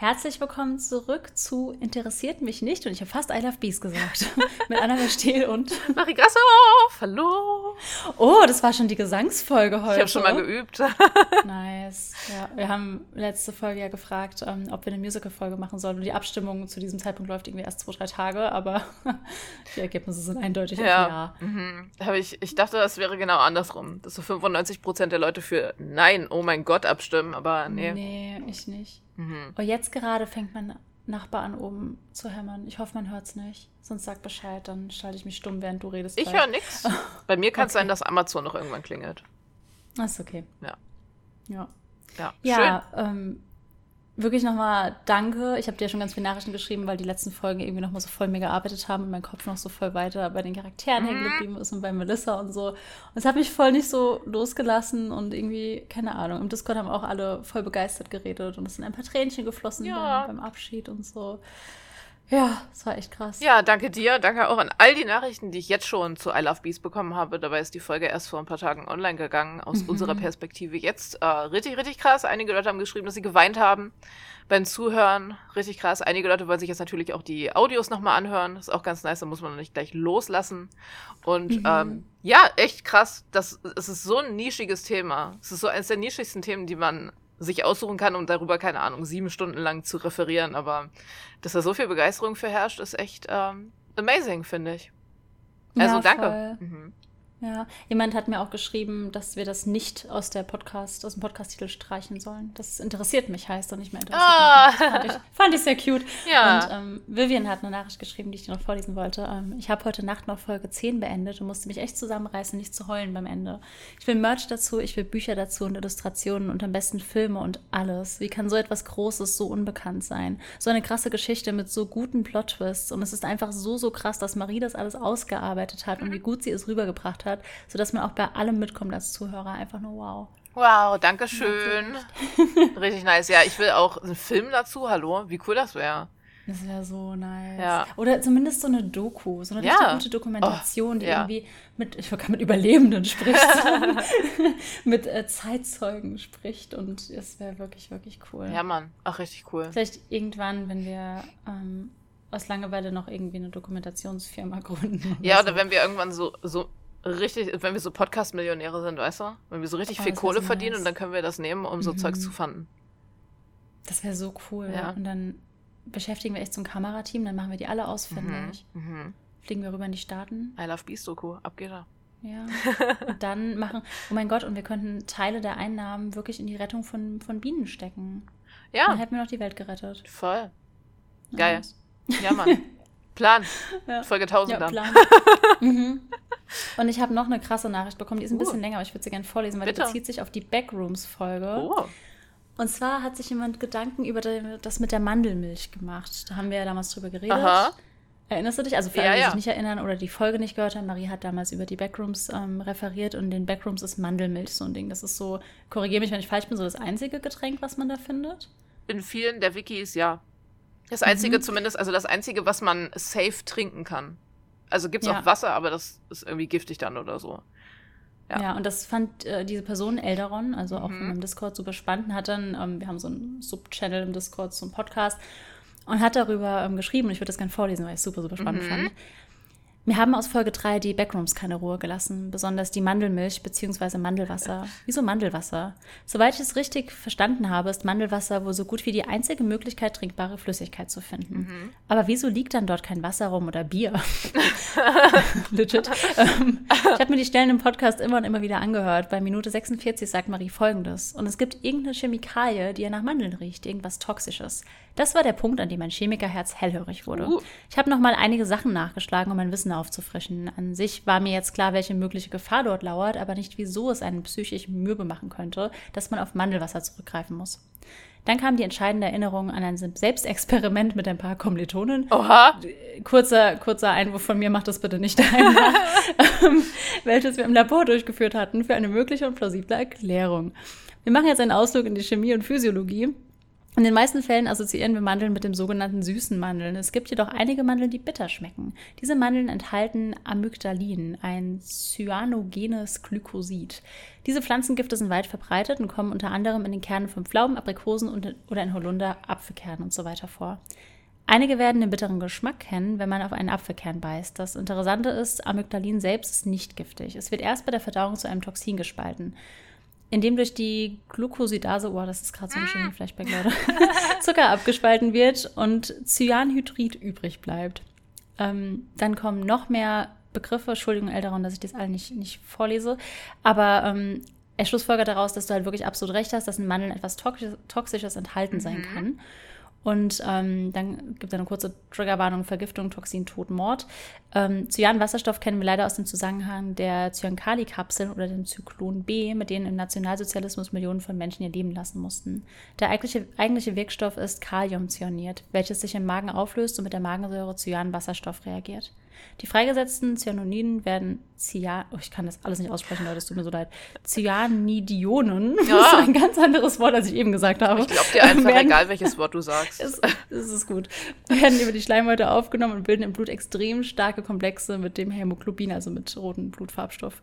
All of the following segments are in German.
Herzlich willkommen zurück zu Interessiert mich nicht und ich habe fast I Love Bees gesagt. Mit Anna Verstehl und Marie Grassoff. Hallo. Oh, das war schon die Gesangsfolge heute. Ich habe schon mal geübt. nice. Ja, wir haben letzte Folge ja gefragt, ähm, ob wir eine Musical-Folge machen sollen. Und die Abstimmung zu diesem Zeitpunkt läuft irgendwie erst zwei, drei Tage, aber die Ergebnisse sind eindeutig ja. ja. Mhm. Ich, ich dachte, das wäre genau andersrum. Dass so 95 Prozent der Leute für Nein, oh mein Gott abstimmen, aber nee. Nee, ich nicht. Mhm. Und jetzt gerade fängt mein Nachbar an, oben zu hämmern. Ich hoffe, man hört es nicht. Sonst sag Bescheid, dann schalte ich mich stumm, während du redest. Ich höre nichts. Bei mir kann es okay. sein, dass Amazon noch irgendwann klingelt. Das ist okay. Ja. Ja. Ja, ja ähm, wirklich nochmal danke. Ich habe dir ja schon ganz viele Nachrichten geschrieben, weil die letzten Folgen irgendwie nochmal so voll mir gearbeitet haben und mein Kopf noch so voll weiter bei den Charakteren mhm. hängen geblieben ist und bei Melissa und so. Und es hat mich voll nicht so losgelassen und irgendwie, keine Ahnung, im Discord haben auch alle voll begeistert geredet und es sind ein paar Tränchen geflossen ja. beim, beim Abschied und so. Ja, es war echt krass. Ja, danke dir. Danke auch an all die Nachrichten, die ich jetzt schon zu I Love Bees bekommen habe. Dabei ist die Folge erst vor ein paar Tagen online gegangen, aus mhm. unserer Perspektive jetzt. Äh, richtig, richtig krass. Einige Leute haben geschrieben, dass sie geweint haben beim Zuhören. Richtig krass. Einige Leute wollen sich jetzt natürlich auch die Audios nochmal anhören. Das ist auch ganz nice, da muss man nicht gleich loslassen. Und mhm. ähm, ja, echt krass. Das, es ist so ein nischiges Thema. Es ist so eines der nischigsten Themen, die man sich aussuchen kann, um darüber, keine Ahnung, sieben Stunden lang zu referieren. Aber dass da so viel Begeisterung für herrscht, ist echt ähm, amazing, finde ich. Also ja, danke. Mhm. Ja, jemand hat mir auch geschrieben, dass wir das nicht aus der Podcast, aus dem Podcast-Titel streichen sollen. Das interessiert mich heißt und nicht mehr interessiert mich. Fand ich, fand ich sehr cute. Ja. Und ähm, Vivian hat eine Nachricht geschrieben, die ich dir noch vorlesen wollte. Ähm, ich habe heute Nacht noch Folge 10 beendet und musste mich echt zusammenreißen, nicht zu heulen beim Ende. Ich will Merch dazu, ich will Bücher dazu und Illustrationen und am besten Filme und alles. Wie kann so etwas Großes so unbekannt sein? So eine krasse Geschichte mit so guten Plot-Twists und es ist einfach so, so krass, dass Marie das alles ausgearbeitet hat und wie gut sie es rübergebracht hat hat, sodass man auch bei allem mitkommt als Zuhörer. Einfach nur wow. Wow, danke schön. Richtig nice. Ja, ich will auch einen Film dazu. Hallo, wie cool das wäre. Das wäre so nice. Ja. Oder zumindest so eine Doku, so eine ja. richtig gute Dokumentation, oh, die ja. irgendwie mit, ich kann mit Überlebenden spricht, mit äh, Zeitzeugen spricht und es wäre wirklich, wirklich cool. Ja, Mann. Ach, richtig cool. Vielleicht irgendwann, wenn wir ähm, aus Langeweile noch irgendwie eine Dokumentationsfirma gründen. Oder ja, oder so. wenn wir irgendwann so, so richtig, wenn wir so Podcast-Millionäre sind, weißt du? Wenn wir so richtig oh, viel Kohle so verdienen nice. und dann können wir das nehmen, um so mhm. Zeugs zu fanden. Das wäre so cool. Ja. Und dann beschäftigen wir echt so ein Kamerateam, dann machen wir die alle ausfindig. Mhm. Mhm. Fliegen wir rüber in die Staaten. I love Beast Doku, ab geht er. Ja. Und dann machen, oh mein Gott, und wir könnten Teile der Einnahmen wirklich in die Rettung von, von Bienen stecken. Ja. Dann hätten wir noch die Welt gerettet. Voll. Geil. Ja, Mann. Plan. Ja. Folge 1000 ja, Plan. mhm. Und ich habe noch eine krasse Nachricht bekommen, die ist ein uh. bisschen länger, aber ich würde sie gerne vorlesen, weil Bitte. die bezieht sich auf die Backrooms-Folge. Oh. Und zwar hat sich jemand Gedanken über das mit der Mandelmilch gemacht. Da haben wir ja damals drüber geredet. Aha. Erinnerst du dich? Also für alle, die sich nicht erinnern oder die Folge nicht gehört haben, Marie hat damals über die Backrooms ähm, referiert und in den Backrooms ist Mandelmilch so ein Ding. Das ist so, korrigiere mich, wenn ich falsch bin, so das einzige Getränk, was man da findet. In vielen der Wikis, ja. Das einzige mhm. zumindest, also das einzige, was man safe trinken kann. Also gibt es ja. auch Wasser, aber das ist irgendwie giftig dann oder so. Ja, ja und das fand äh, diese Person, Elderon, also auch mhm. im Discord, super spannend. Und hat dann, ähm, wir haben so einen Sub-Channel im Discord, so einen Podcast, und hat darüber ähm, geschrieben, und ich würde das gerne vorlesen, weil ich es super, super spannend mhm. fand. Mir haben aus Folge 3 die Backrooms keine Ruhe gelassen, besonders die Mandelmilch bzw. Mandelwasser. Wieso Mandelwasser? Soweit ich es richtig verstanden habe, ist Mandelwasser wohl so gut wie die einzige Möglichkeit, trinkbare Flüssigkeit zu finden. Mhm. Aber wieso liegt dann dort kein Wasser rum oder Bier? Legit. Ähm, ich habe mir die Stellen im Podcast immer und immer wieder angehört. Bei Minute 46 sagt Marie folgendes. Und es gibt irgendeine Chemikalie, die ja nach Mandeln riecht, irgendwas Toxisches. Das war der Punkt, an dem mein Chemikerherz hellhörig wurde. Uh. Ich habe noch mal einige Sachen nachgeschlagen, um mein Wissen aufzufrischen. An sich war mir jetzt klar, welche mögliche Gefahr dort lauert, aber nicht, wieso es einen psychisch mürbe machen könnte, dass man auf Mandelwasser zurückgreifen muss. Dann kam die entscheidende Erinnerung an ein Selbstexperiment mit ein paar Kommilitonen. Oha. Kurzer, kurzer Einwurf von mir, macht das bitte nicht einmal. Ähm, welches wir im Labor durchgeführt hatten für eine mögliche und plausible Erklärung. Wir machen jetzt einen Ausflug in die Chemie und Physiologie In den meisten Fällen assoziieren wir Mandeln mit dem sogenannten süßen Mandeln. Es gibt jedoch einige Mandeln, die bitter schmecken. Diese Mandeln enthalten Amygdalin, ein cyanogenes Glykosid. Diese Pflanzengifte sind weit verbreitet und kommen unter anderem in den Kernen von Pflaumen, Aprikosen und, oder in Holunder, Apfelkernen und so weiter vor. Einige werden den bitteren Geschmack kennen, wenn man auf einen Apfelkern beißt. Das Interessante ist, Amygdalin selbst ist nicht giftig. Es wird erst bei der Verdauung zu einem Toxin gespalten indem durch die Glucosidase, oh, das ist gerade so ein schöner Flashback, Leute, Zucker abgespalten wird und Cyanhydrid übrig bleibt. Ähm, dann kommen noch mehr Begriffe, Entschuldigung, Elderon, dass ich das alle nicht, nicht vorlese, aber ähm, er schlussfolgert daraus, dass du halt wirklich absolut recht hast, dass in Mandeln etwas Toxisches enthalten mhm. sein kann. Und ähm, dann gibt es eine kurze Triggerwarnung: Vergiftung, Toxin, Tod, Mord. Ähm, Cyanwasserstoff kennen wir leider aus dem Zusammenhang der Cyankali-Kapseln oder dem Zyklon B, mit denen im Nationalsozialismus Millionen von Menschen ihr Leben lassen mussten. Der eigentliche, eigentliche Wirkstoff ist Kaliumcyaniert, welches sich im Magen auflöst und mit der Magensäure Cyanwasserstoff reagiert. Die freigesetzten Cyanoniden werden Cyan, oh, ich kann das alles nicht aussprechen, Leute, es tut mir so leid. Cyanidionen, ja. das ist ein ganz anderes Wort, als ich eben gesagt habe. Ich glaube dir einfach, werden, egal welches Wort du sagst. Es, es ist gut. Werden über die Schleimhäute aufgenommen und bilden im Blut extrem starke Komplexe mit dem Hämoglobin, also mit rotem Blutfarbstoff.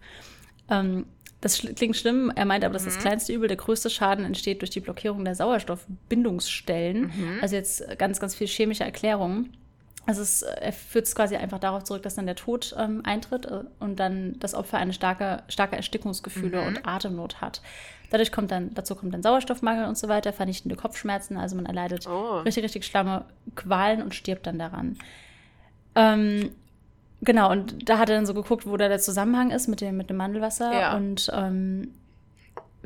Ähm, das klingt schlimm. Er meint aber, das ist das mhm. kleinste Übel. Der größte Schaden entsteht durch die Blockierung der Sauerstoffbindungsstellen. Mhm. Also jetzt ganz, ganz viel chemische Erklärungen. Also es er führt es quasi einfach darauf zurück, dass dann der Tod ähm, eintritt äh, und dann das Opfer eine starke, starke Erstickungsgefühle mhm. und Atemnot hat. Dadurch kommt dann, dazu kommt dann Sauerstoffmangel und so weiter, vernichtende Kopfschmerzen, also man erleidet oh. richtig, richtig schlamme Qualen und stirbt dann daran. Ähm, genau, und da hat er dann so geguckt, wo da der Zusammenhang ist mit dem, mit dem Mandelwasser ja. und ähm,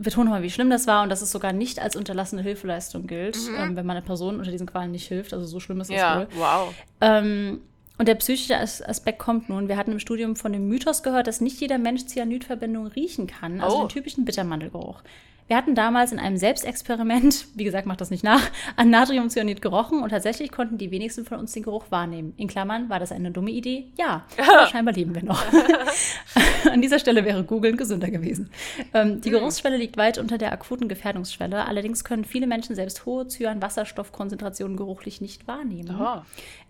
betone nochmal, wie schlimm das war und dass es sogar nicht als unterlassene Hilfeleistung gilt, mhm. ähm, wenn man einer Person unter diesen Qualen nicht hilft. Also so schlimm ist das ja, wohl. Wow. Ähm, und der psychische Aspekt kommt nun. Wir hatten im Studium von dem Mythos gehört, dass nicht jeder Mensch Cyanidverbindung riechen kann, also oh. den typischen Bittermandelgeruch. Wir hatten damals in einem Selbstexperiment, wie gesagt, macht das nicht nach, an Natriumcyanid gerochen und tatsächlich konnten die wenigsten von uns den Geruch wahrnehmen. In Klammern, war das eine dumme Idee? Ja, aber scheinbar leben wir noch. an dieser Stelle wäre Googeln gesünder gewesen. Ähm, die hm. Geruchsschwelle liegt weit unter der akuten Gefährdungsschwelle. Allerdings können viele Menschen selbst hohe Cyan-Wasserstoffkonzentrationen geruchlich nicht wahrnehmen. Oh.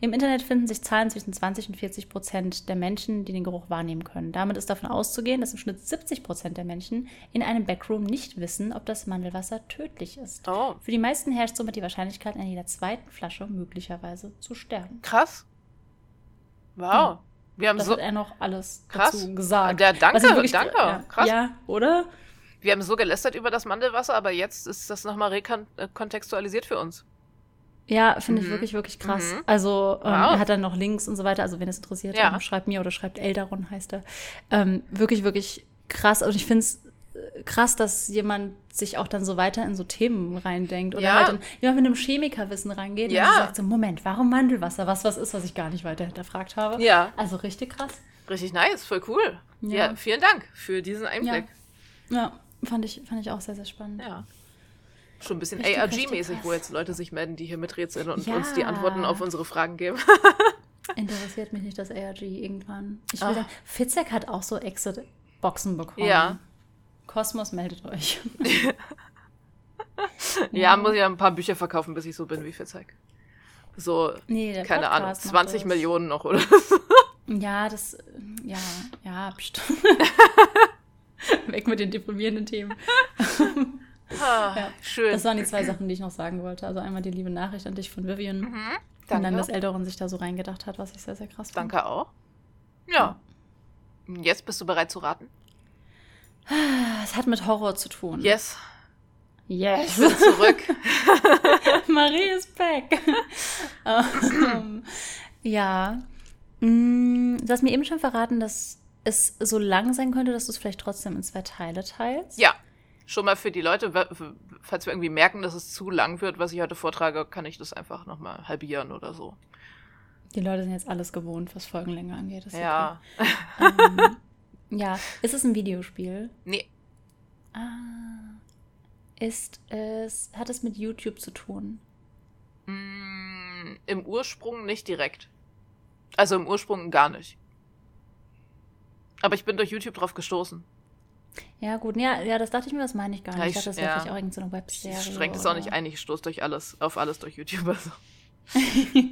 Im Internet finden sich Zahlen zwischen 20 und 40 Prozent der Menschen, die den Geruch wahrnehmen können. Damit ist davon auszugehen, dass im Schnitt 70 Prozent der Menschen in einem Backroom nicht wissen, ob das Mandelwasser tödlich ist. Oh. Für die meisten herrscht somit die Wahrscheinlichkeit, an jeder zweiten Flasche möglicherweise zu sterben. Krass. Wow. Ja. Wir haben das so hat er noch alles krass. dazu gesagt. Ja, danke, wirklich, danke. Ja, krass. Ja, oder? Wir haben so gelästert über das Mandelwasser, aber jetzt ist das nochmal rekontextualisiert für uns. Ja, finde mhm. ich wirklich, wirklich krass. Mhm. Also ähm, wow. er hat dann noch Links und so weiter. Also wenn es interessiert, ja. schreibt mir oder schreibt Eldaron heißt er. Ähm, wirklich, wirklich krass. Und ich finde es krass, dass jemand sich auch dann so weiter in so Themen reindenkt. Oder ja. halt jemand mit einem Chemikerwissen reingeht ja. und sagt so, Moment, warum Mandelwasser? Was was ist, was ich gar nicht weiter hinterfragt habe? Ja. Also richtig krass. Richtig nice, voll cool. Ja, ja vielen Dank für diesen Einblick. Ja, ja fand, ich, fand ich auch sehr, sehr spannend. Ja. Schon ein bisschen ARG-mäßig, wo jetzt Leute sich melden, die hier miträtseln und ja. uns die Antworten auf unsere Fragen geben. Interessiert mich nicht das ARG irgendwann. Ich will Ach. sagen, Fitzek hat auch so Exit-Boxen bekommen. Ja, Kosmos, meldet euch. ja, muss ich ein paar Bücher verkaufen, bis ich so bin wie Fitzek. So, nee, keine Ahnung, 20 Millionen noch oder. Ja, das, ja, ja, bestimmt. Weg mit den deprimierenden Themen. Ah, ja, schön. Das waren die zwei Sachen, die ich noch sagen wollte. Also einmal die liebe Nachricht an dich von Vivian. Mhm, danke. Und dann, dass Eldoron sich da so reingedacht hat, was ich sehr, sehr krass fand. Danke auch. Ja. Jetzt bist du bereit zu raten? Es hat mit Horror zu tun. Yes. Yes. Ich bin zurück. Marie ist back. um, ja. Mm, du hast mir eben schon verraten, dass es so lang sein könnte, dass du es vielleicht trotzdem in zwei Teile teilst. Ja. Schon mal für die Leute, falls wir irgendwie merken, dass es zu lang wird, was ich heute vortrage, kann ich das einfach nochmal halbieren oder so. Die Leute sind jetzt alles gewohnt, was Folgenlänge angeht. ja. Okay. ähm, ja, ist es ein Videospiel? Nee. Ah. Ist es. Hat es mit YouTube zu tun? Mm, Im Ursprung nicht direkt. Also im Ursprung gar nicht. Aber ich bin durch YouTube drauf gestoßen. Ja, gut. Ja, ja, das dachte ich mir, das meine ich gar nicht. Ja, ich dachte, das wäre ja. vielleicht auch irgendeine Webserie. Ich schränke es auch nicht ein, ich stoße durch alles, auf alles durch YouTube. Also.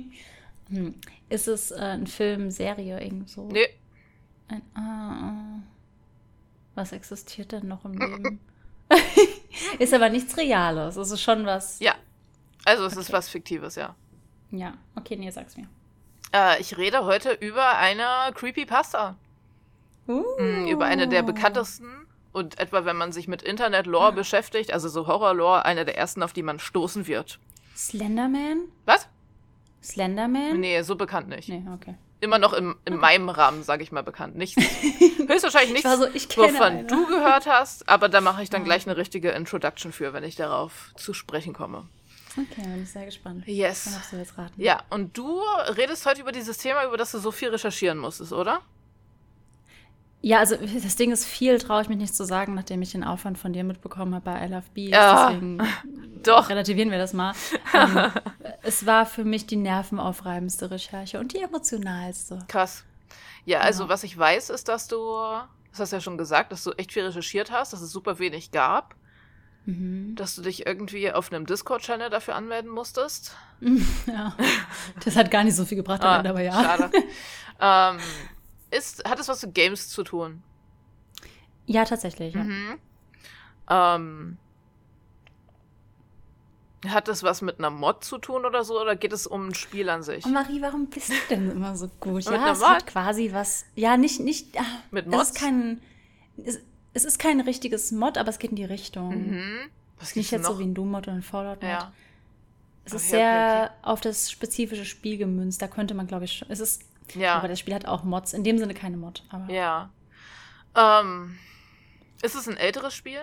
Hm. Ist es äh, ein Film, Serie, irgend so? Nee, Ein, ah, ah. Was existiert denn noch im Leben? ist aber nichts Reales. Es ist schon was. ja. Also es ist Okay. was Fiktives, ja. Ja, okay, nee, sag's mir. Äh, ich rede heute über eine Creepypasta. Uh. Mm, Über eine der bekanntesten und etwa, wenn man sich mit Internet-Lore beschäftigt, also so Horror-Lore, eine der ersten, auf die man stoßen wird. Slenderman? Was? Slenderman? Nee, so bekannt nicht. Nee, okay. Immer noch im, in meinem Rahmen, sage ich mal, bekannt. Nichts, höchstwahrscheinlich nichts, so, wovon eine. du gehört hast, aber da mache ich dann Ah. gleich eine richtige Introduction für, wenn ich darauf zu sprechen komme. Okay, bin ich sehr gespannt. Dann Yes. darfst du jetzt raten. Ja, und du redest heute über dieses Thema, über das du so viel recherchieren musstest, oder? Ja, also das Ding ist, viel traue ich mich nicht zu sagen, nachdem ich den Aufwand von dir mitbekommen habe bei I Love Bees. Ja, Deswegen doch. relativieren wir das mal. ähm, es war für mich die nervenaufreibendste Recherche und die emotionalste. Krass. Ja, also Ja. was ich weiß, ist, dass du, das hast du ja schon gesagt, dass du echt viel recherchiert hast, dass es super wenig gab, Mhm. dass du dich irgendwie auf einem Discord-Channel dafür anmelden musstest. ja. Das hat gar nicht so viel gebracht, Ende, aber ja. Schade. ähm, ist, hat es was mit Games zu tun? Ja, tatsächlich. Ja. Mhm. Ähm, hat es was mit einer Mod zu tun oder so, oder geht es um ein Spiel an sich? Und Marie, warum bist du denn immer so gut? Ja, es hat quasi was. Ja, nicht, nicht. Ah, Mit Es Mods? ist kein. Es, es ist kein richtiges Mod, aber es geht in die Richtung. Mhm. Was Nicht jetzt noch? so wie ein Doom-Mod oder ein Fallout-Mod. ja. Es ist Okay, sehr okay, auf das spezifische Spiel gemünzt. Da könnte man, glaube ich, schon. Es ist. Ja. Aber das Spiel hat auch Mods. In dem Sinne keine Mod. Aber Ja. Ähm, ist es ein älteres Spiel?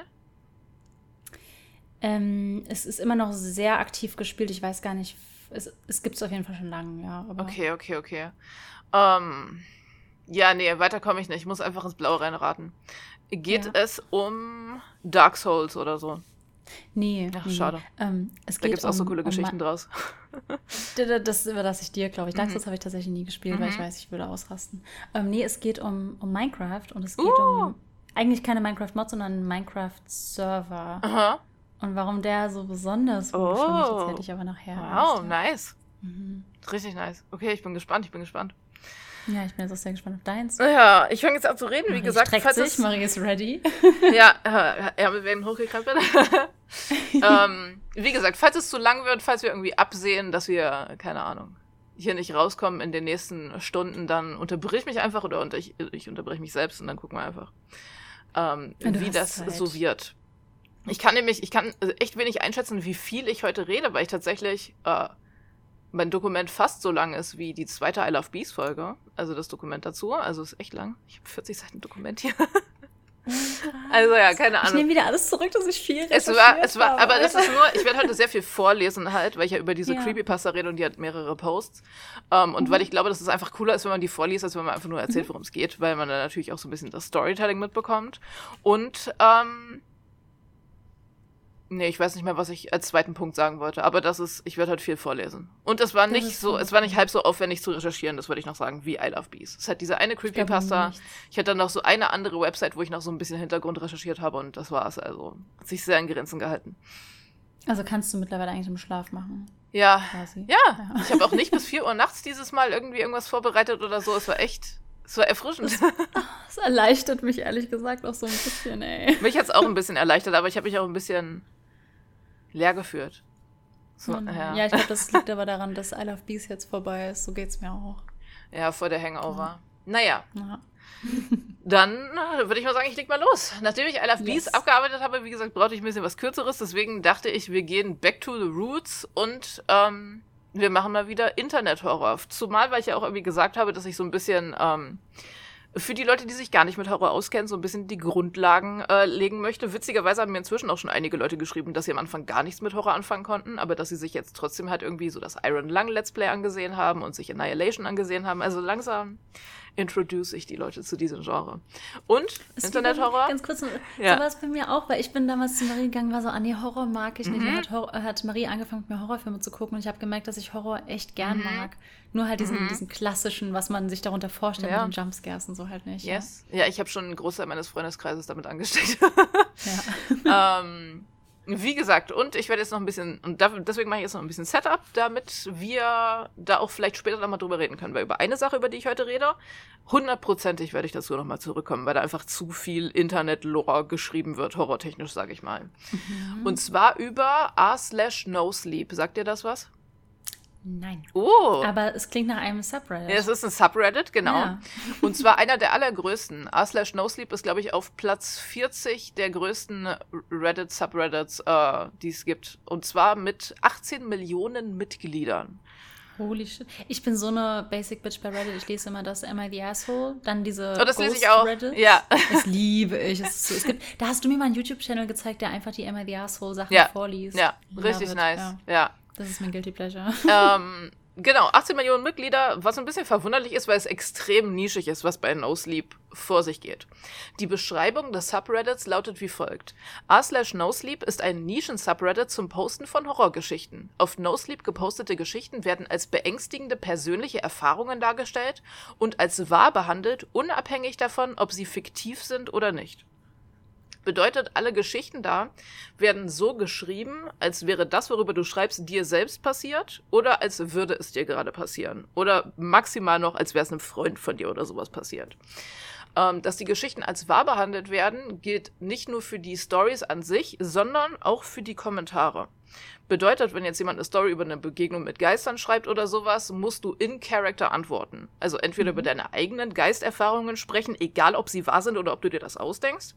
ähm, es ist immer noch sehr aktiv gespielt. Ich weiß gar nicht. Es, es gibt es auf jeden Fall schon lange, ja. Okay, okay, okay. Ähm, ja, nee, weiter komme ich nicht. Ich muss einfach ins Blaue reinraten. Geht Ja. es um Dark Souls oder so? Nee. Ach, nee. schade. Ähm, es Da gibt es auch so um- coole um Geschichten draus. Das überlasse ich dir, glaube ich. Dark Mhm. Habe ich tatsächlich nie gespielt, weil ich Mhm. weiß, ich würde ausrasten. Ähm, nee, es geht um, um Minecraft und es geht Uh. um eigentlich keine Minecraft-Mod, sondern Minecraft-Server. Aha. Und warum der so besonders wurde mich, Oh. erzähle ich aber nachher. Wow, nice. Mhm. Richtig nice. Okay, ich bin gespannt, ich bin gespannt. Ja, ich bin jetzt auch sehr gespannt auf deins. Ja, ich fange jetzt an zu reden. Wie Marie gesagt, streckt falls sich, Marie ist ready. ja, äh, ja, wir werden hochgekrempelt. ähm, wie gesagt, falls es zu lang wird, falls wir irgendwie absehen, dass wir, keine Ahnung, hier nicht rauskommen in den nächsten Stunden, dann unterbrich mich einfach oder unter, ich, ich unterbrich mich selbst und dann gucken wir einfach, ähm, wie das Zeit. so wird. Ich kann nämlich, ich kann echt wenig einschätzen, wie viel ich heute rede, weil ich tatsächlich äh, mein Dokument fast so lang ist wie die zweite I Love Bees Folge. Also das Dokument dazu. Also ist echt lang. Ich habe 40 Seiten Dokument hier. Also ja, keine Ich Ahnung. nehme wieder alles zurück, dass ich viel Es war, es war, habe. aber das ist nur, ich werde heute sehr viel vorlesen halt, weil ich ja über diese Ja. Creepypasta rede und die hat mehrere Posts. Ähm, und Mhm. weil ich glaube, dass es einfach cooler ist, wenn man die vorliest, als wenn man einfach nur erzählt, worum es geht, weil man dann natürlich auch so ein bisschen das Storytelling mitbekommt. Und, ähm, nee, ich weiß nicht mehr, was ich als zweiten Punkt sagen wollte, aber das ist, ich werde heute viel vorlesen. Und es war nicht so, es war nicht halb so aufwendig zu recherchieren, das würde ich noch sagen, wie I Love Bees. Es hat diese eine Ich Creepypasta. nichts. Ich hatte dann noch so eine andere Website, wo ich noch so ein bisschen Hintergrund recherchiert habe und das war's. Also hat sich sehr in Grenzen gehalten. Also kannst du mittlerweile eigentlich im Schlaf machen, Ja. quasi. Ja, Ja. ich habe auch nicht bis 4 Uhr nachts dieses Mal irgendwie irgendwas vorbereitet oder so. Es war echt, es war erfrischend. Das erleichtert mich ehrlich gesagt auch so ein bisschen, ey. mich hat's auch ein bisschen erleichtert, aber ich habe mich auch ein bisschen leer geführt. So, ja, ja. ja, ich glaube, das liegt aber daran, dass I Love Bees jetzt vorbei ist. So geht's mir auch. ja, vor der Hangover. Naja, Ja. dann äh, würde ich mal sagen, ich leg mal los. Nachdem ich I Love Bees Yes. abgearbeitet habe, wie gesagt, brauchte ich ein bisschen was Kürzeres. Deswegen dachte ich, wir gehen back to the roots und ähm, wir machen mal wieder Internet-Horror. Zumal, weil ich ja auch irgendwie gesagt habe, dass ich so ein bisschen ähm, für die Leute, die sich gar nicht mit Horror auskennen, so ein bisschen die Grundlagen äh, legen möchte. Witzigerweise haben mir inzwischen auch schon einige Leute geschrieben, dass sie am Anfang gar nichts mit Horror anfangen konnten, aber dass sie sich jetzt trotzdem halt irgendwie so das Iron Lung Let's Play angesehen haben und sich Annihilation angesehen haben. Also langsam introduce ich die Leute zu diesem Genre. Und Internet-Horror. Ganz kurz, ja. so war es bei mir auch, weil ich bin damals zu Marie gegangen, war so, ah nee, Horror mag ich nicht. Mhm. Hat, hat, Marie angefangen, mit mir Horrorfilme zu gucken und ich habe gemerkt, dass ich Horror echt gern mhm. mag. Nur halt diesen, mhm. diesen klassischen, was man sich darunter vorstellt, ja. mit den Jumpscares und so halt nicht. Yes. Ja, ja ich habe schon einen Großteil meines Freundeskreises damit angesteckt. ja. ähm, wie gesagt, und ich werde jetzt noch ein bisschen, und deswegen mache ich jetzt noch ein bisschen Setup, damit wir da auch vielleicht später nochmal drüber reden können. Weil über eine Sache, über die ich heute rede, hundertprozentig werde ich dazu nochmal zurückkommen, weil da einfach zu viel Internet-Lore geschrieben wird, horrortechnisch, sage ich mal. Mhm. Und zwar über r slash no sleep. Sagt ihr das was? Nein. Oh. Aber es klingt nach einem Subreddit. Ja, es ist ein Subreddit, genau. Ja. Und zwar einer der allergrößten. r slash nosleep ist, glaube ich, auf Platz 40 der größten Reddit-Subreddits, äh, die es gibt. Und zwar mit 18 Millionen Mitgliedern. Holy shit. Ich bin so eine Basic Bitch bei Reddit. Ich lese immer das Am I the Asshole? Dann diese oh, das Ghost lese ich auch. Reddit. Ja. Das liebe ich. Es, es gibt, da hast du mir mal einen YouTube-Channel gezeigt, der einfach die Am I the Asshole Sachen ja. vorliest. Ja, richtig nice. Ja. ja. Das ist mein Guilty Pleasure. Ähm, genau, 18 Millionen Mitglieder, was ein bisschen verwunderlich ist, weil es extrem nischig ist, was bei No Sleep vor sich geht. Die Beschreibung des Subreddits lautet wie folgt. slash nosleep ist ein Nischen-Subreddit zum Posten von Horrorgeschichten. Auf Nosleep gepostete Geschichten werden als beängstigende persönliche Erfahrungen dargestellt und als wahr behandelt, unabhängig davon, ob sie fiktiv sind oder nicht. Bedeutet, alle Geschichten da werden so geschrieben, als wäre das, worüber du schreibst, dir selbst passiert oder als würde es dir gerade passieren. Oder maximal noch, als wäre es einem Freund von dir oder sowas passiert. Ähm, dass die Geschichten als wahr behandelt werden, gilt nicht nur für die Stories an sich, sondern auch für die Kommentare. Bedeutet, wenn jetzt jemand eine Story über eine Begegnung mit Geistern schreibt oder sowas, musst du in Character antworten. Also entweder mhm. über deine eigenen Geisterfahrungen sprechen, egal ob sie wahr sind oder ob du dir das ausdenkst,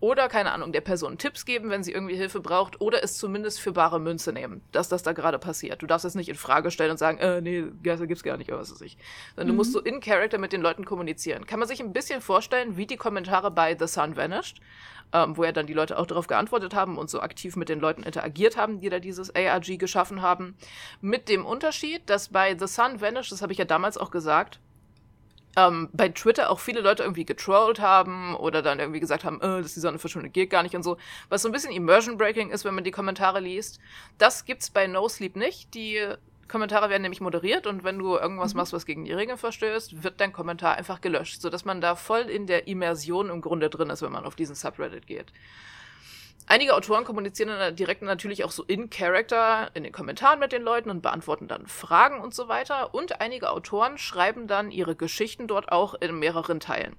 oder, keine Ahnung, der Person Tipps geben, wenn sie irgendwie Hilfe braucht, oder es zumindest für bare Münze nehmen, dass das da gerade passiert. Du darfst es nicht in Frage stellen und sagen, äh, nee, Geister gibt's gar nicht, oder was weiß ich. Sondern mhm. du musst so in Character mit den Leuten kommunizieren. Kann man sich ein bisschen vorstellen, wie die Kommentare bei The Sun Vanished ähm, wo ja dann die Leute auch darauf geantwortet haben und so aktiv mit den Leuten interagiert haben, die da dieses ARG geschaffen haben. Mit dem Unterschied, dass bei The Sun Vanish, das habe ich ja damals auch gesagt, ähm, bei Twitter auch viele Leute irgendwie getrollt haben oder dann irgendwie gesagt haben, äh, dass die Sonne verschwindet, geht gar nicht und so. Was so ein bisschen Immersion Breaking ist, wenn man die Kommentare liest. Das gibt's bei No Sleep nicht. Die Kommentare werden nämlich moderiert und wenn du irgendwas mhm. machst, was gegen die Regeln verstößt, wird dein Kommentar einfach gelöscht, sodass man da voll in der Immersion im Grunde drin ist, wenn man auf diesen Subreddit geht. Einige Autoren kommunizieren dann direkt natürlich auch so in Character in den Kommentaren mit den Leuten und beantworten dann Fragen und so weiter. Und einige Autoren schreiben dann ihre Geschichten dort auch in mehreren Teilen.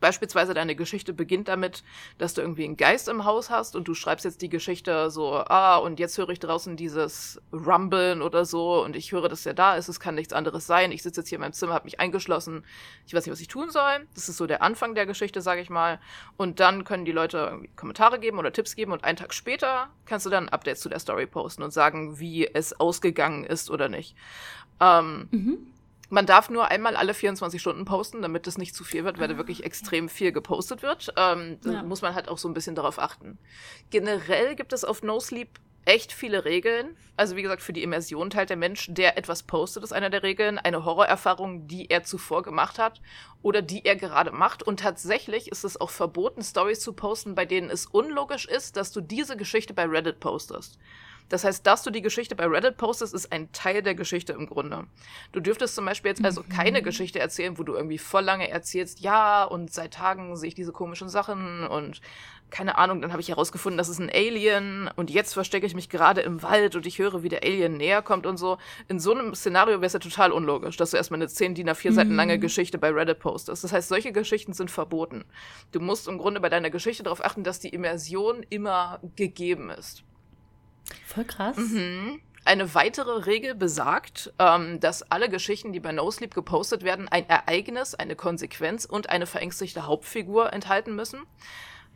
Beispielsweise deine Geschichte beginnt damit, dass du irgendwie einen Geist im Haus hast und du schreibst jetzt die Geschichte so, ah, und jetzt höre ich draußen dieses Rumblen oder so und ich höre, dass der da ist, es kann nichts anderes sein. Ich sitze jetzt hier in meinem Zimmer, habe mich eingeschlossen, ich weiß nicht, was ich tun soll. Das ist so der Anfang der Geschichte, sage ich mal. Und dann können die Leute irgendwie Kommentare geben oder Tipps geben und einen Tag später kannst du dann Updates zu der Story posten und sagen, wie es ausgegangen ist oder nicht. Ähm, mhm. Man darf nur einmal alle 24 Stunden posten, damit es nicht zu viel wird, weil da wirklich extrem viel gepostet wird. Ähm, da ja. muss man halt auch so ein bisschen darauf achten. Generell gibt es auf No Sleep echt viele Regeln. Also wie gesagt, für die Immersion teilt der Mensch, der etwas postet, ist einer der Regeln, eine Horrorerfahrung, die er zuvor gemacht hat oder die er gerade macht. Und tatsächlich ist es auch verboten, Stories zu posten, bei denen es unlogisch ist, dass du diese Geschichte bei Reddit postest. Das heißt, dass du die Geschichte bei Reddit postest, ist ein Teil der Geschichte im Grunde. Du dürftest zum Beispiel jetzt also keine mhm. Geschichte erzählen, wo du irgendwie voll lange erzählst, ja, und seit Tagen sehe ich diese komischen Sachen und keine Ahnung, dann habe ich herausgefunden, das ist ein Alien und jetzt verstecke ich mich gerade im Wald und ich höre, wie der Alien näher kommt und so. In so einem Szenario wäre es ja total unlogisch, dass du erstmal eine 10 DIN A4 Seiten lange mhm. Geschichte bei Reddit postest. Das heißt, solche Geschichten sind verboten. Du musst im Grunde bei deiner Geschichte darauf achten, dass die Immersion immer gegeben ist. Voll krass. Mhm. Eine weitere Regel besagt, ähm, dass alle Geschichten, die bei No Sleep gepostet werden, ein Ereignis, eine Konsequenz und eine verängstigte Hauptfigur enthalten müssen.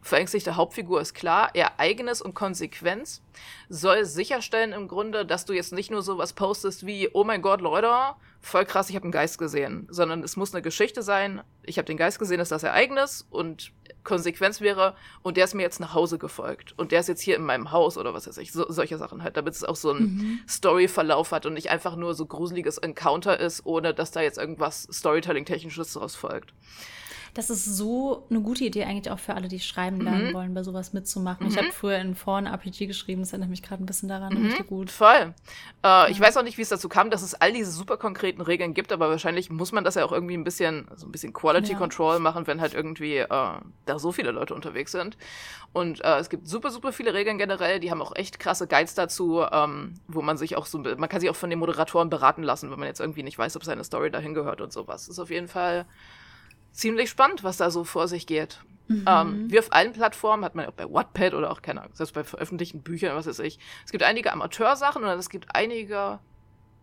Verängstigte Hauptfigur ist klar, Ereignis und Konsequenz soll sicherstellen im Grunde, dass du jetzt nicht nur sowas postest wie, oh mein Gott, Leute, voll krass, ich habe einen Geist gesehen, sondern es muss eine Geschichte sein, ich habe den Geist gesehen, ist das Ereignis und Konsequenz wäre, und der ist mir jetzt nach Hause gefolgt und der ist jetzt hier in meinem Haus oder was weiß ich, so, solche Sachen halt, damit es auch so einen mhm. Story-Verlauf hat und nicht einfach nur so gruseliges Encounter ist, ohne dass da jetzt irgendwas Storytelling-Technisches daraus folgt. Das ist so eine gute Idee eigentlich auch für alle, die schreiben lernen mhm. wollen, bei sowas mitzumachen. Mhm. Ich habe früher in Foren RPG geschrieben, das erinnert mich gerade ein bisschen daran, mhm. richtig gut. Voll. Äh, ja. Ich weiß auch nicht, wie es dazu kam, dass es all diese super konkreten Regeln gibt, aber wahrscheinlich muss man das ja auch irgendwie ein bisschen, so ein bisschen Quality ja. Control machen, wenn halt irgendwie äh, da so viele Leute unterwegs sind. Und äh, es gibt super, super viele Regeln generell, die haben auch echt krasse Guides dazu, ähm, wo man sich auch so, man kann sich auch von den Moderatoren beraten lassen, wenn man jetzt irgendwie nicht weiß, ob seine Story dahin gehört und sowas. Das ist auf jeden Fall ziemlich spannend, was da so vor sich geht. Mhm. Ähm, wie auf allen Plattformen hat man auch bei Wattpad oder auch, keine Ahnung, selbst bei veröffentlichten Büchern, was weiß ich. Es gibt einige Amateursachen und es gibt einige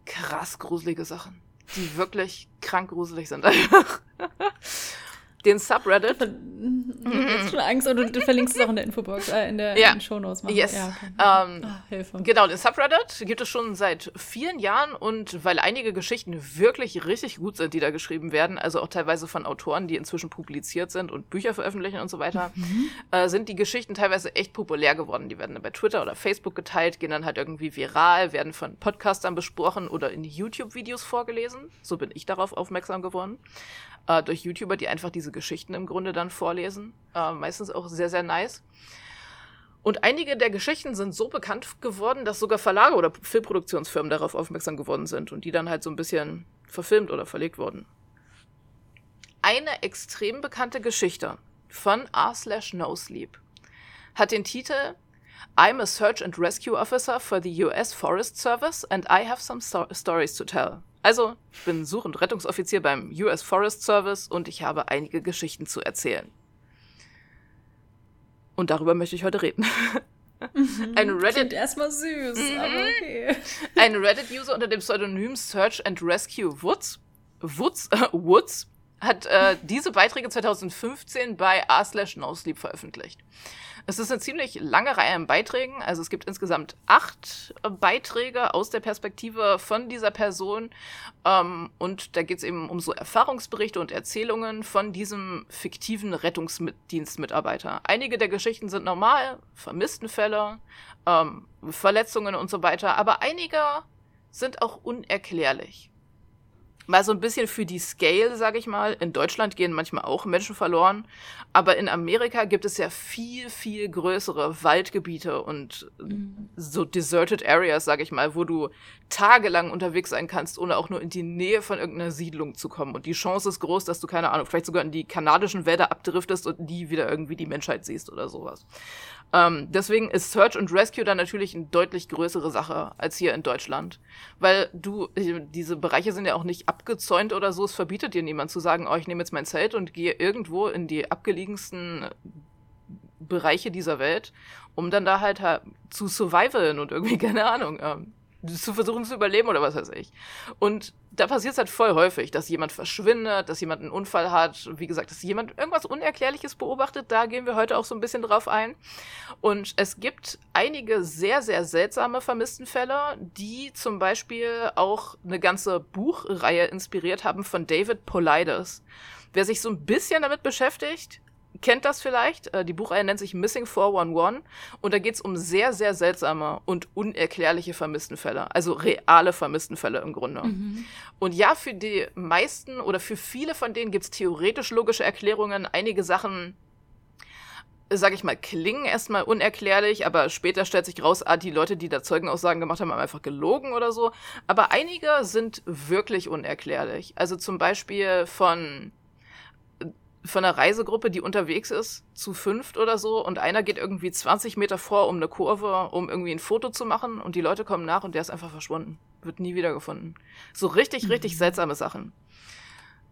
krass gruselige Sachen, die wirklich krank gruselig sind einfach den Subreddit. Jetzt schon Angst, oder du verlinkst es auch in der Infobox, äh, in der ja. in Shownotes. Machen. Yes. Ja, okay. ähm, Ach, Hilfe. Genau, den Subreddit gibt es schon seit vielen Jahren und weil einige Geschichten wirklich richtig gut sind, die da geschrieben werden, also auch teilweise von Autoren, die inzwischen publiziert sind und Bücher veröffentlichen und so weiter, mhm. äh, sind die Geschichten teilweise echt populär geworden. Die werden dann bei Twitter oder Facebook geteilt, gehen dann halt irgendwie viral, werden von Podcastern besprochen oder in YouTube-Videos vorgelesen. So bin ich darauf aufmerksam geworden äh, durch YouTuber, die einfach diese Geschichten im Grunde dann vorlesen. Äh, meistens auch sehr, sehr nice. Und einige der Geschichten sind so bekannt geworden, dass sogar Verlage oder Filmproduktionsfirmen darauf aufmerksam geworden sind und die dann halt so ein bisschen verfilmt oder verlegt wurden. Eine extrem bekannte Geschichte von R slash No Sleep hat den Titel I'm a Search and Rescue Officer for the US Forest Service and I have some so stories to tell. Also, ich bin Such- und Rettungsoffizier beim US Forest Service und ich habe einige Geschichten zu erzählen. Und darüber möchte ich heute reden. Mhm. Ein Reddit. Klingt erstmal süß, mhm. aber okay. Ein Reddit-User unter dem Pseudonym Search and Rescue Woods, Woods, äh, Woods hat äh, diese Beiträge 2015 bei r slash nosleep veröffentlicht. Es ist eine ziemlich lange Reihe an Beiträgen. Also es gibt insgesamt acht Beiträge aus der Perspektive von dieser Person. Ähm, und da geht es eben um so Erfahrungsberichte und Erzählungen von diesem fiktiven Rettungsdienstmitarbeiter. Einige der Geschichten sind normal, vermissten Fälle, ähm, Verletzungen und so weiter. Aber einige sind auch unerklärlich mal so ein bisschen für die Scale, sage ich mal. In Deutschland gehen manchmal auch Menschen verloren, aber in Amerika gibt es ja viel, viel größere Waldgebiete und mhm. so deserted Areas, sage ich mal, wo du tagelang unterwegs sein kannst, ohne auch nur in die Nähe von irgendeiner Siedlung zu kommen. Und die Chance ist groß, dass du, keine Ahnung, vielleicht sogar in die kanadischen Wälder abdriftest und nie wieder irgendwie die Menschheit siehst oder sowas. Ähm, deswegen ist Search und Rescue dann natürlich eine deutlich größere Sache als hier in Deutschland. Weil du, diese Bereiche sind ja auch nicht abgezäunt oder so. Es verbietet dir niemand zu sagen, oh, ich nehme jetzt mein Zelt und gehe irgendwo in die abgelegensten Bereiche dieser Welt, um dann da halt zu survivalen und irgendwie, keine Ahnung, ähm, zu versuchen zu überleben oder was weiß ich. Und da passiert es halt voll häufig, dass jemand verschwindet, dass jemand einen Unfall hat, wie gesagt, dass jemand irgendwas Unerklärliches beobachtet. Da gehen wir heute auch so ein bisschen drauf ein. Und es gibt einige sehr, sehr seltsame Vermisstenfälle, die zum Beispiel auch eine ganze Buchreihe inspiriert haben von David Polides. Wer sich so ein bisschen damit beschäftigt, kennt das vielleicht. Äh, die Buchreihe nennt sich Missing 411 und da geht es um sehr, sehr seltsame und unerklärliche Vermisstenfälle. Also reale Vermisstenfälle im Grunde. Mhm. Und ja, für die meisten oder für viele von denen gibt es theoretisch logische Erklärungen. Einige Sachen sag ich mal, klingen erstmal unerklärlich, aber später stellt sich raus, ah, die Leute, die da Zeugenaussagen gemacht haben, haben einfach gelogen oder so. Aber einige sind wirklich unerklärlich. Also zum Beispiel von von einer Reisegruppe, die unterwegs ist, zu fünft oder so, und einer geht irgendwie 20 Meter vor um eine Kurve, um irgendwie ein Foto zu machen, und die Leute kommen nach und der ist einfach verschwunden. Wird nie wiedergefunden. So richtig, richtig mhm. seltsame Sachen.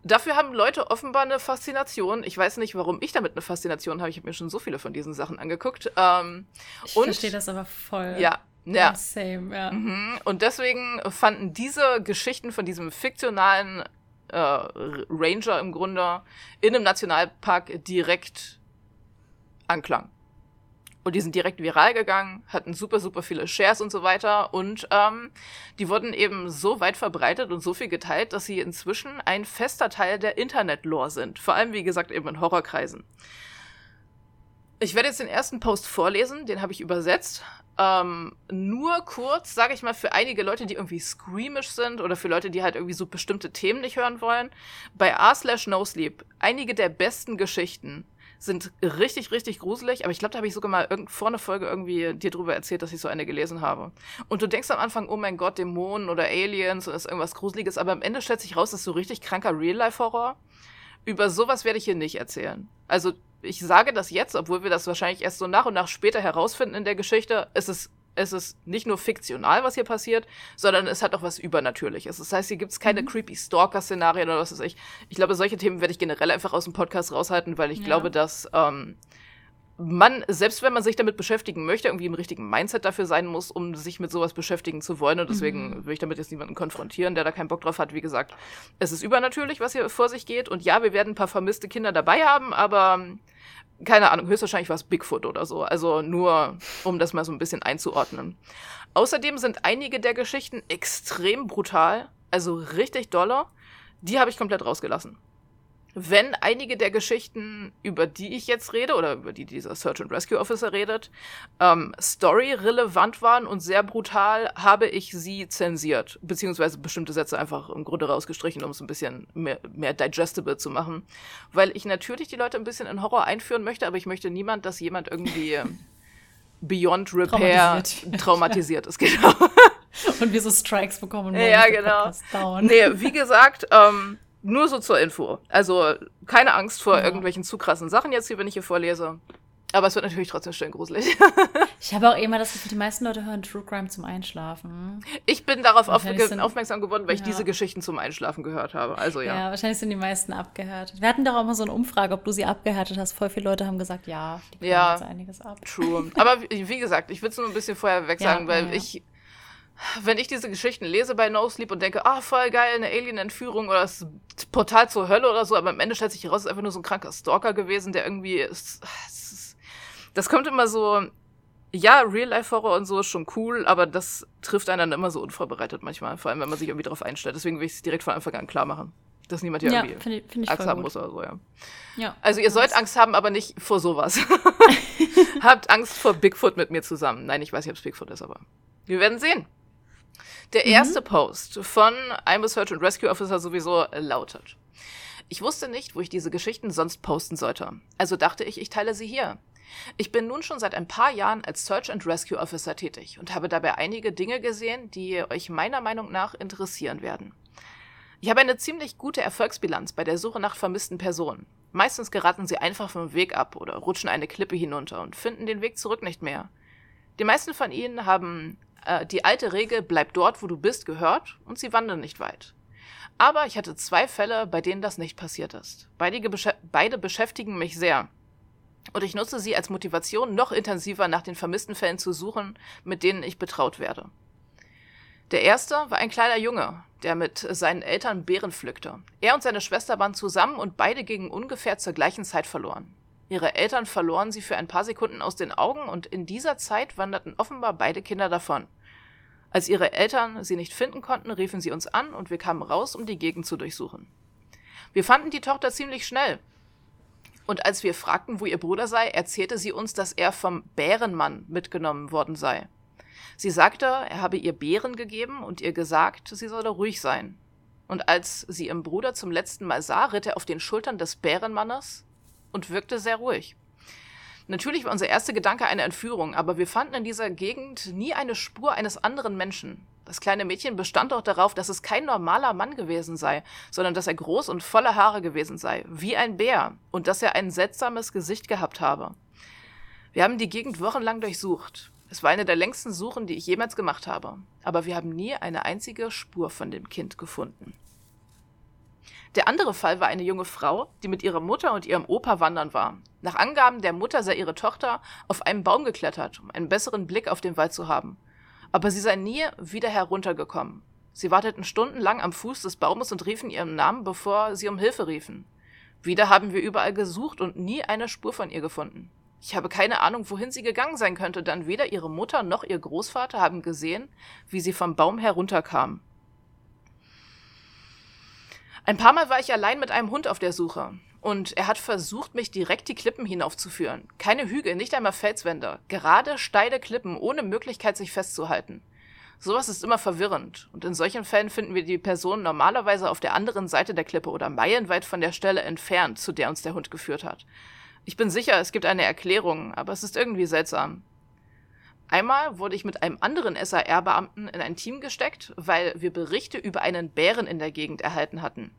Dafür haben Leute offenbar eine Faszination. Ich weiß nicht, warum ich damit eine Faszination habe. Ich habe mir schon so viele von diesen Sachen angeguckt. Ähm, ich verstehe das aber voll. Ja, ja. Same, ja. Mhm. Und deswegen fanden diese Geschichten von diesem fiktionalen äh, Ranger im Grunde in einem Nationalpark direkt Anklang. Und die sind direkt viral gegangen, hatten super, super viele Shares und so weiter. Und ähm, die wurden eben so weit verbreitet und so viel geteilt, dass sie inzwischen ein fester Teil der Internet-Lore sind. Vor allem, wie gesagt, eben in Horrorkreisen. Ich werde jetzt den ersten Post vorlesen, den habe ich übersetzt. Ähm, nur kurz, sage ich mal, für einige Leute, die irgendwie squeamish sind oder für Leute, die halt irgendwie so bestimmte Themen nicht hören wollen. Bei r slash no sleep, einige der besten Geschichten sind richtig, richtig gruselig, aber ich glaube, da habe ich sogar mal vor einer Folge irgendwie dir drüber erzählt, dass ich so eine gelesen habe. Und du denkst am Anfang, oh mein Gott, Dämonen oder Aliens oder ist irgendwas Gruseliges, aber am Ende stellt sich raus, das ist so richtig kranker Real-Life-Horror. Über sowas werde ich hier nicht erzählen. Also ich sage das jetzt, obwohl wir das wahrscheinlich erst so nach und nach später herausfinden in der Geschichte, es ist es ist nicht nur fiktional, was hier passiert, sondern es hat auch was Übernatürliches. Das heißt, hier gibt es keine mhm. creepy Stalker-Szenarien oder was weiß ich. Ich glaube, solche Themen werde ich generell einfach aus dem Podcast raushalten, weil ich ja. glaube, dass ähm, man, selbst wenn man sich damit beschäftigen möchte, irgendwie im richtigen Mindset dafür sein muss, um sich mit sowas beschäftigen zu wollen. Und deswegen mhm. will ich damit jetzt niemanden konfrontieren, der da keinen Bock drauf hat. Wie gesagt, es ist übernatürlich, was hier vor sich geht. Und ja, wir werden ein paar vermisste Kinder dabei haben, aber keine Ahnung, höchstwahrscheinlich war es Bigfoot oder so. Also nur, um das mal so ein bisschen einzuordnen. Außerdem sind einige der Geschichten extrem brutal, also richtig doller. Die habe ich komplett rausgelassen wenn einige der Geschichten, über die ich jetzt rede oder über die dieser Search and Rescue Officer redet, ähm, story-relevant waren und sehr brutal, habe ich sie zensiert, beziehungsweise bestimmte Sätze einfach im Grunde rausgestrichen, um es ein bisschen mehr, mehr digestible zu machen. Weil ich natürlich die Leute ein bisschen in Horror einführen möchte, aber ich möchte niemand, dass jemand irgendwie beyond repair traumatisiert, traumatisiert ist, genau. Und wir so Strikes bekommen. Ja, genau. Nee, wie gesagt, ähm, nur so zur Info. Also keine Angst vor ja. irgendwelchen zu krassen Sachen jetzt hier, wenn ich hier vorlese. Aber es wird natürlich trotzdem schön gruselig. ich habe auch immer das Gefühl, die meisten Leute hören True Crime zum Einschlafen. Ich bin darauf auf, sind, aufmerksam geworden, weil ja. ich diese Geschichten zum Einschlafen gehört habe. Also ja. Ja, wahrscheinlich sind die meisten abgehört. Wir hatten doch auch mal so eine Umfrage, ob du sie abgehärtet hast. Voll viele Leute haben gesagt, ja, die ja, jetzt einiges ab. True. Aber wie, wie gesagt, ich will es nur ein bisschen vorher weg sagen, ja, weil ich wenn ich diese Geschichten lese bei No Sleep und denke, ah, voll geil, eine Alien-Entführung oder das Portal zur Hölle oder so, aber am Ende stellt sich heraus, es ist einfach nur so ein kranker Stalker gewesen, der irgendwie ist, das kommt immer so, ja, Real-Life-Horror und so ist schon cool, aber das trifft einen dann immer so unvorbereitet manchmal, vor allem wenn man sich irgendwie darauf einstellt. Deswegen will ich es direkt von Anfang an klar machen, dass niemand hier ja, irgendwie find ich, find ich Angst haben gut. muss oder so, ja. ja also ihr sollt Angst haben, aber nicht vor sowas. Habt Angst vor Bigfoot mit mir zusammen. Nein, ich weiß nicht, ob es Bigfoot ist, aber wir werden sehen. Der mhm. erste Post von I'm a Search and Rescue Officer sowieso lautet. Ich wusste nicht, wo ich diese Geschichten sonst posten sollte. Also dachte ich, ich teile sie hier. Ich bin nun schon seit ein paar Jahren als Search and Rescue Officer tätig und habe dabei einige Dinge gesehen, die euch meiner Meinung nach interessieren werden. Ich habe eine ziemlich gute Erfolgsbilanz bei der Suche nach vermissten Personen. Meistens geraten sie einfach vom Weg ab oder rutschen eine Klippe hinunter und finden den Weg zurück nicht mehr. Die meisten von ihnen haben äh, die alte Regel bleib dort, wo du bist, gehört und sie wandern nicht weit. Aber ich hatte zwei Fälle, bei denen das nicht passiert ist. Beide, besch beide beschäftigen mich sehr. Und ich nutze sie als Motivation, noch intensiver nach den vermissten Fällen zu suchen, mit denen ich betraut werde. Der erste war ein kleiner Junge, der mit seinen Eltern Beeren pflückte. Er und seine Schwester waren zusammen und beide gingen ungefähr zur gleichen Zeit verloren. Ihre Eltern verloren sie für ein paar Sekunden aus den Augen und in dieser Zeit wanderten offenbar beide Kinder davon. Als ihre Eltern sie nicht finden konnten, riefen sie uns an und wir kamen raus, um die Gegend zu durchsuchen. Wir fanden die Tochter ziemlich schnell. Und als wir fragten, wo ihr Bruder sei, erzählte sie uns, dass er vom Bärenmann mitgenommen worden sei. Sie sagte, er habe ihr Beeren gegeben und ihr gesagt, sie solle ruhig sein. Und als sie ihren Bruder zum letzten Mal sah, ritt er auf den Schultern des Bärenmannes und wirkte sehr ruhig. Natürlich war unser erster Gedanke eine Entführung, aber wir fanden in dieser Gegend nie eine Spur eines anderen Menschen. Das kleine Mädchen bestand auch darauf, dass es kein normaler Mann gewesen sei, sondern dass er groß und voller Haare gewesen sei, wie ein Bär, und dass er ein seltsames Gesicht gehabt habe. Wir haben die Gegend wochenlang durchsucht. Es war eine der längsten Suchen, die ich jemals gemacht habe, aber wir haben nie eine einzige Spur von dem Kind gefunden. Der andere Fall war eine junge Frau, die mit ihrer Mutter und ihrem Opa wandern war. Nach Angaben der Mutter sei ihre Tochter auf einen Baum geklettert, um einen besseren Blick auf den Wald zu haben. Aber sie sei nie wieder heruntergekommen. Sie warteten stundenlang am Fuß des Baumes und riefen ihren Namen, bevor sie um Hilfe riefen. Wieder haben wir überall gesucht und nie eine Spur von ihr gefunden. Ich habe keine Ahnung, wohin sie gegangen sein könnte, denn weder ihre Mutter noch ihr Großvater haben gesehen, wie sie vom Baum herunterkam. Ein paar Mal war ich allein mit einem Hund auf der Suche. Und er hat versucht, mich direkt die Klippen hinaufzuführen. Keine Hügel, nicht einmal Felswände. Gerade steile Klippen, ohne Möglichkeit, sich festzuhalten. Sowas ist immer verwirrend. Und in solchen Fällen finden wir die Person normalerweise auf der anderen Seite der Klippe oder meilenweit von der Stelle entfernt, zu der uns der Hund geführt hat. Ich bin sicher, es gibt eine Erklärung, aber es ist irgendwie seltsam. Einmal wurde ich mit einem anderen SAR-Beamten in ein Team gesteckt, weil wir Berichte über einen Bären in der Gegend erhalten hatten.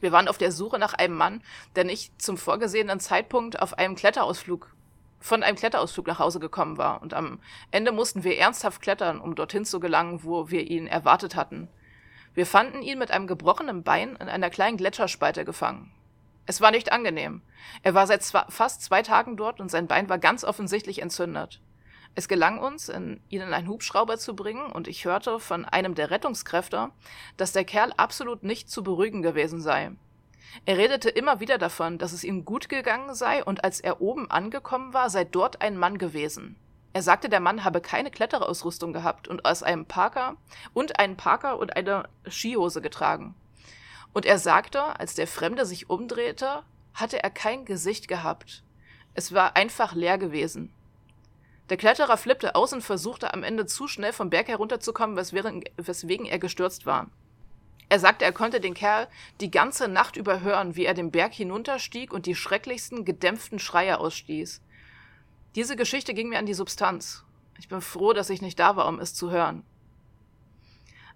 Wir waren auf der Suche nach einem Mann, der nicht zum vorgesehenen Zeitpunkt auf einem Kletterausflug von einem Kletterausflug nach Hause gekommen war. Und am Ende mussten wir ernsthaft klettern, um dorthin zu gelangen, wo wir ihn erwartet hatten. Wir fanden ihn mit einem gebrochenen Bein in einer kleinen Gletscherspalte gefangen. Es war nicht angenehm. Er war seit fast zwei Tagen dort und sein Bein war ganz offensichtlich entzündet. Es gelang uns, ihn in einen Hubschrauber zu bringen, und ich hörte von einem der Rettungskräfte, dass der Kerl absolut nicht zu beruhigen gewesen sei. Er redete immer wieder davon, dass es ihm gut gegangen sei, und als er oben angekommen war, sei dort ein Mann gewesen. Er sagte, der Mann habe keine Kletterausrüstung gehabt und aus einem Parker und einen Parker und eine Skihose getragen. Und er sagte, als der Fremde sich umdrehte, hatte er kein Gesicht gehabt. Es war einfach leer gewesen. Der Kletterer flippte aus und versuchte am Ende zu schnell vom Berg herunterzukommen, weswegen er gestürzt war. Er sagte, er konnte den Kerl die ganze Nacht über hören, wie er den Berg hinunterstieg und die schrecklichsten gedämpften Schreie ausstieß. Diese Geschichte ging mir an die Substanz. Ich bin froh, dass ich nicht da war, um es zu hören.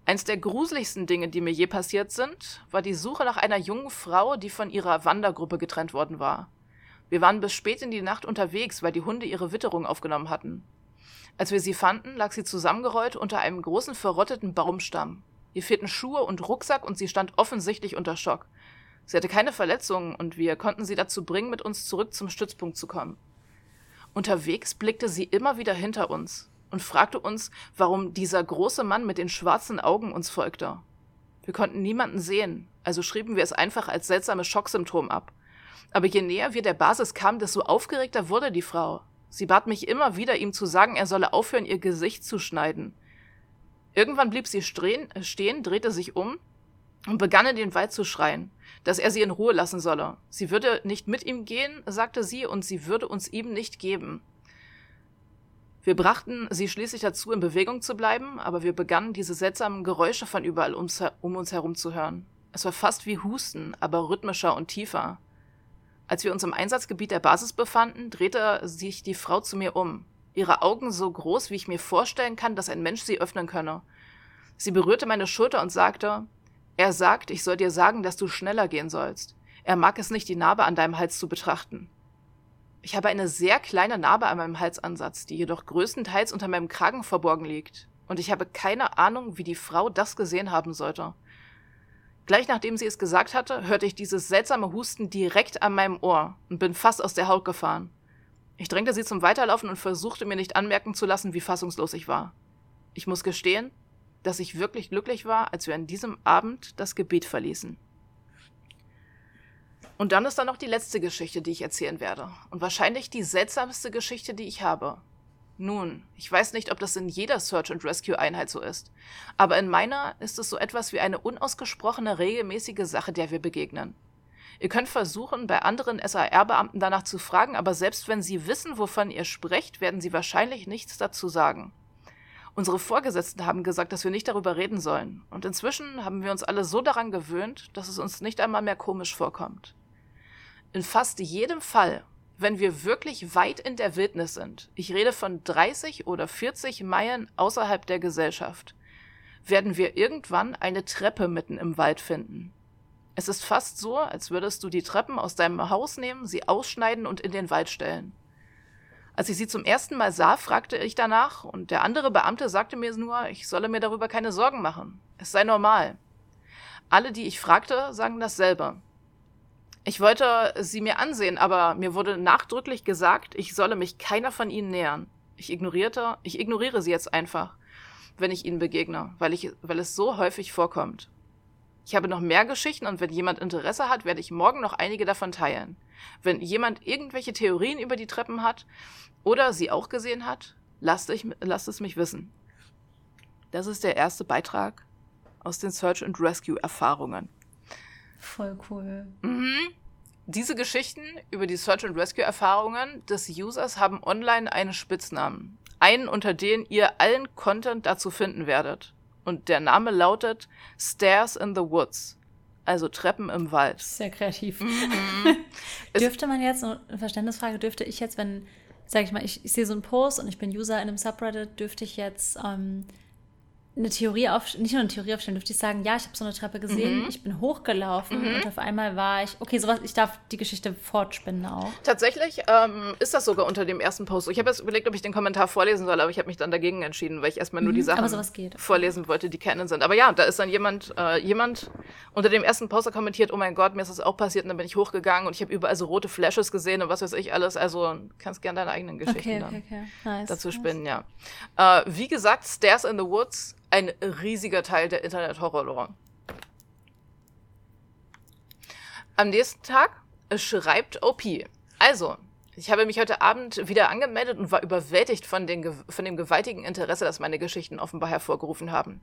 Eins der gruseligsten Dinge, die mir je passiert sind, war die Suche nach einer jungen Frau, die von ihrer Wandergruppe getrennt worden war. Wir waren bis spät in die Nacht unterwegs, weil die Hunde ihre Witterung aufgenommen hatten. Als wir sie fanden, lag sie zusammengerollt unter einem großen verrotteten Baumstamm. Ihr fehlten Schuhe und Rucksack und sie stand offensichtlich unter Schock. Sie hatte keine Verletzungen und wir konnten sie dazu bringen, mit uns zurück zum Stützpunkt zu kommen. Unterwegs blickte sie immer wieder hinter uns und fragte uns, warum dieser große Mann mit den schwarzen Augen uns folgte. Wir konnten niemanden sehen, also schrieben wir es einfach als seltsames Schocksymptom ab. Aber je näher wir der Basis kamen, desto aufgeregter wurde die Frau. Sie bat mich immer wieder, ihm zu sagen, er solle aufhören, ihr Gesicht zu schneiden. Irgendwann blieb sie stehen, drehte sich um und begann in den Wald zu schreien, dass er sie in Ruhe lassen solle. Sie würde nicht mit ihm gehen, sagte sie, und sie würde uns ihm nicht geben. Wir brachten sie schließlich dazu, in Bewegung zu bleiben, aber wir begannen diese seltsamen Geräusche von überall um uns herum zu hören. Es war fast wie Husten, aber rhythmischer und tiefer. Als wir uns im Einsatzgebiet der Basis befanden, drehte sich die Frau zu mir um. Ihre Augen so groß, wie ich mir vorstellen kann, dass ein Mensch sie öffnen könne. Sie berührte meine Schulter und sagte, er sagt, ich soll dir sagen, dass du schneller gehen sollst. Er mag es nicht, die Narbe an deinem Hals zu betrachten. Ich habe eine sehr kleine Narbe an meinem Halsansatz, die jedoch größtenteils unter meinem Kragen verborgen liegt. Und ich habe keine Ahnung, wie die Frau das gesehen haben sollte. Gleich nachdem sie es gesagt hatte, hörte ich dieses seltsame Husten direkt an meinem Ohr und bin fast aus der Haut gefahren. Ich drängte sie zum Weiterlaufen und versuchte mir nicht anmerken zu lassen, wie fassungslos ich war. Ich muss gestehen, dass ich wirklich glücklich war, als wir an diesem Abend das Gebiet verließen. Und dann ist da noch die letzte Geschichte, die ich erzählen werde. Und wahrscheinlich die seltsamste Geschichte, die ich habe. Nun, ich weiß nicht, ob das in jeder Search and Rescue Einheit so ist, aber in meiner ist es so etwas wie eine unausgesprochene regelmäßige Sache, der wir begegnen. Ihr könnt versuchen, bei anderen SAR-Beamten danach zu fragen, aber selbst wenn sie wissen, wovon ihr sprecht, werden sie wahrscheinlich nichts dazu sagen. Unsere Vorgesetzten haben gesagt, dass wir nicht darüber reden sollen, und inzwischen haben wir uns alle so daran gewöhnt, dass es uns nicht einmal mehr komisch vorkommt. In fast jedem Fall, wenn wir wirklich weit in der Wildnis sind, ich rede von 30 oder 40 Meilen außerhalb der Gesellschaft, werden wir irgendwann eine Treppe mitten im Wald finden. Es ist fast so, als würdest du die Treppen aus deinem Haus nehmen, sie ausschneiden und in den Wald stellen. Als ich sie zum ersten Mal sah, fragte ich danach, und der andere Beamte sagte mir nur, ich solle mir darüber keine Sorgen machen. Es sei normal. Alle, die ich fragte, sagen dasselbe. Ich wollte sie mir ansehen, aber mir wurde nachdrücklich gesagt, ich solle mich keiner von ihnen nähern. Ich ignorierte, ich ignoriere sie jetzt einfach, wenn ich ihnen begegne, weil ich, weil es so häufig vorkommt. Ich habe noch mehr Geschichten und wenn jemand Interesse hat, werde ich morgen noch einige davon teilen. Wenn jemand irgendwelche Theorien über die Treppen hat oder sie auch gesehen hat, lasst, ich, lasst es mich wissen. Das ist der erste Beitrag aus den Search and Rescue Erfahrungen. Voll cool. Mhm. Diese Geschichten über die Search and Rescue Erfahrungen des Users haben online einen Spitznamen. Einen, unter den ihr allen Content dazu finden werdet. Und der Name lautet Stairs in the Woods. Also Treppen im Wald. Sehr kreativ. Mhm. dürfte man jetzt, eine Verständnisfrage, dürfte ich jetzt, wenn, sag ich mal, ich, ich sehe so einen Post und ich bin User in einem Subreddit, dürfte ich jetzt ähm, eine Theorie auf, nicht nur eine Theorie aufstellen, dürfte ich sagen, ja, ich habe so eine Treppe gesehen, mhm. ich bin hochgelaufen mhm. und auf einmal war ich, okay, sowas, ich darf die Geschichte fortspinnen auch. Tatsächlich ähm, ist das sogar unter dem ersten Post. Ich habe jetzt überlegt, ob ich den Kommentar vorlesen soll, aber ich habe mich dann dagegen entschieden, weil ich erstmal nur mhm. die Sachen vorlesen wollte, die kennen sind. Aber ja, da ist dann jemand, äh, jemand unter dem ersten Poster kommentiert, oh mein Gott, mir ist das auch passiert und dann bin ich hochgegangen und ich habe überall so rote Flashes gesehen und was weiß ich alles. Also kannst gerne deine eigenen Geschichten okay, okay, okay. Nice, dazu spinnen, nice. ja. Äh, wie gesagt, Stairs in the Woods ein riesiger Teil der Internet-Horror-Lore. Am nächsten Tag schreibt OP. Also, ich habe mich heute Abend wieder angemeldet und war überwältigt von, den, von dem gewaltigen Interesse, das meine Geschichten offenbar hervorgerufen haben.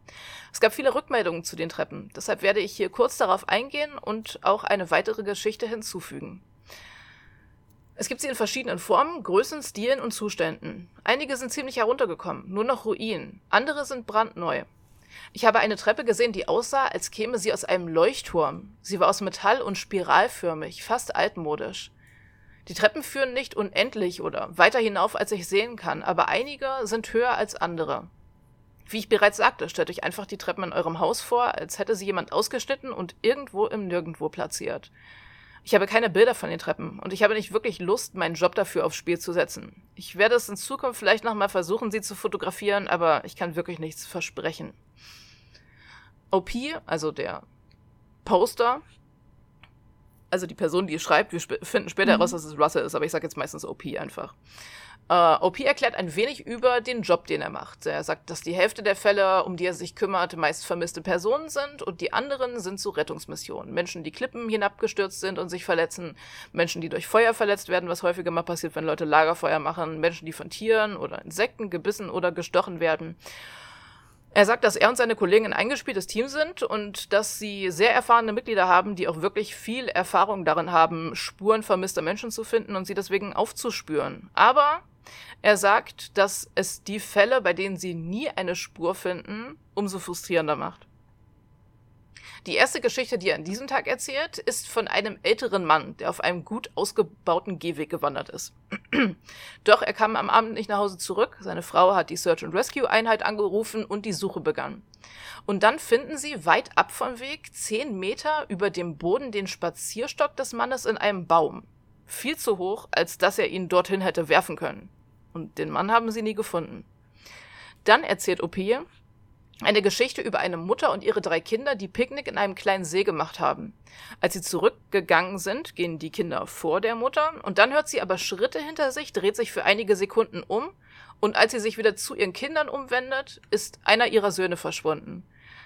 Es gab viele Rückmeldungen zu den Treppen, deshalb werde ich hier kurz darauf eingehen und auch eine weitere Geschichte hinzufügen. Es gibt sie in verschiedenen Formen, Größen, Stilen und Zuständen. Einige sind ziemlich heruntergekommen, nur noch Ruinen. Andere sind brandneu. Ich habe eine Treppe gesehen, die aussah, als käme sie aus einem Leuchtturm. Sie war aus Metall und spiralförmig, fast altmodisch. Die Treppen führen nicht unendlich oder weiter hinauf, als ich sehen kann, aber einige sind höher als andere. Wie ich bereits sagte, stellt euch einfach die Treppen in eurem Haus vor, als hätte sie jemand ausgeschnitten und irgendwo im Nirgendwo platziert. Ich habe keine Bilder von den Treppen und ich habe nicht wirklich Lust, meinen Job dafür aufs Spiel zu setzen. Ich werde es in Zukunft vielleicht nochmal versuchen, sie zu fotografieren, aber ich kann wirklich nichts versprechen. OP, also der Poster, also die Person, die es schreibt, wir sp finden später heraus, mhm. dass es Russell ist, aber ich sage jetzt meistens OP einfach. Uh, OP erklärt ein wenig über den Job, den er macht. Er sagt, dass die Hälfte der Fälle, um die er sich kümmert, meist vermisste Personen sind und die anderen sind so Rettungsmissionen. Menschen, die Klippen hinabgestürzt sind und sich verletzen, Menschen, die durch Feuer verletzt werden, was häufiger mal passiert, wenn Leute Lagerfeuer machen, Menschen, die von Tieren oder Insekten gebissen oder gestochen werden. Er sagt, dass er und seine Kollegen ein eingespieltes Team sind und dass sie sehr erfahrene Mitglieder haben, die auch wirklich viel Erfahrung darin haben, Spuren vermisster Menschen zu finden und sie deswegen aufzuspüren. Aber er sagt, dass es die Fälle, bei denen sie nie eine Spur finden, umso frustrierender macht. Die erste Geschichte, die er an diesem Tag erzählt, ist von einem älteren Mann, der auf einem gut ausgebauten Gehweg gewandert ist. Doch er kam am Abend nicht nach Hause zurück. Seine Frau hat die Search and Rescue Einheit angerufen und die Suche begann. Und dann finden sie weit ab vom Weg, zehn Meter über dem Boden, den Spazierstock des Mannes in einem Baum. Viel zu hoch, als dass er ihn dorthin hätte werfen können. Und den Mann haben sie nie gefunden. Dann erzählt Opie, eine Geschichte über eine Mutter und ihre drei Kinder, die Picknick in einem kleinen See gemacht haben. Als sie zurückgegangen sind, gehen die Kinder vor der Mutter und dann hört sie aber Schritte hinter sich, dreht sich für einige Sekunden um und als sie sich wieder zu ihren Kindern umwendet, ist einer ihrer Söhne verschwunden.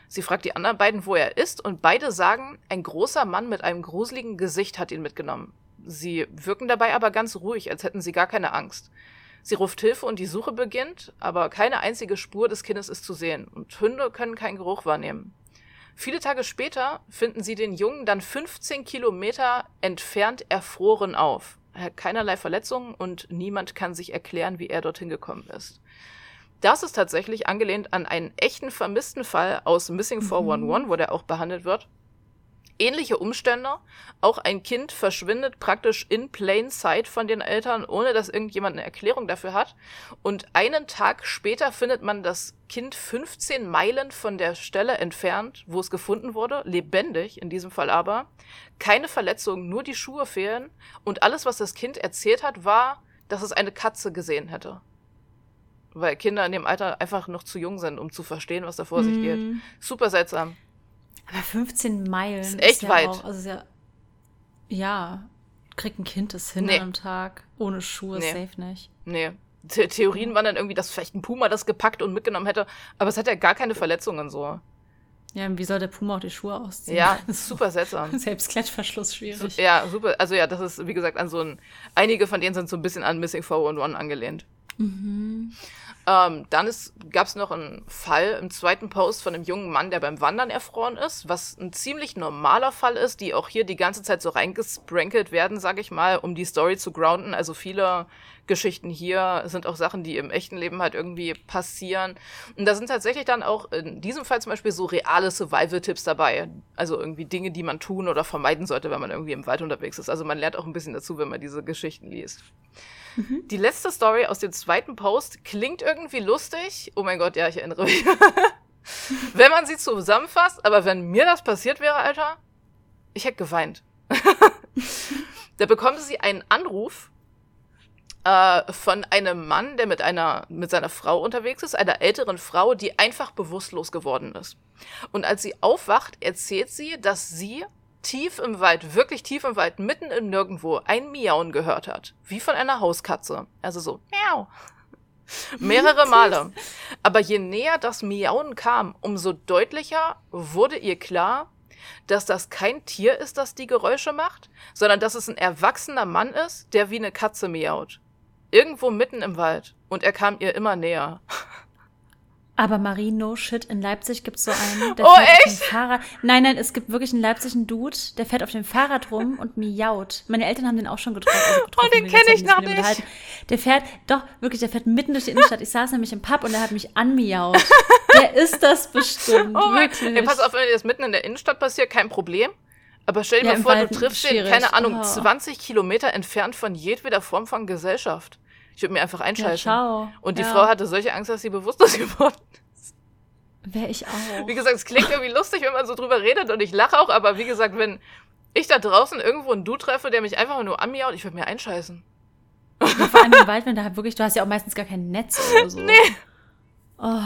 Sie fragt die anderen beiden, wo er ist und beide sagen, ein großer Mann mit einem gruseligen Gesicht hat ihn mitgenommen. Sie wirken dabei aber ganz ruhig, als hätten sie gar keine Angst. Sie ruft Hilfe und die Suche beginnt, aber keine einzige Spur des Kindes ist zu sehen und Hunde können keinen Geruch wahrnehmen. Viele Tage später finden sie den Jungen dann 15 Kilometer entfernt erfroren auf. Er hat keinerlei Verletzungen und niemand kann sich erklären, wie er dorthin gekommen ist. Das ist tatsächlich angelehnt an einen echten vermissten Fall aus Missing 411, mhm. wo der auch behandelt wird ähnliche Umstände. Auch ein Kind verschwindet praktisch in plain sight von den Eltern, ohne dass irgendjemand eine Erklärung dafür hat. Und einen Tag später findet man das Kind 15 Meilen von der Stelle entfernt, wo es gefunden wurde, lebendig in diesem Fall aber. Keine Verletzungen, nur die Schuhe fehlen. Und alles, was das Kind erzählt hat, war, dass es eine Katze gesehen hätte. Weil Kinder in dem Alter einfach noch zu jung sind, um zu verstehen, was da vor sich geht. Mhm. Super seltsam. Aber 15 Meilen ist echt ist ja weit. Auch, also ja, ja, kriegt ein Kind das hin nee. an einem Tag. Ohne Schuhe, nee. safe nicht. Nee. The Theorien waren dann irgendwie, dass vielleicht ein Puma das gepackt und mitgenommen hätte, aber es hat ja gar keine Verletzungen so. Ja, wie soll der Puma auch die Schuhe ausziehen? Ja, das ist super seltsam. Selbst Klettverschluss schwierig. Ja, super. Also ja, das ist, wie gesagt, an so ein, einige von denen sind so ein bisschen an Missing 411 angelehnt. Mhm. Ähm, dann gab es noch einen Fall im zweiten Post von einem jungen Mann, der beim Wandern erfroren ist, was ein ziemlich normaler Fall ist, die auch hier die ganze Zeit so reingesprankelt werden, sag ich mal, um die Story zu grounden. Also viele Geschichten hier sind auch Sachen, die im echten Leben halt irgendwie passieren. Und da sind tatsächlich dann auch in diesem Fall zum Beispiel so reale Survival-Tipps dabei. Also irgendwie Dinge, die man tun oder vermeiden sollte, wenn man irgendwie im Wald unterwegs ist. Also man lernt auch ein bisschen dazu, wenn man diese Geschichten liest. Mhm. Die letzte Story aus dem zweiten Post klingt irgendwie lustig. Oh mein Gott, ja, ich erinnere mich. wenn man sie zusammenfasst, aber wenn mir das passiert wäre, Alter, ich hätte geweint. da bekommt sie einen Anruf äh, von einem Mann, der mit einer, mit seiner Frau unterwegs ist, einer älteren Frau, die einfach bewusstlos geworden ist. Und als sie aufwacht, erzählt sie, dass sie tief im Wald, wirklich tief im Wald, mitten in nirgendwo, ein Miauen gehört hat. Wie von einer Hauskatze. Also so, miau. Mehrere Male. Aber je näher das Miauen kam, umso deutlicher wurde ihr klar, dass das kein Tier ist, das die Geräusche macht, sondern dass es ein erwachsener Mann ist, der wie eine Katze miaut. Irgendwo mitten im Wald. Und er kam ihr immer näher. Aber Marie, no shit, in Leipzig gibt es so einen, der oh, fährt echt? auf dem Fahrrad. Nein, nein, es gibt wirklich einen Leipzigen Dude, der fährt auf dem Fahrrad rum und miaut. Meine Eltern haben den auch schon getroffen. Also getroffen oh, den kenne ich noch nicht. Der fährt, doch, wirklich, der fährt mitten durch die Innenstadt. Ich saß nämlich im Pub und der hat mich anmiaut. der ist das bestimmt, oh wirklich. Ey, pass auf, wenn das mitten in der Innenstadt passiert, kein Problem. Aber stell dir ja, mal vor, du triffst den, keine Ahnung, oh. 20 Kilometer entfernt von jedweder Form von Gesellschaft. Ich würde mir einfach einschalten. Ja, Und die ja. Frau hatte solche Angst, dass sie bewusstlos geworden ist. Wäre ich auch. Wie gesagt, es klingt irgendwie lustig, wenn man so drüber redet und ich lache auch, aber wie gesagt, wenn ich da draußen irgendwo einen Du treffe, der mich einfach nur anmiaut, ich würde mir einscheißen. Ja, vor allem im Wald, wenn da halt wirklich, du hast ja auch meistens gar kein Netz oder so. Nee. Oh.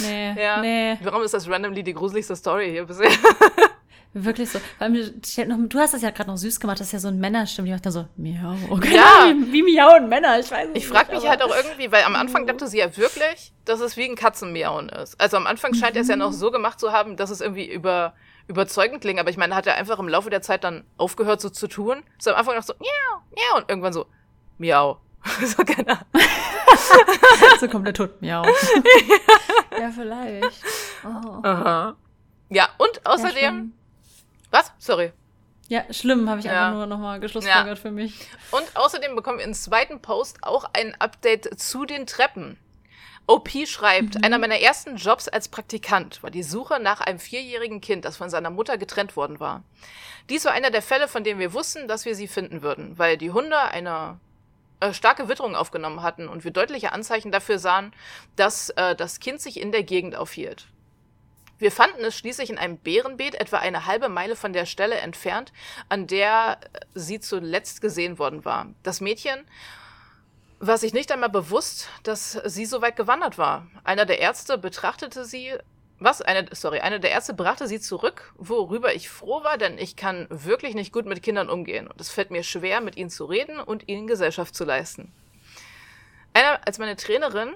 Nee, ja. nee. Warum ist das randomly die gruseligste Story hier bisher? Wirklich so. Du hast das ja gerade noch süß gemacht, das ist ja so ein Männerstimme, die macht dann so, miau. Okay, ja. wie, wie miauen Männer, ich weiß nicht. Ich frage mich halt auch irgendwie, weil am Anfang dachte sie ja wirklich, dass es wie ein Katzenmiauen ist. Also am Anfang scheint mhm. er es ja noch so gemacht zu haben, dass es irgendwie über, überzeugend klingt, aber ich meine, hat er einfach im Laufe der Zeit dann aufgehört so zu tun. So am Anfang noch so, miau, miau und irgendwann so, miau. so genau. so kommt der Tod, miau. ja, vielleicht. Oh. Aha. Ja, und außerdem was? Sorry. Ja, schlimm, habe ich ja. einfach nur nochmal geschlussfolgert ja. für mich. Und außerdem bekommen wir im zweiten Post auch ein Update zu den Treppen. OP schreibt, mhm. einer meiner ersten Jobs als Praktikant war die Suche nach einem vierjährigen Kind, das von seiner Mutter getrennt worden war. Dies war einer der Fälle, von denen wir wussten, dass wir sie finden würden, weil die Hunde eine äh, starke Witterung aufgenommen hatten und wir deutliche Anzeichen dafür sahen, dass äh, das Kind sich in der Gegend aufhielt. Wir fanden es schließlich in einem Bärenbeet etwa eine halbe Meile von der Stelle entfernt, an der sie zuletzt gesehen worden war. Das Mädchen war sich nicht einmal bewusst, dass sie so weit gewandert war. Einer der Ärzte betrachtete sie was? Eine, sorry, eine der Ärzte brachte sie zurück, worüber ich froh war, denn ich kann wirklich nicht gut mit Kindern umgehen und es fällt mir schwer, mit ihnen zu reden und ihnen Gesellschaft zu leisten. Eine, als meine Trainerin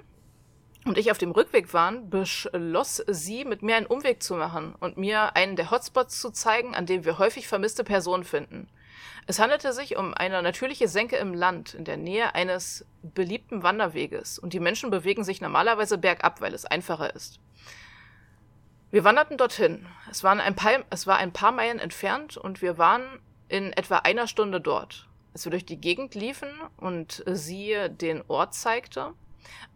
und ich auf dem Rückweg waren, beschloss sie, mit mir einen Umweg zu machen und mir einen der Hotspots zu zeigen, an dem wir häufig vermisste Personen finden. Es handelte sich um eine natürliche Senke im Land, in der Nähe eines beliebten Wanderweges, und die Menschen bewegen sich normalerweise bergab, weil es einfacher ist. Wir wanderten dorthin. Es, waren ein paar, es war ein paar Meilen entfernt und wir waren in etwa einer Stunde dort. Als wir durch die Gegend liefen und sie den Ort zeigte,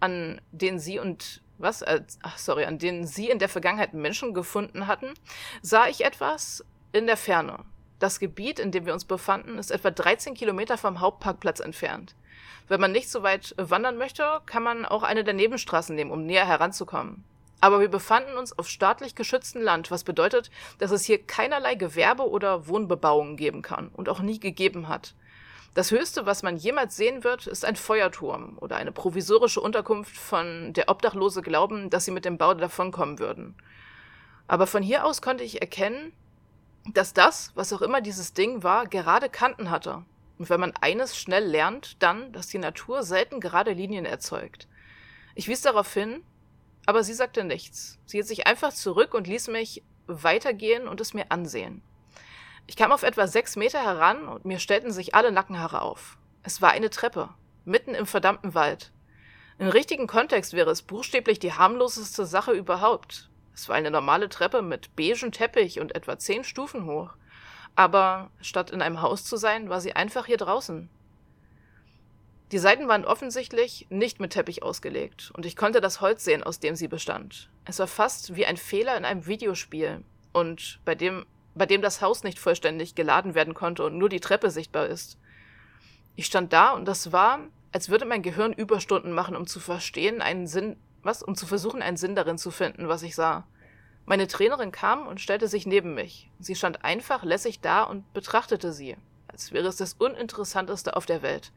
an denen sie und was, äh, ach sorry, an denen sie in der Vergangenheit Menschen gefunden hatten, sah ich etwas in der Ferne. Das Gebiet, in dem wir uns befanden, ist etwa 13 Kilometer vom Hauptparkplatz entfernt. Wenn man nicht so weit wandern möchte, kann man auch eine der Nebenstraßen nehmen, um näher heranzukommen. Aber wir befanden uns auf staatlich geschütztem Land, was bedeutet, dass es hier keinerlei Gewerbe oder Wohnbebauung geben kann und auch nie gegeben hat. Das Höchste, was man jemals sehen wird, ist ein Feuerturm oder eine provisorische Unterkunft, von der Obdachlose glauben, dass sie mit dem Bau davonkommen würden. Aber von hier aus konnte ich erkennen, dass das, was auch immer dieses Ding war, gerade Kanten hatte. Und wenn man eines schnell lernt, dann, dass die Natur selten gerade Linien erzeugt. Ich wies darauf hin, aber sie sagte nichts. Sie hielt sich einfach zurück und ließ mich weitergehen und es mir ansehen. Ich kam auf etwa sechs Meter heran und mir stellten sich alle Nackenhaare auf. Es war eine Treppe, mitten im verdammten Wald. Im richtigen Kontext wäre es buchstäblich die harmloseste Sache überhaupt. Es war eine normale Treppe mit beigen Teppich und etwa zehn Stufen hoch. Aber statt in einem Haus zu sein, war sie einfach hier draußen. Die Seiten waren offensichtlich nicht mit Teppich ausgelegt, und ich konnte das Holz sehen, aus dem sie bestand. Es war fast wie ein Fehler in einem Videospiel, und bei dem, bei dem das Haus nicht vollständig geladen werden konnte und nur die Treppe sichtbar ist. Ich stand da und das war, als würde mein Gehirn Überstunden machen, um zu verstehen, einen Sinn, was, um zu versuchen, einen Sinn darin zu finden, was ich sah. Meine Trainerin kam und stellte sich neben mich. Sie stand einfach lässig da und betrachtete sie, als wäre es das Uninteressanteste auf der Welt.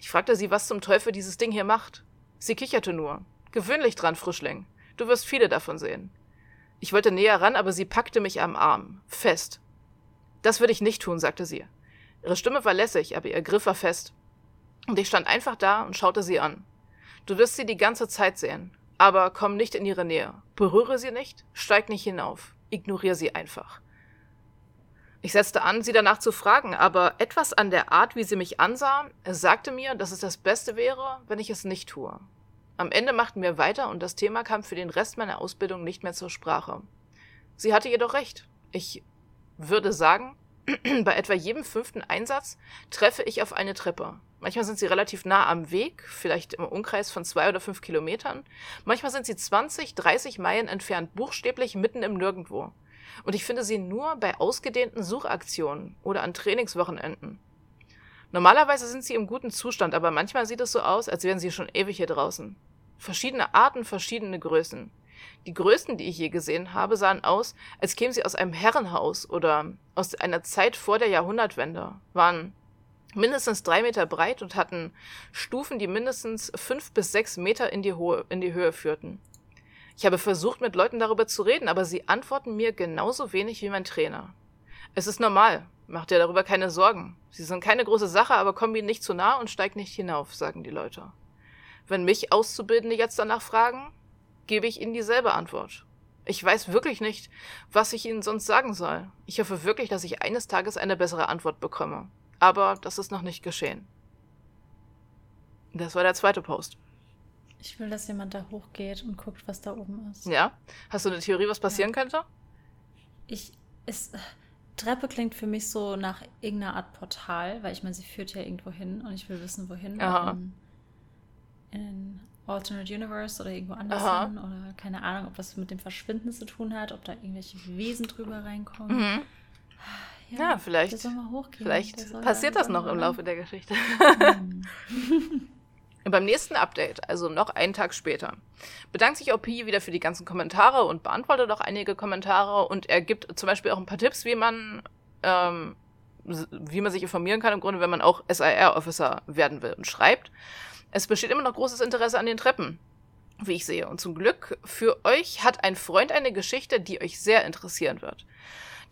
Ich fragte sie, was zum Teufel dieses Ding hier macht. Sie kicherte nur. Gewöhnlich dran, Frischling. Du wirst viele davon sehen. Ich wollte näher ran, aber sie packte mich am Arm. Fest. Das würde ich nicht tun, sagte sie. Ihre Stimme war lässig, aber ihr Griff war fest. Und ich stand einfach da und schaute sie an. Du wirst sie die ganze Zeit sehen. Aber komm nicht in ihre Nähe. Berühre sie nicht, steig nicht hinauf. Ignoriere sie einfach. Ich setzte an, sie danach zu fragen, aber etwas an der Art, wie sie mich ansah, sagte mir, dass es das Beste wäre, wenn ich es nicht tue. Am Ende machten wir weiter und das Thema kam für den Rest meiner Ausbildung nicht mehr zur Sprache. Sie hatte jedoch recht. Ich würde sagen, bei etwa jedem fünften Einsatz treffe ich auf eine Treppe. Manchmal sind sie relativ nah am Weg, vielleicht im Umkreis von zwei oder fünf Kilometern. Manchmal sind sie 20, 30 Meilen entfernt, buchstäblich mitten im Nirgendwo. Und ich finde sie nur bei ausgedehnten Suchaktionen oder an Trainingswochenenden. Normalerweise sind sie im guten Zustand, aber manchmal sieht es so aus, als wären sie schon ewig hier draußen. Verschiedene Arten, verschiedene Größen. Die größten, die ich je gesehen habe, sahen aus, als kämen sie aus einem Herrenhaus oder aus einer Zeit vor der Jahrhundertwende, waren mindestens drei Meter breit und hatten Stufen, die mindestens fünf bis sechs Meter in die, Hohe, in die Höhe führten. Ich habe versucht, mit Leuten darüber zu reden, aber sie antworten mir genauso wenig wie mein Trainer. Es ist normal, mach dir darüber keine Sorgen. Sie sind keine große Sache, aber komm ihnen nicht zu nah und steig nicht hinauf, sagen die Leute. Wenn mich Auszubildende jetzt danach fragen, gebe ich ihnen dieselbe Antwort. Ich weiß wirklich nicht, was ich ihnen sonst sagen soll. Ich hoffe wirklich, dass ich eines Tages eine bessere Antwort bekomme. Aber das ist noch nicht geschehen. Das war der zweite Post. Ich will, dass jemand da hochgeht und guckt, was da oben ist. Ja? Hast du eine Theorie, was passieren ja. könnte? Ich. Es, Treppe klingt für mich so nach irgendeiner Art Portal, weil ich meine, sie führt ja irgendwo hin und ich will wissen, wohin. Aha. In, in Alternate Universe oder irgendwo anders Aha. hin oder keine Ahnung, ob das mit dem Verschwinden zu tun hat, ob da irgendwelche Wesen drüber reinkommen. Mhm. Ja, ja, vielleicht. Vielleicht passiert das noch im Laufe der Geschichte. Mhm. Beim nächsten Update, also noch einen Tag später, bedankt sich OP wieder für die ganzen Kommentare und beantwortet auch einige Kommentare und er gibt zum Beispiel auch ein paar Tipps, wie man, ähm, wie man sich informieren kann, im Grunde, wenn man auch SIR-Officer werden will und schreibt. Es besteht immer noch großes Interesse an den Treppen, wie ich sehe. Und zum Glück für euch hat ein Freund eine Geschichte, die euch sehr interessieren wird.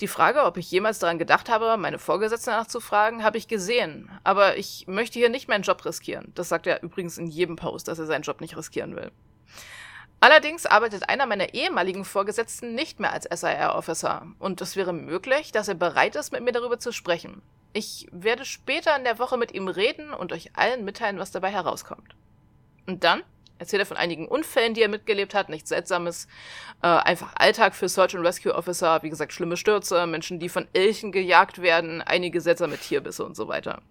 Die Frage, ob ich jemals daran gedacht habe, meine Vorgesetzte nachzufragen, habe ich gesehen. Aber ich möchte hier nicht meinen Job riskieren. Das sagt er übrigens in jedem Post, dass er seinen Job nicht riskieren will. Allerdings arbeitet einer meiner ehemaligen Vorgesetzten nicht mehr als SIR-Officer und es wäre möglich, dass er bereit ist, mit mir darüber zu sprechen. Ich werde später in der Woche mit ihm reden und euch allen mitteilen, was dabei herauskommt. Und dann erzählt er von einigen Unfällen, die er mitgelebt hat, nichts Seltsames, äh, einfach Alltag für Search and Rescue Officer, wie gesagt, schlimme Stürze, Menschen, die von Elchen gejagt werden, einige seltsame Tierbisse und so weiter.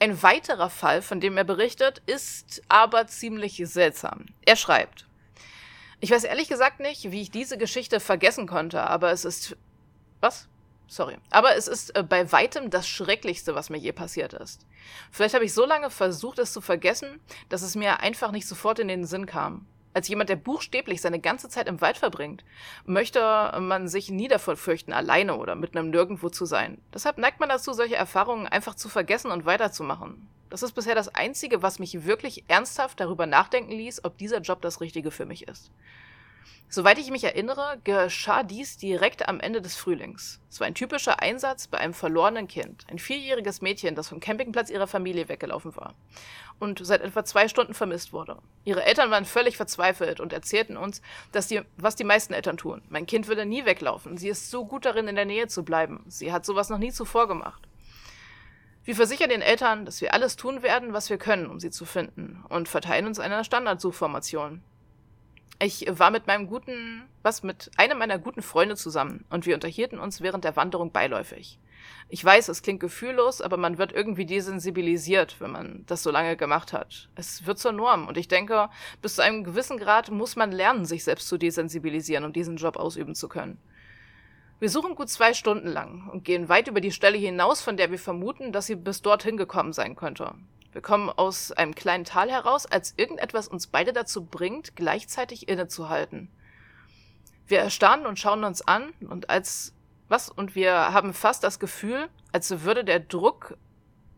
Ein weiterer Fall, von dem er berichtet, ist aber ziemlich seltsam. Er schreibt, ich weiß ehrlich gesagt nicht, wie ich diese Geschichte vergessen konnte, aber es ist. Was? Sorry. Aber es ist äh, bei weitem das Schrecklichste, was mir je passiert ist. Vielleicht habe ich so lange versucht, es zu vergessen, dass es mir einfach nicht sofort in den Sinn kam. Als jemand, der buchstäblich seine ganze Zeit im Wald verbringt, möchte man sich nie davor fürchten, alleine oder mit einem Nirgendwo zu sein. Deshalb neigt man dazu, solche Erfahrungen einfach zu vergessen und weiterzumachen. Das ist bisher das Einzige, was mich wirklich ernsthaft darüber nachdenken ließ, ob dieser Job das Richtige für mich ist. Soweit ich mich erinnere, geschah dies direkt am Ende des Frühlings. Es war ein typischer Einsatz bei einem verlorenen Kind, ein vierjähriges Mädchen, das vom Campingplatz ihrer Familie weggelaufen war und seit etwa zwei Stunden vermisst wurde. Ihre Eltern waren völlig verzweifelt und erzählten uns, dass die, was die meisten Eltern tun. Mein Kind würde nie weglaufen. Sie ist so gut darin, in der Nähe zu bleiben. Sie hat sowas noch nie zuvor gemacht. Wir versichern den Eltern, dass wir alles tun werden, was wir können, um sie zu finden und verteilen uns einer Standardsuchformation. Ich war mit meinem guten, was, mit einem meiner guten Freunde zusammen und wir unterhielten uns während der Wanderung beiläufig. Ich weiß, es klingt gefühllos, aber man wird irgendwie desensibilisiert, wenn man das so lange gemacht hat. Es wird zur Norm und ich denke, bis zu einem gewissen Grad muss man lernen, sich selbst zu desensibilisieren, um diesen Job ausüben zu können. Wir suchen gut zwei Stunden lang und gehen weit über die Stelle hinaus, von der wir vermuten, dass sie bis dorthin gekommen sein könnte. Wir kommen aus einem kleinen Tal heraus, als irgendetwas uns beide dazu bringt, gleichzeitig innezuhalten. Wir erstarren und schauen uns an und als was und wir haben fast das Gefühl, als würde der Druck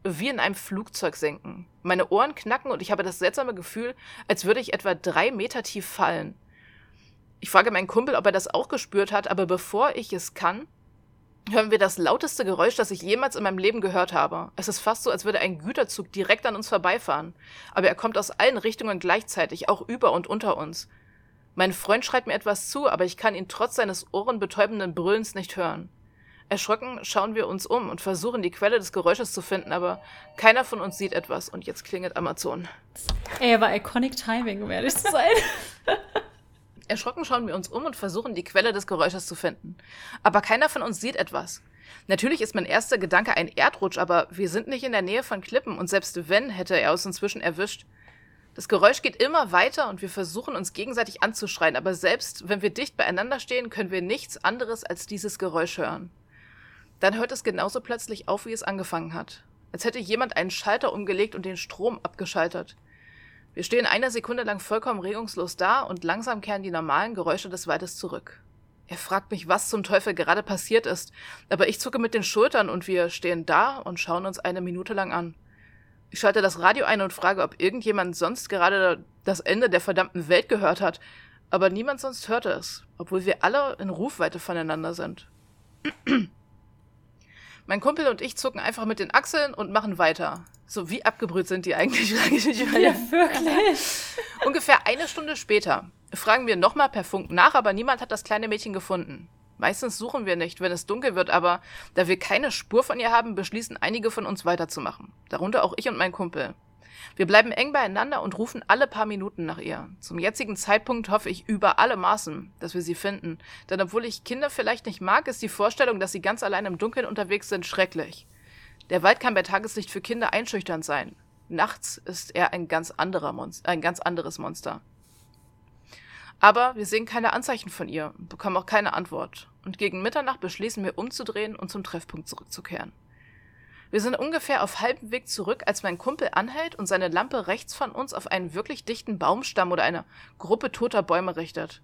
wie in einem Flugzeug senken. Meine Ohren knacken und ich habe das seltsame Gefühl, als würde ich etwa drei Meter tief fallen. Ich frage meinen Kumpel, ob er das auch gespürt hat, aber bevor ich es kann, hören wir das lauteste Geräusch, das ich jemals in meinem Leben gehört habe. Es ist fast so, als würde ein Güterzug direkt an uns vorbeifahren. Aber er kommt aus allen Richtungen gleichzeitig, auch über und unter uns. Mein Freund schreit mir etwas zu, aber ich kann ihn trotz seines ohrenbetäubenden Brüllens nicht hören. Erschrocken schauen wir uns um und versuchen, die Quelle des Geräusches zu finden, aber keiner von uns sieht etwas und jetzt klingelt Amazon. Ey, aber iconic Timing, um ehrlich zu sein. Erschrocken schauen wir uns um und versuchen, die Quelle des Geräusches zu finden. Aber keiner von uns sieht etwas. Natürlich ist mein erster Gedanke ein Erdrutsch, aber wir sind nicht in der Nähe von Klippen und selbst wenn, hätte er uns inzwischen erwischt. Das Geräusch geht immer weiter und wir versuchen uns gegenseitig anzuschreien, aber selbst wenn wir dicht beieinander stehen, können wir nichts anderes als dieses Geräusch hören. Dann hört es genauso plötzlich auf, wie es angefangen hat. Als hätte jemand einen Schalter umgelegt und den Strom abgeschaltet. Wir stehen eine Sekunde lang vollkommen regungslos da und langsam kehren die normalen Geräusche des Waldes zurück. Er fragt mich, was zum Teufel gerade passiert ist, aber ich zucke mit den Schultern und wir stehen da und schauen uns eine Minute lang an. Ich schalte das Radio ein und frage, ob irgendjemand sonst gerade das Ende der verdammten Welt gehört hat, aber niemand sonst hörte es, obwohl wir alle in Rufweite voneinander sind. mein Kumpel und ich zucken einfach mit den Achseln und machen weiter. So, wie abgebrüht sind die eigentlich? Frage ich mich ja, wirklich. Ungefähr eine Stunde später fragen wir nochmal per Funk nach, aber niemand hat das kleine Mädchen gefunden. Meistens suchen wir nicht, wenn es dunkel wird, aber da wir keine Spur von ihr haben, beschließen einige von uns weiterzumachen. Darunter auch ich und mein Kumpel. Wir bleiben eng beieinander und rufen alle paar Minuten nach ihr. Zum jetzigen Zeitpunkt hoffe ich über alle Maßen, dass wir sie finden. Denn obwohl ich Kinder vielleicht nicht mag, ist die Vorstellung, dass sie ganz allein im Dunkeln unterwegs sind, schrecklich. Der Wald kann bei Tageslicht für Kinder einschüchternd sein. Nachts ist er ein ganz anderer Monster, ein ganz anderes Monster. Aber wir sehen keine Anzeichen von ihr und bekommen auch keine Antwort. Und gegen Mitternacht beschließen wir umzudrehen und zum Treffpunkt zurückzukehren. Wir sind ungefähr auf halbem Weg zurück, als mein Kumpel anhält und seine Lampe rechts von uns auf einen wirklich dichten Baumstamm oder eine Gruppe toter Bäume richtet.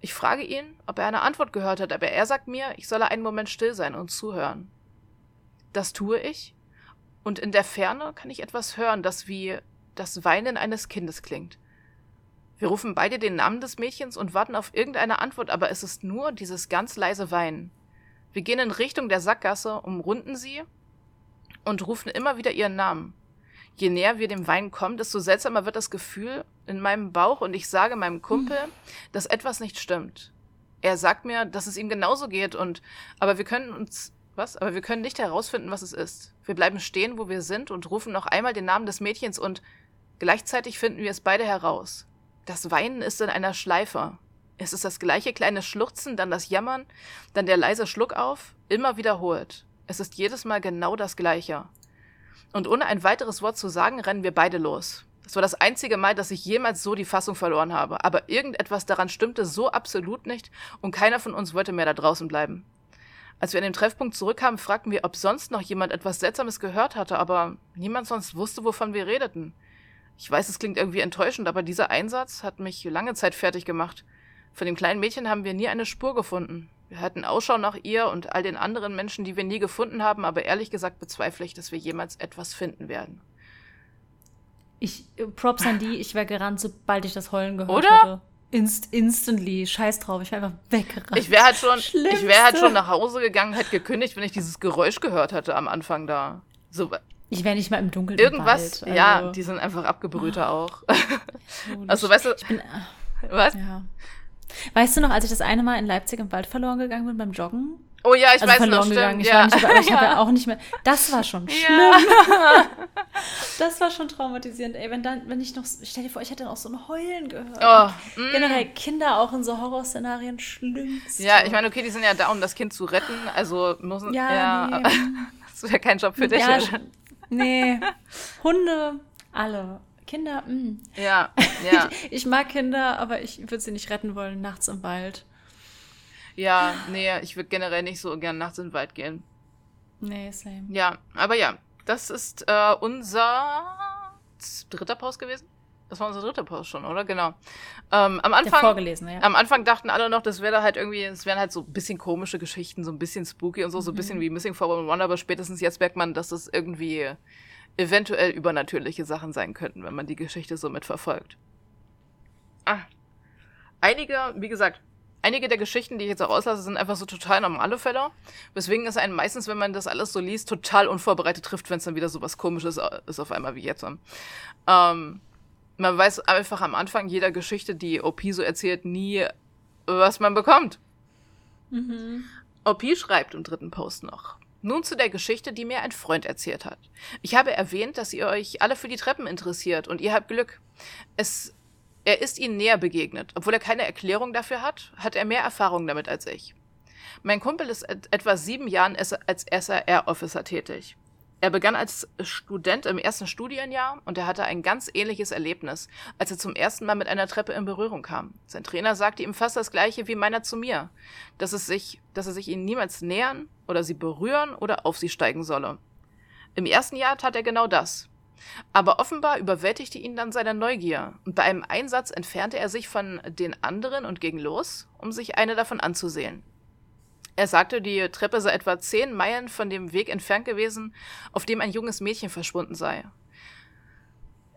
Ich frage ihn, ob er eine Antwort gehört hat, aber er sagt mir, ich solle einen Moment still sein und zuhören. Das tue ich. Und in der Ferne kann ich etwas hören, das wie das Weinen eines Kindes klingt. Wir rufen beide den Namen des Mädchens und warten auf irgendeine Antwort, aber es ist nur dieses ganz leise Weinen. Wir gehen in Richtung der Sackgasse, umrunden sie und rufen immer wieder ihren Namen. Je näher wir dem Weinen kommen, desto seltsamer wird das Gefühl in meinem Bauch und ich sage meinem Kumpel, dass etwas nicht stimmt. Er sagt mir, dass es ihm genauso geht und aber wir können uns was? Aber wir können nicht herausfinden, was es ist. Wir bleiben stehen, wo wir sind und rufen noch einmal den Namen des Mädchens und gleichzeitig finden wir es beide heraus. Das Weinen ist in einer Schleife. Es ist das gleiche kleine Schluchzen, dann das Jammern, dann der leise Schluck auf, immer wiederholt. Es ist jedes Mal genau das gleiche. Und ohne ein weiteres Wort zu sagen, rennen wir beide los. Es war das einzige Mal, dass ich jemals so die Fassung verloren habe, aber irgendetwas daran stimmte so absolut nicht und keiner von uns wollte mehr da draußen bleiben. Als wir an den Treffpunkt zurückkamen, fragten wir, ob sonst noch jemand etwas Seltsames gehört hatte, aber niemand sonst wusste, wovon wir redeten. Ich weiß, es klingt irgendwie enttäuschend, aber dieser Einsatz hat mich lange Zeit fertig gemacht. Von dem kleinen Mädchen haben wir nie eine Spur gefunden. Wir hatten Ausschau nach ihr und all den anderen Menschen, die wir nie gefunden haben, aber ehrlich gesagt bezweifle ich, dass wir jemals etwas finden werden. Ich, äh, Props an die, ich wäre gerannt, sobald ich das Heulen gehört Oder? hätte. Inst instantly, scheiß drauf, ich wäre einfach weggerannt. Ich wäre halt schon, ich wäre halt schon nach Hause gegangen, hätte gekündigt, wenn ich dieses Geräusch gehört hätte am Anfang da. So, ich wäre nicht mal im Dunkeln. Irgendwas, im Wald, ja, also. die sind einfach abgebrühter auch. Holy also, weißt du, Ich bin, was? ja. Weißt du noch, als ich das eine Mal in Leipzig im Wald verloren gegangen bin beim Joggen? Oh ja, ich also weiß verloren noch, gegangen. stimmt. Ich, ja. nicht aber ich habe ja auch nicht mehr. Das war schon schlimm. Ja. Das war schon traumatisierend. Ey, wenn dann, wenn ich noch, stell dir vor, ich hätte dann auch so ein Heulen gehört. Oh, mm. Generell Kinder auch in so Horrorszenarien schlimmst. Ja, ich meine, okay, die sind ja da, um das Kind zu retten, also müssen. Ja, Ja, nee. das wäre kein Job für dich. Ja, nee. Hunde, alle. Kinder, mm. Ja, ja. Ich, ich mag Kinder, aber ich würde sie nicht retten wollen, nachts im Wald. Ja, nee, ich würde generell nicht so gern nachts in den Wald gehen. Nee, same. Ja, aber ja, das ist äh, unser dritter Post gewesen. Das war unser dritter Post schon, oder? Genau. Ähm, am Anfang, vorgelesen, ja. am Anfang dachten alle noch, das wäre halt irgendwie, es wären halt so ein bisschen komische Geschichten, so ein bisschen spooky und so, so ein bisschen wie Missing 411, aber spätestens jetzt merkt man, dass das irgendwie eventuell übernatürliche Sachen sein könnten, wenn man die Geschichte so mitverfolgt. Ah. Einige, wie gesagt, einige der Geschichten, die ich jetzt auch auslasse, sind einfach so total normale Fälle. Weswegen es einen meistens, wenn man das alles so liest, total unvorbereitet trifft, wenn es dann wieder so was Komisches ist auf einmal wie jetzt. Ähm, man weiß einfach am Anfang jeder Geschichte, die OP so erzählt, nie, was man bekommt. Mhm. OP schreibt im dritten Post noch. Nun zu der Geschichte, die mir ein Freund erzählt hat. Ich habe erwähnt, dass ihr euch alle für die Treppen interessiert und ihr habt Glück. Es, er ist ihnen näher begegnet. Obwohl er keine Erklärung dafür hat, hat er mehr Erfahrung damit als ich. Mein Kumpel ist et etwa sieben Jahren als SRR-Officer tätig. Er begann als Student im ersten Studienjahr und er hatte ein ganz ähnliches Erlebnis, als er zum ersten Mal mit einer Treppe in Berührung kam. Sein Trainer sagte ihm fast das gleiche wie meiner zu mir, dass, es sich, dass er sich ihnen niemals nähern oder sie berühren oder auf sie steigen solle. Im ersten Jahr tat er genau das. Aber offenbar überwältigte ihn dann seine Neugier und bei einem Einsatz entfernte er sich von den anderen und ging los, um sich eine davon anzusehen. Er sagte, die Treppe sei etwa zehn Meilen von dem Weg entfernt gewesen, auf dem ein junges Mädchen verschwunden sei.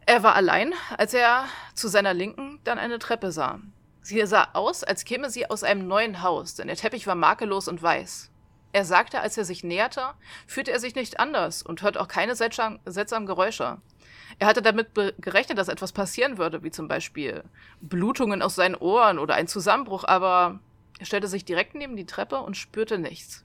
Er war allein, als er zu seiner Linken dann eine Treppe sah. Sie sah aus, als käme sie aus einem neuen Haus, denn der Teppich war makellos und weiß. Er sagte, als er sich näherte, fühlte er sich nicht anders und hört auch keine seltsam, seltsamen Geräusche. Er hatte damit gerechnet, dass etwas passieren würde, wie zum Beispiel Blutungen aus seinen Ohren oder ein Zusammenbruch, aber er stellte sich direkt neben die Treppe und spürte nichts.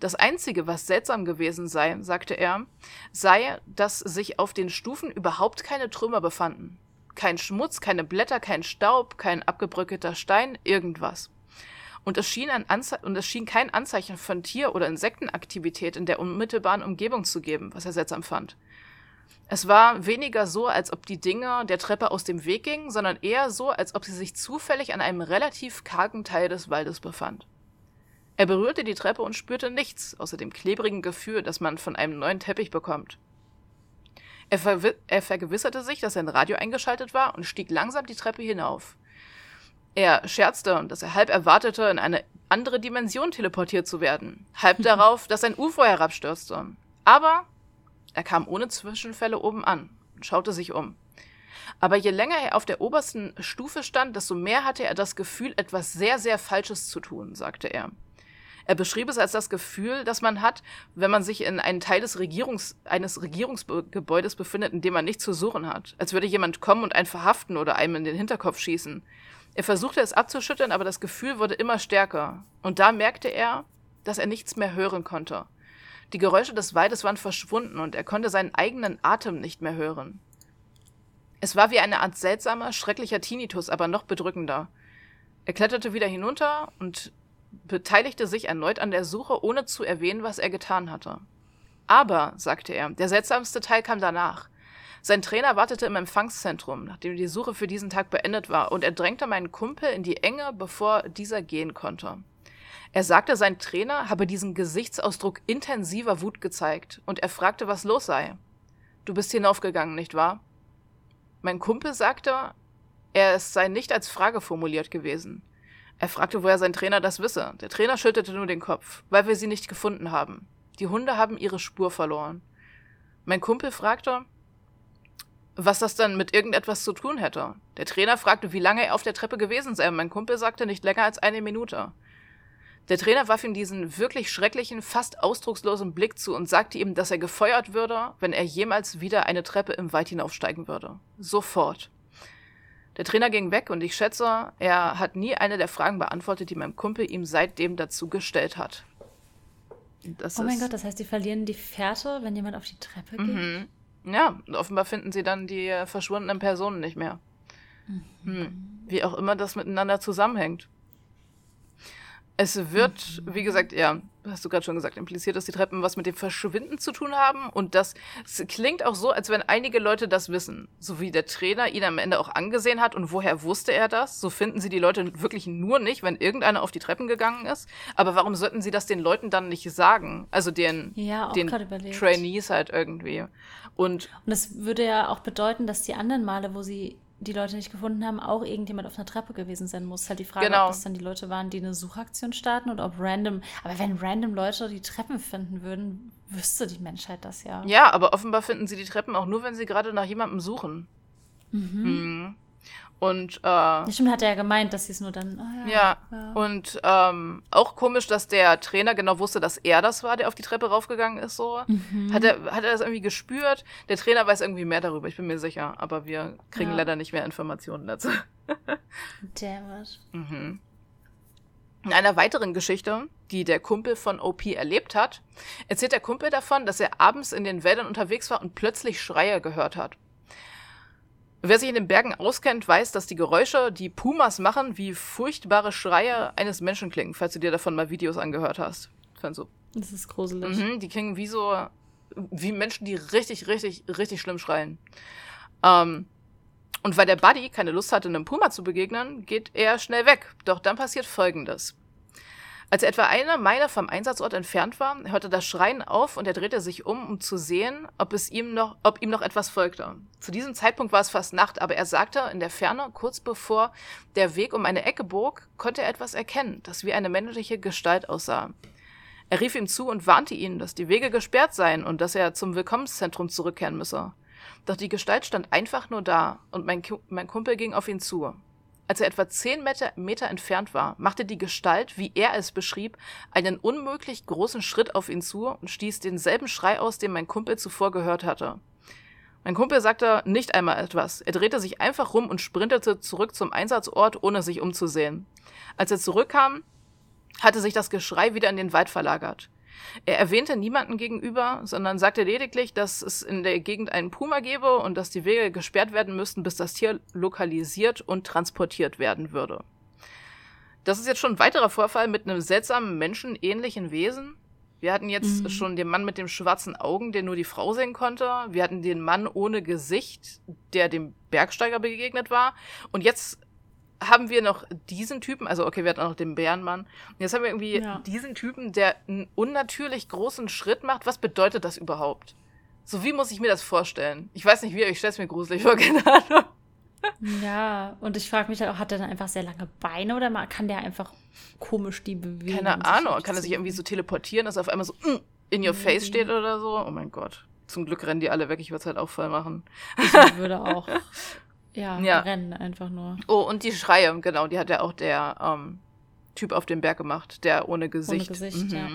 Das Einzige, was seltsam gewesen sei, sagte er, sei, dass sich auf den Stufen überhaupt keine Trümmer befanden. Kein Schmutz, keine Blätter, kein Staub, kein abgebröckelter Stein, irgendwas. Und es, schien ein Anze und es schien kein Anzeichen von Tier- oder Insektenaktivität in der unmittelbaren Umgebung zu geben, was er seltsam fand. Es war weniger so, als ob die Dinge der Treppe aus dem Weg gingen, sondern eher so, als ob sie sich zufällig an einem relativ kargen Teil des Waldes befand. Er berührte die Treppe und spürte nichts, außer dem klebrigen Gefühl, das man von einem neuen Teppich bekommt. Er, er vergewisserte sich, dass sein Radio eingeschaltet war und stieg langsam die Treppe hinauf. Er scherzte, dass er halb erwartete, in eine andere Dimension teleportiert zu werden, halb darauf, dass ein UFO herabstürzte. Aber er kam ohne Zwischenfälle oben an und schaute sich um. Aber je länger er auf der obersten Stufe stand, desto mehr hatte er das Gefühl, etwas sehr, sehr Falsches zu tun, sagte er. Er beschrieb es als das Gefühl, das man hat, wenn man sich in einen Teil des Regierungs eines Regierungsgebäudes befindet, in dem man nichts zu suchen hat. Als würde jemand kommen und einen verhaften oder einem in den Hinterkopf schießen. Er versuchte es abzuschütteln, aber das Gefühl wurde immer stärker. Und da merkte er, dass er nichts mehr hören konnte. Die Geräusche des Waldes waren verschwunden und er konnte seinen eigenen Atem nicht mehr hören. Es war wie eine Art seltsamer, schrecklicher Tinnitus, aber noch bedrückender. Er kletterte wieder hinunter und beteiligte sich erneut an der Suche, ohne zu erwähnen, was er getan hatte. Aber, sagte er, der seltsamste Teil kam danach. Sein Trainer wartete im Empfangszentrum, nachdem die Suche für diesen Tag beendet war, und er drängte meinen Kumpel in die Enge, bevor dieser gehen konnte. Er sagte, sein Trainer habe diesen Gesichtsausdruck intensiver Wut gezeigt, und er fragte, was los sei. Du bist hinaufgegangen, nicht wahr? Mein Kumpel sagte, er es sei nicht als Frage formuliert gewesen. Er fragte, woher sein Trainer das wisse. Der Trainer schüttelte nur den Kopf, weil wir sie nicht gefunden haben. Die Hunde haben ihre Spur verloren. Mein Kumpel fragte, was das dann mit irgendetwas zu tun hätte. Der Trainer fragte, wie lange er auf der Treppe gewesen sei. Mein Kumpel sagte nicht länger als eine Minute. Der Trainer warf ihm diesen wirklich schrecklichen, fast ausdruckslosen Blick zu und sagte ihm, dass er gefeuert würde, wenn er jemals wieder eine Treppe im Wald hinaufsteigen würde. Sofort. Der Trainer ging weg und ich schätze, er hat nie eine der Fragen beantwortet, die mein Kumpel ihm seitdem dazu gestellt hat. Das oh mein Gott, das heißt, die verlieren die Fährte, wenn jemand auf die Treppe geht? Mhm. Ja, offenbar finden sie dann die äh, verschwundenen Personen nicht mehr. Mhm. Hm. Wie auch immer das miteinander zusammenhängt. Es wird, wie gesagt, ja, hast du gerade schon gesagt, impliziert, dass die Treppen was mit dem Verschwinden zu tun haben. Und das klingt auch so, als wenn einige Leute das wissen. So wie der Trainer ihn am Ende auch angesehen hat. Und woher wusste er das? So finden sie die Leute wirklich nur nicht, wenn irgendeiner auf die Treppen gegangen ist. Aber warum sollten sie das den Leuten dann nicht sagen? Also den, ja, den Trainees halt irgendwie. Und, und das würde ja auch bedeuten, dass die anderen Male, wo sie die Leute nicht gefunden haben, auch irgendjemand auf einer Treppe gewesen sein muss. Halt die Frage, genau. ob das dann die Leute waren, die eine Suchaktion starten oder ob random. Aber wenn random Leute die Treppen finden würden, wüsste die Menschheit das ja. Ja, aber offenbar finden sie die Treppen auch nur, wenn sie gerade nach jemandem suchen. Mhm. mhm. Und äh, ja, stimmt, hat er ja gemeint, dass sie es nur dann. Oh ja, ja, ja, und ähm, auch komisch, dass der Trainer genau wusste, dass er das war, der auf die Treppe raufgegangen ist. So mhm. hat er hat er das irgendwie gespürt. Der Trainer weiß irgendwie mehr darüber. Ich bin mir sicher, aber wir kriegen ja. leider nicht mehr Informationen dazu. Damn it. Mhm. In einer weiteren Geschichte, die der Kumpel von OP erlebt hat, erzählt der Kumpel davon, dass er abends in den Wäldern unterwegs war und plötzlich Schreie gehört hat. Wer sich in den Bergen auskennt, weiß, dass die Geräusche, die Pumas machen, wie furchtbare Schreie eines Menschen klingen, falls du dir davon mal Videos angehört hast. So. Das ist gruselig. Mhm, die klingen wie so, wie Menschen, die richtig, richtig, richtig schlimm schreien. Ähm, und weil der Buddy keine Lust hatte, einem Puma zu begegnen, geht er schnell weg. Doch dann passiert Folgendes. Als etwa eine Meile vom Einsatzort entfernt war, hörte das Schreien auf und er drehte sich um, um zu sehen, ob, es ihm noch, ob ihm noch etwas folgte. Zu diesem Zeitpunkt war es fast Nacht, aber er sagte, in der Ferne, kurz bevor der Weg um eine Ecke bog, konnte er etwas erkennen, das wie eine männliche Gestalt aussah. Er rief ihm zu und warnte ihn, dass die Wege gesperrt seien und dass er zum Willkommenszentrum zurückkehren müsse. Doch die Gestalt stand einfach nur da und mein, mein Kumpel ging auf ihn zu. Als er etwa zehn Meter, Meter, entfernt war, machte die Gestalt, wie er es beschrieb, einen unmöglich großen Schritt auf ihn zu und stieß denselben Schrei aus, den mein Kumpel zuvor gehört hatte. Mein Kumpel sagte nicht einmal etwas. Er drehte sich einfach rum und sprintete zurück zum Einsatzort, ohne sich umzusehen. Als er zurückkam, hatte sich das Geschrei wieder in den Wald verlagert. Er erwähnte niemanden gegenüber, sondern sagte lediglich, dass es in der Gegend einen Puma gebe und dass die Wege gesperrt werden müssten, bis das Tier lokalisiert und transportiert werden würde. Das ist jetzt schon ein weiterer Vorfall mit einem seltsamen menschenähnlichen Wesen. Wir hatten jetzt mhm. schon den Mann mit den schwarzen Augen, der nur die Frau sehen konnte. Wir hatten den Mann ohne Gesicht, der dem Bergsteiger begegnet war. Und jetzt haben wir noch diesen Typen, also okay, wir hatten auch noch den Bärenmann. Und jetzt haben wir irgendwie ja. diesen Typen, der einen unnatürlich großen Schritt macht. Was bedeutet das überhaupt? So, wie muss ich mir das vorstellen? Ich weiß nicht wie, ich stelle es mir gruselig vor, keine Ahnung. Ja, und ich frage mich halt auch, hat er dann einfach sehr lange Beine oder kann der einfach komisch die bewegen? Keine Ahnung, kann er sich irgendwie so teleportieren, dass er auf einmal so mm, in your face steht oder so? Oh mein Gott. Zum Glück rennen die alle weg, ich würde es halt auch voll machen. Ich würde auch Ja, ja, rennen einfach nur. Oh, und die Schreie, genau, die hat ja auch der ähm, Typ auf dem Berg gemacht, der ohne Gesicht. Ohne Gesicht, mhm. ja.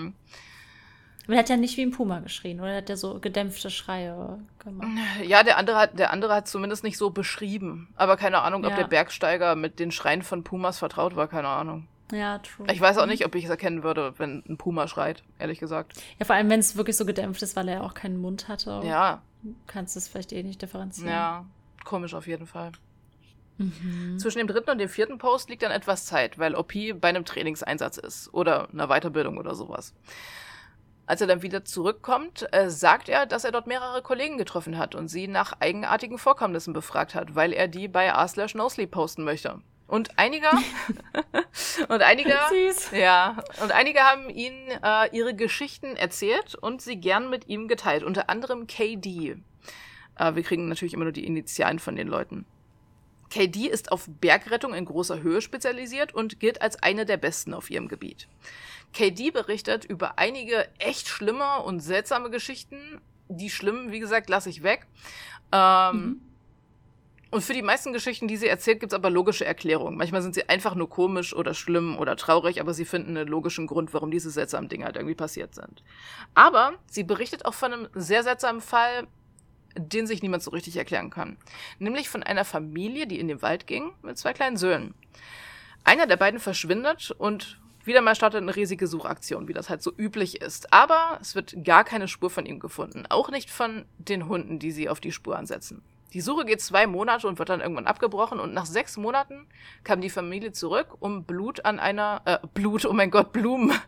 Aber er hat ja nicht wie ein Puma geschrien, oder hat er so gedämpfte Schreie gemacht? Ja, der andere hat, der andere hat zumindest nicht so beschrieben. Aber keine Ahnung, ob ja. der Bergsteiger mit den Schreien von Pumas vertraut war, keine Ahnung. Ja, true. Ich weiß auch nicht, ob ich es erkennen würde, wenn ein Puma schreit, ehrlich gesagt. Ja, vor allem, wenn es wirklich so gedämpft ist, weil er auch keinen Mund hatte. Ja. Kannst du es vielleicht eh nicht differenzieren. Ja. Komisch auf jeden Fall. Mhm. Zwischen dem dritten und dem vierten Post liegt dann etwas Zeit, weil OP bei einem Trainingseinsatz ist oder einer Weiterbildung oder sowas. Als er dann wieder zurückkommt, äh, sagt er, dass er dort mehrere Kollegen getroffen hat und sie nach eigenartigen Vorkommnissen befragt hat, weil er die bei r/slash nosleep posten möchte. Und einige und einige ja und einige haben ihnen äh, ihre Geschichten erzählt und sie gern mit ihm geteilt. Unter anderem KD. Äh, wir kriegen natürlich immer nur die Initialen von den Leuten. KD ist auf Bergrettung in großer Höhe spezialisiert und gilt als eine der besten auf ihrem Gebiet. KD berichtet über einige echt schlimme und seltsame Geschichten. Die schlimmen, wie gesagt, lasse ich weg. Ähm, mhm. Und für die meisten Geschichten, die sie erzählt, gibt es aber logische Erklärungen. Manchmal sind sie einfach nur komisch oder schlimm oder traurig, aber sie finden einen logischen Grund, warum diese seltsamen Dinge halt irgendwie passiert sind. Aber sie berichtet auch von einem sehr seltsamen Fall, den sich niemand so richtig erklären kann. Nämlich von einer Familie, die in den Wald ging, mit zwei kleinen Söhnen. Einer der beiden verschwindet und Wieder mal startet eine riesige Suchaktion, wie das halt so üblich ist. Aber es wird gar keine Spur von ihm gefunden. Auch nicht von den Hunden, die sie auf die Spur ansetzen. Die Suche geht zwei Monate und wird dann irgendwann abgebrochen. Und nach sechs Monaten kam die Familie zurück, um Blut an einer, äh, Blut, oh mein Gott, Blumen an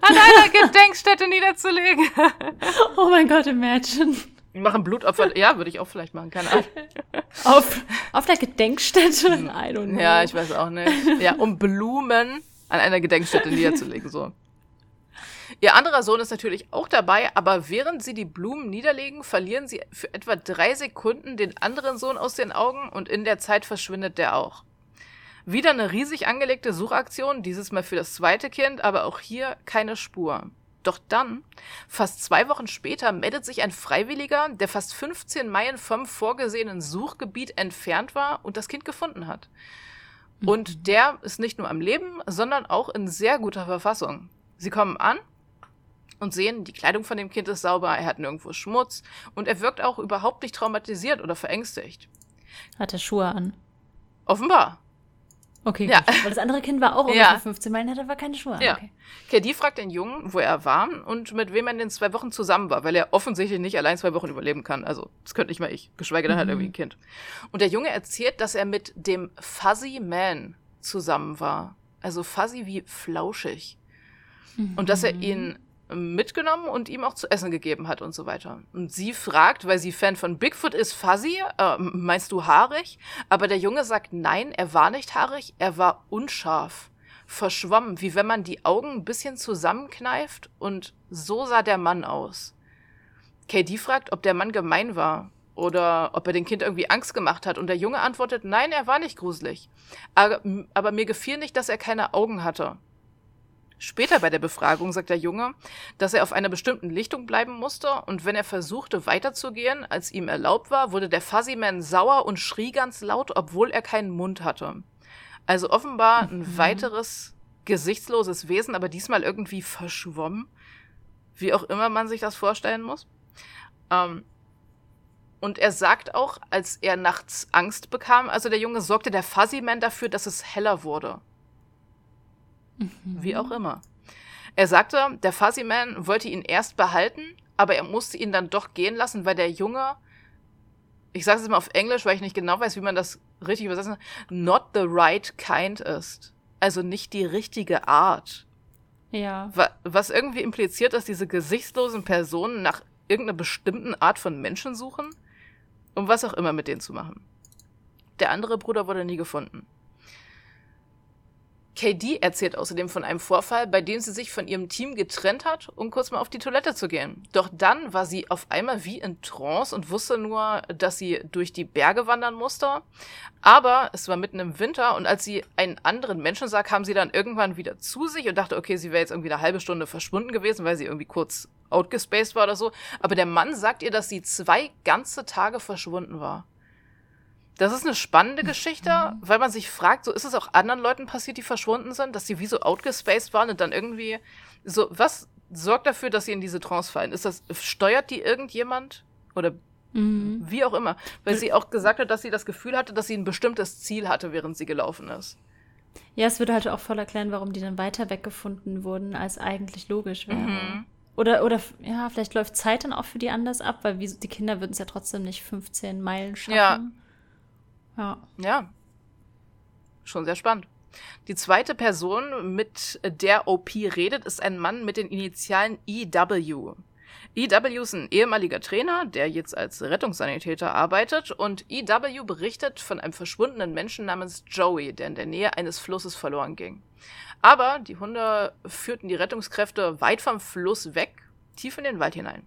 einer Gedenkstätte niederzulegen. oh mein Gott, imagine. Machen Blutopfer. Ja, würde ich auch vielleicht machen, keine Ahnung. Auf, auf der Gedenkstätte? I don't know. Ja, ich weiß auch nicht. Ja, um Blumen an einer Gedenkstätte niederzulegen, so. Ihr anderer Sohn ist natürlich auch dabei, aber während sie die Blumen niederlegen, verlieren sie für etwa drei Sekunden den anderen Sohn aus den Augen und in der Zeit verschwindet der auch. Wieder eine riesig angelegte Suchaktion, dieses Mal für das zweite Kind, aber auch hier keine Spur. Doch dann, fast zwei Wochen später, meldet sich ein Freiwilliger, der fast 15 Meilen vom vorgesehenen Suchgebiet entfernt war und das Kind gefunden hat. Und mhm. der ist nicht nur am Leben, sondern auch in sehr guter Verfassung. Sie kommen an und sehen, die Kleidung von dem Kind ist sauber, er hat nirgendwo Schmutz und er wirkt auch überhaupt nicht traumatisiert oder verängstigt. Hat er Schuhe an? Offenbar. Okay, ja. Gut. Weil das andere Kind war auch ungefähr ja. 15 Meilen, hatte aber keine Schuhe. Ja. Okay. Caddy fragt den Jungen, wo er war und mit wem er in den zwei Wochen zusammen war, weil er offensichtlich nicht allein zwei Wochen überleben kann. Also, das könnte nicht mal ich, geschweige denn halt mhm. halt irgendwie ein Kind. Und der Junge erzählt, dass er mit dem Fuzzy Man zusammen war. Also Fuzzy wie flauschig. Mhm. Und dass er ihn mitgenommen und ihm auch zu essen gegeben hat und so weiter. Und sie fragt, weil sie Fan von Bigfoot ist, Fuzzy, äh, meinst du haarig? Aber der Junge sagt, nein, er war nicht haarig, er war unscharf, verschwommen, wie wenn man die Augen ein bisschen zusammenkneift und so sah der Mann aus. KD fragt, ob der Mann gemein war oder ob er dem Kind irgendwie Angst gemacht hat und der Junge antwortet, nein, er war nicht gruselig. Aber, aber mir gefiel nicht, dass er keine Augen hatte. Später bei der Befragung sagt der Junge, dass er auf einer bestimmten Lichtung bleiben musste und wenn er versuchte weiterzugehen, als ihm erlaubt war, wurde der Fuzzyman sauer und schrie ganz laut, obwohl er keinen Mund hatte. Also offenbar ein mhm. weiteres gesichtsloses Wesen, aber diesmal irgendwie verschwommen. Wie auch immer man sich das vorstellen muss. Ähm, und er sagt auch, als er nachts Angst bekam, also der Junge sorgte der Fuzzyman dafür, dass es heller wurde. Mhm. Wie auch immer. Er sagte, der Fuzzy Man wollte ihn erst behalten, aber er musste ihn dann doch gehen lassen, weil der Junge, ich sage es mal auf Englisch, weil ich nicht genau weiß, wie man das richtig übersetzen kann, not the right kind ist. Also nicht die richtige Art. Ja. Was irgendwie impliziert, dass diese gesichtslosen Personen nach irgendeiner bestimmten Art von Menschen suchen, um was auch immer mit denen zu machen. Der andere Bruder wurde nie gefunden. KD erzählt außerdem von einem Vorfall, bei dem sie sich von ihrem Team getrennt hat, um kurz mal auf die Toilette zu gehen. Doch dann war sie auf einmal wie in Trance und wusste nur, dass sie durch die Berge wandern musste. Aber es war mitten im Winter und als sie einen anderen Menschen sah, kam sie dann irgendwann wieder zu sich und dachte, okay, sie wäre jetzt irgendwie eine halbe Stunde verschwunden gewesen, weil sie irgendwie kurz outgespaced war oder so. Aber der Mann sagt ihr, dass sie zwei ganze Tage verschwunden war. Das ist eine spannende Geschichte, weil man sich fragt, so ist es auch anderen Leuten passiert, die verschwunden sind, dass sie wie so outgespaced waren und dann irgendwie so, was sorgt dafür, dass sie in diese Trance fallen? Ist das, steuert die irgendjemand? Oder mhm. wie auch immer? Weil sie auch gesagt hat, dass sie das Gefühl hatte, dass sie ein bestimmtes Ziel hatte, während sie gelaufen ist. Ja, es würde halt auch voll erklären, warum die dann weiter weggefunden wurden, als eigentlich logisch wäre. Mhm. Oder, oder ja, vielleicht läuft Zeit dann auch für die anders ab, weil wie, die Kinder würden es ja trotzdem nicht 15 Meilen schaffen. Ja. Ja. Ja. Schon sehr spannend. Die zweite Person, mit der OP redet, ist ein Mann mit den Initialen EW. EW ist ein ehemaliger Trainer, der jetzt als Rettungssanitäter arbeitet und EW berichtet von einem verschwundenen Menschen namens Joey, der in der Nähe eines Flusses verloren ging. Aber die Hunde führten die Rettungskräfte weit vom Fluss weg, tief in den Wald hinein.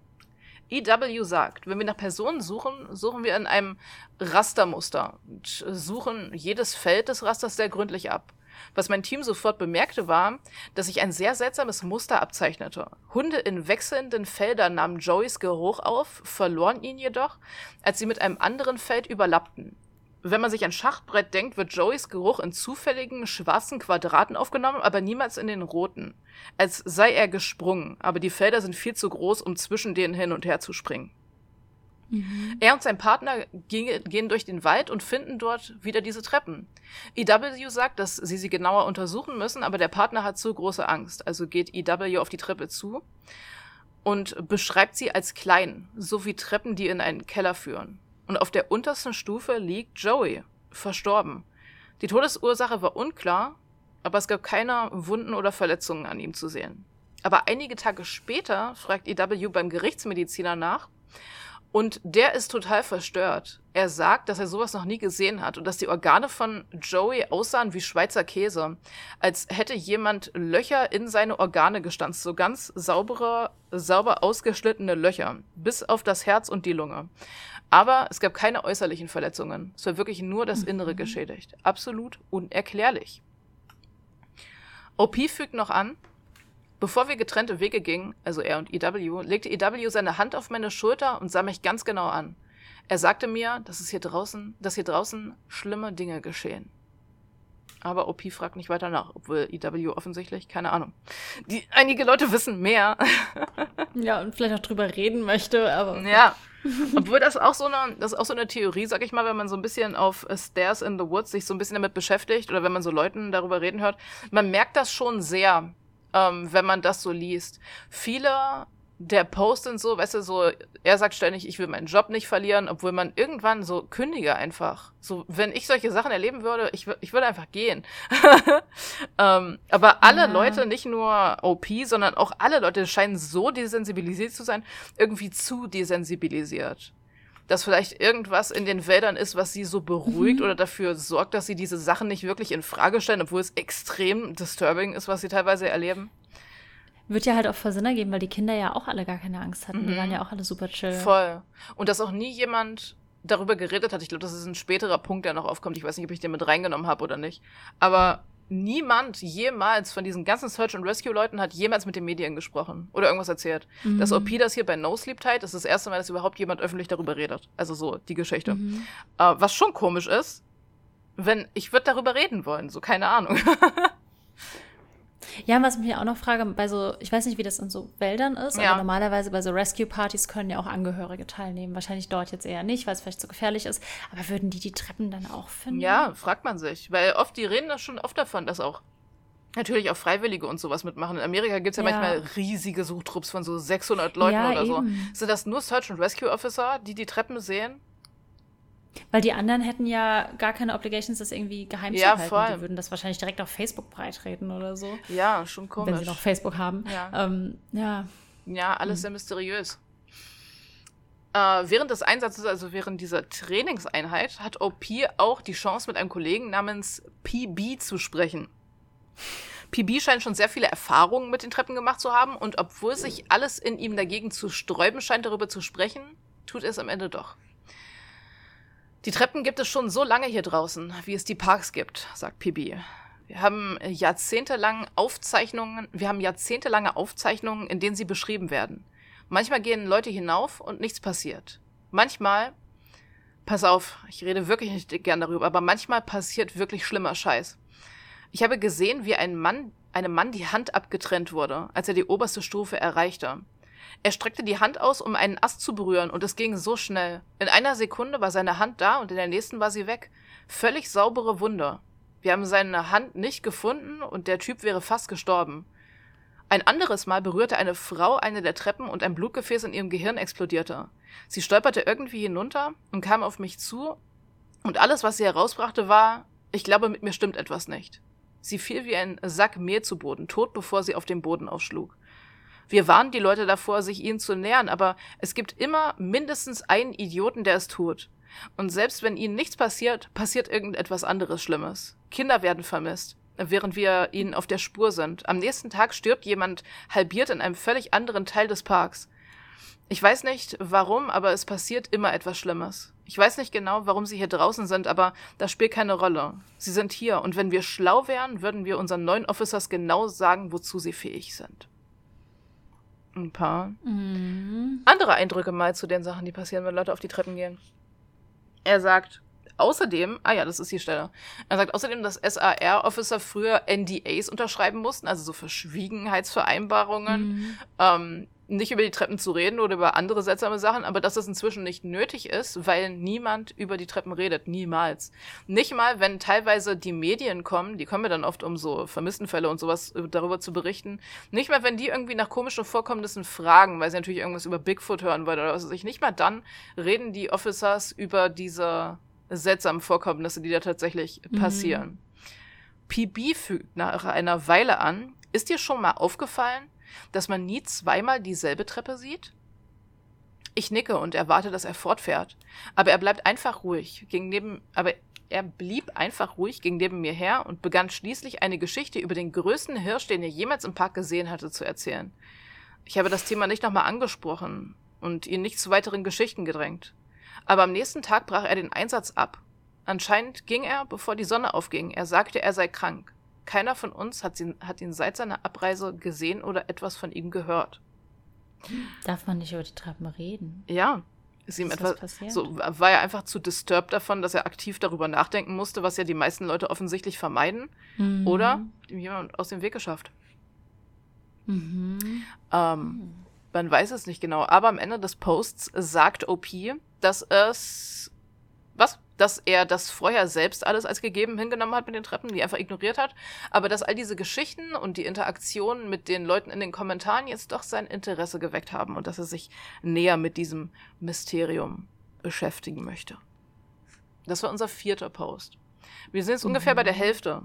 EW sagt, wenn wir nach Personen suchen, suchen wir in einem Rastermuster und suchen jedes Feld des Rasters sehr gründlich ab. Was mein Team sofort bemerkte, war, dass sich ein sehr seltsames Muster abzeichnete. Hunde in wechselnden Feldern nahmen Joeys Geruch auf, verloren ihn jedoch, als sie mit einem anderen Feld überlappten. Wenn man sich an Schachbrett denkt, wird Joeys Geruch in zufälligen schwarzen Quadraten aufgenommen, aber niemals in den roten. Als sei er gesprungen, aber die Felder sind viel zu groß, um zwischen denen hin und her zu springen. Mhm. Er und sein Partner gehen, durch den Wald und finden dort wieder diese Treppen. EW sagt, dass sie sie genauer untersuchen müssen, aber der Partner hat zu große Angst. Also geht EW auf die Treppe zu und beschreibt sie als klein, so wie Treppen, die in einen Keller führen. Und auf der untersten Stufe liegt Joey, verstorben. Die Todesursache war unklar, aber es gab keine Wunden oder Verletzungen an ihm zu sehen. Aber einige Tage später fragt EW beim Gerichtsmediziner nach und der ist total verstört. Er sagt, dass er sowas noch nie gesehen hat und dass die Organe von Joey aussahen wie Schweizer Käse. Als hätte jemand Löcher in seine Organe gestanzt. So ganz saubere, sauber ausgeschnittene Löcher. Bis auf das Herz und die Lunge. Aber es gab keine äußerlichen Verletzungen. Es war wirklich nur das Innere mhm. geschädigt. Absolut unerklärlich. OP fügt noch an, Bevor wir getrennte Wege gingen, also er und EW, legte EW seine Hand auf meine Schulter und sah mich ganz genau an. Er sagte mir, dass es hier draußen, dass hier draußen schlimme Dinge geschehen. Aber OP fragt nicht weiter nach, obwohl EW offensichtlich, keine Ahnung. Die, einige Leute wissen mehr. ja, und vielleicht auch drüber reden möchte, aber. Ja. Obwohl das auch so eine, das ist auch so eine Theorie, sag ich mal, wenn man so ein bisschen auf Stairs in the Woods sich so ein bisschen damit beschäftigt oder wenn man so Leuten darüber reden hört, man merkt das schon sehr, ähm, wenn man das so liest. Viele der Post und so, weißt du, so, er sagt ständig, ich will meinen Job nicht verlieren, obwohl man irgendwann so kündige einfach. So, wenn ich solche Sachen erleben würde, ich, ich würde einfach gehen. ähm, aber alle ja. Leute, nicht nur OP, sondern auch alle Leute scheinen so desensibilisiert zu sein, irgendwie zu desensibilisiert dass vielleicht irgendwas in den Wäldern ist, was sie so beruhigt mhm. oder dafür sorgt, dass sie diese Sachen nicht wirklich in Frage stellen, obwohl es extrem disturbing ist, was sie teilweise erleben. Wird ja halt auch voll Sinn ergeben, weil die Kinder ja auch alle gar keine Angst hatten. Mhm. Die waren ja auch alle super chill. Voll. Und dass auch nie jemand darüber geredet hat. Ich glaube, das ist ein späterer Punkt, der noch aufkommt. Ich weiß nicht, ob ich den mit reingenommen habe oder nicht. Aber niemand jemals von diesen ganzen Search and Rescue Leuten hat jemals mit den Medien gesprochen oder irgendwas erzählt. Mhm. Das OP, das hier bei No Sleep Tight, ist das erste Mal, dass überhaupt jemand öffentlich darüber redet. Also so die Geschichte. Mhm. Uh, was schon komisch ist, wenn ich würde darüber reden wollen, so keine Ahnung. Ja, was ich mich auch noch frage, bei so, ich weiß nicht, wie das in so Wäldern ist, ja. aber normalerweise bei so Rescue-Partys können ja auch Angehörige teilnehmen. Wahrscheinlich dort jetzt eher nicht, weil es vielleicht zu so gefährlich ist. Aber würden die die Treppen dann auch finden? Ja, fragt man sich. Weil oft, die reden das schon oft davon, dass auch natürlich auch Freiwillige und sowas mitmachen. In Amerika gibt es ja, ja, manchmal riesige Suchtrupps von so 600 Leuten ja, oder so. Sind das nur Search and Rescue Officer, die die Treppen sehen? Weil die anderen hätten ja gar keine Obligations, das irgendwie geheim ja, zu halten. Voll. Die würden das wahrscheinlich direkt auf Facebook breitreten oder so. Ja, schon komisch. Wenn sie noch Facebook haben. Ja, ähm, ja. ja alles hm. sehr mysteriös. Äh, während des Einsatzes, also während dieser Trainingseinheit, hat OP auch die Chance, mit einem Kollegen namens PB zu sprechen. PB scheint schon sehr viele Erfahrungen mit den Treppen gemacht zu haben und obwohl sich alles in ihm dagegen zu sträuben scheint, darüber zu sprechen, tut er es am Ende doch. Die Treppen gibt es schon so lange hier draußen, wie es die Parks gibt, sagt PB. Wir haben jahrzehntelang Aufzeichnungen, wir haben jahrzehntelange Aufzeichnungen, in denen sie beschrieben werden. Manchmal gehen Leute hinauf und nichts passiert. Manchmal, pass auf, ich rede wirklich nicht gern darüber, aber manchmal passiert wirklich schlimmer Scheiß. Ich habe gesehen, wie ein Mann, einem Mann die Hand abgetrennt wurde, als er die oberste Stufe erreichte. Er streckte die Hand aus, um einen Ast zu berühren, und es ging so schnell. In einer Sekunde war seine Hand da und in der nächsten war sie weg. Völlig saubere Wunder. Wir haben seine Hand nicht gefunden und der Typ wäre fast gestorben. Ein anderes Mal berührte eine Frau eine der Treppen und ein Blutgefäß in ihrem Gehirn explodierte. Sie stolperte irgendwie hinunter und kam auf mich zu, und alles, was sie herausbrachte, war, ich glaube, mit mir stimmt etwas nicht. Sie fiel wie ein Sack Mehl zu Boden, tot bevor sie auf dem Boden aufschlug. Wir warnen die Leute davor, sich ihnen zu nähern, aber es gibt immer mindestens einen Idioten, der es tut. Und selbst wenn ihnen nichts passiert, passiert irgendetwas anderes Schlimmes. Kinder werden vermisst, während wir ihnen auf der Spur sind. Am nächsten Tag stirbt jemand halbiert in einem völlig anderen Teil des Parks. Ich weiß nicht warum, aber es passiert immer etwas Schlimmes. Ich weiß nicht genau, warum sie hier draußen sind, aber das spielt keine Rolle. Sie sind hier und wenn wir schlau wären, würden wir unseren neuen Officers genau sagen, wozu sie fähig sind ein paar mhm. andere Eindrücke mal zu den Sachen, die passieren, wenn Leute auf die Treppen gehen. Er sagt außerdem, ah ja, das ist die Stelle. Er sagt außerdem, dass SAR-Officer früher NDAs unterschreiben mussten, also so Verschwiegenheitsvereinbarungen, mhm. ähm, nicht über die Treppen zu reden oder über andere seltsame Sachen, aber dass es inzwischen nicht nötig ist, weil niemand über die Treppen redet. Niemals. Nicht mal, wenn teilweise die Medien kommen, die kommen ja dann oft, um so Vermisstenfälle und sowas äh, darüber zu berichten. Nicht mal, wenn die irgendwie nach komischen Vorkommnissen fragen, weil sie natürlich irgendwas über Bigfoot hören wollen oder was weiß ich. Nicht mal dann reden die Officers über diese seltsamen Vorkommnisse, die da tatsächlich mhm. passieren. PB fügt nach einer Weile an, ist dir schon mal aufgefallen, dass man nie zweimal dieselbe Treppe sieht? Ich nicke und erwarte, dass er fortfährt. Aber er bleibt einfach ruhig, ging neben, aber er blieb einfach ruhig, ging neben mir her und begann schließlich eine Geschichte über den größten Hirsch, den er jemals im Park gesehen hatte, zu erzählen. Ich habe das Thema nicht nochmal angesprochen und ihn nicht zu weiteren Geschichten gedrängt. Aber am nächsten Tag brach er den Einsatz ab. Anscheinend ging er, bevor die Sonne aufging. Er sagte, er sei krank. Keiner von uns hat ihn, hat ihn seit seiner Abreise gesehen oder etwas von ihm gehört. Darf man nicht über die Treppen reden? Ja. Ist ihm ist etwas, so, war er einfach zu disturbed davon, dass er aktiv darüber nachdenken musste, was ja die meisten Leute offensichtlich vermeiden. Mhm. Oder ihm jemand aus dem Weg geschafft. Mhm. Ähm, man weiß es nicht genau, aber am Ende des Posts sagt OP, dass es? Dass er das vorher selbst alles als gegeben hingenommen hat mit den Treppen, die einfach ignoriert hat. Aber dass all diese Geschichten und die Interaktion mit den Leuten in den Kommentaren jetzt doch sein Interesse geweckt haben und dass er sich näher mit diesem Mysterium beschäftigen möchte. Das war unser vierter Post. Wir sind jetzt mhm. ungefähr bei der Hälfte.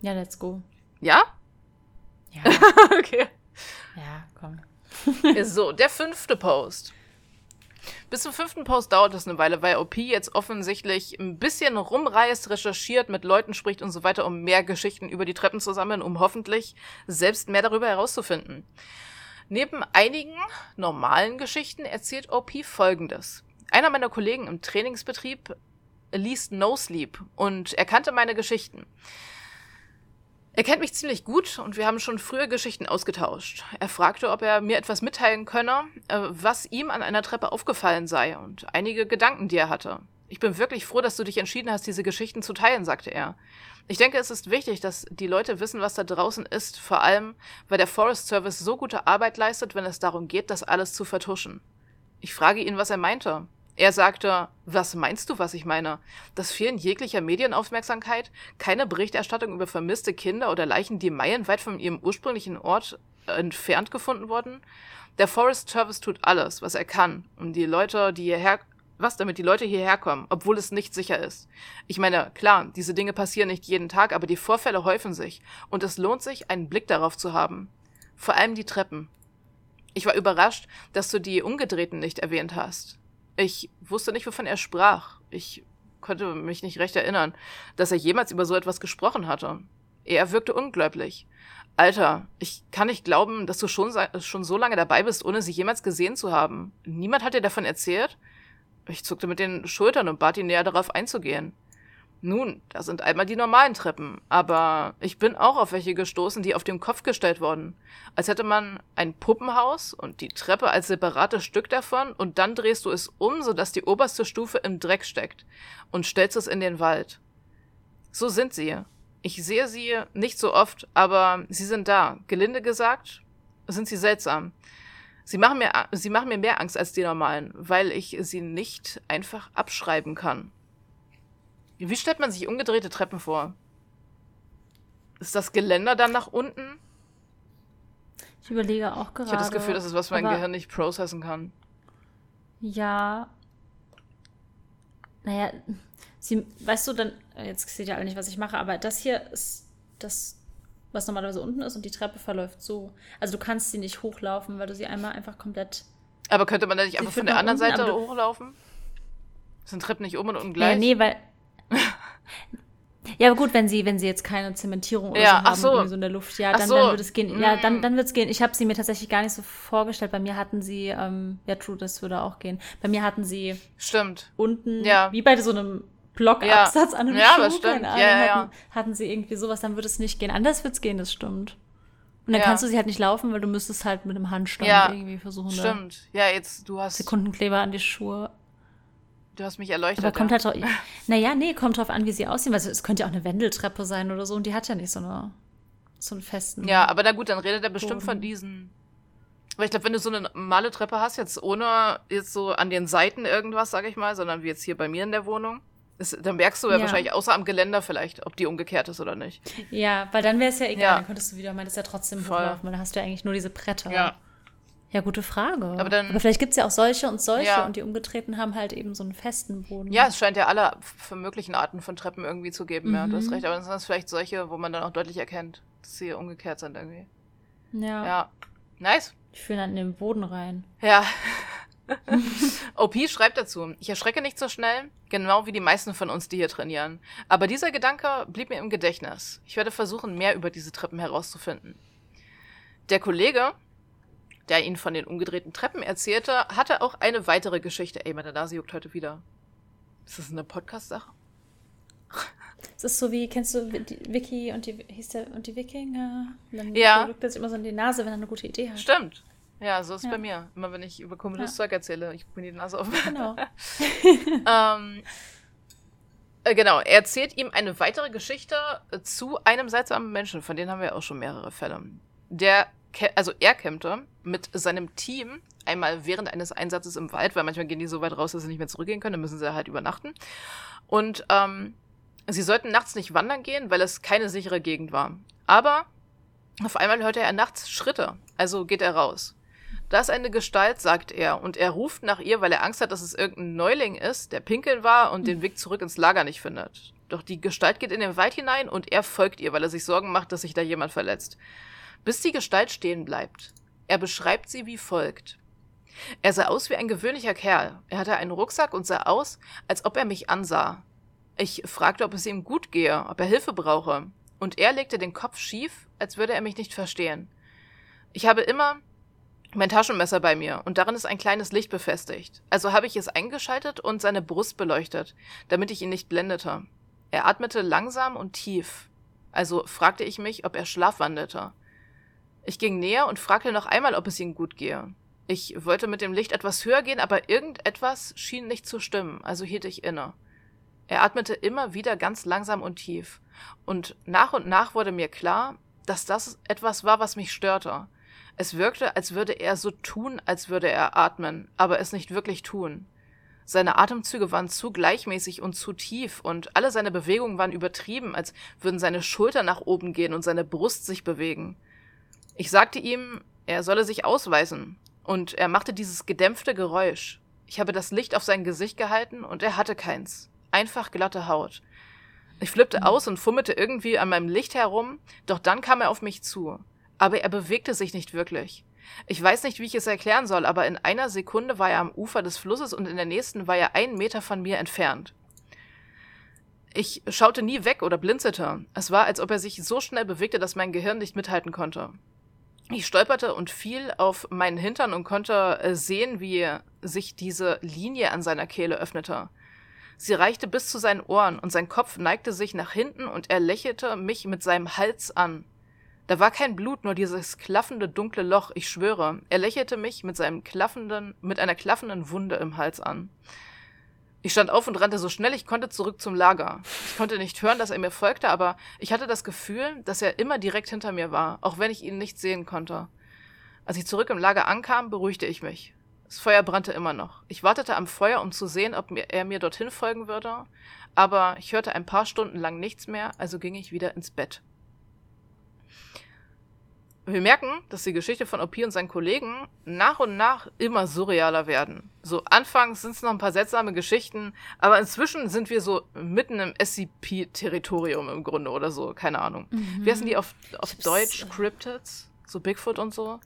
Ja, let's go. Ja? Ja. okay. Ja, komm. so, der fünfte Post. Bis zum fünften Post dauert es eine Weile, weil OP jetzt offensichtlich ein bisschen rumreist, recherchiert, mit Leuten spricht und so weiter, um mehr Geschichten über die Treppen zu sammeln, um hoffentlich selbst mehr darüber herauszufinden. Neben einigen normalen Geschichten erzählt OP folgendes. Einer meiner Kollegen im Trainingsbetrieb liest No Sleep und er kannte meine Geschichten. Er kennt mich ziemlich gut und wir haben schon früher Geschichten ausgetauscht. Er fragte, ob er mir etwas mitteilen könne, äh, was ihm an einer Treppe aufgefallen sei und einige Gedanken, die er hatte. Ich bin wirklich froh, dass du dich entschieden hast, diese Geschichten zu teilen, sagte er. Ich denke, es ist wichtig, dass die Leute wissen, was da draußen ist, vor allem, weil der Forest Service so gute Arbeit leistet, wenn es darum geht, das alles zu vertuschen. Ich frage ihn, was er meinte. Er sagte, was meinst du, was ich meine? Das Fehlen jeglicher Medienaufmerksamkeit, keine Berichterstattung über vermisste Kinder oder Leichen, die meilenweit von ihrem ursprünglichen Ort entfernt gefunden wurden? Der Forest Service tut alles, was er kann, um die Leute, die hierher, was, damit die Leute hierher kommen, obwohl es nicht sicher ist. Ich meine, klar, diese Dinge passieren nicht jeden Tag, aber die Vorfälle häufen sich und es lohnt sich, einen Blick darauf zu haben. Vor allem die Treppen. Ich war überrascht, dass du die Umgedrehten nicht erwähnt hast. Ich wusste nicht, wovon er sprach. Ich konnte mich nicht recht erinnern, dass er jemals über so etwas gesprochen hatte. Er wirkte ungläubig. Alter, ich kann nicht glauben, dass du schon, schon so lange dabei bist, ohne sie jemals gesehen zu haben. Niemand hat dir davon erzählt? Ich zuckte mit den Schultern und bat ihn näher darauf einzugehen. Nun, das sind einmal die normalen Treppen, aber ich bin auch auf welche gestoßen, die auf den Kopf gestellt wurden. Als hätte man ein Puppenhaus und die Treppe als separates Stück davon und dann drehst du es um, sodass die oberste Stufe im Dreck steckt und stellst es in den Wald. So sind sie. Ich sehe sie nicht so oft, aber sie sind da. Gelinde gesagt, sind sie seltsam. Sie machen mir, sie machen mir mehr Angst als die normalen, weil ich sie nicht einfach abschreiben kann. Wie stellt man sich umgedrehte Treppen vor? Ist das Geländer dann nach unten? Ich überlege auch gerade. Ich habe das Gefühl, das ist was mein Gehirn nicht processen kann. Ja. Naja, sie, weißt du, dann, jetzt seht ihr alle nicht, was ich mache, aber das hier ist das, was normalerweise unten ist und die Treppe verläuft so. Also du kannst sie nicht hochlaufen, weil du sie einmal einfach komplett. Aber könnte man da nicht einfach von der anderen unten, Seite hochlaufen? Sind Treppen nicht oben und unten gleich? Ja, nee, weil ja, aber gut, wenn sie, wenn sie jetzt keine Zementierung oder ja, so haben, so. in der Luft, ja, dann, so. dann würde es gehen. Ja, dann, mm. dann wird es gehen. Ich habe sie mir tatsächlich gar nicht so vorgestellt. Bei mir hatten sie, ähm, ja, true, das würde auch gehen. Bei mir hatten sie Stimmt. unten, ja. wie bei so einem Blockabsatz ja. an einem ja, Schuh, das stimmt. Ahnung, ja, ja, hatten, hatten sie irgendwie sowas, dann würde es nicht gehen. Anders wird es gehen, das stimmt. Und dann ja. kannst du sie halt nicht laufen, weil du müsstest halt mit dem Handstand ja, irgendwie versuchen. Stimmt. Ja, jetzt du hast Sekundenkleber an die Schuhe Du hast mich erleuchtet. Aber kommt ja. halt drauf, naja, nee, kommt drauf an, wie sie aussehen, weil es könnte ja auch eine Wendeltreppe sein oder so und die hat ja nicht so eine so einen festen. Ja, aber na gut, dann redet er bestimmt Boden. von diesen Weil ich glaube, wenn du so eine normale Treppe hast, jetzt ohne jetzt so an den Seiten irgendwas, sag ich mal, sondern wie jetzt hier bei mir in der Wohnung, ist, dann merkst du ja, ja, wahrscheinlich außer am Geländer vielleicht, ob die umgekehrt ist oder nicht. Ja, weil dann wäre es ja egal. Ja. Dann könntest du wieder, meintest ja trotzdem hochlaufen, weil dann hast du ja eigentlich nur diese Bretter. Ja. Ja, gute Frage. Aber, dann, Aber vielleicht gibt es ja auch solche und solche ja. und die umgetreten haben halt eben so einen festen Boden. Ja, es scheint ja alle für möglichen Arten von Treppen irgendwie zu geben, mhm. ja, du hast mhm. recht. Aber dann sind das vielleicht solche, wo man dann auch deutlich erkennt, dass sie umgekehrt sind irgendwie. Ja. Ja. Nice. Die führen dann in den Boden rein. Ja. OP schreibt dazu, ich erschrecke nicht so schnell, genau wie die meisten von uns, die hier trainieren. Aber dieser Gedanke blieb mir im Gedächtnis. Ich werde versuchen, mehr über diese Treppen herauszufinden. Der Kollege, der ihn von den umgedrehten Treppen erzählte, hatte auch eine weitere Geschichte. Ey, meine Nase juckt heute wieder. Ist das eine Podcast-Sache? Es ist so wie, kennst du Vicky und die, hieß der, und die Wikinger? Dann ja. drückt er sich immer so in die Nase, wenn er eine gute Idee hat. Stimmt. Ja, so ist es ja. bei mir. Immer wenn ich über komisches ja. Zeug erzähle, ich mir die Nase auf. Genau. ähm, äh, genau, er erzählt ihm eine weitere Geschichte zu einem seltsamen Menschen, von denen haben wir auch schon mehrere Fälle. Der also er campte mit seinem Team einmal während eines Einsatzes im Wald, weil manchmal gehen die so weit raus, dass sie nicht mehr zurückgehen können, dann müssen sie halt übernachten. Und ähm, sie sollten nachts nicht wandern gehen, weil es keine sichere Gegend war. Aber auf einmal hörte er nachts Schritte, also geht er raus. Da ist eine Gestalt, sagt er, und er ruft nach ihr, weil er Angst hat, dass es irgendein Neuling ist, der pinkeln war und den Weg zurück ins Lager nicht findet. Doch die Gestalt geht in den Wald hinein und er folgt ihr, weil er sich Sorgen macht, dass sich da jemand verletzt bis die Gestalt stehen bleibt. Er beschreibt sie wie folgt. Er sah aus wie ein gewöhnlicher Kerl. Er hatte einen Rucksack und sah aus, als ob er mich ansah. Ich fragte, ob es ihm gut gehe, ob er Hilfe brauche, und er legte den Kopf schief, als würde er mich nicht verstehen. Ich habe immer mein Taschenmesser bei mir und darin ist ein kleines Licht befestigt. Also habe ich es eingeschaltet und seine Brust beleuchtet, damit ich ihn nicht blendete. Er atmete langsam und tief. Also fragte ich mich, ob er schlafwandelte. Ich ging näher und fragte noch einmal, ob es ihm gut gehe. Ich wollte mit dem Licht etwas höher gehen, aber irgendetwas schien nicht zu stimmen, also hielt ich inne. Er atmete immer wieder ganz langsam und tief, und nach und nach wurde mir klar, dass das etwas war, was mich störte. Es wirkte, als würde er so tun, als würde er atmen, aber es nicht wirklich tun. Seine Atemzüge waren zu gleichmäßig und zu tief, und alle seine Bewegungen waren übertrieben, als würden seine Schultern nach oben gehen und seine Brust sich bewegen. Ich sagte ihm, er solle sich ausweisen, und er machte dieses gedämpfte Geräusch. Ich habe das Licht auf sein Gesicht gehalten, und er hatte keins. Einfach glatte Haut. Ich flippte aus und fummelte irgendwie an meinem Licht herum, doch dann kam er auf mich zu. Aber er bewegte sich nicht wirklich. Ich weiß nicht, wie ich es erklären soll, aber in einer Sekunde war er am Ufer des Flusses und in der nächsten war er einen Meter von mir entfernt. Ich schaute nie weg oder blinzelte. Es war, als ob er sich so schnell bewegte, dass mein Gehirn nicht mithalten konnte. Ich stolperte und fiel auf meinen Hintern und konnte äh, sehen, wie sich diese Linie an seiner Kehle öffnete. Sie reichte bis zu seinen Ohren und sein Kopf neigte sich nach hinten und er lächelte mich mit seinem Hals an. Da war kein Blut, nur dieses klaffende dunkle Loch, ich schwöre. Er lächelte mich mit seinem klaffenden, mit einer klaffenden Wunde im Hals an. Ich stand auf und rannte so schnell ich konnte zurück zum Lager. Ich konnte nicht hören, dass er mir folgte, aber ich hatte das Gefühl, dass er immer direkt hinter mir war, auch wenn ich ihn nicht sehen konnte. Als ich zurück im Lager ankam, beruhigte ich mich. Das Feuer brannte immer noch. Ich wartete am Feuer, um zu sehen, ob er mir dorthin folgen würde, aber ich hörte ein paar Stunden lang nichts mehr, also ging ich wieder ins Bett. Wir merken, dass die Geschichte von OP und seinen Kollegen nach und nach immer surrealer werden. So anfangs sind es noch ein paar seltsame Geschichten, aber inzwischen sind wir so mitten im SCP-Territorium im Grunde oder so, keine Ahnung. Mhm. Wie heißen die auf, auf Deutsch? Äh, Cryptids? So Bigfoot und so?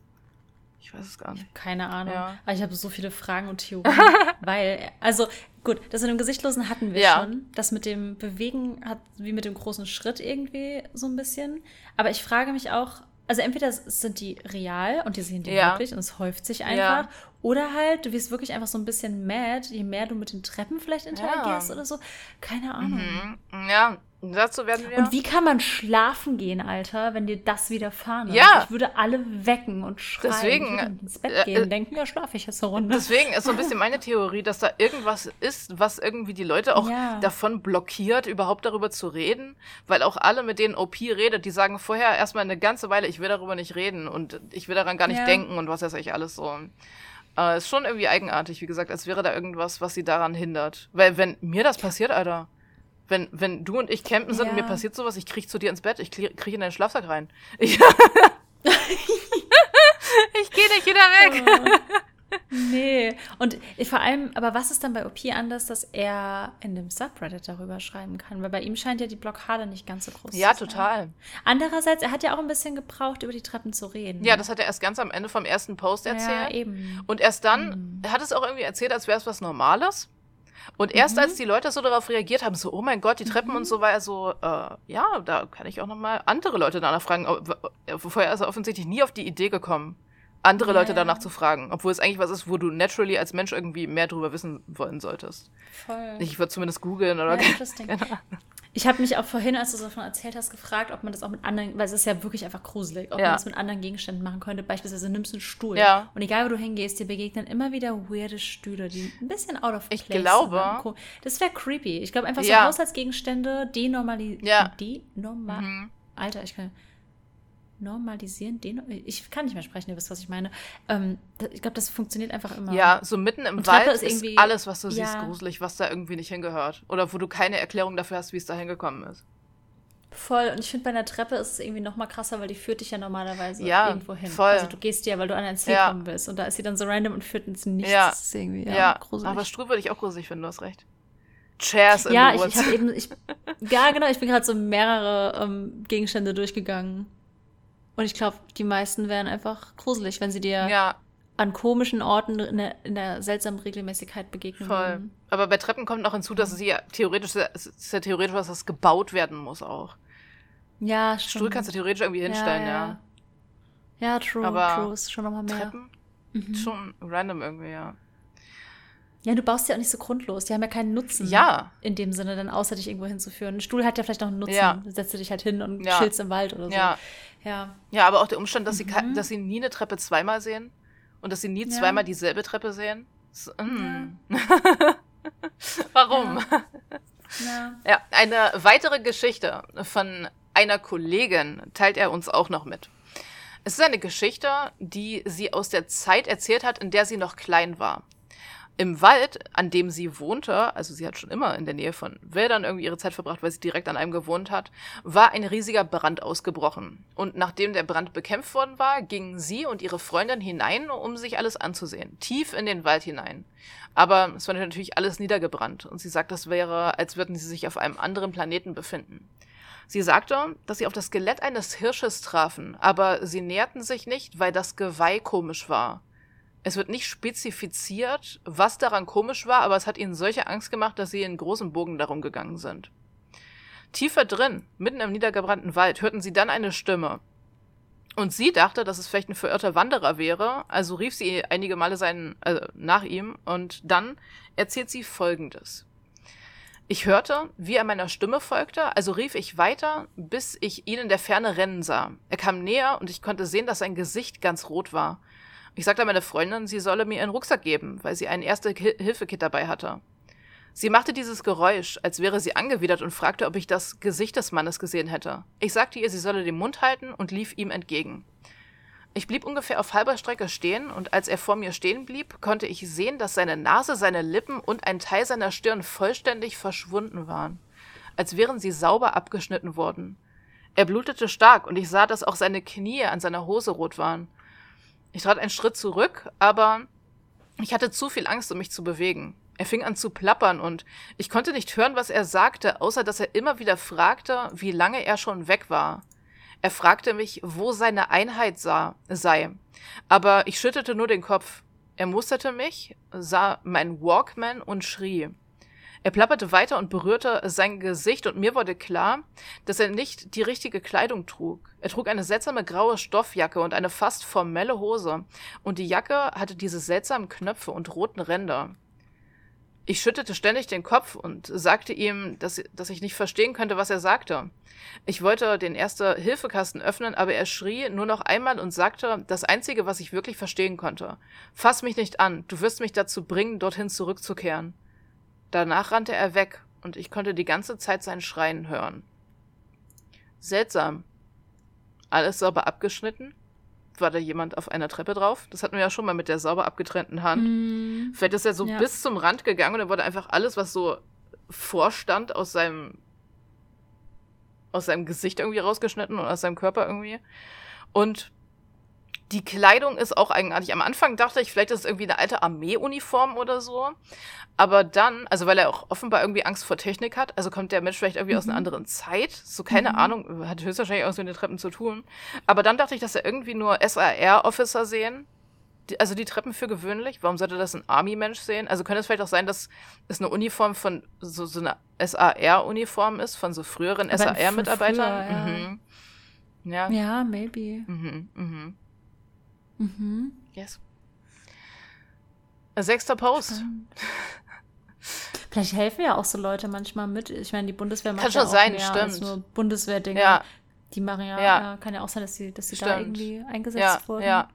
Ich weiß es gar nicht. Keine Ahnung. Ja. Aber ich habe so viele Fragen und Theorien. weil, also gut, das mit dem Gesichtlosen hatten wir ja. schon. Das mit dem Bewegen hat wie mit dem großen Schritt irgendwie so ein bisschen. Aber ich frage mich auch, also entweder sind die real und die sehen die ja. wirklich und es häuft sich einfach. Ja. Oder halt, du wirst wirklich einfach so ein bisschen mad, je mehr du mit den Treppen vielleicht interagierst ja. oder so. Keine Ahnung. Mhm. Ja, Dazu werden wir. Und wie kann man schlafen gehen, Alter, wenn dir das widerfahren ist? Ja. Ich würde alle wecken und schreien. Deswegen, ich würde ins Bett äh, gehen äh, und denken, ja, schlafe ich jetzt eine Runde. Deswegen ist so ein bisschen meine Theorie, dass da irgendwas ist, was irgendwie die Leute auch Ja. davon blockiert, überhaupt darüber zu reden. Weil auch alle, mit denen OP redet, die sagen vorher erstmal eine ganze Weile, ich will darüber nicht reden und ich will daran gar nicht Ja. denken und was weiß ich alles so. Äh, ist schon irgendwie eigenartig, wie gesagt, als wäre da irgendwas, was sie daran hindert. Weil wenn mir das passiert, Alter, wenn, wenn du und ich campen sind und mir Ja. passiert sowas, ich krieg zu dir ins Bett, ich krieg, in deinen Schlafsack rein. Ich, ich gehe nicht wieder weg. Nee. Und vor allem, aber was ist dann bei OP anders, dass er in dem Subreddit darüber schreiben kann? Weil bei ihm scheint ja die Blockade nicht ganz so groß Ja, zu sein. total. Andererseits, er hat ja auch ein bisschen gebraucht, über die Treppen zu reden. Ja, das hat er erst ganz am Ende vom ersten Post ja, erzählt. eben. und erst dann er hat es auch irgendwie erzählt, als wäre es was Normales. Und erst als die Leute so darauf reagiert haben, so, oh mein Gott, die Treppen und so, war er so, äh, ja, da kann ich auch noch mal andere Leute danach fragen. Vorher ist er offensichtlich nie auf die Idee gekommen, andere Ja, Leute danach zu fragen. Obwohl es eigentlich was ist, wo du naturally als Mensch irgendwie mehr drüber wissen wollen solltest. Voll. Ich würde zumindest googeln oder Ja, interesting. Ich habe mich auch vorhin, als du so davon erzählt hast, gefragt, ob man das auch mit anderen, weil es ist ja wirklich einfach gruselig, ob Ja. man das mit anderen Gegenständen machen könnte. Beispielsweise nimmst du einen Stuhl Ja. und egal wo du hingehst, dir begegnen immer wieder weirde Stühle, die ein bisschen out of Ich place glaube- sind. Co- Das wäre creepy. Ich glaube einfach so Ja. Haushaltsgegenstände denormalisieren. Ja. Denormal. Mhm. Alter, ich kann. Normalisieren, deno ich kann nicht mehr sprechen, ihr wisst, was ich meine. Ähm, ich glaube, das funktioniert einfach immer. Ja, so mitten im Und Wald ist ist, irgendwie- alles, was du siehst, Ja. gruselig, was da irgendwie nicht hingehört. Oder wo du keine Erklärung dafür hast, wie es da hingekommen ist. Voll. Und ich finde, bei einer Treppe ist es irgendwie noch mal krasser, weil die führt dich ja normalerweise Ja, irgendwo hin. voll. Also du gehst ja, weil du an ein Ziel Ja. kommen willst. Und da ist sie dann so random und führt ins Nichts. Ja. Das ist irgendwie ja, Ja, gruselig. aber Struh würde ich auch gruselig finden, du hast recht. Chairs in ja, the ich, Woods. ich habe eben, ich, ja genau, ich bin gerade so mehrere ähm, Gegenstände durchgegangen. Und ich glaube, die meisten wären einfach gruselig, wenn sie dir ja, an komischen Orten in der, in der seltsamen Regelmäßigkeit begegnen voll. würden. Aber bei Treppen kommt noch hinzu, dass sie ja theoretisch, es ist ja theoretisch was, das gebaut werden muss auch. Ja, Stuhl stimmt. kannst du theoretisch irgendwie hinstellen, ja. ja. Ja, true, Aber true. Ist schon nochmal mehr. Treppen? Mhm. Schon random irgendwie, ja. Ja, du baust ja auch nicht so grundlos. Die haben ja keinen Nutzen. Ja. In dem Sinne, dann außer dich irgendwo hinzuführen. Ein Stuhl hat ja vielleicht noch einen Nutzen. Ja. Setzt du dich halt hin und Ja. chillst im Wald oder so. Ja. Ja. Ja, aber auch der Umstand, dass, sie, Mhm. dass sie nie eine Treppe zweimal sehen und dass sie nie Ja. zweimal dieselbe Treppe sehen. So, mm. Warum? Ja. Ja, eine weitere Geschichte von einer Kollegin teilt er uns auch noch mit. Es ist eine Geschichte, die sie aus der Zeit erzählt hat, in der sie noch klein war. Im Wald, an dem sie wohnte, also sie hat schon immer in der Nähe von Wäldern irgendwie ihre Zeit verbracht, weil sie direkt an einem gewohnt hat, war ein riesiger Brand ausgebrochen. Und nachdem der Brand bekämpft worden war, gingen sie und ihre Freundin hinein, um sich alles anzusehen. Tief in den Wald hinein. Aber es war natürlich alles niedergebrannt. Und sie sagt, das wäre, als würden sie sich auf einem anderen Planeten befinden. Sie sagte, dass sie auf das Skelett eines Hirsches trafen, aber sie näherten sich nicht, weil das Geweih komisch war. Es wird nicht spezifiziert, was daran komisch war, aber es hat ihnen solche Angst gemacht, dass sie in großen Bogen darum gegangen sind. Tiefer drin, mitten im niedergebrannten Wald, hörten sie dann eine Stimme. Und sie dachte, dass es vielleicht ein verirrter Wanderer wäre, also rief sie einige Male seinen, äh, nach ihm und dann erzählt sie Folgendes. Ich hörte, wie er meiner Stimme folgte, also rief ich weiter, bis ich ihn in der Ferne rennen sah. Er kam näher und ich konnte sehen, dass sein Gesicht ganz rot war. Ich sagte meiner Freundin, sie solle mir ihren Rucksack geben, weil sie ein Erste-Hilfe-Kit dabei hatte. Sie machte dieses Geräusch, als wäre sie angewidert und fragte, ob ich das Gesicht des Mannes gesehen hätte. Ich sagte ihr, sie solle den Mund halten und lief ihm entgegen. Ich blieb ungefähr auf halber Strecke stehen und als er vor mir stehen blieb, konnte ich sehen, dass seine Nase, seine Lippen und ein Teil seiner Stirn vollständig verschwunden waren, als wären sie sauber abgeschnitten worden. Er blutete stark und ich sah, dass auch seine Knie an seiner Hose rot waren. Ich trat einen Schritt zurück, aber ich hatte zu viel Angst, um mich zu bewegen. Er fing an zu plappern und ich konnte nicht hören, was er sagte, außer dass er immer wieder fragte, wie lange er schon weg war. Er fragte mich, wo seine Einheit sah, sei. Aber ich schüttelte nur den Kopf. Er musterte mich, sah meinen Walkman und schrie. Er plapperte weiter und berührte sein Gesicht und mir wurde klar, dass er nicht die richtige Kleidung trug. Er trug eine seltsame graue Stoffjacke und eine fast formelle Hose. Und die Jacke hatte diese seltsamen Knöpfe und roten Ränder. Ich schüttete ständig den Kopf und sagte ihm, dass, dass ich nicht verstehen könnte, was er sagte. Ich wollte den Erste-Hilfekasten öffnen, aber er schrie nur noch einmal und sagte das Einzige, was ich wirklich verstehen konnte. Fass mich nicht an, du wirst mich dazu bringen, dorthin zurückzukehren. Danach rannte er weg und ich konnte die ganze Zeit sein Schreien hören. Seltsam. Alles sauber abgeschnitten? War da jemand auf einer Treppe drauf? Das hatten wir ja schon mal mit der sauber abgetrennten Hand. Mm, Vielleicht ist er so ja. bis zum Rand gegangen und dann wurde einfach alles, was so vorstand, aus seinem aus seinem Gesicht irgendwie rausgeschnitten und aus seinem Körper irgendwie. Und die Kleidung ist auch eigenartig. Am Anfang dachte ich, vielleicht ist es irgendwie eine alte Armeeuniform oder so. Aber dann, also weil er auch offenbar irgendwie Angst vor Technik hat, also kommt der Mensch vielleicht irgendwie mhm. aus einer mhm. anderen Zeit. So keine mhm. Ahnung, hat höchstwahrscheinlich auch so mit den Treppen zu tun. Aber dann dachte ich, dass er irgendwie nur SAR-Officer sehen. Die, also die Treppen für gewöhnlich. Warum sollte das ein Army-Mensch sehen? Also könnte es vielleicht auch sein, dass es eine Uniform von so, so eine SAR-Uniform ist, von so früheren SAR-Mitarbeitern? Ja. Mhm. ja. Ja, maybe. Mhm, mhm. Mhm. Yes. Sechster Post. Vielleicht helfen ja auch so Leute manchmal mit. Ich meine, die Bundeswehr macht kann ja schon auch sein, mehr stimmt. als nur Bundeswehrdinge. Ja. Die machen ja, ja, kann ja auch sein, dass sie, dass sie da irgendwie eingesetzt ja, wurden. Ja,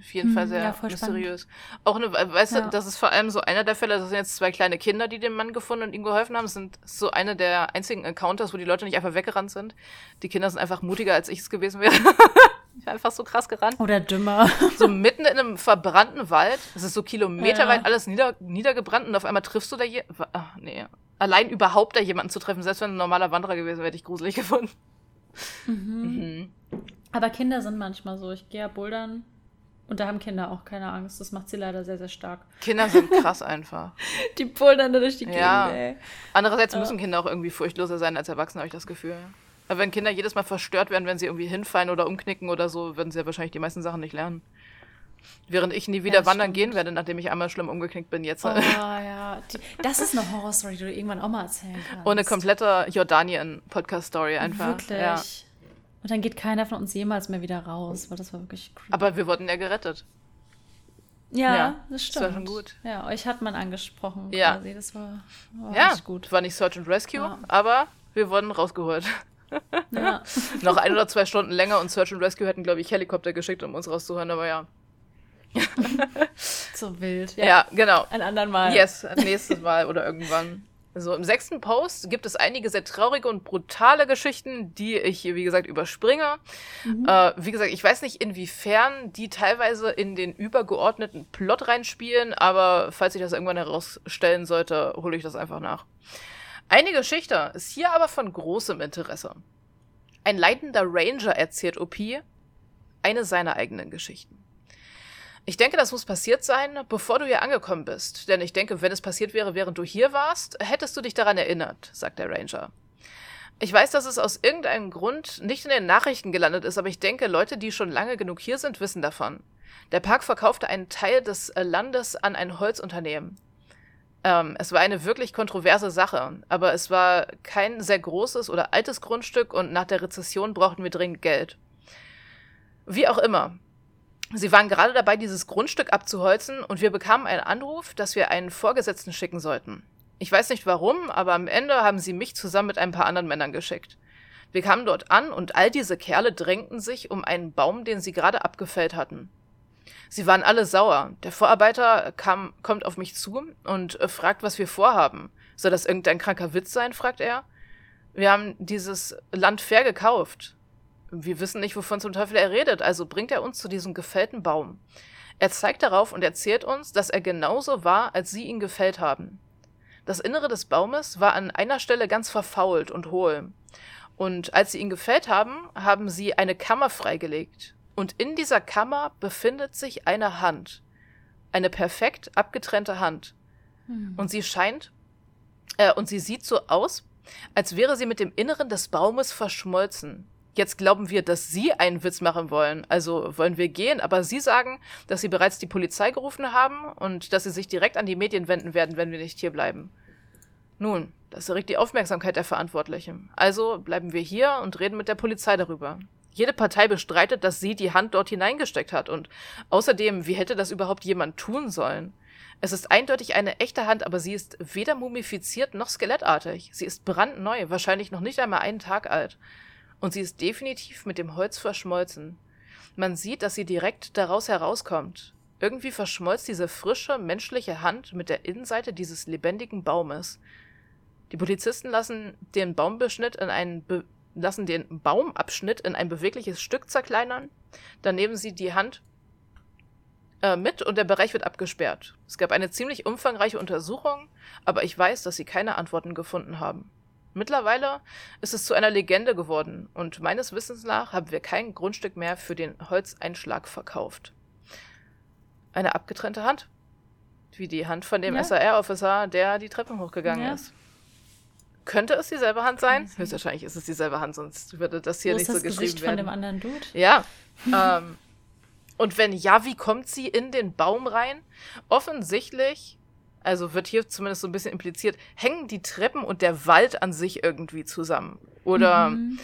auf jeden hm, Fall sehr ja, mysteriös. Spannend. Auch eine, weißt du, das ist vor allem so einer der Fälle, das sind jetzt zwei kleine Kinder, die dem Mann gefunden und ihm geholfen haben. Das sind so eine der einzigen Encounters, wo die Leute nicht einfach weggerannt sind. Die Kinder sind einfach mutiger, als ich es gewesen wäre. Ich bin einfach so krass gerannt. Oder dümmer. So mitten in einem verbrannten Wald. Es ist so kilometerweit ja. alles nieder, niedergebrannt und auf einmal triffst du da je. Ach, nee. Allein überhaupt da jemanden zu treffen, selbst wenn ein normaler Wanderer gewesen wäre, hätte ich gruselig gefunden. Mhm. Mhm. Aber Kinder sind manchmal so. Ich gehe ja bouldern und da haben Kinder auch keine Angst. Das macht sie leider sehr, sehr stark. Kinder sind krass einfach. die bouldern da durch die Gegend, ja. ey. Andererseits müssen Kinder auch irgendwie furchtloser sein als Erwachsene, habe ich das Gefühl. Aber wenn Kinder jedes Mal verstört werden, wenn sie irgendwie hinfallen oder umknicken oder so, würden sie ja wahrscheinlich die meisten Sachen nicht lernen. Während ich nie wieder ja, wandern stimmt. gehen werde, nachdem ich einmal schlimm umgeknickt bin jetzt. Oh ja, die, das ist eine Horrorstory, die du irgendwann auch mal erzählen kannst. Eine komplette Jordanien-Podcast-Story einfach. Wirklich. Ja. Und dann geht keiner von uns jemals mehr wieder raus, weil das war wirklich creepy. Aber wir wurden ja gerettet. Ja, ja, das stimmt. Das war schon gut. Ja, euch hat man angesprochen ja. quasi. Das war, war ja, gut. War nicht Search and Rescue, ja. aber wir wurden rausgeholt. Ja. Noch ein oder zwei Stunden länger und Search and Rescue hätten, glaube ich, Helikopter geschickt, um uns rauszuhören, aber ja. so wild. Ja. ja, genau. Ein anderen Mal. Yes, nächstes Mal oder irgendwann. Also im sechsten Post gibt es einige sehr traurige und brutale Geschichten, die ich, wie gesagt, überspringe. Mhm. Äh, wie gesagt, ich weiß nicht, inwiefern die teilweise in den übergeordneten Plot reinspielen, aber falls ich das irgendwann herausstellen sollte, hole ich das einfach nach. Eine Geschichte ist hier aber von großem Interesse. Ein leitender Ranger erzählt OP eine seiner eigenen Geschichten. Ich denke, das muss passiert sein, bevor du hier angekommen bist. Denn ich denke, wenn es passiert wäre, während du hier warst, hättest du dich daran erinnert, sagt der Ranger. Ich weiß, dass es aus irgendeinem Grund nicht in den Nachrichten gelandet ist, aber ich denke, Leute, die schon lange genug hier sind, wissen davon. Der Park verkaufte einen Teil des Landes an ein Holzunternehmen. Ähm, es war eine wirklich kontroverse Sache, aber es war kein sehr großes oder altes Grundstück und nach der Rezession brauchten wir dringend Geld. Wie auch immer. Sie waren gerade dabei, dieses Grundstück abzuholzen und wir bekamen einen Anruf, dass wir einen Vorgesetzten schicken sollten. Ich weiß nicht warum, aber am Ende haben sie mich zusammen mit ein paar anderen Männern geschickt. Wir kamen dort an und all diese Kerle drängten sich um einen Baum, den sie gerade abgefällt hatten. Sie waren alle sauer. Der Vorarbeiter kam, kommt auf mich zu und äh, fragt, was wir vorhaben. Soll das irgendein kranker Witz sein? fragt er. Wir haben dieses Land fair gekauft. Wir wissen nicht, wovon zum Teufel er redet, also bringt er uns zu diesem gefällten Baum. Er zeigt darauf und erzählt uns, dass er genauso war, als sie ihn gefällt haben. Das Innere des Baumes war an einer Stelle ganz verfault und hohl. Und als sie ihn gefällt haben, haben sie eine Kammer freigelegt. Und in dieser Kammer befindet sich eine Hand. Eine perfekt abgetrennte Hand. Hm. Und sie scheint, äh, und sie sieht so aus, als wäre sie mit dem Inneren des Baumes verschmolzen. Jetzt glauben wir, dass Sie einen Witz machen wollen. Also wollen wir gehen, aber Sie sagen, dass Sie bereits die Polizei gerufen haben und dass Sie sich direkt an die Medien wenden werden, wenn wir nicht hier bleiben. Nun, das erregt die Aufmerksamkeit der Verantwortlichen. Also bleiben wir hier und reden mit der Polizei darüber. Jede Partei bestreitet, dass sie die Hand dort hineingesteckt hat. Und außerdem, wie hätte das überhaupt jemand tun sollen? Es ist eindeutig eine echte Hand, aber sie ist weder mumifiziert noch skelettartig. Sie ist brandneu, wahrscheinlich noch nicht einmal einen Tag alt. Und sie ist definitiv mit dem Holz verschmolzen. Man sieht, dass sie direkt daraus herauskommt. Irgendwie verschmolzt diese frische, menschliche Hand mit der Innenseite dieses lebendigen Baumes. Die Polizisten lassen den Baumbeschnitt in einen Be lassen den Baumabschnitt in ein bewegliches Stück zerkleinern. Dann nehmen sie die Hand äh, mit und der Bereich wird abgesperrt. Es gab eine ziemlich umfangreiche Untersuchung, aber ich weiß, dass sie keine Antworten gefunden haben. Mittlerweile ist es zu einer Legende geworden und meines Wissens nach haben wir kein Grundstück mehr für den Holzeinschlag verkauft. Eine abgetrennte Hand. Wie die Hand von dem ja. SAR-Officer, der die Treppen hochgegangen ja. ist. Könnte es dieselbe Hand sein? Höchstwahrscheinlich ist es dieselbe Hand, sonst würde das hier Wo nicht ist das so geschrieben Gesicht werden. von dem anderen Dude? Ja. ähm, und wenn ja, wie kommt sie in den Baum rein? Offensichtlich, also wird hier zumindest so ein bisschen impliziert, hängen die Treppen und der Wald an sich irgendwie zusammen. Oder mhm.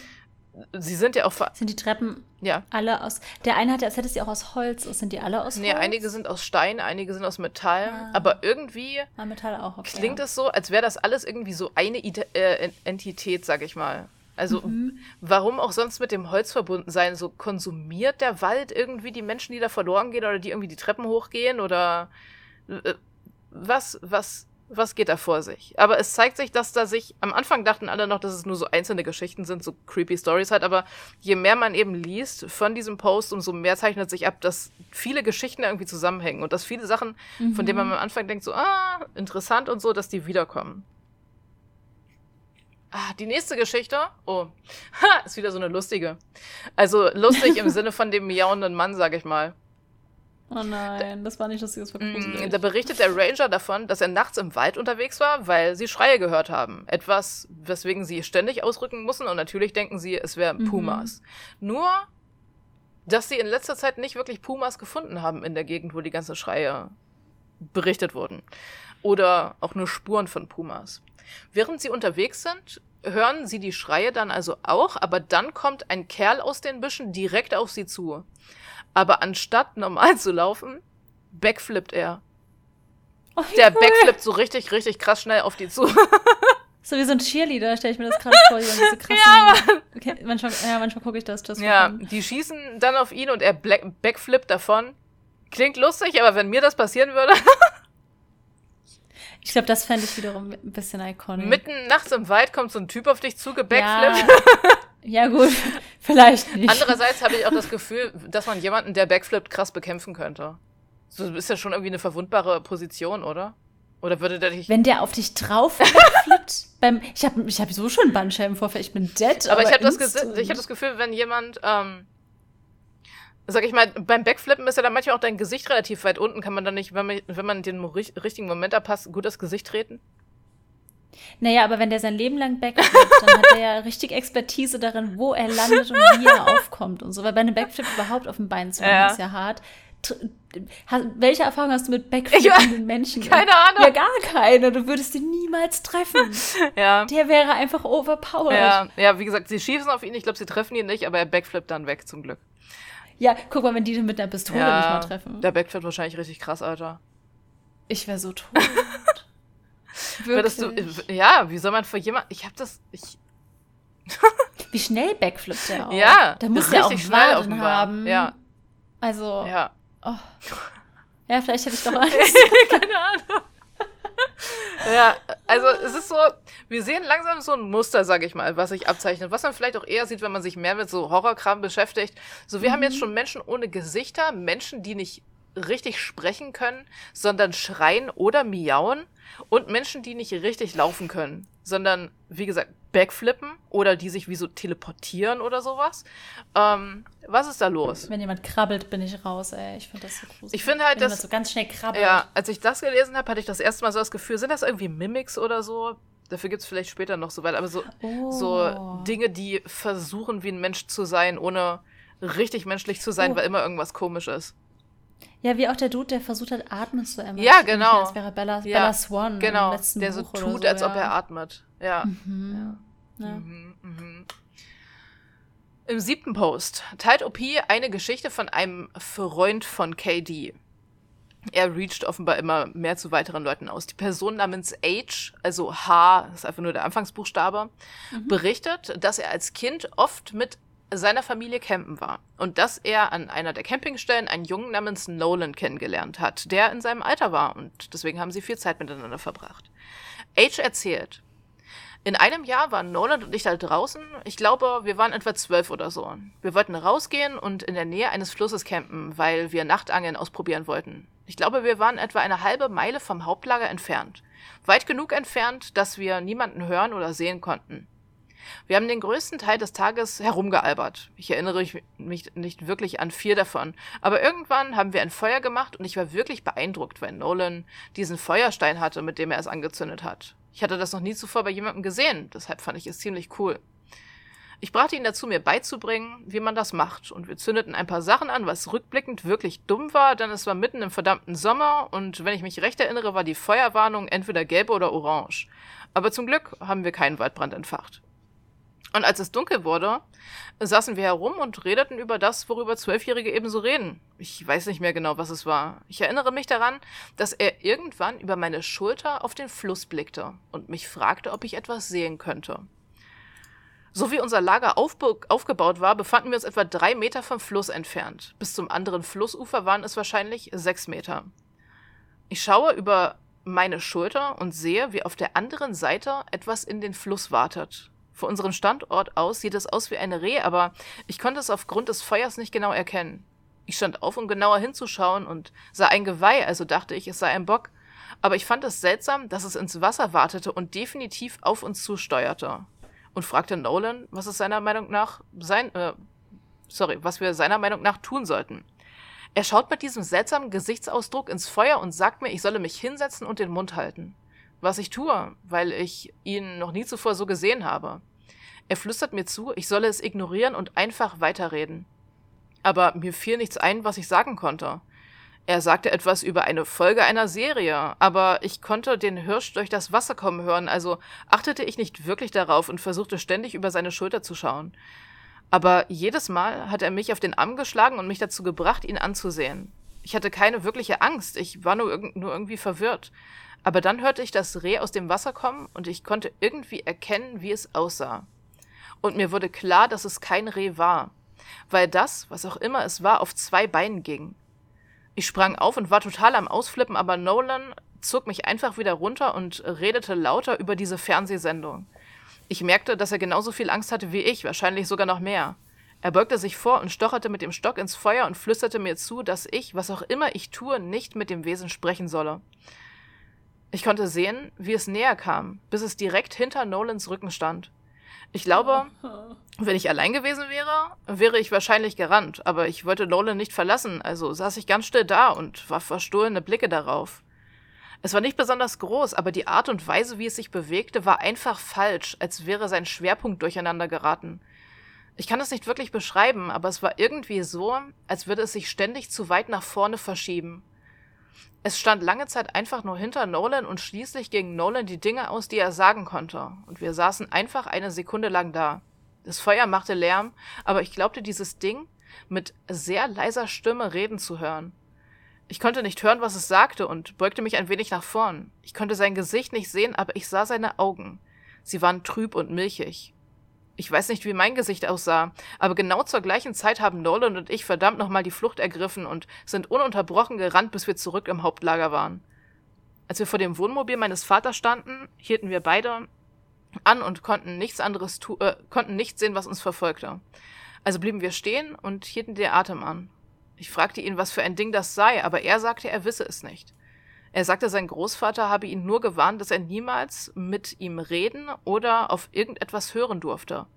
Sie sind ja auch. Sind die Treppen ja. alle aus. Der eine hat ja, als hätte sie auch aus Holz. Sind die alle aus Holz? Nee, einige sind aus Stein, einige sind aus Metall. Ah. Aber irgendwie ah, Metall auch, okay, klingt es so, als wäre das alles irgendwie so eine äh, Entität, sag ich mal. Also mhm. warum auch sonst mit dem Holz verbunden sein? So konsumiert der Wald irgendwie die Menschen, die da verloren gehen oder die irgendwie die Treppen hochgehen oder äh, was, was, was geht da vor sich? Aber es zeigt sich, dass da sich, am Anfang dachten alle noch, dass es nur so einzelne Geschichten sind, so creepy Stories halt, aber je mehr man eben liest von diesem Post, umso mehr zeichnet sich ab, dass viele Geschichten irgendwie zusammenhängen und dass viele Sachen, mhm. von denen man am Anfang denkt, so, ah, interessant und so, dass die wiederkommen. Ah, die nächste Geschichte. Oh, ha, ist wieder so eine lustige. Also lustig im Sinne von dem miauenden Mann, sag ich mal. Oh nein, das war nicht lustig, das war mm, gruselig. Da berichtet der Ranger davon, dass er nachts im Wald unterwegs war, weil sie Schreie gehört haben. Etwas, weswegen sie ständig ausrücken mussten und natürlich denken sie, es wären mhm. Pumas. Mhm. Nur, dass sie in letzter Zeit nicht wirklich Pumas gefunden haben in der Gegend, wo die ganzen Schreie berichtet wurden. Oder auch nur Spuren von Pumas. Während sie unterwegs sind, hören sie die Schreie dann also auch, aber dann kommt ein Kerl aus den Büschen direkt auf sie zu. Aber anstatt normal zu laufen, backflippt er. Oh, Der cool. backflippt so richtig, richtig krass schnell auf die zu. So wie so ein Cheerleader, stelle ich mir das gerade vor, diese krassen. ja, okay, manchmal, ja, manchmal gucke ich das. das ja, die schießen dann auf ihn und er backflippt davon. Klingt lustig, aber wenn mir das passieren würde. Ich glaube, das fände ich wiederum ein bisschen iconic. Mitten nachts im Wald kommt so ein Typ auf dich zu, gebackflippt. Ja. ja, gut, vielleicht nicht. Andererseits habe ich auch das Gefühl, dass man jemanden, der backflippt, krass bekämpfen könnte. So ist ja schon irgendwie eine verwundbare Position, oder? Oder würde der dich. Wenn der auf dich drauf backflippt, beim. Ich habe ich hab so schon Bandscheibenvorfall, ich bin dead. Aber, aber ich habe das, hab das Gefühl, wenn jemand ähm, Sag ich mal, beim Backflippen ist ja dann manchmal auch dein Gesicht relativ weit unten. Kann man dann nicht, wenn man, wenn man den richtigen Moment abpasst, gut das Gesicht treten? Naja, aber wenn der sein Leben lang backflippt, dann hat er ja richtig Expertise darin, wo er landet und wie er aufkommt und so. Weil bei einem Backflip überhaupt auf dem Bein zu machen, ja. ist ja hart. Welche Erfahrung hast du mit backflippenden Menschen? Keine Ahnung. Ja, gar keine. Du würdest ihn niemals treffen. ja. Der wäre einfach overpowered. Ja, ja, wie gesagt, sie schießen auf ihn. Ich glaube, sie treffen ihn nicht, aber er backflippt dann weg, zum Glück. Ja, guck mal, wenn die den mit einer Pistole ja, nicht mal treffen. Der Backflip wahrscheinlich richtig krass, Alter. Ich wäre so tot. Würdest du, ja, wie soll man vor jemand, ich hab das, ich. wie schnell backflippt der auch. Ja, der muss ja auch schnell Waden haben. Ja. Also. Ja. Oh. Ja, vielleicht hätte ich doch Angst. Keine Ahnung. ja, also es ist so, wir sehen langsam so ein Muster, sag ich mal, was sich abzeichnet. Was man vielleicht auch eher sieht, wenn man sich mehr mit so Horrorkram beschäftigt. So, wir mhm. haben jetzt mhm. schon Menschen ohne Gesichter, Menschen, die nicht richtig sprechen können, sondern schreien oder miauen und Menschen, die nicht richtig laufen können, sondern, wie gesagt, backflippen oder die sich wie so teleportieren oder sowas. Ähm, was ist da los? Wenn jemand krabbelt, bin ich raus, ey. Ich finde das so gruselig. Ich finde halt, dass. so ganz schnell krabbelt. Ja, als ich das gelesen habe, hatte ich das erste Mal so das Gefühl, sind das irgendwie Mimics oder so? Dafür gibt es vielleicht später noch so weit, aber so, oh. so Dinge, die versuchen, wie ein Mensch zu sein, ohne richtig menschlich zu sein, oh. weil immer irgendwas komisch ist. Ja, wie auch der Dude, der versucht hat, atmen zu ermatten. Ja, genau. Das wäre Bella, ja, Bella Swan genau, im letzten der so Buch tut, so, als ja. ob er atmet. Ja. Mhm. ja. Mhm, mhm. Im siebten Post teilt OP eine Geschichte von einem Freund von KD. er reacht offenbar immer mehr zu weiteren Leuten aus. Die Person namens H, also H, das ist einfach nur der Anfangsbuchstabe, mhm. berichtet, dass er als Kind oft mit seiner Familie campen war und dass er an einer der Campingstellen einen Jungen namens Nolan kennengelernt hat, der in seinem Alter war und deswegen haben sie viel Zeit miteinander verbracht. H erzählt, in einem Jahr waren Nolan und ich da draußen. Ich glaube, wir waren etwa zwölf oder so. Wir wollten rausgehen und in der Nähe eines Flusses campen, weil wir Nachtangeln ausprobieren wollten. Ich glaube, wir waren etwa eine halbe Meile vom Hauptlager entfernt. Weit genug entfernt, dass wir niemanden hören oder sehen konnten. Wir haben den größten Teil des Tages herumgealbert. Ich erinnere mich nicht wirklich an viel davon. Aber irgendwann haben wir ein Feuer gemacht und ich war wirklich beeindruckt, weil Nolan diesen Feuerstein hatte, mit dem er es angezündet hat. Ich hatte das noch nie zuvor bei jemandem gesehen, deshalb fand ich es ziemlich cool. Ich brachte ihn dazu, mir beizubringen, wie man das macht, und wir zündeten ein paar Sachen an, was rückblickend wirklich dumm war, denn es war mitten im verdammten Sommer, und wenn ich mich recht erinnere, war die Feuerwarnung entweder gelb oder orange. Aber zum Glück haben wir keinen Waldbrand entfacht. Und als es dunkel wurde, saßen wir herum und redeten über das, worüber Zwölfjährige ebenso reden. Ich weiß nicht mehr genau, was es war. Ich erinnere mich daran, dass er irgendwann über meine Schulter auf den Fluss blickte und mich fragte, ob ich etwas sehen könnte. So wie unser Lager aufgebaut war, befanden wir uns etwa drei Meter vom Fluss entfernt. Bis zum anderen Flussufer waren es wahrscheinlich sechs Meter. Ich schaue über meine Schulter und sehe, wie auf der anderen Seite etwas in den Fluss wartet. Von unserem Standort aus sieht es aus wie eine Reh, aber ich konnte es aufgrund des Feuers nicht genau erkennen. Ich stand auf, um genauer hinzuschauen und sah ein Geweih, also dachte ich, es sei ein Bock. Aber ich fand es seltsam, dass es ins Wasser wartete und definitiv auf uns zusteuerte. Und fragte Nolan, was es seiner Meinung nach sein, äh, sorry, was wir seiner Meinung nach tun sollten. Er schaut mit diesem seltsamen Gesichtsausdruck ins Feuer und sagt mir, ich solle mich hinsetzen und den Mund halten was ich tue, weil ich ihn noch nie zuvor so gesehen habe. Er flüstert mir zu, ich solle es ignorieren und einfach weiterreden. Aber mir fiel nichts ein, was ich sagen konnte. Er sagte etwas über eine Folge einer Serie, aber ich konnte den Hirsch durch das Wasser kommen hören, also achtete ich nicht wirklich darauf und versuchte ständig über seine Schulter zu schauen. Aber jedes Mal hat er mich auf den Arm geschlagen und mich dazu gebracht, ihn anzusehen. Ich hatte keine wirkliche Angst, ich war nur, irg nur irgendwie verwirrt. Aber dann hörte ich das Reh aus dem Wasser kommen und ich konnte irgendwie erkennen, wie es aussah. Und mir wurde klar, dass es kein Reh war, weil das, was auch immer es war, auf zwei Beinen ging. Ich sprang auf und war total am Ausflippen, aber Nolan zog mich einfach wieder runter und redete lauter über diese Fernsehsendung. Ich merkte, dass er genauso viel Angst hatte wie ich, wahrscheinlich sogar noch mehr. Er beugte sich vor und stocherte mit dem Stock ins Feuer und flüsterte mir zu, dass ich, was auch immer ich tue, nicht mit dem Wesen sprechen solle. Ich konnte sehen, wie es näher kam, bis es direkt hinter Nolans Rücken stand. Ich glaube, wenn ich allein gewesen wäre, wäre ich wahrscheinlich gerannt, aber ich wollte Nolan nicht verlassen, also saß ich ganz still da und warf verstohlene Blicke darauf. Es war nicht besonders groß, aber die Art und Weise, wie es sich bewegte, war einfach falsch, als wäre sein Schwerpunkt durcheinander geraten. Ich kann es nicht wirklich beschreiben, aber es war irgendwie so, als würde es sich ständig zu weit nach vorne verschieben. Es stand lange Zeit einfach nur hinter Nolan und schließlich gingen Nolan die Dinge aus, die er sagen konnte, und wir saßen einfach eine Sekunde lang da. Das Feuer machte Lärm, aber ich glaubte dieses Ding mit sehr leiser Stimme reden zu hören. Ich konnte nicht hören, was es sagte, und beugte mich ein wenig nach vorn. Ich konnte sein Gesicht nicht sehen, aber ich sah seine Augen. Sie waren trüb und milchig. Ich weiß nicht, wie mein Gesicht aussah, aber genau zur gleichen Zeit haben Nolan und ich verdammt nochmal die Flucht ergriffen und sind ununterbrochen gerannt, bis wir zurück im Hauptlager waren. Als wir vor dem Wohnmobil meines Vaters standen, hielten wir beide an und konnten nichts anderes tu äh, konnten nicht sehen, was uns verfolgte. Also blieben wir stehen und hielten den Atem an. Ich fragte ihn, was für ein Ding das sei, aber er sagte, er wisse es nicht. Er sagte, sein Großvater habe ihn nur gewarnt, dass er niemals mit ihm reden oder auf irgendetwas hören durfte.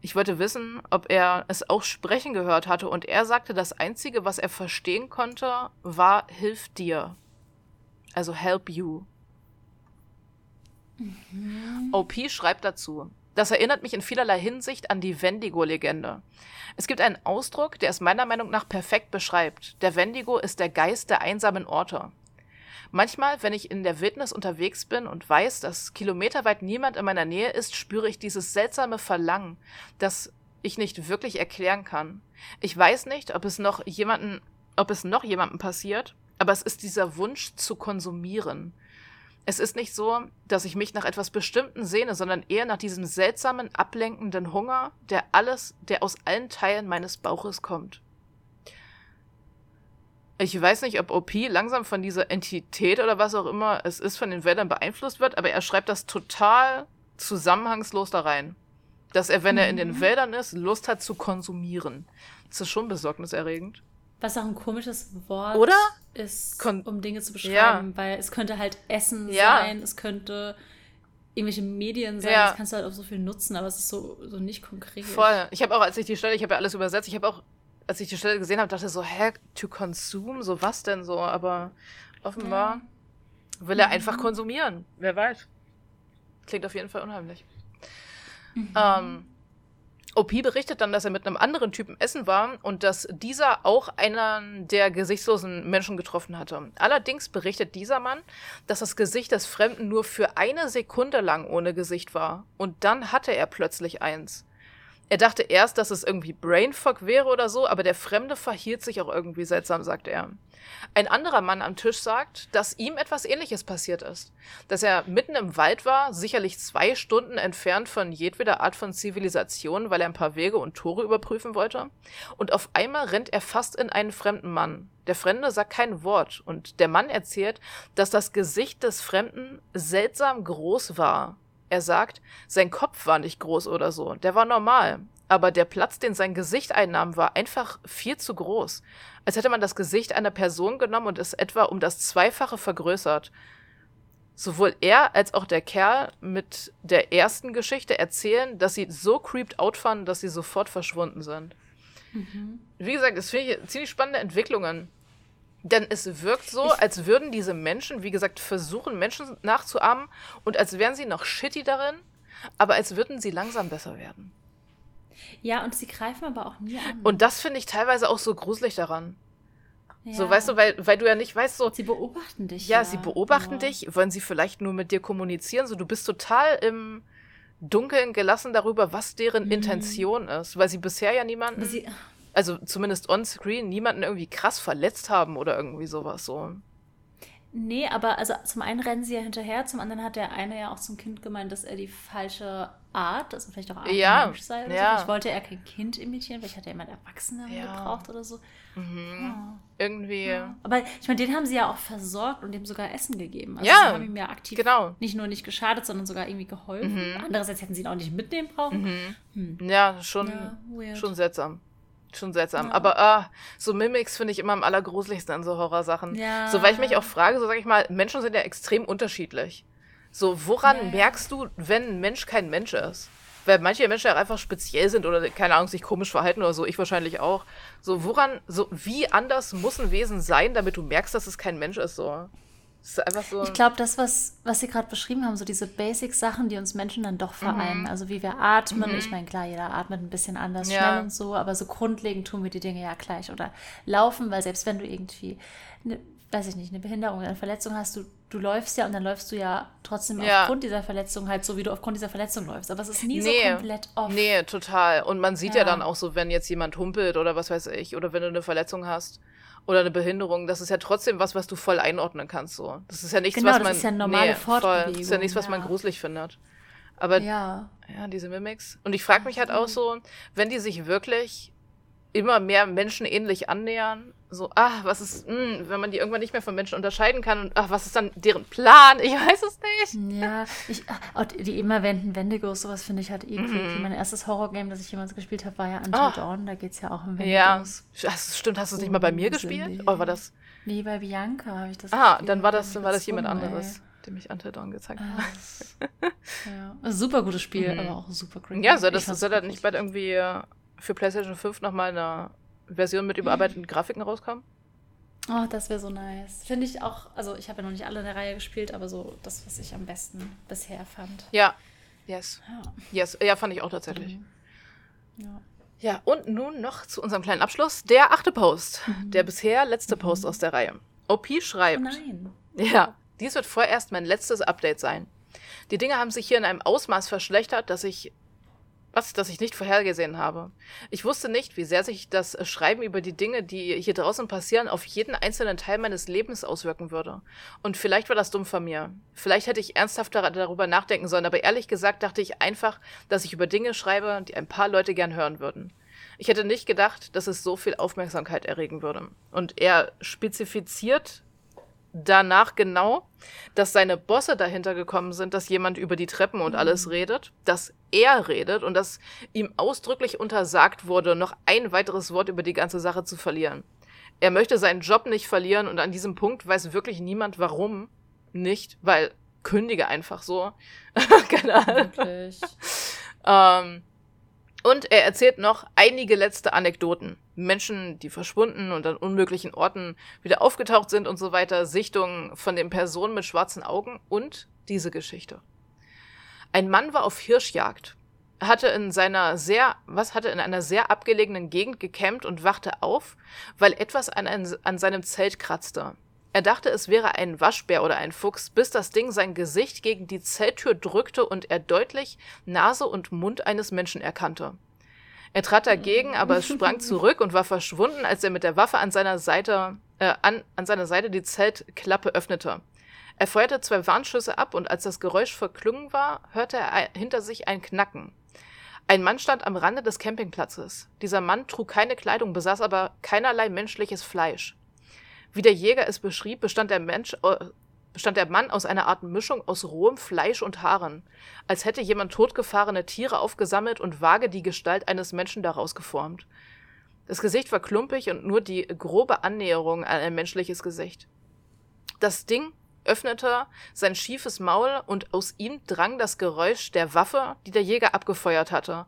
Ich wollte wissen, ob er es auch sprechen gehört hatte, und er sagte, das Einzige, was er verstehen konnte, war Hilf dir. Also help you. Mhm. OP schreibt dazu. Das erinnert mich in vielerlei Hinsicht an die Wendigo-Legende. Es gibt einen Ausdruck, der es meiner Meinung nach perfekt beschreibt. Der Wendigo ist der Geist der einsamen Orte. Manchmal, wenn ich in der Wildnis unterwegs bin und weiß, dass kilometerweit niemand in meiner Nähe ist, spüre ich dieses seltsame Verlangen, das ich nicht wirklich erklären kann. Ich weiß nicht, ob es noch jemanden, ob es noch jemandem passiert, aber es ist dieser Wunsch zu konsumieren. Es ist nicht so, dass ich mich nach etwas Bestimmten sehne, sondern eher nach diesem seltsamen, ablenkenden Hunger, der alles, der aus allen Teilen meines Bauches kommt. Ich weiß nicht, ob OP langsam von dieser Entität oder was auch immer es ist, von den Wäldern beeinflusst wird, aber er schreibt das total zusammenhangslos da rein. Dass er, wenn mhm. er in den mhm. Wäldern ist, Lust hat zu konsumieren. Das ist schon besorgniserregend. Was auch ein komisches Wort Oder? ist, um Dinge zu beschreiben, ja. weil es könnte halt Essen ja. sein, es könnte irgendwelche Medien sein, ja. das kannst du halt auch so viel nutzen, aber es ist so, so nicht konkret. Voll. Ich habe auch, als ich die Stelle, ich habe ja alles übersetzt, ich habe auch, als ich die Stelle gesehen habe, dachte so, hä, to consume, so was denn so, aber offenbar ja. will er mhm. einfach konsumieren, wer weiß. Klingt auf jeden Fall unheimlich. Mhm. Ähm, OP berichtet dann, dass er mit einem anderen Typen essen war und dass dieser auch einen der gesichtslosen Menschen getroffen hatte. Allerdings berichtet dieser Mann, dass das Gesicht des Fremden nur für eine Sekunde lang ohne Gesicht war. Und dann hatte er plötzlich eins. Er dachte erst, dass es irgendwie Brainfuck wäre oder so, aber der Fremde verhielt sich auch irgendwie seltsam, sagt er. Ein anderer Mann am Tisch sagt, dass ihm etwas Ähnliches passiert ist. Dass er mitten im Wald war, sicherlich zwei Stunden entfernt von jedweder Art von Zivilisation, weil er ein paar Wege und Tore überprüfen wollte. Und auf einmal rennt er fast in einen fremden Mann. Der Fremde sagt kein Wort und der Mann erzählt, dass das Gesicht des Fremden seltsam groß war. Er sagt, sein Kopf war nicht groß oder so, der war normal, aber der Platz, den sein Gesicht einnahm, war einfach viel zu groß. Als hätte man das Gesicht einer Person genommen und es etwa um das Zweifache vergrößert. Sowohl er als auch der Kerl mit der ersten Geschichte erzählen, dass sie so creeped out fanden, dass sie sofort verschwunden sind. Mhm. Wie gesagt, es finde ich ziemlich spannende Entwicklungen. Denn es wirkt so, ich als würden diese Menschen, wie gesagt, versuchen, Menschen nachzuahmen und als wären sie noch shitty darin, aber als würden sie langsam besser werden. Ja, und sie greifen aber auch nie an. Und das finde ich teilweise auch so gruselig daran. Ja. So, weißt du, weil, weil du ja nicht weißt, so. Sie beobachten dich. Ja, ja. sie beobachten ja. dich, wollen sie vielleicht nur mit dir kommunizieren. So, du bist total im Dunkeln gelassen darüber, was deren mhm. Intention ist, weil sie bisher ja niemanden, sie, also zumindest on-screen, niemanden irgendwie krass verletzt haben oder irgendwie sowas so. Nee, aber also zum einen rennen sie ja hinterher, zum anderen hat der eine ja auch zum Kind gemeint, dass er die falsche Art, also vielleicht auch Art ja, Mensch sei oder ja. so. Ich wollte er kein Kind imitieren, vielleicht hat er jemand Erwachsener ja. gebraucht oder so. Mhm. Ja. Irgendwie. Aber ich meine, den haben sie ja auch versorgt und dem sogar Essen gegeben. Also ja, sie haben ihm ja aktiv genau. nicht nur nicht geschadet, sondern sogar irgendwie geholfen. Mhm. Andererseits hätten sie ihn auch nicht mitnehmen brauchen. Mhm. Hm. Ja, schon, schon seltsam. Schon seltsam. Ja. Aber ah, so Mimics finde ich immer am allergruseligsten an so Horrorsachen. Ja. So, weil ich mich auch frage, so sage ich mal, Menschen sind ja extrem unterschiedlich. So, woran ja. merkst du, wenn ein Mensch kein Mensch ist? Weil manche Menschen ja einfach speziell sind oder, keine Ahnung, sich komisch verhalten oder so, ich wahrscheinlich auch. So, woran, so, wie anders muss ein Wesen sein, damit du merkst, dass es kein Mensch ist, so? So. Ich glaube, das, was, was Sie gerade beschrieben haben, so diese Basic-Sachen, die uns Menschen dann doch vereinen. Mhm. Also wie wir atmen. Mhm. Ich meine, klar, jeder atmet ein bisschen anders, ja. schnell und so, aber so grundlegend tun wir die Dinge ja gleich. Oder laufen, weil selbst wenn du irgendwie, eine, weiß ich nicht, eine Behinderung, eine Verletzung hast, du, du läufst ja und dann läufst du ja trotzdem ja. aufgrund dieser Verletzung halt so, wie du aufgrund dieser Verletzung läufst. Aber es ist nie nee. so komplett off. Nee, total. Und man sieht ja. ja dann auch so, wenn jetzt jemand humpelt oder was weiß ich, oder wenn du eine Verletzung hast oder eine Behinderung, das ist ja trotzdem was, was du voll einordnen kannst. So. Das ist ja nichts, genau, was man. Das ist ja normale nee, Fortbewegung. Voll, das ist ja nichts, was ja. man gruselig findet. Aber ja, ja diese Mimics. Und ich frage mich halt auch so, wenn die sich wirklich immer mehr Menschen ähnlich annähern, so, ach, was ist, mh, hm, wenn man die irgendwann nicht mehr von Menschen unterscheiden kann und ach, was ist dann deren Plan? Ich weiß es nicht. Ja, ich, oh, die immer wenden Wendigos, sowas finde ich halt eh. Mm. Mein erstes Horrorgame, das ich jemals gespielt habe, war ja Until oh. Dawn, da geht es ja auch um Wendigos. Ja, stimmt, hast du es nicht mal bei mir gespielt? Oder war das? Nee, bei Bianca habe ich das Ah, gespielt. dann war das, dann war das jemand anderes. Dem ich Until Dawn gezeigt habe. Ah, ja. Also super gutes Spiel, mhm. aber auch super creepy. Ja, soll das, soll das nicht bald irgendwie äh, für PlayStation 5 nochmal eine Version mit überarbeiteten Grafiken rauskommen? Oh, das wäre so nice. Finde ich auch, also ich habe ja noch nicht alle in der Reihe gespielt, aber so das, was ich am besten bisher fand. Ja, yes. Ja, yes. ja fand ich auch tatsächlich. Mhm. Ja. Ja, und nun noch zu unserem kleinen Abschluss. Der achte Post. Mhm. Der bisher letzte mhm. Post aus der Reihe. OP schreibt. Oh nein. Ja, dies wird vorerst mein letztes Update sein. Die Dinge haben sich hier in einem Ausmaß verschlechtert, dass ich was, das ich nicht vorhergesehen habe. Ich wusste nicht, wie sehr sich das Schreiben über die Dinge, die hier draußen passieren, auf jeden einzelnen Teil meines Lebens auswirken würde. Und vielleicht war das dumm von mir. Vielleicht hätte ich ernsthaft darüber nachdenken sollen, aber ehrlich gesagt dachte ich einfach, dass ich über Dinge schreibe, die ein paar Leute gern hören würden. Ich hätte nicht gedacht, dass es so viel Aufmerksamkeit erregen würde. Und er spezifiziert danach genau, dass seine Bosse dahinter gekommen sind, dass jemand über die Treppen und alles mhm. redet, dass er redet und dass ihm ausdrücklich untersagt wurde, noch ein weiteres Wort über die ganze Sache zu verlieren. Er möchte seinen Job nicht verlieren und an diesem Punkt weiß wirklich niemand warum nicht, weil kündige einfach so. Keine Ahnung. Wirklich. ähm, und er erzählt noch einige letzte Anekdoten. Menschen, die verschwunden und an unmöglichen Orten wieder aufgetaucht sind und so weiter, Sichtungen von den Personen mit schwarzen Augen und diese Geschichte. Ein Mann war auf Hirschjagd, hatte in seiner sehr, was hatte in einer sehr abgelegenen Gegend gecampt und wachte auf, weil etwas an, ein, an seinem Zelt kratzte. Er dachte, es wäre ein Waschbär oder ein Fuchs, bis das Ding sein Gesicht gegen die Zelttür drückte und er deutlich Nase und Mund eines Menschen erkannte. Er trat dagegen, aber es sprang zurück und war verschwunden, als er mit der Waffe an seiner Seite, äh, an, an seiner Seite die Zeltklappe öffnete. Er feuerte zwei Warnschüsse ab und als das Geräusch verklungen war, hörte er hinter sich ein Knacken. Ein Mann stand am Rande des Campingplatzes. Dieser Mann trug keine Kleidung, besaß aber keinerlei menschliches Fleisch. Wie der Jäger es beschrieb, bestand der Mensch, äh, bestand der Mann aus einer Art Mischung aus rohem Fleisch und Haaren, als hätte jemand totgefahrene Tiere aufgesammelt und vage die Gestalt eines Menschen daraus geformt. Das Gesicht war klumpig und nur die grobe Annäherung an ein menschliches Gesicht. Das Ding öffnete sein schiefes Maul und aus ihm drang das Geräusch der Waffe, die der Jäger abgefeuert hatte.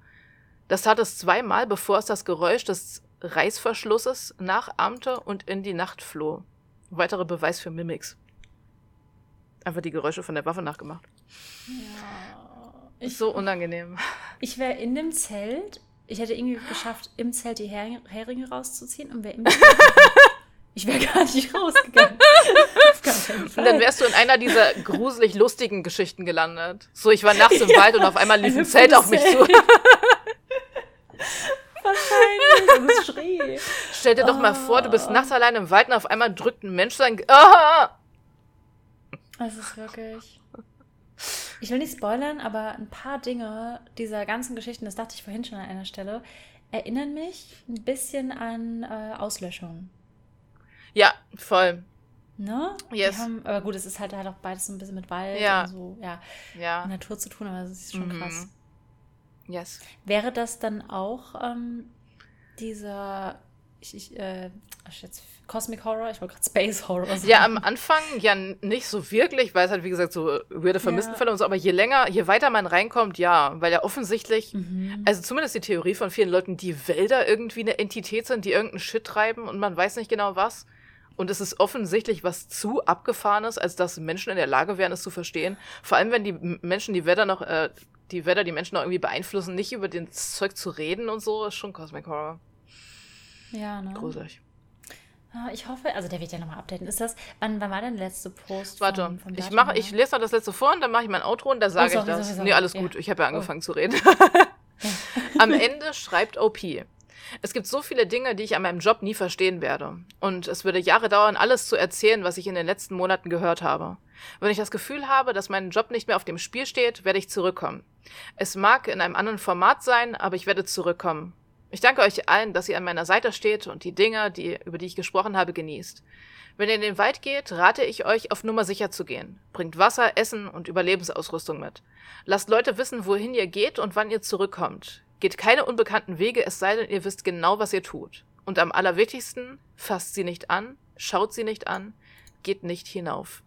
Das tat es zweimal, bevor es das Geräusch des Reißverschlusses nachahmte und in die Nacht floh. Weiterer Beweis für Mimics. Einfach die Geräusche von der Waffe nachgemacht. Ja. Ich, so unangenehm. Ich wäre in dem Zelt. Ich hätte irgendwie geschafft, im Zelt die Hering Heringe rauszuziehen und wäre im Zelt. ich wäre gar nicht rausgegangen. und dann wärst du in einer dieser gruselig lustigen Geschichten gelandet. So, ich war nachts im ja, Wald und auf einmal lief ein Zelt auf mich zu. Wahrscheinlich. Das schrie. Stell dir oh. doch mal vor, du bist ah. nachts allein im Wald und auf einmal drückt ein Mensch sein. Oh! Es ist wirklich. Ich will nicht spoilern, aber ein paar Dinge dieser ganzen Geschichten, das dachte ich vorhin schon an einer Stelle, erinnern mich ein bisschen an äh, Auslöschung. Ja, voll. Ne? Yes. Haben, aber gut, es ist halt, halt auch beides so ein bisschen mit Wald ja. und so, ja, ja. Natur zu tun, aber es ist schon mhm. krass. Yes. Wäre das dann auch ähm, dieser, ich, ich, äh, jetzt Cosmic Horror, ich wollte gerade Space Horror sagen. Ja, am Anfang ja nicht so wirklich, weil es halt, wie gesagt, so weirde Vermisstenfälle ja. und so, aber je länger, je weiter man reinkommt, ja, weil ja offensichtlich, mhm. also zumindest die Theorie von vielen Leuten, die Wälder irgendwie eine Entität sind, die irgendeinen Shit treiben und man weiß nicht genau was. Und es ist offensichtlich was zu abgefahrenes, als dass Menschen in der Lage wären, es zu verstehen. Vor allem, wenn die Menschen die Wälder noch äh, die Wetter die Menschen auch irgendwie beeinflussen, nicht über das Zeug zu reden und so, ist schon Cosmic Horror. Ja, ne? Gruselig. Ah, ich hoffe, also der wird ja nochmal updaten. Ist das, wann, wann war denn der letzte Post? Warte, vom, vom ich, mache, ich lese noch das letzte vor und dann mache ich mein Outro und da sage oh, ich das. Sorry, nee, alles gut, ich habe ja oh. angefangen oh. zu reden. Am Ende schreibt OP. Es gibt so viele Dinge, die ich an meinem Job nie verstehen werde. Und es würde Jahre dauern, alles zu erzählen, was ich in den letzten Monaten gehört habe. Wenn ich das Gefühl habe, dass mein Job nicht mehr auf dem Spiel steht, werde ich zurückkommen. Es mag in einem anderen Format sein, aber ich werde zurückkommen. Ich danke euch allen, dass ihr an meiner Seite steht und die Dinge, die, über die ich gesprochen habe, genießt. Wenn ihr in den Wald geht, rate ich euch, auf Nummer sicher zu gehen. Bringt Wasser, Essen und Überlebensausrüstung mit. Lasst Leute wissen, wohin ihr geht und wann ihr zurückkommt. Geht keine unbekannten Wege, es sei denn, ihr wisst genau, was ihr tut. Und am allerwichtigsten, fasst sie nicht an, schaut sie nicht an, geht nicht hinauf.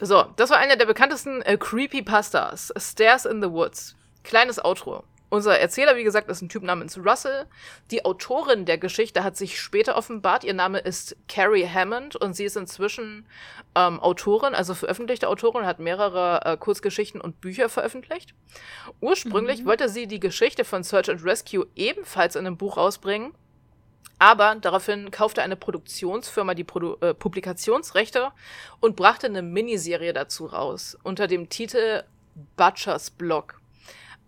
So, das war einer der bekanntesten äh, Creepypastas. Stairs in the Woods. Kleines Outro. Unser Erzähler, wie gesagt, ist ein Typ namens Russell. Die Autorin der Geschichte hat sich später offenbart. Ihr Name ist Carrie Hammond und sie ist inzwischen ähm, Autorin, also veröffentlichte Autorin, hat mehrere äh, Kurzgeschichten und Bücher veröffentlicht. Ursprünglich mhm. wollte sie die Geschichte von Search and Rescue ebenfalls in einem Buch rausbringen. Aber daraufhin kaufte eine Produktionsfirma die Produ äh, Publikationsrechte und brachte eine Miniserie dazu raus unter dem Titel Butchers Block.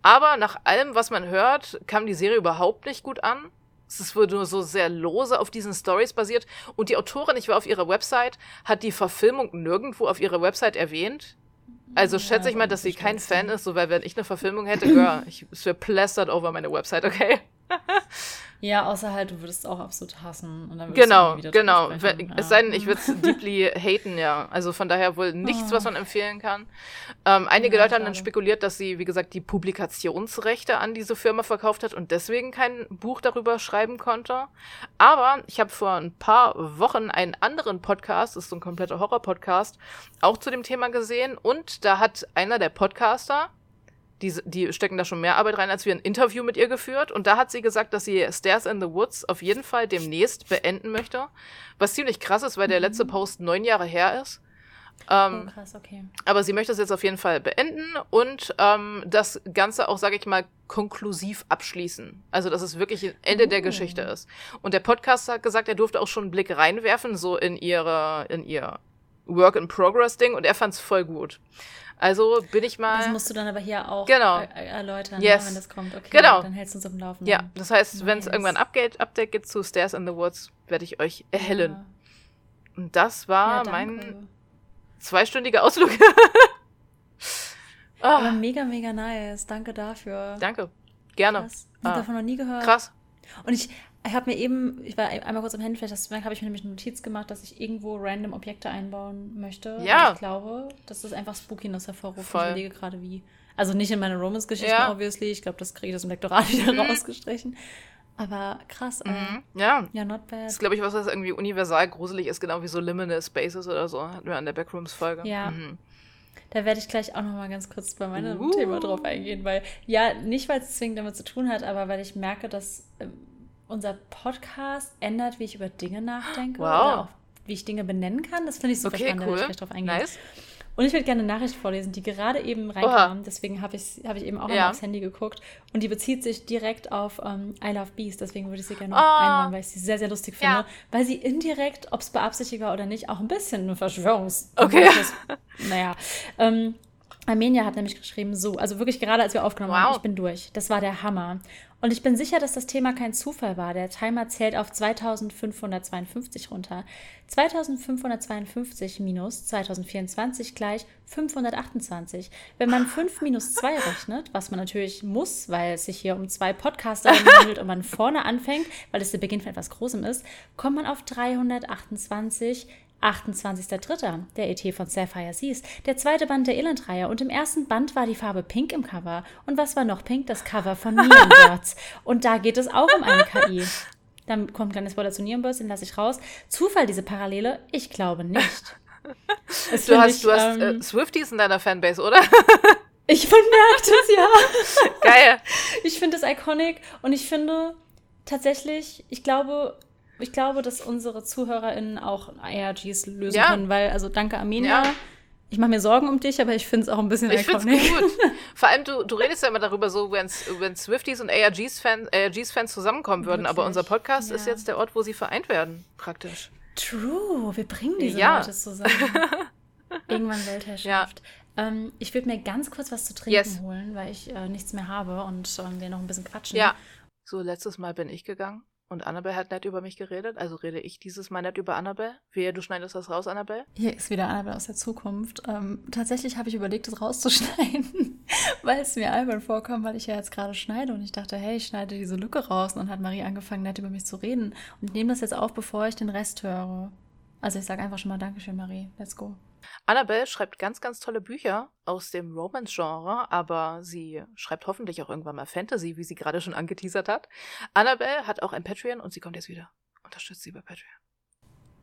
Aber nach allem, was man hört, kam die Serie überhaupt nicht gut an. Es wurde nur so sehr lose auf diesen Stories basiert. Und die Autorin, ich war auf ihrer Website, hat die Verfilmung nirgendwo auf ihrer Website erwähnt. Also schätze ja, ich mal, dass sie kein Fan ist, so weil wenn ich eine Verfilmung hätte, girl, ich, es wäre plastered over meine Website, okay? Ja, außer halt, du würdest auch absolut hassen. genau, genau. Ja. Es sei denn, ich würde es deeply haten, ja. Also von daher wohl nichts, oh. was man empfehlen kann. Ähm, einige ja, Leute haben dann spekuliert, dass sie, wie gesagt, die Publikationsrechte an diese Firma verkauft hat und deswegen kein Buch darüber schreiben konnte. Aber ich habe vor ein paar Wochen einen anderen Podcast, das ist so ein kompletter Horror-Podcast, auch zu dem Thema gesehen und da hat einer der Podcaster die, die stecken da schon mehr Arbeit rein, als wir ein Interview mit ihr geführt. Und da hat sie gesagt, dass sie Stairs in the Woods auf jeden Fall demnächst beenden möchte. Was ziemlich krass ist, weil der letzte mhm. Post neun Jahre her ist. Ähm, oh, krass, okay. Aber sie möchte es jetzt auf jeden Fall beenden und ähm, das Ganze auch, sage ich mal, konklusiv abschließen. Also, dass es wirklich ein Ende oh. der Geschichte ist. Und der Podcast hat gesagt, er durfte auch schon einen Blick reinwerfen, so in ihre, in ihr Work-in-Progress-Ding und er fand es voll gut. Also bin ich mal. Das musst du dann aber hier auch genau. erläutern, yes. wenn das kommt. Okay, genau. Dann hältst du uns auf dem Laufenden. Ja, das heißt, wenn es irgendwann ein Update, Update gibt zu Stairs in the Woods, werde ich euch erhellen. Ja. Und das war ja, mein zweistündiger Ausflug. oh. Aber mega, mega nice. Danke dafür. Danke. Gerne. Krass. Ich ah. davon noch nie gehört. Krass. Und ich ich habe mir eben, ich war einmal kurz am Handy, vielleicht habe ich mir nämlich eine Notiz gemacht, dass ich irgendwo random Objekte einbauen möchte. Ja. Und ich glaube, dass das einfach Spookiness hervorruft. Voll. Ich überlege gerade wie. Also nicht in meine Romance-Geschichten, ja. obviously. Ich glaube, das kriege ich aus dem Lektorat wieder mhm. rausgestrichen. Aber krass, äh, mhm. Ja. Ja, not bad. Das ist, glaube ich, was, was irgendwie universal gruselig ist, genau wie so Liminal Spaces oder so. Hatten wir an der Backrooms-Folge. Ja. Mhm. Da werde ich gleich auch noch mal ganz kurz bei meinem uh. Thema drauf eingehen, weil, ja, nicht weil es zwingend damit zu tun hat, aber weil ich merke, dass ähm, unser Podcast ändert, wie ich über Dinge nachdenke wow. oder auch wie ich Dinge benennen kann. Das finde ich super okay, spannend, cool. da ich gleich drauf eingehen. Nice. Und ich würde gerne eine Nachricht vorlesen, die gerade eben reinkam. Oha. Deswegen habe ich, hab ich eben auch ja. aufs Handy geguckt. Und die bezieht sich direkt auf ähm, I Love Bees. Deswegen würde ich sie gerne oh. einbauen, weil ich sie sehr, sehr lustig finde. Ja. Weil sie indirekt, ob es beabsichtigt war oder nicht, auch ein bisschen eine Verschwörungs... Okay. naja. Ähm, Armenia hat nämlich geschrieben, so, also wirklich gerade als wir aufgenommen wow. haben, ich bin durch. Das war der Hammer. Und ich bin sicher, dass das Thema kein Zufall war. Der Timer zählt auf 2552 runter. 2552 minus 2024 gleich 528. Wenn man 5 minus 2 rechnet, was man natürlich muss, weil es sich hier um zwei Podcaster handelt und man vorne anfängt, weil es der Beginn von etwas Großem ist, kommt man auf 328 28.03. Der ET von Sapphire Seas, der zweite Band der Elendreihe und im ersten Band war die Farbe Pink im Cover. Und was war noch Pink? Das Cover von Neon Birds. Und da geht es auch um eine KI. Dann kommt ein Spoiler zu Neon Birds, den lasse ich raus. Zufall, diese Parallele? Ich glaube nicht. du hast, ich, du hast ähm, äh, Swifties in deiner Fanbase, oder? ich bemerke es, ja. Geil. Ich finde es iconic und ich finde tatsächlich, ich glaube, ich glaube, dass unsere ZuhörerInnen auch ARGs lösen ja. können, weil, also danke Arminia. Ja. Ich mache mir Sorgen um dich, aber ich finde es auch ein bisschen Ich finde es gut. Vor allem, du, du redest ja immer darüber so, wenn Swifties und ARGs-Fans ARGs -Fans zusammenkommen würden, Wirklich? aber unser Podcast ja. ist jetzt der Ort, wo sie vereint werden, praktisch. True, wir bringen diese ja. Leute zusammen. Irgendwann Weltherrschaft. Ja. Ähm, ich würde mir ganz kurz was zu trinken yes. holen, weil ich äh, nichts mehr habe und ähm, wir noch ein bisschen quatschen. Ja. So, letztes Mal bin ich gegangen. Und Annabelle hat nett über mich geredet, also rede ich dieses Mal nett über Annabelle. Wehe, du schneidest das raus, Annabelle. Hier ist wieder Annabelle aus der Zukunft. Ähm, tatsächlich habe ich überlegt, das rauszuschneiden, weil es mir albern vorkommt, weil ich ja jetzt gerade schneide und ich dachte, hey, ich schneide diese Lücke raus. Und dann hat Marie angefangen, nett über mich zu reden. Und ich nehme das jetzt auf, bevor ich den Rest höre. Also ich sage einfach schon mal Dankeschön, Marie. Let's go. Annabelle schreibt ganz, ganz tolle Bücher aus dem Romance-Genre, aber sie schreibt hoffentlich auch irgendwann mal Fantasy, wie sie gerade schon angeteasert hat. Annabelle hat auch ein Patreon und sie kommt jetzt wieder. Unterstützt sie bei Patreon.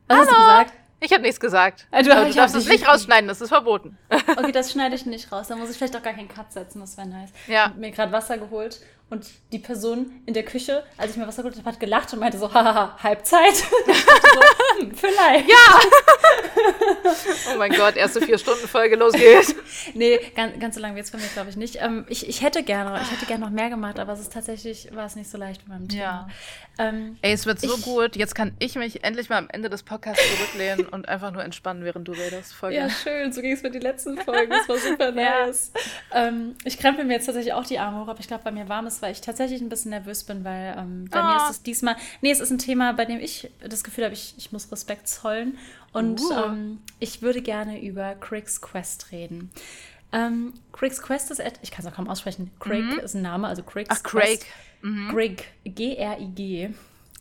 Was hast du gesagt? Ich habe nichts gesagt. Also, aber du darfst es nicht rausschneiden, das ist verboten. Okay, das schneide ich nicht raus. Da muss ich vielleicht auch gar keinen Cut setzen, das wäre nice. Ja. Ich habe mir gerade Wasser geholt und die Person in der Küche, als ich mir Wasser geholt habe, hat gelacht und meinte so, haha, Halbzeit. so, Hm, vielleicht. Ja! oh mein Gott, erste vier Stunden Folge, los geht's. nee, ganz, ganz so lange wird es von mir, glaube ich, nicht. Ähm, ich, ich hätte gerne, ich hätte gerne noch mehr gemacht, aber es ist tatsächlich, war es nicht so leicht mit meinem Thema. Ja. Ähm, Ey, es wird so ich, gut. Jetzt kann ich mich endlich mal am Ende des Podcasts zurücklehnen und einfach nur entspannen, während du redest. Voll ja, schön. So ging es mit den letzten Folgen. Das war super nice. Ja. Ähm, ich krempel mir jetzt tatsächlich auch die Arme hoch, aber ich glaube, bei mir warm ist, weil ich tatsächlich ein bisschen nervös bin, weil ähm, bei oh. mir ist es diesmal, nee, es ist ein Thema, bei dem ich das Gefühl habe, ich, ich muss Respekt zollen. Und uh. ähm, ich würde gerne über Criggs Quest reden. Ähm, Criggs Quest ist, ich kann es auch kaum aussprechen. Craig mhm. ist ein Name, also Criggs Ach, Craig. Quest. Mhm. Grig, G-R-I-G.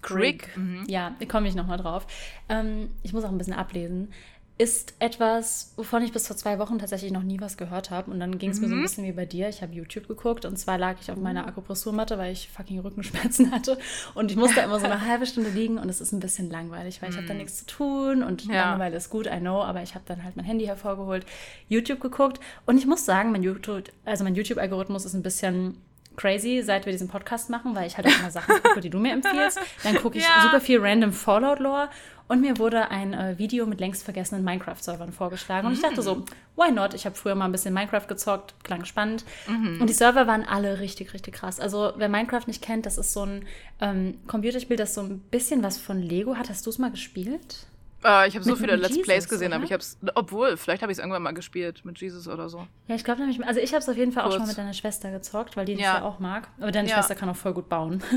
Grig. Mhm. Ja, da komme ich nochmal drauf. Ähm, ich muss auch ein bisschen ablesen ist etwas, wovon ich bis vor zwei Wochen tatsächlich noch nie was gehört habe. Und dann ging es mhm. mir so ein mhm. bisschen wie bei dir. Ich habe YouTube geguckt und zwar lag ich auf meiner Akupressurmatte, weil ich fucking Rückenschmerzen hatte. Und ich musste immer so eine halbe Stunde liegen und es ist ein bisschen langweilig, weil ich habe da mhm. nichts zu tun und ja. Langeweile ist gut, I know, aber ich habe dann halt mein Handy hervorgeholt, YouTube geguckt und ich muss sagen, mein YouTube, also mein YouTube-Algorithmus ist ein bisschen crazy, seit wir diesen Podcast machen, weil ich halt auch immer Sachen gucke, die du mir empfiehlst. Dann gucke ich ja. super viel random Fallout-Lore und mir wurde ein äh, Video mit längst vergessenen Minecraft-Servern vorgeschlagen. Und ich dachte so, mhm. why not? Ich habe früher mal ein bisschen Minecraft gezockt, klang spannend. Mhm. Und die Server waren alle richtig, richtig krass. Also wer Minecraft nicht kennt, das ist so ein ähm, Computerspiel, das so ein bisschen was von Lego hat. Hast du es mal gespielt? Äh, ich habe so viele Let's Jesus, Plays gesehen, oder? aber ich habe es, obwohl, vielleicht habe ich es irgendwann mal gespielt mit Jesus oder so. Ja, ich glaube nämlich, also ich habe es auf jeden Fall Kurz. auch schon mit deiner Schwester gezockt, weil die ja. das ja auch mag. Aber deine ja. Schwester kann auch voll gut bauen.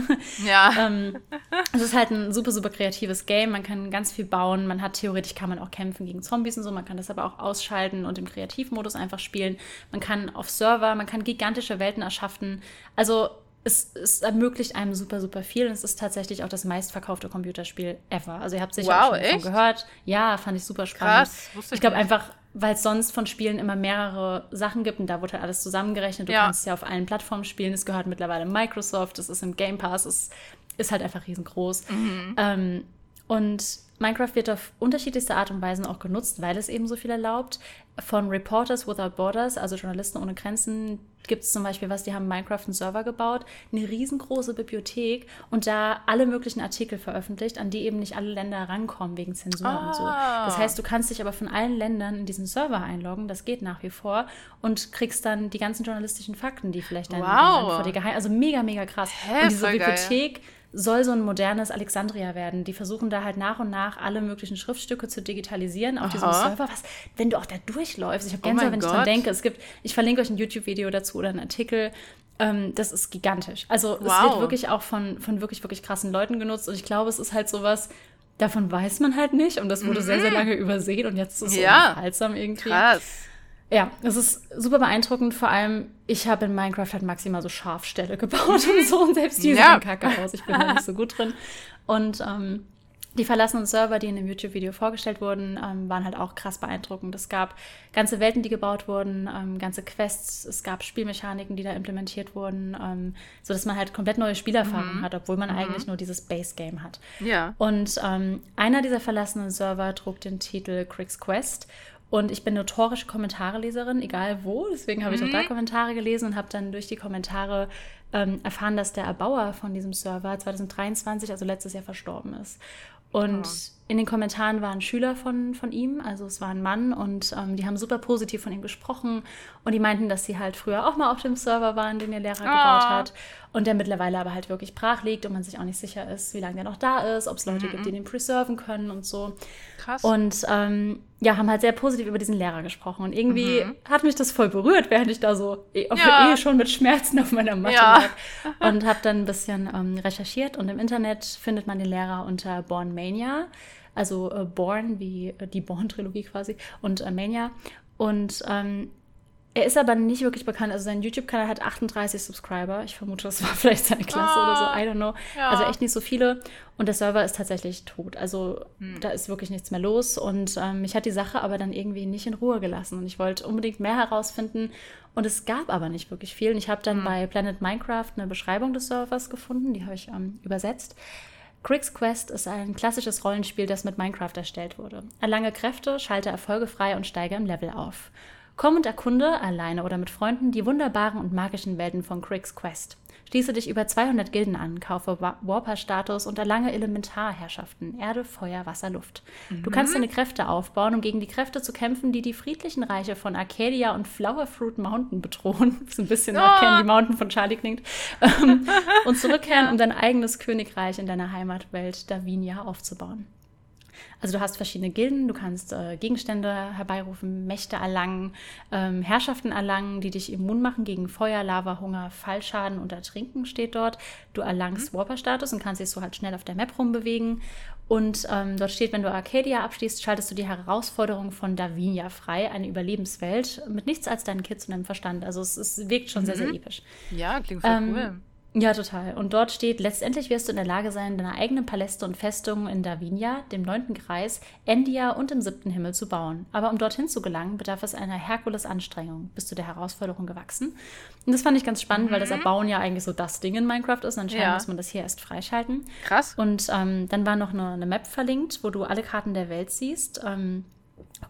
Ja. ähm, es ist halt ein super, super kreatives Game. Man kann ganz viel bauen. Man hat theoretisch kann man auch kämpfen gegen Zombies und so. Man kann das aber auch ausschalten und im Kreativmodus einfach spielen. Man kann auf Server, man kann gigantische Welten erschaffen. Also es, es, ermöglicht einem super, super viel und es ist tatsächlich auch das meistverkaufte Computerspiel ever. Also ihr habt sicher wow, schon davon gehört. Ja, fand ich super spannend. Krass, ich, ich glaube einfach, weil es sonst von Spielen immer mehrere Sachen gibt und da wurde halt alles zusammengerechnet. Du ja. kannst ja auf allen Plattformen spielen. Es gehört mittlerweile Microsoft, es ist im Game Pass, es ist halt einfach riesengroß. Mhm. Ähm, und Minecraft wird auf unterschiedlichste Art und Weise auch genutzt, weil es eben so viel erlaubt. Von Reporters Without Borders, also Journalisten ohne Grenzen, gibt es zum Beispiel was, die haben Minecraft einen Server gebaut, eine riesengroße Bibliothek und da alle möglichen Artikel veröffentlicht, an die eben nicht alle Länder rankommen wegen Zensur ah. und so. Das ah. heißt, du kannst dich aber von allen Ländern in diesen Server einloggen, das geht nach wie vor und kriegst dann die ganzen journalistischen Fakten, die vielleicht dein, wow. Vor dir geheim, also mega, mega krass. Hä, und diese Bibliothek geil soll so ein modernes Alexandria werden. Die versuchen da halt nach und nach alle möglichen Schriftstücke zu digitalisieren auf Aha. diesem Server. Was, wenn du auch da durchläufst, ich habe oh Gänsehaut, oh wenn Gott. ich dran denke. Es gibt, ich verlinke euch ein YouTube-Video dazu oder einen Artikel. Ähm, das ist gigantisch. Also wow. es wird wirklich auch von, von wirklich, wirklich krassen Leuten genutzt. Und ich glaube, es ist halt sowas, davon weiß man halt nicht. Und das wurde mhm. sehr, sehr mhm. lange übersehen. Und jetzt ist es ja. so irgendwie. Krass. Ja, es ist super beeindruckend. Vor allem, ich habe in Minecraft halt maximal so Scharfstelle gebaut und so. Und selbst die ja. sehen kacke aus. Ich bin da nicht so gut drin. Und ähm, die verlassenen Server, die in dem YouTube-Video vorgestellt wurden, ähm, waren halt auch krass beeindruckend. Es gab ganze Welten, die gebaut wurden, ähm, ganze Quests, es gab Spielmechaniken, die da implementiert wurden, ähm, sodass man halt komplett neue Spielerfahrungen mhm. hat, obwohl man mhm. eigentlich nur dieses Base-Game hat. Ja. Und ähm, einer dieser verlassenen Server trug den Titel Crick's Quest und ich bin notorische Kommentareleserin, egal wo. Deswegen habe ich auch da mhm. Kommentare gelesen und habe dann durch die Kommentare ähm, erfahren, dass der Erbauer von diesem Server 2023, also letztes Jahr, verstorben ist. Und oh. In den Kommentaren waren Schüler von, von ihm, also es war ein Mann und ähm, die haben super positiv von ihm gesprochen und die meinten, dass sie halt früher auch mal auf dem Server waren, den ihr Lehrer oh. gebaut hat und der mittlerweile aber halt wirklich brach liegt und man sich auch nicht sicher ist, wie lange der noch da ist, ob es Leute mhm. gibt, die den preserven können und so. Krass. Und ähm, ja, haben halt sehr positiv über diesen Lehrer gesprochen und irgendwie mhm. hat mich das voll berührt, während ich da so eh, ja. eh schon mit Schmerzen auf meiner Matte ja. lag und habe dann ein bisschen ähm, recherchiert und im Internet findet man den Lehrer unter Born Mania, also äh, Born wie äh, die Born-Trilogie quasi und äh, Mania. Und ähm, er ist aber nicht wirklich bekannt. Also sein YouTube-Kanal hat 38 Subscriber. Ich vermute, das war vielleicht seine Klasse oh, oder so. I don't know. Ja. Also echt nicht so viele. Und der Server ist tatsächlich tot. Also hm. da ist wirklich nichts mehr los. Und ähm, mich hat die Sache aber dann irgendwie nicht in Ruhe gelassen. Und ich wollte unbedingt mehr herausfinden. Und es gab aber nicht wirklich viel. Und ich habe dann hm. bei Planet Minecraft eine Beschreibung des Servers gefunden. Die habe ich ähm, übersetzt. Crick's Quest ist ein klassisches Rollenspiel, das mit Minecraft erstellt wurde. Erlange Kräfte, schalte Erfolge frei und steige im Level auf. Komm und erkunde, alleine oder mit Freunden, die wunderbaren und magischen Welten von Crick's Quest. Schließe dich über 200 Gilden an, kaufe Warper-Status und erlange Elementarherrschaften, Erde, Feuer, Wasser, Luft. Mhm. Du kannst deine Kräfte aufbauen, um gegen die Kräfte zu kämpfen, die die friedlichen Reiche von Arcadia und Flowerfruit Mountain bedrohen. Was ein bisschen oh. nach Candy Mountain von Charlie klingt. Ähm, und zurückkehren, um dein eigenes Königreich in deiner Heimatwelt Davinia aufzubauen. Also du hast verschiedene Gilden, du kannst äh, Gegenstände herbeirufen, Mächte erlangen, ähm, Herrschaften erlangen, die dich immun machen gegen Feuer, Lava, Hunger, Fallschaden und Ertrinken steht dort. Du erlangst mhm. Warper-Status und kannst dich so halt schnell auf der Map rumbewegen. Und ähm, dort steht, wenn du Arcadia abschließt, schaltest du die Herausforderung von Davinia frei, eine Überlebenswelt, mit nichts als deinen Kids und deinem Verstand. Also es, es wirkt schon mhm. sehr, sehr episch. Ja, klingt voll ähm, cool. Ja, total. Und dort steht, letztendlich wirst du in der Lage sein, deine eigenen Paläste und Festungen in Davinia, dem neunten Kreis, Endia und im siebten Himmel zu bauen. Aber um dorthin zu gelangen, bedarf es einer Herkules-Anstrengung. Bist du der Herausforderung gewachsen? Und das fand ich ganz spannend, mhm. weil das mhm. Erbauen ja eigentlich so das Ding in Minecraft ist. Und anscheinend ja. muss man das hier erst freischalten. Krass. Und ähm, dann war noch eine, eine, Map verlinkt, wo du alle Karten der Welt siehst. Ähm,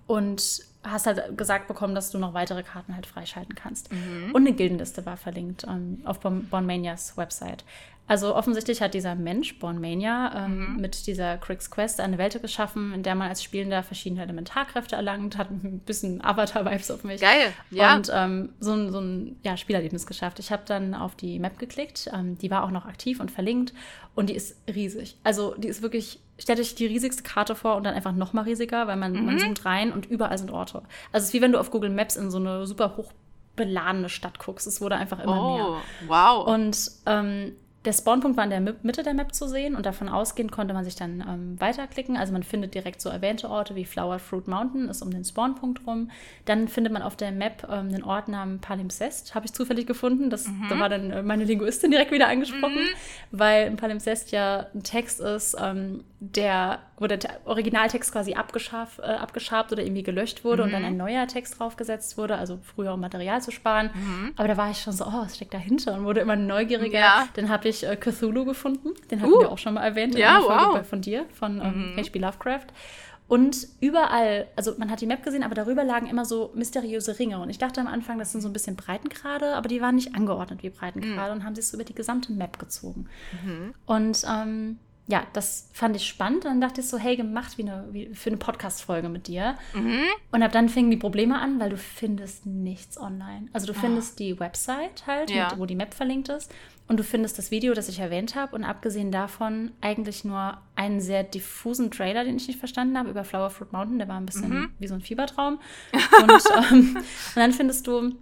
und hast halt gesagt bekommen, dass du noch weitere Karten halt freischalten kannst. Mhm. Und eine Gildenliste war verlinkt ähm, auf bon Bonmanias Website. Also offensichtlich hat dieser Mensch, Bornmania, ähm, mhm. mit dieser Crix Quest eine Welt geschaffen, in der man als Spielender verschiedene Elementarkräfte erlangt, hat ein bisschen Avatar-Vibes auf mich. Geil, ja. Und ähm, so, ein, so ein ja, Spielerlebnis geschafft. Ich habe dann auf die Map geklickt, ähm, die war auch noch aktiv und verlinkt und die ist riesig. Also die ist wirklich, stellt euch die riesigste Karte vor und dann einfach noch mal riesiger, weil man, mhm. man zoomt rein und überall sind Orte. Also es ist wie wenn du auf Google Maps in so eine super hoch beladene Stadt guckst. Es wurde einfach immer oh, mehr. Wow. Und ähm, der Spawnpunkt war in der Mitte der Map zu sehen und davon ausgehend konnte man sich dann ähm, weiterklicken. Also man findet direkt so erwähnte Orte wie Flower Fruit Mountain, ist um den Spawnpunkt rum. Dann findet man auf der Map ähm, den Ort namens Palimpsest, habe ich zufällig gefunden. Das, mhm. Da war dann äh, meine Linguistin direkt wieder angesprochen, mhm. weil Palimpsest ja ein Text ist, ähm, der, wo der Originaltext quasi abgeschaf, äh, abgeschabt oder irgendwie gelöscht wurde mhm. und dann mhm. ein neuer Text draufgesetzt wurde, also früher um Material zu sparen. Mhm. Aber da war ich schon so, oh, was steckt dahinter? Und wurde immer neugieriger. Ja. Dann habe ich äh, Cthulhu gefunden, den hatten uh. wir auch schon mal erwähnt in ja, einer Folge wow. von dir, von ähm, mhm. H.P. Lovecraft. Und überall, also man hat die Map gesehen, aber darüber lagen immer so mysteriöse Ringe. Und ich dachte am Anfang, das sind so ein bisschen Breitengrade, aber die waren nicht angeordnet wie Breitengrade mhm. und haben sich so über die gesamte Map gezogen. Mhm. Und ähm, ja, das fand ich spannend. Und dann dachte ich so, hey, gemacht wie, eine, wie für eine Podcast-Folge mit dir. Mhm. Und ab dann fingen die Probleme an, weil du findest nichts online. Also du ah. findest oh. die Website halt, ja. mit, wo die Map verlinkt ist. Und du findest das Video, das ich erwähnt habe. Und abgesehen davon eigentlich nur einen sehr diffusen Trailer, den ich nicht verstanden habe, über Flower Fruit Mountain. Der war ein bisschen mhm. wie so ein Fiebertraum. und, ähm, und dann findest du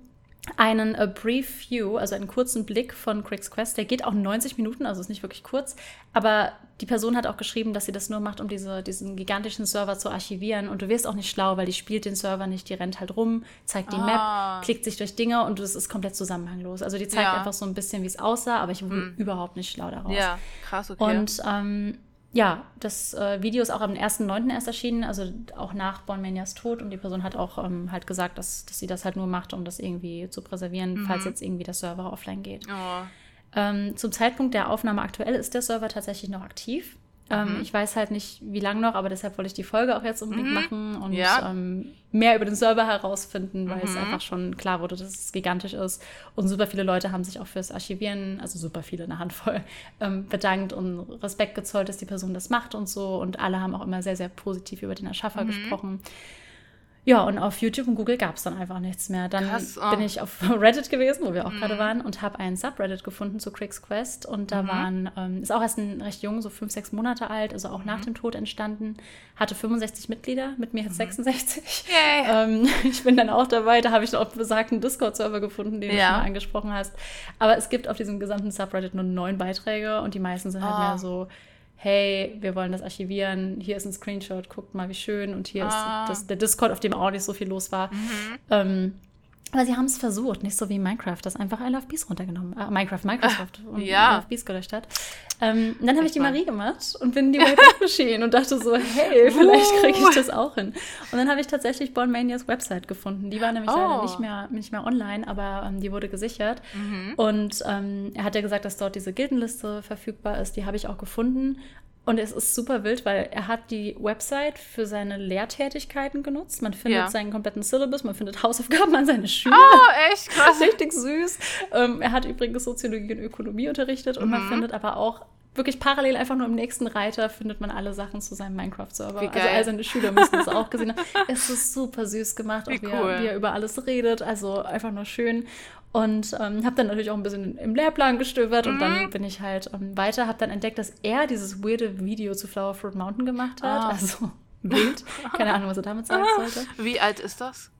einen A Brief View, also einen kurzen Blick von Crick's Quest. Der geht auch 90 Minuten, also ist nicht wirklich kurz. Aber die Person hat auch geschrieben, dass sie das nur macht, um diese, diesen gigantischen Server zu archivieren. Und du wirst auch nicht schlau, weil die spielt den Server nicht, die rennt halt rum, zeigt die ah. Map, klickt sich durch Dinge und es ist komplett zusammenhanglos. Also die zeigt ja. einfach so ein bisschen, wie es aussah, aber ich wurde hm. überhaupt nicht schlau daraus. Ja, krass, okay. Und ähm, ja, das äh, Video ist auch am 1.9. erst erschienen, also auch nach Bonmanias Tod. Und die Person hat auch ähm, halt gesagt, dass, dass sie das halt nur macht, um das irgendwie zu präservieren, mhm. falls jetzt irgendwie der Server offline geht. Oh. Ähm, zum Zeitpunkt der Aufnahme aktuell ist der Server tatsächlich noch aktiv. Ähm, mhm. Ich weiß halt nicht, wie lange noch, aber deshalb wollte ich die Folge auch jetzt unbedingt mhm. machen und ja. ähm, mehr über den Server herausfinden, weil mhm. es einfach schon klar wurde, dass es gigantisch ist. Und super viele Leute haben sich auch fürs Archivieren, also super viele, eine Handvoll, ähm, bedankt und Respekt gezollt, dass die Person das macht und so. Und alle haben auch immer sehr, sehr positiv über den Erschaffer mhm. gesprochen. Ja, und auf YouTube und Google gab es dann einfach nichts mehr. Dann Krass, oh. bin ich auf Reddit gewesen, wo wir auch mhm. gerade waren, und habe einen Subreddit gefunden zu Crick's Quest. Und da mhm. waren, ähm, ist auch erst ein recht jung, so fünf, sechs Monate alt, also auch mhm. nach dem Tod entstanden. Hatte 65 Mitglieder, mit mir jetzt 66. Ähm, ich bin dann auch dabei, da habe ich auch besagten Discord-Server gefunden, den ja. du schon mal angesprochen hast. Aber es gibt auf diesem gesamten Subreddit nur neun Beiträge und die meisten sind halt oh. mehr so hey, wir wollen das archivieren, hier ist ein Screenshot, guckt mal, wie schön und hier ah. ist das, der Discord, auf dem auch nicht so viel los war. Mhm. Ähm, aber sie haben es versucht, nicht so wie Minecraft, das einfach I Love Bees runtergenommen. Äh, Minecraft, Microsoft und ja. I Love Bees gelöscht hat. Ähm, dann habe ich die Marie gemacht und bin in die Wayback Machine und dachte so, hey, vielleicht kriege ich das auch hin. Und dann habe ich tatsächlich Born Manias Website gefunden. Die war nämlich oh. leider nicht mehr, nicht mehr online, aber ähm, die wurde gesichert. Mhm. Und ähm, er hat ja gesagt, dass dort diese Gildenliste verfügbar ist. Die habe ich auch gefunden. Und es ist super wild, weil er hat die Website für seine Lehrtätigkeiten genutzt. Man findet Ja. seinen kompletten Syllabus, man findet Hausaufgaben an seine Schüler. Oh, echt krass. Richtig süß. Ähm, er hat übrigens Soziologie und Ökonomie unterrichtet und man Mhm. findet aber auch wirklich parallel einfach nur im nächsten Reiter findet man alle Sachen zu seinem Minecraft-Server. Also all seine Schüler müssen das auch gesehen haben. Es ist super süß gemacht, auch Wie wie, cool. er, wie er über alles redet. Also einfach nur schön. Und ähm, habe dann natürlich auch ein bisschen im Lehrplan gestöbert und Mhm. dann bin ich halt ähm, weiter, habe dann entdeckt, dass er dieses weirde Video zu Flower Fruit Mountain gemacht hat. Ah. Also wild. Keine Ahnung, was er damit sagen sollte. Wie alt ist das?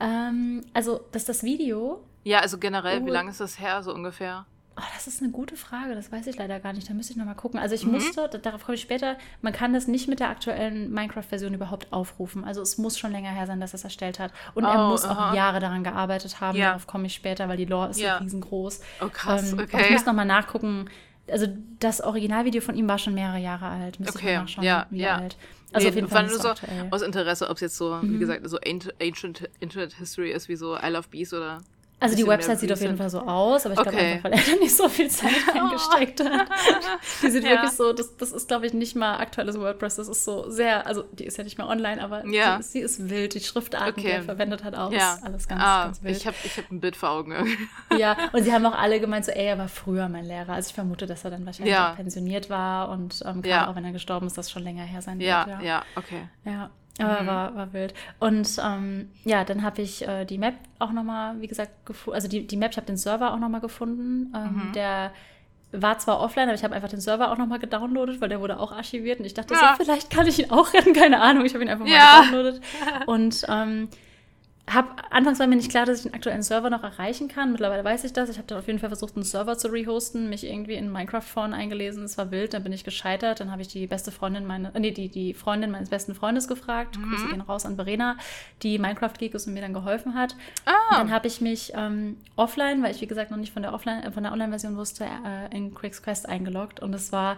Ähm, also, dass das Video Ja, also generell, wie Oh. lange ist das her, so ungefähr? Oh, das ist eine gute Frage, das weiß ich leider gar nicht. Da müsste ich nochmal gucken. Also ich Mhm. musste, da- darauf komme ich später, man kann das nicht mit der aktuellen Minecraft-Version überhaupt aufrufen. Also es muss schon länger her sein, dass er es erstellt hat. Und er Oh, muss aha. auch Jahre daran gearbeitet haben. Ja. Darauf komme ich später, weil die Lore ist Ja. so riesengroß. Oh, krass, Ähm, okay. Ich muss nochmal nachgucken. Also das Originalvideo von ihm war schon mehrere Jahre alt. Müsste Okay, ich mal nachschauen, ja, wie ja. alt. Also Nee, auf jeden Fall nur so aktuell. aus Interesse, ob es jetzt so, wie Mhm. gesagt, so Ancient, Ancient Internet History ist, wie so I Love Bees oder. Also die Website sieht auf jeden. Fall so aus, aber ich glaube Okay. einfach, weil er da nicht so viel Zeit reingesteckt hat. Die sieht Ja. wirklich so, das, das ist, glaube ich, nicht mal aktuelles WordPress. Das ist so sehr, also die ist ja nicht mehr online, aber Ja. sie, sie ist wild. Die Schriftarten, die Okay. er verwendet hat, auch. Ja, Ist alles ganz, ah, ganz wild. ich habe ich hab ein Bild vor Augen. irgendwie. ja, und sie haben auch alle gemeint, so, ey, er war früher mein Lehrer. Also ich vermute, dass er dann wahrscheinlich Ja. auch pensioniert war und ähm, gerade Ja. auch wenn er gestorben ist, das schon länger her sein ja, wird. ja, okay. Ja, Mhm. war, war wild. Und ähm, ja, dann habe ich äh, die Map auch nochmal, wie gesagt, gefunden. Also die, die Map, ich habe den Server auch nochmal gefunden. Ähm, Mhm. Der war zwar offline, aber ich habe einfach den Server auch nochmal gedownloadet, weil der wurde auch archiviert. Und ich dachte Ja. so, vielleicht kann ich ihn auch retten, keine Ahnung. Ich habe ihn einfach mal Ja. gedownloadet. Und ähm, hab, anfangs war mir nicht klar, dass ich den aktuellen Server noch erreichen kann. Mittlerweile weiß ich das. Ich habe dann auf jeden Fall versucht, einen Server zu rehosten, mich irgendwie in Minecraft-Foren eingelesen. Es war wild, dann bin ich gescheitert. Dann habe ich die beste Freundin meine, äh, nee, die, die Freundin meines besten Freundes gefragt. Mhm. Grüße gehen raus an Verena, die Minecraft-Geek ist und mir dann geholfen hat. Ah, dann habe ich mich ähm, offline, weil ich wie gesagt noch nicht von der Offline, äh, von der Online-Version wusste, äh, in Quicks Quest eingeloggt und es war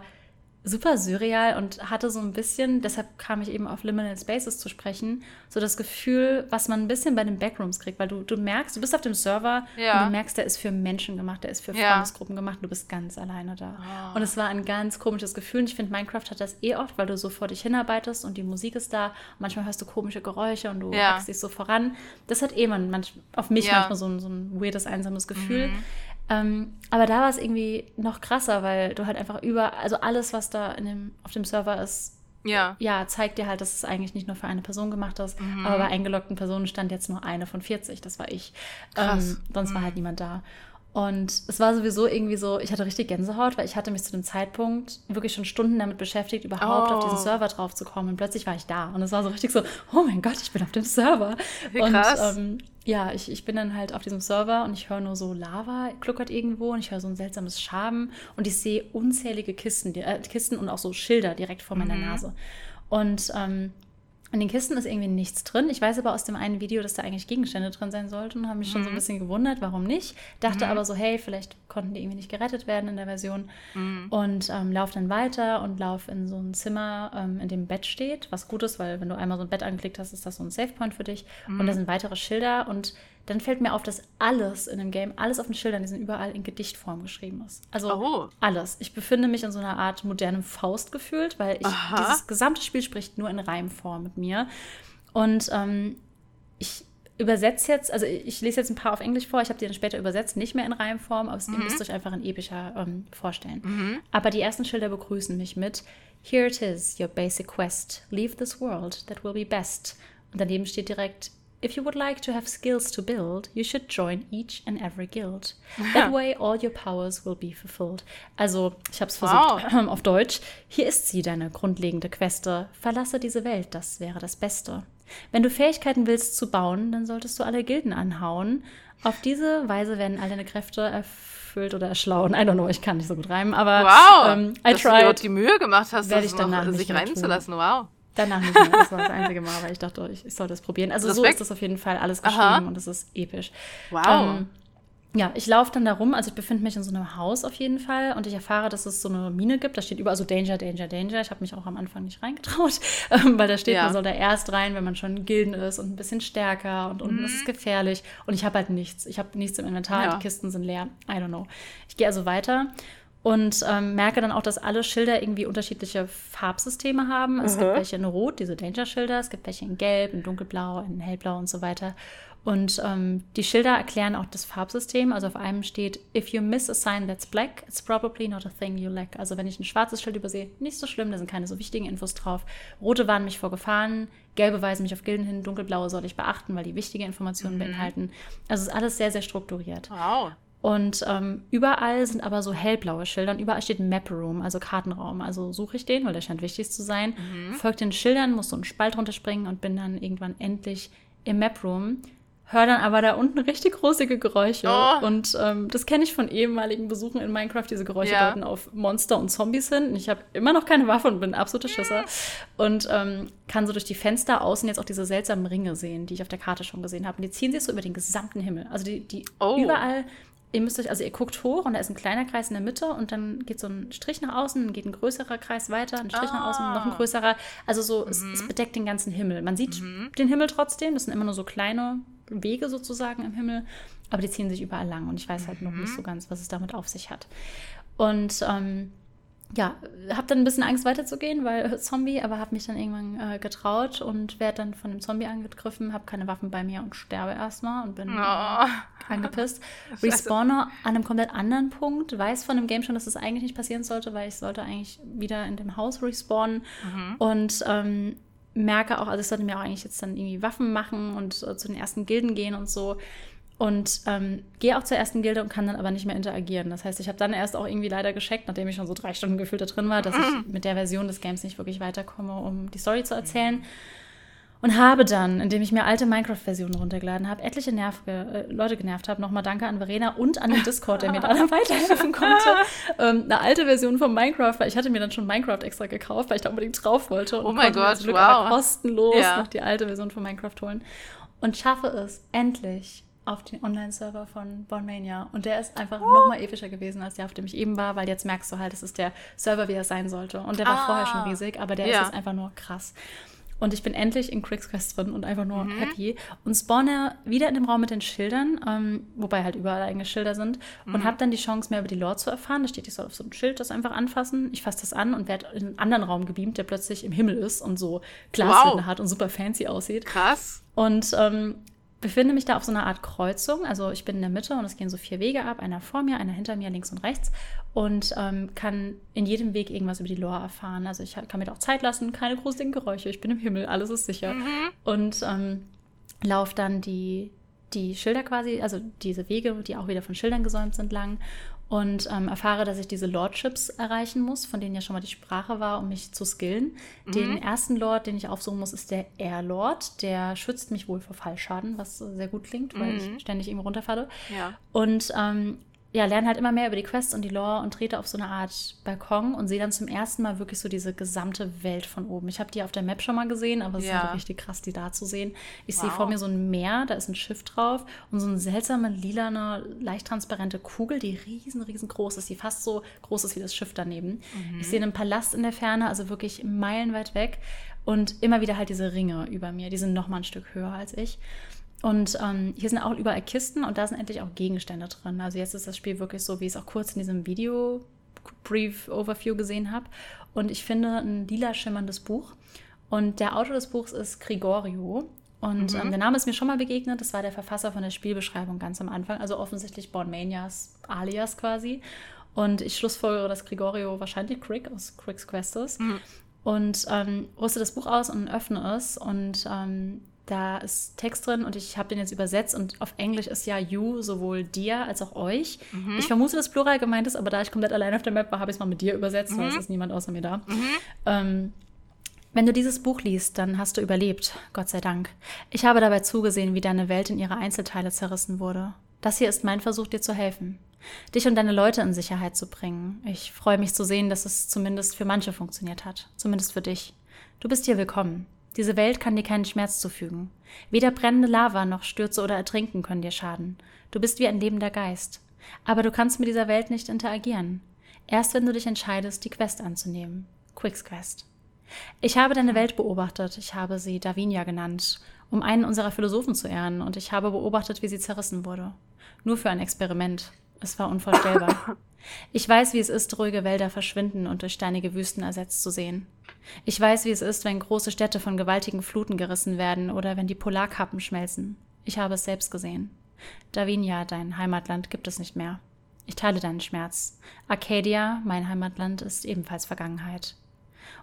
super surreal und hatte so ein bisschen, deshalb kam ich eben auf Liminal Spaces zu sprechen, so das Gefühl, was man ein bisschen bei den Backrooms kriegt, weil du, du merkst, du bist auf dem Server Ja. und du merkst, der ist für Menschen gemacht, der ist für Ja. Freundesgruppen gemacht du bist ganz alleine da. Ah. Und es war ein ganz komisches Gefühl und ich finde, Minecraft hat das eh oft, weil du so vor dich hinarbeitest und die Musik ist da und manchmal hörst du komische Geräusche und du Ja. dich so voran. Das hat eh man, manch, auf mich Ja. manchmal so ein, so ein weirdes, einsames Gefühl. Mhm. Ähm, aber da war es irgendwie noch krasser, weil du halt einfach über, also alles, was da dem, auf dem Server ist, ja. ja, zeigt dir halt, dass es eigentlich nicht nur für eine Person gemacht ist. Mhm. Aber bei eingeloggten Personen stand jetzt nur eine von 40. Das war ich. Krass. Ähm, sonst war halt niemand da. Und es war sowieso irgendwie so, ich hatte richtig Gänsehaut, weil ich hatte mich zu dem Zeitpunkt wirklich schon Stunden damit beschäftigt, überhaupt Oh. auf diesen Server drauf zu kommen. Und plötzlich war ich da. Und es war so richtig so, oh mein Gott, ich bin auf dem Server. Wie und krass. ähm, ja, ich, ich bin dann halt auf diesem Server und ich höre nur so Lava kluckert irgendwo und ich höre so ein seltsames Schaben und ich sehe unzählige Kisten, äh, Kisten und auch so Schilder direkt vor meiner Mhm. Nase. Und ähm, in den Kisten ist irgendwie nichts drin. Ich weiß aber aus dem einen Video, dass da eigentlich Gegenstände drin sein sollten und habe mich schon so ein Mhm. bisschen gewundert, warum nicht. Dachte aber so, hey, vielleicht konnten die irgendwie nicht gerettet werden in der Version. Mhm. Und ähm, lauf dann weiter und lauf in so ein Zimmer, ähm, in dem Bett steht, was gut ist, weil wenn du einmal so ein Bett angeklickt hast, ist das so ein Safe-Point für dich. Und Mhm. da sind weitere Schilder und dann fällt mir auf, dass alles in dem Game, alles auf den Schildern, die sind überall in Gedichtform geschrieben ist. Also Oh. alles. Ich befinde mich in so einer Art modernem Faust gefühlt, weil ich, dieses gesamte Spiel spricht nur in Reimform mit mir. Und ähm, ich übersetze jetzt, also ich lese jetzt ein paar auf Englisch vor, ich habe die dann später übersetzt, nicht mehr in Reimform, aber es ihr müsst euch einfach in epischer ähm, vorstellen. Mhm. Aber die ersten Schilder begrüßen mich mit Here it is, your basic quest. Leave this world, that will be best. Und daneben steht direkt If you would like to have skills to build, you should join each and every guild. That way all your powers will be fulfilled. Also, ich habe es versucht Wow. auf Deutsch. Hier ist sie, deine grundlegende Queste. Verlasse diese Welt, das wäre das Beste. Wenn du Fähigkeiten willst zu bauen, dann solltest du alle Gilden anhauen. Auf diese Weise werden all deine Kräfte erfüllt oder erschlauen. I don't know, ich kann nicht so gut reimen, aber Wow. ähm, I dass du dir tried. die Mühe gemacht hast, das ich danach noch sich reinzulassen. Wow. Danach nicht mehr. Das war das einzige Mal, weil ich dachte, oh, ich, ich soll das probieren. Also so Respekt. ist das auf jeden Fall alles Aha. geschrieben und es ist episch. Wow. Ähm, ja, ich laufe dann da rum, also ich befinde mich in so einem Haus auf jeden Fall und ich erfahre, dass es so eine Mine gibt. Da steht überall so Danger, Danger, Danger. Ich habe mich auch am Anfang nicht reingetraut, ähm, weil da steht, Ja. man soll da erst rein, wenn man schon Gilden ist und ein bisschen stärker und unten ist es gefährlich. Und ich habe halt nichts. Ich habe nichts im Inventar, Ja. die Kisten sind leer. I don't know. Ich gehe also weiter Und ähm, merke dann auch, dass alle Schilder irgendwie unterschiedliche Farbsysteme haben. Es mhm. gibt welche in Rot, diese Danger-Schilder, es gibt welche in Gelb, in Dunkelblau, in Hellblau und so weiter. Und ähm, die Schilder erklären auch das Farbsystem. Also auf einem steht, if you miss a sign that's black, it's probably not a thing you lack. Also wenn ich ein schwarzes Schild übersehe, nicht so schlimm, da sind keine so wichtigen Infos drauf. Rote warnen mich vor Gefahren, gelbe weisen mich auf Gilden hin, dunkelblaue soll ich beachten, weil die wichtige Informationen mhm. beinhalten. Also es ist alles sehr, sehr strukturiert. Wow. Und ähm, überall sind aber so hellblaue Schilder und überall steht Map Room, also Kartenraum. Also suche ich den, weil der scheint wichtig zu sein. Mhm. Folgt den Schildern, muss so einen Spalt runterspringen und bin dann irgendwann endlich im Map Room höre dann aber da unten richtig große Geräusche. Oh. Und ähm, das kenne ich von ehemaligen Besuchen in Minecraft. Diese Geräusche ja. deuten auf Monster und Zombies hin. Und ich habe immer noch keine Waffe und bin ein absoluter Schisser. Und ähm, kann so durch die Fenster außen jetzt auch diese seltsamen Ringe sehen, die ich auf der Karte schon gesehen habe. Und die ziehen sich so über den gesamten Himmel. Also die, die oh. überall ihr müsst euch, also ihr guckt hoch und da ist ein kleiner Kreis in der Mitte und dann geht so ein Strich nach außen, dann geht ein größerer Kreis weiter, ein Strich ah. nach außen, noch ein ah. größerer. Also so, mhm. es, es, mhm. bedeckt den ganzen Himmel. Man sieht mhm. den Himmel trotzdem, das sind immer nur so kleine Wege sozusagen im Himmel, aber die ziehen sich überall lang und ich weiß halt mhm. noch nicht so ganz, was es damit auf sich hat. Und ähm, ja, habe dann ein bisschen Angst weiterzugehen, weil Zombie, aber habe mich dann irgendwann äh, getraut und werde dann von dem Zombie angegriffen, habe keine Waffen bei mir und sterbe erstmal und bin oh. angepisst. Respawne an einem komplett anderen Punkt, weiß von dem Game schon, dass das eigentlich nicht passieren sollte, weil ich sollte eigentlich wieder in dem Haus respawnen mhm. und ähm, merke auch, also ich sollte mir auch eigentlich jetzt dann irgendwie Waffen machen und äh, zu den ersten Gilden gehen und so. Und ähm, gehe auch zur ersten Gilde und kann dann aber nicht mehr interagieren. Das heißt, ich habe dann erst auch irgendwie leider gescheckt, nachdem ich schon so drei Stunden gefühlt da drin war, dass ich mit der Version des Games nicht wirklich weiterkomme, um die Story zu erzählen. Und habe dann, indem ich mir alte Minecraft-Versionen runtergeladen habe, etliche Nerv äh, Leute genervt habe. Nochmal danke an Verena und an den Discord, der mir da dann weiterhelfen konnte. Ähm, eine alte Version von Minecraft, weil ich hatte mir dann schon Minecraft extra gekauft, weil ich da unbedingt drauf wollte. Und oh mein Gott, wow. kostenlos ja. noch die alte Version von Minecraft holen. Und schaffe es endlich auf den Online-Server von Bonmania. Und der ist einfach oh. noch mal epischer gewesen als der, auf dem ich eben war, weil jetzt merkst du halt, es ist der Server, wie er sein sollte. Und der war ah. vorher schon riesig, aber der ja. ist jetzt einfach nur krass. Und ich bin endlich in Crix Quest drin und einfach nur mhm. happy. Und spawne wieder in dem Raum mit den Schildern, ähm, wobei halt überall eigene Schilder sind. Mhm. Und habe dann die Chance, mehr über die Lore zu erfahren. Da steht, ich soll auf so ein Schild das einfach anfassen. Ich fasse das an und werde in einen anderen Raum gebeamt, der plötzlich im Himmel ist und so Glashütten wow. hat und super fancy aussieht. Krass. Und ähm, befinde mich da auf so einer Art Kreuzung. Also ich bin in der Mitte und es gehen so vier Wege ab, einer vor mir, einer hinter mir, links und rechts. Und ähm, kann in jedem Weg irgendwas über die Lore erfahren. Also ich kann mir da auch Zeit lassen, keine großen Geräusche, ich bin im Himmel, alles ist sicher. Mhm. Und ähm, laufe dann die, die Schilder quasi, also diese Wege, die auch wieder von Schildern gesäumt sind, lang und ähm, erfahre, dass ich diese Lordships erreichen muss, von denen ja schon mal die Sprache war, um mich zu skillen. Mhm. Den ersten Lord, den ich aufsuchen muss, ist der Air Lord. Der schützt mich wohl vor Fallschaden, was sehr gut klingt, weil mhm. ich ständig irgendwo runterfalle. Ja. Und ähm, ja, lerne halt immer mehr über die Quests und die Lore und trete auf so eine Art Balkon und sehe dann zum ersten Mal wirklich so diese gesamte Welt von oben. Ich habe die auf der Map schon mal gesehen, aber es ja. ist halt richtig krass, die da zu sehen. Ich wow. sehe vor mir so ein Meer, da ist ein Schiff drauf und so eine seltsame, lilane, leicht transparente Kugel, die riesen, riesengroß ist, die fast so groß ist wie das Schiff daneben. Mhm. Ich sehe einen Palast in der Ferne, also wirklich meilenweit weg und immer wieder halt diese Ringe über mir, die sind noch mal ein Stück höher als ich. Und ähm, hier sind auch überall Kisten und da sind endlich auch Gegenstände drin. Also jetzt ist das Spiel wirklich so, wie ich es auch kurz in diesem Video Brief Overview gesehen habe. Und ich finde ein lila schimmerndes Buch. Und der Autor des Buchs ist Grigorio. Und mhm. ähm, der Name ist mir schon mal begegnet. Das war der Verfasser von der Spielbeschreibung ganz am Anfang. Also offensichtlich Born Manias alias quasi. Und ich schlussfolgere, dass Grigorio wahrscheinlich Crick aus Crick's Quest ist. Mhm. Und ähm, rüste das Buch aus und öffne es. Und ähm, da ist Text drin und ich habe den jetzt übersetzt und auf Englisch ist ja you sowohl dir als auch euch. Mhm. Ich vermute, dass Plural gemeint ist, aber da ich komplett allein auf der Map war, habe ich es mal mit dir übersetzt, mhm. weil es ist niemand außer mir da. Mhm. Ähm, wenn du dieses Buch liest, dann hast du überlebt, Gott sei Dank. Ich habe dabei zugesehen, wie deine Welt in ihre Einzelteile zerrissen wurde. Das hier ist mein Versuch, dir zu helfen. Dich und deine Leute in Sicherheit zu bringen. Ich freue mich zu sehen, dass es zumindest für manche funktioniert hat. Zumindest für dich. Du bist hier willkommen. Diese Welt kann dir keinen Schmerz zufügen. Weder brennende Lava noch Stürze oder Ertrinken können dir schaden. Du bist wie ein lebender Geist. Aber du kannst mit dieser Welt nicht interagieren. Erst wenn du dich entscheidest, die Quest anzunehmen. Quicks Quest. Ich habe deine Welt beobachtet, ich habe sie Davinia genannt, um einen unserer Philosophen zu ehren, und ich habe beobachtet, wie sie zerrissen wurde. Nur für ein Experiment, Es war unvorstellbar. Ich weiß, wie es ist, ruhige Wälder verschwinden und durch steinige Wüsten ersetzt zu sehen. Ich weiß, wie es ist, wenn große Städte von gewaltigen Fluten gerissen werden oder wenn die Polarkappen schmelzen. Ich habe es selbst gesehen. Davinia, dein Heimatland, gibt es nicht mehr. Ich teile deinen Schmerz. Arcadia, mein Heimatland, ist ebenfalls Vergangenheit.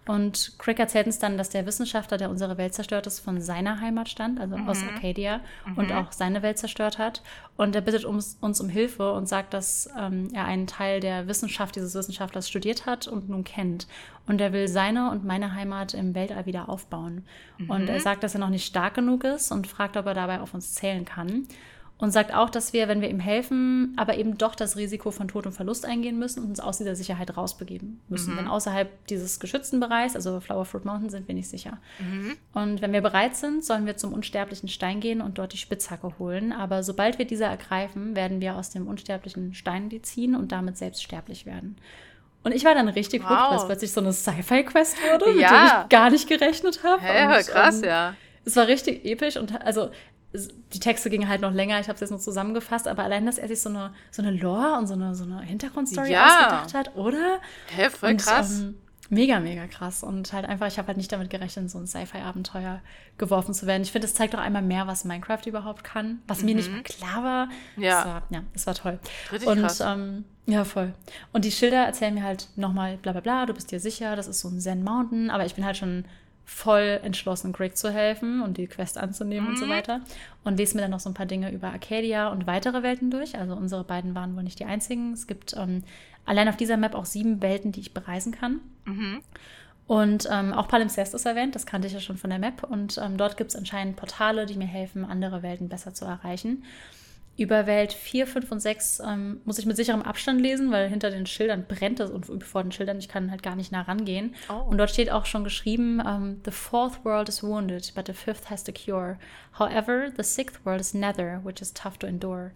Und Crick erzählt uns dann, dass der Wissenschaftler, der unsere Welt zerstört ist, von seiner Heimat stammt, also mhm. aus Arcadia, mhm. und auch seine Welt zerstört hat. Und er bittet uns, uns um Hilfe und sagt, dass ähm, er einen Teil der Wissenschaft dieses Wissenschaftlers studiert hat und nun kennt. Und er will seine und meine Heimat im Weltall wieder aufbauen. Mhm. Und er sagt, dass er noch nicht stark genug ist und fragt, ob er dabei auf uns zählen kann und sagt auch, dass wir, wenn wir ihm helfen, aber eben doch das Risiko von Tod und Verlust eingehen müssen und uns aus dieser Sicherheit rausbegeben müssen. Mhm. Denn außerhalb dieses geschützten Bereichs, also Flower Fruit Mountain, sind wir nicht sicher. Mhm. Und wenn wir bereit sind, sollen wir zum unsterblichen Stein gehen und dort die Spitzhacke holen. Aber sobald wir diese ergreifen, werden wir aus dem unsterblichen Stein die ziehen und damit selbst sterblich werden. Und ich war dann richtig wow. hooked, weil es plötzlich so eine Sci-Fi-Quest wurde, mit der ich gar nicht gerechnet habe. Hä, krass, ähm, ja. Es war richtig episch und also die Texte gingen halt noch länger, ich habe es jetzt nur zusammengefasst, aber allein, dass er sich so eine, so eine Lore und so eine, so eine Hintergrundstory ja. ausgedacht hat, oder? Hä, voll und, krass. Ähm, mega, mega krass. Und halt einfach, ich habe halt nicht damit gerechnet, in so ein Sci-Fi-Abenteuer geworfen zu werden. Ich finde, es zeigt doch einmal mehr, was Minecraft überhaupt kann, was mhm. mir nicht mal klar war. Ja. Es war, ja, es war toll. Richtig und, krass. Ähm, ja, voll. Und die Schilder erzählen mir halt nochmal, bla bla bla, du bist dir sicher, das ist so ein Zen Mountain, aber ich bin halt schon voll entschlossen, Greg zu helfen und die Quest anzunehmen mhm. und so mhm. weiter. Und lese mir dann noch so ein paar Dinge über Arcadia und weitere Welten durch. Also unsere beiden waren wohl nicht die einzigen. Es gibt ähm, allein auf dieser Map auch sieben Welten, die ich bereisen kann. Mhm. Und ähm, auch Palimpsest ist erwähnt, das kannte ich ja schon von der Map. Und ähm, dort gibt es anscheinend Portale, die mir helfen, andere Welten besser zu erreichen. Über Welt 4, 5 und 6 ähm, muss ich mit sicherem Abstand lesen, weil hinter den Schildern brennt es und vor den Schildern, ich kann halt gar nicht nah rangehen. Oh. Und dort steht auch schon geschrieben, um, ähm, The fourth world is wounded, but the fifth has the cure. However, the sixth world is nether, which is tough to endure.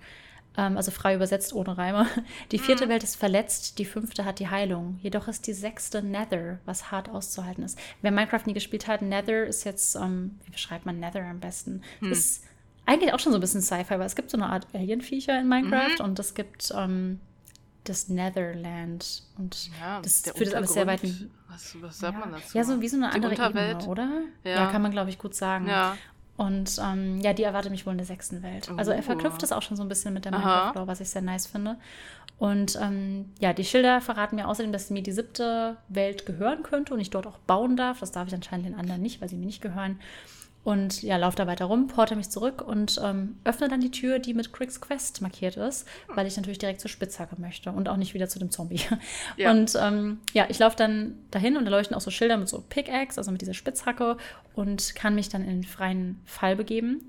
Ähm, also frei übersetzt, ohne Reime. Die vierte mhm. Welt ist verletzt, die fünfte hat die Heilung. Jedoch ist die sechste Nether, was hart auszuhalten ist. Wer Minecraft nie gespielt hat, Nether ist jetzt, ähm, wie beschreibt man Nether am besten? Hm. Ist eigentlich auch schon so ein bisschen Sci-Fi, weil es gibt so eine Art Alien-Viecher in Minecraft mhm. und es gibt ähm, das Netherland und ja, das führt das alles sehr weit. Was, was sagt ja. man dazu? Ja, so wie so eine andere Ebene, oder? Ja. ja. kann man, glaube ich, gut sagen. Ja. Und ähm, ja, die erwartet mich wohl in der sechsten Welt. Also er verknüpft es auch schon so ein bisschen mit der Minecraft-Lore, was ich sehr nice finde. Und ähm, ja, die Schilder verraten mir außerdem, dass mir die siebte Welt gehören könnte und ich dort auch bauen darf. Das darf ich anscheinend den anderen nicht, weil sie mir nicht gehören. Und ja, laufe da weiter rum, porte mich zurück und ähm, öffne dann die Tür, die mit Cricks Quest markiert ist, weil ich natürlich direkt zur Spitzhacke möchte und auch nicht wieder zu dem Zombie. Ja. Und ähm, ja, ich laufe dann dahin und da leuchten auch so Schilder mit so Pickaxe, also mit dieser Spitzhacke und kann mich dann in den freien Fall begeben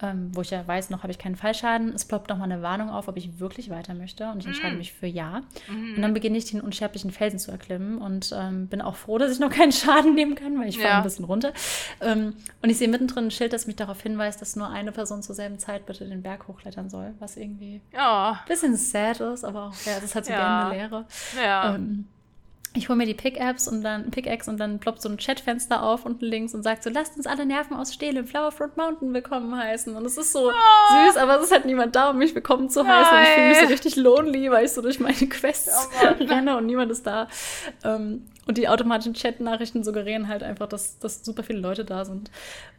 ähm, wo ich ja weiß, noch habe ich keinen Fallschaden. Es ploppt nochmal eine Warnung auf, ob ich wirklich weiter möchte. Und ich entscheide mm. mich für Ja. Mm. Und dann beginne ich den unsterblichen Felsen zu erklimmen und ähm, bin auch froh, dass ich noch keinen Schaden nehmen kann, weil ich ja. falle ein bisschen runter. Ähm, und ich sehe mittendrin ein Schild, das mich darauf hinweist, dass nur eine Person zur selben Zeit bitte den Berg hochklettern soll, was irgendwie oh. ein bisschen sad ist, aber auch, ja, das ist halt so ja. gerne Lehre. Ja. Ähm, ich hole mir die Pick-Apps und dann Pickaxe und dann ploppt so ein Chatfenster auf unten links und sagt so, lasst uns alle Nerven aus Stehl im Flowerfront Mountain willkommen heißen. Und es ist so oh. süß, aber es ist halt niemand da, um mich willkommen zu heißen. Und ich fühle mich so richtig lonely, weil ich so durch meine Quests oh renne und niemand ist da. Ähm, und die automatischen Chat-Nachrichten suggerieren halt einfach, dass, dass super viele Leute da sind.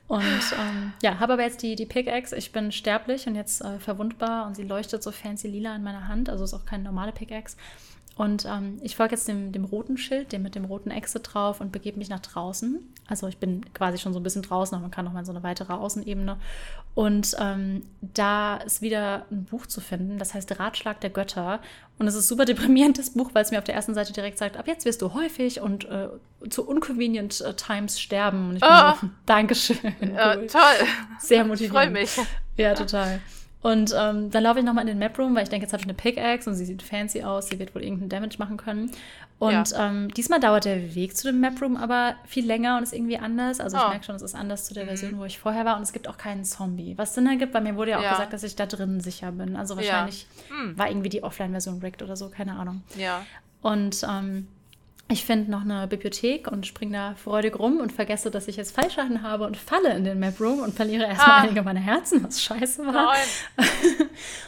Und ähm, ja, habe aber jetzt die, die Pickaxe. Ich bin sterblich und jetzt äh, verwundbar und sie leuchtet so fancy lila in meiner Hand. Also ist auch keine normale Pickaxe. Und ähm, ich folge jetzt dem, dem roten Schild, dem mit dem roten Exit drauf und begebe mich nach draußen. Also ich bin quasi schon so ein bisschen draußen, aber man kann noch mal so eine weitere Außenebene. Und ähm, da ist wieder ein Buch zu finden, das heißt Ratschlag der Götter. Und es ist ein super deprimierendes Buch, weil es mir auf der ersten Seite direkt sagt, ab jetzt wirst du häufig und äh, zu unconvenient äh, times sterben. Und ich bin oh. so, Dankeschön. Ja, cool. toll. Sehr motivierend. Ich freue mich. Ja, total. Und ähm, dann laufe ich nochmal in den Map-Room, weil ich denke, jetzt habe ich eine Pickaxe und sie sieht fancy aus, sie wird wohl irgendeinen Damage machen können. Und ja. ähm, diesmal dauert der Weg zu dem Map-Room aber viel länger und ist irgendwie anders. Also ich oh. merke schon, es ist anders zu der mhm. Version, wo ich vorher war. Und es gibt auch keinen Zombie. Was Sinn ergibt, bei mir wurde ja auch ja. gesagt, dass ich da drin sicher bin. Also wahrscheinlich ja. hm. war irgendwie die Offline-Version rigged oder so, keine Ahnung. Ja. Und ähm, ich finde noch eine Bibliothek und springe da freudig rum und vergesse, dass ich jetzt Fallschaden habe und falle in den Map Room und verliere erstmal ah. einige meiner Herzen, was scheiße war.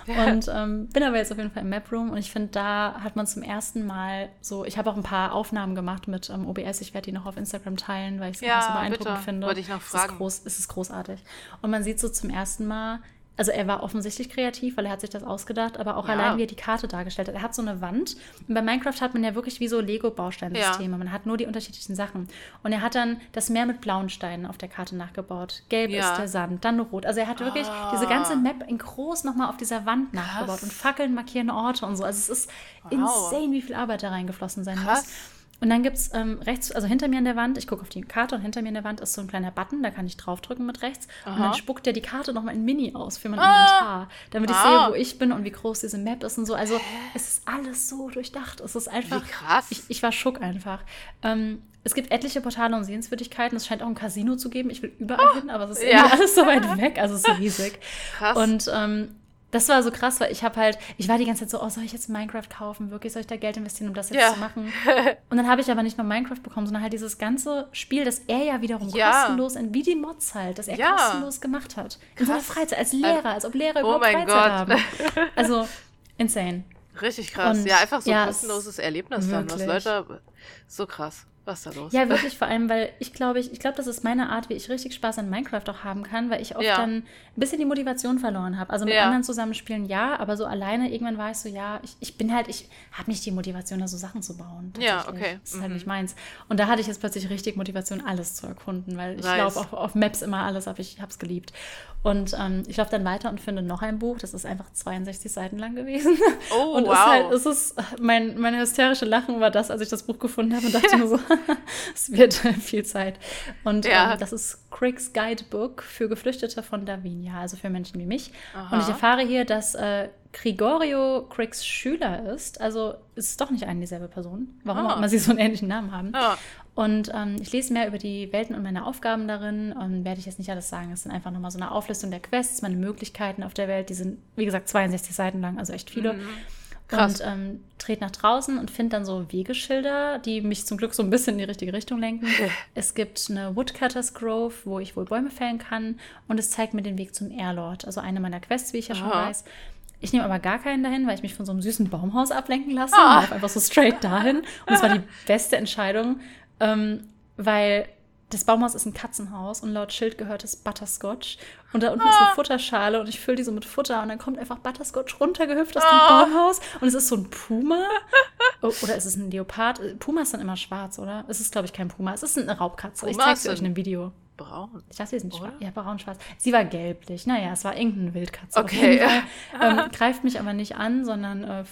und ähm, bin aber jetzt auf jeden Fall im Map Room und ich finde, da hat man zum ersten Mal so, ich habe auch ein paar Aufnahmen gemacht mit ähm, OBS, ich werde die noch auf Instagram teilen, weil ich es ja, so beeindruckend bitte. finde. Wollte ich noch fragen. Es ist, groß, es ist großartig. Und man sieht so zum ersten Mal, also er war offensichtlich kreativ, weil er hat sich das ausgedacht, aber auch ja. allein, wie er die Karte dargestellt hat. Er hat so eine Wand. Und bei Minecraft hat man ja wirklich wie so Lego-Bausteinsysteme. Ja. Man hat nur die unterschiedlichen Sachen. Und er hat dann das Meer mit blauen Steinen auf der Karte nachgebaut. Gelb ja. ist der Sand, dann rot. Also er hat wirklich ah. diese ganze Map in groß nochmal auf dieser Wand Krass. nachgebaut und Fackeln markieren Orte und so. Also es ist wow. insane, wie viel Arbeit da reingeflossen sein Krass. muss. Und dann gibt es ähm, rechts, also hinter mir an der Wand, ich gucke auf die Karte und hinter mir an der Wand ist so ein kleiner Button, da kann ich draufdrücken mit rechts. Aha. Und dann spuckt der die Karte nochmal in Mini aus für mein ah. Inventar, damit ich sehe, wo ich bin und wie groß diese Map ist und so. Also es ist alles so durchdacht. Es ist einfach. Wie krass. Ich, ich war schock einfach. Ähm, es gibt etliche Portale und Sehenswürdigkeiten. Es scheint auch ein Casino zu geben. Ich will überall oh, hin, aber es ist ja. alles so weit weg. Also es ist so riesig. Krass. Und ähm, das war so krass, weil ich habe halt, ich war die ganze Zeit so, oh, soll ich jetzt Minecraft kaufen? Wirklich, soll ich da Geld investieren, um das jetzt ja. zu machen? Und dann habe ich aber nicht nur Minecraft bekommen, sondern halt dieses ganze Spiel, das er ja wiederum ja. kostenlos, wie die Mods halt, das er ja. kostenlos gemacht hat. In seiner Freizeit, als Lehrer, als ob Lehrer oh überhaupt Freizeit Gott. haben. Also, insane. Richtig krass. Und, ja, einfach so ein kostenloses Erlebnis wirklich. dann, was Leute, so krass. Was ist da los? Ja, wirklich vor allem, weil ich glaube, ich, ich glaube, das ist meine Art, wie ich richtig Spaß an Minecraft auch haben kann, weil ich oft ja. dann ein bisschen die Motivation verloren habe. Also mit ja. anderen zusammenspielen ja, aber so alleine irgendwann war ich so, ja, ich, ich bin halt, ich habe nicht die Motivation, da so Sachen zu bauen. Ja, okay. Das ist halt mhm. nicht meins. Und da hatte ich jetzt plötzlich richtig Motivation, alles zu erkunden, weil ich glaube auch auf Maps immer alles, aber ich habe es geliebt. Und ähm, ich laufe dann weiter und finde noch ein Buch, das ist einfach 62 Seiten lang gewesen. Oh, und wow. ist halt, es ist, mein, meine hysterische Lachen war das, als ich das Buch gefunden habe und dachte mir so, es wird viel Zeit. Und ja. ähm, das ist Cricks Guidebook für Geflüchtete von Davinia, also für Menschen wie mich. Aha. Und ich erfahre hier, dass äh, Gregorio Cricks Schüler ist. Also ist es doch nicht eine dieselbe Person. Warum ah. auch immer sie so einen ähnlichen Namen haben. Ah. Und ähm, ich lese mehr über die Welten und meine Aufgaben darin. Und werde ich jetzt nicht alles sagen. Es sind einfach nochmal so eine Auflistung der Quests, meine Möglichkeiten auf der Welt. Die sind, wie gesagt, 62 Seiten lang, also echt viele. Mhm. Krass. Und ähm, trete nach draußen und finde dann so Wegeschilder, die mich zum Glück so ein bisschen in die richtige Richtung lenken. es gibt eine Woodcutters Grove, wo ich wohl Bäume fällen kann. Und es zeigt mir den Weg zum Airlord, also eine meiner Quests, wie ich ja schon Aha. weiß. Ich nehme aber gar keinen dahin, weil ich mich von so einem süßen Baumhaus ablenken lasse. Ah. Und einfach so straight dahin. Und es war die beste Entscheidung, ähm, weil das Baumhaus ist ein Katzenhaus und laut Schild gehört es Butterscotch. Und da unten ah. ist eine. Futterschale und ich fülle die so mit Futter und dann kommt einfach Butterscotch runtergehüpft aus dem ah. Baumhaus und es ist so ein Puma. Oh, oder ist es ein Leopard? Puma ist dann immer schwarz, oder? Es ist, glaube ich, kein Puma. Es ist eine Raubkatze. Puma ich zeige es euch in einem Video braun. Ich dachte, sie ist nicht schwarz. Ja, braun-schwarz. Sie war gelblich. Naja, es war irgendeine Wildkatze. Okay. ähm, greift mich aber nicht an, sondern äh,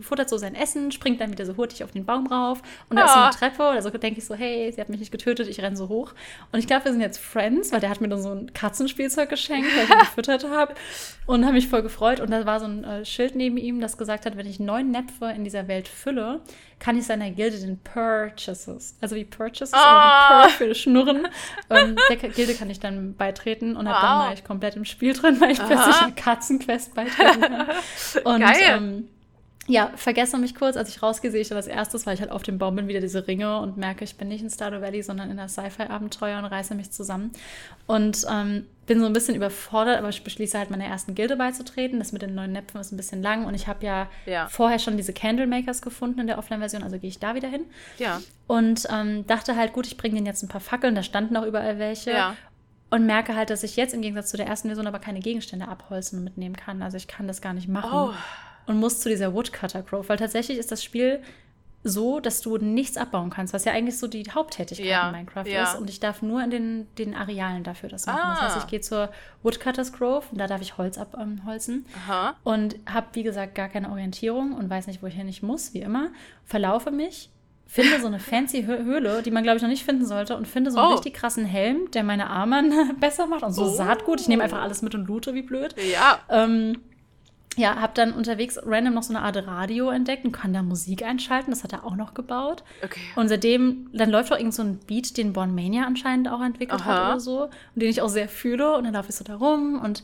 futtert so sein Essen, springt dann wieder so hurtig auf den Baum rauf. Und da ist so eine ah. Treppe. Also denke ich so, hey, sie hat mich nicht getötet, ich renne so hoch. Und ich glaube, wir sind jetzt Friends, weil der hat mir dann so ein Katzenspielzeug geschenkt, weil ich ihn gefüttert habe. Und habe mich voll gefreut. Und da war so ein äh, Schild neben ihm, das gesagt hat, wenn ich neun Näpfe in dieser Welt fülle, kann ich seiner Gilde den Purchases, also wie Purchases, ah. Pur für Schnurren, ähm, der Gilde kann ich dann beitreten und wow. dann war ich komplett im Spiel drin, weil ich Aha. plötzlich einer Katzenquest beitreten kann. Und Geil. Ähm, ja, vergesse mich kurz, als ich rausgehe, sehe ich als erstes, weil ich halt auf dem Baum bin, wieder diese Ringe und merke, ich bin nicht in Stardew Valley, sondern in der Sci-Fi-Abenteuer und reiße mich zusammen. Und ähm, bin so ein bisschen überfordert, aber ich beschließe halt meiner ersten Gilde beizutreten. Das mit den neuen Näpfen ist ein bisschen lang und ich habe ja, ja, vorher schon diese Candlemakers gefunden in der Offline-Version, also gehe ich da wieder hin. Ja. Und ähm, dachte halt, gut, ich bringe denen jetzt ein paar Fackeln, da standen auch überall welche. Ja. Und merke halt, dass ich jetzt im Gegensatz zu der ersten Version aber keine Gegenstände abholzen und mitnehmen kann. Also ich kann das gar nicht machen. Oh und muss zu dieser Woodcutter Grove, weil tatsächlich ist das Spiel so, dass du nichts abbauen kannst, was ja eigentlich so die Haupttätigkeit ja, in Minecraft ja. ist. Und ich darf nur in den, den Arealen dafür das machen. Ah. Das heißt, ich gehe zur Woodcutters Grove und da darf ich Holz abholzen. Ähm, und habe, wie gesagt, gar keine Orientierung und weiß nicht, wo ich hin ich muss, wie immer. Verlaufe mich, finde so eine fancy Höhle, die man, glaube ich, noch nicht finden sollte und finde so einen oh. richtig krassen Helm, der meine Arme besser macht und so oh. Saatgut. Ich nehme einfach alles mit und loote wie blöd. Ja. Ähm, ja, habe dann unterwegs random noch so eine Art Radio entdeckt und kann da Musik einschalten. Das hat er auch noch gebaut. Okay. Und seitdem, dann läuft auch irgend so ein Beat, den Born Mania anscheinend auch entwickelt Aha. hat oder so. Und den ich auch sehr fühle. Und dann laufe ich so da rum und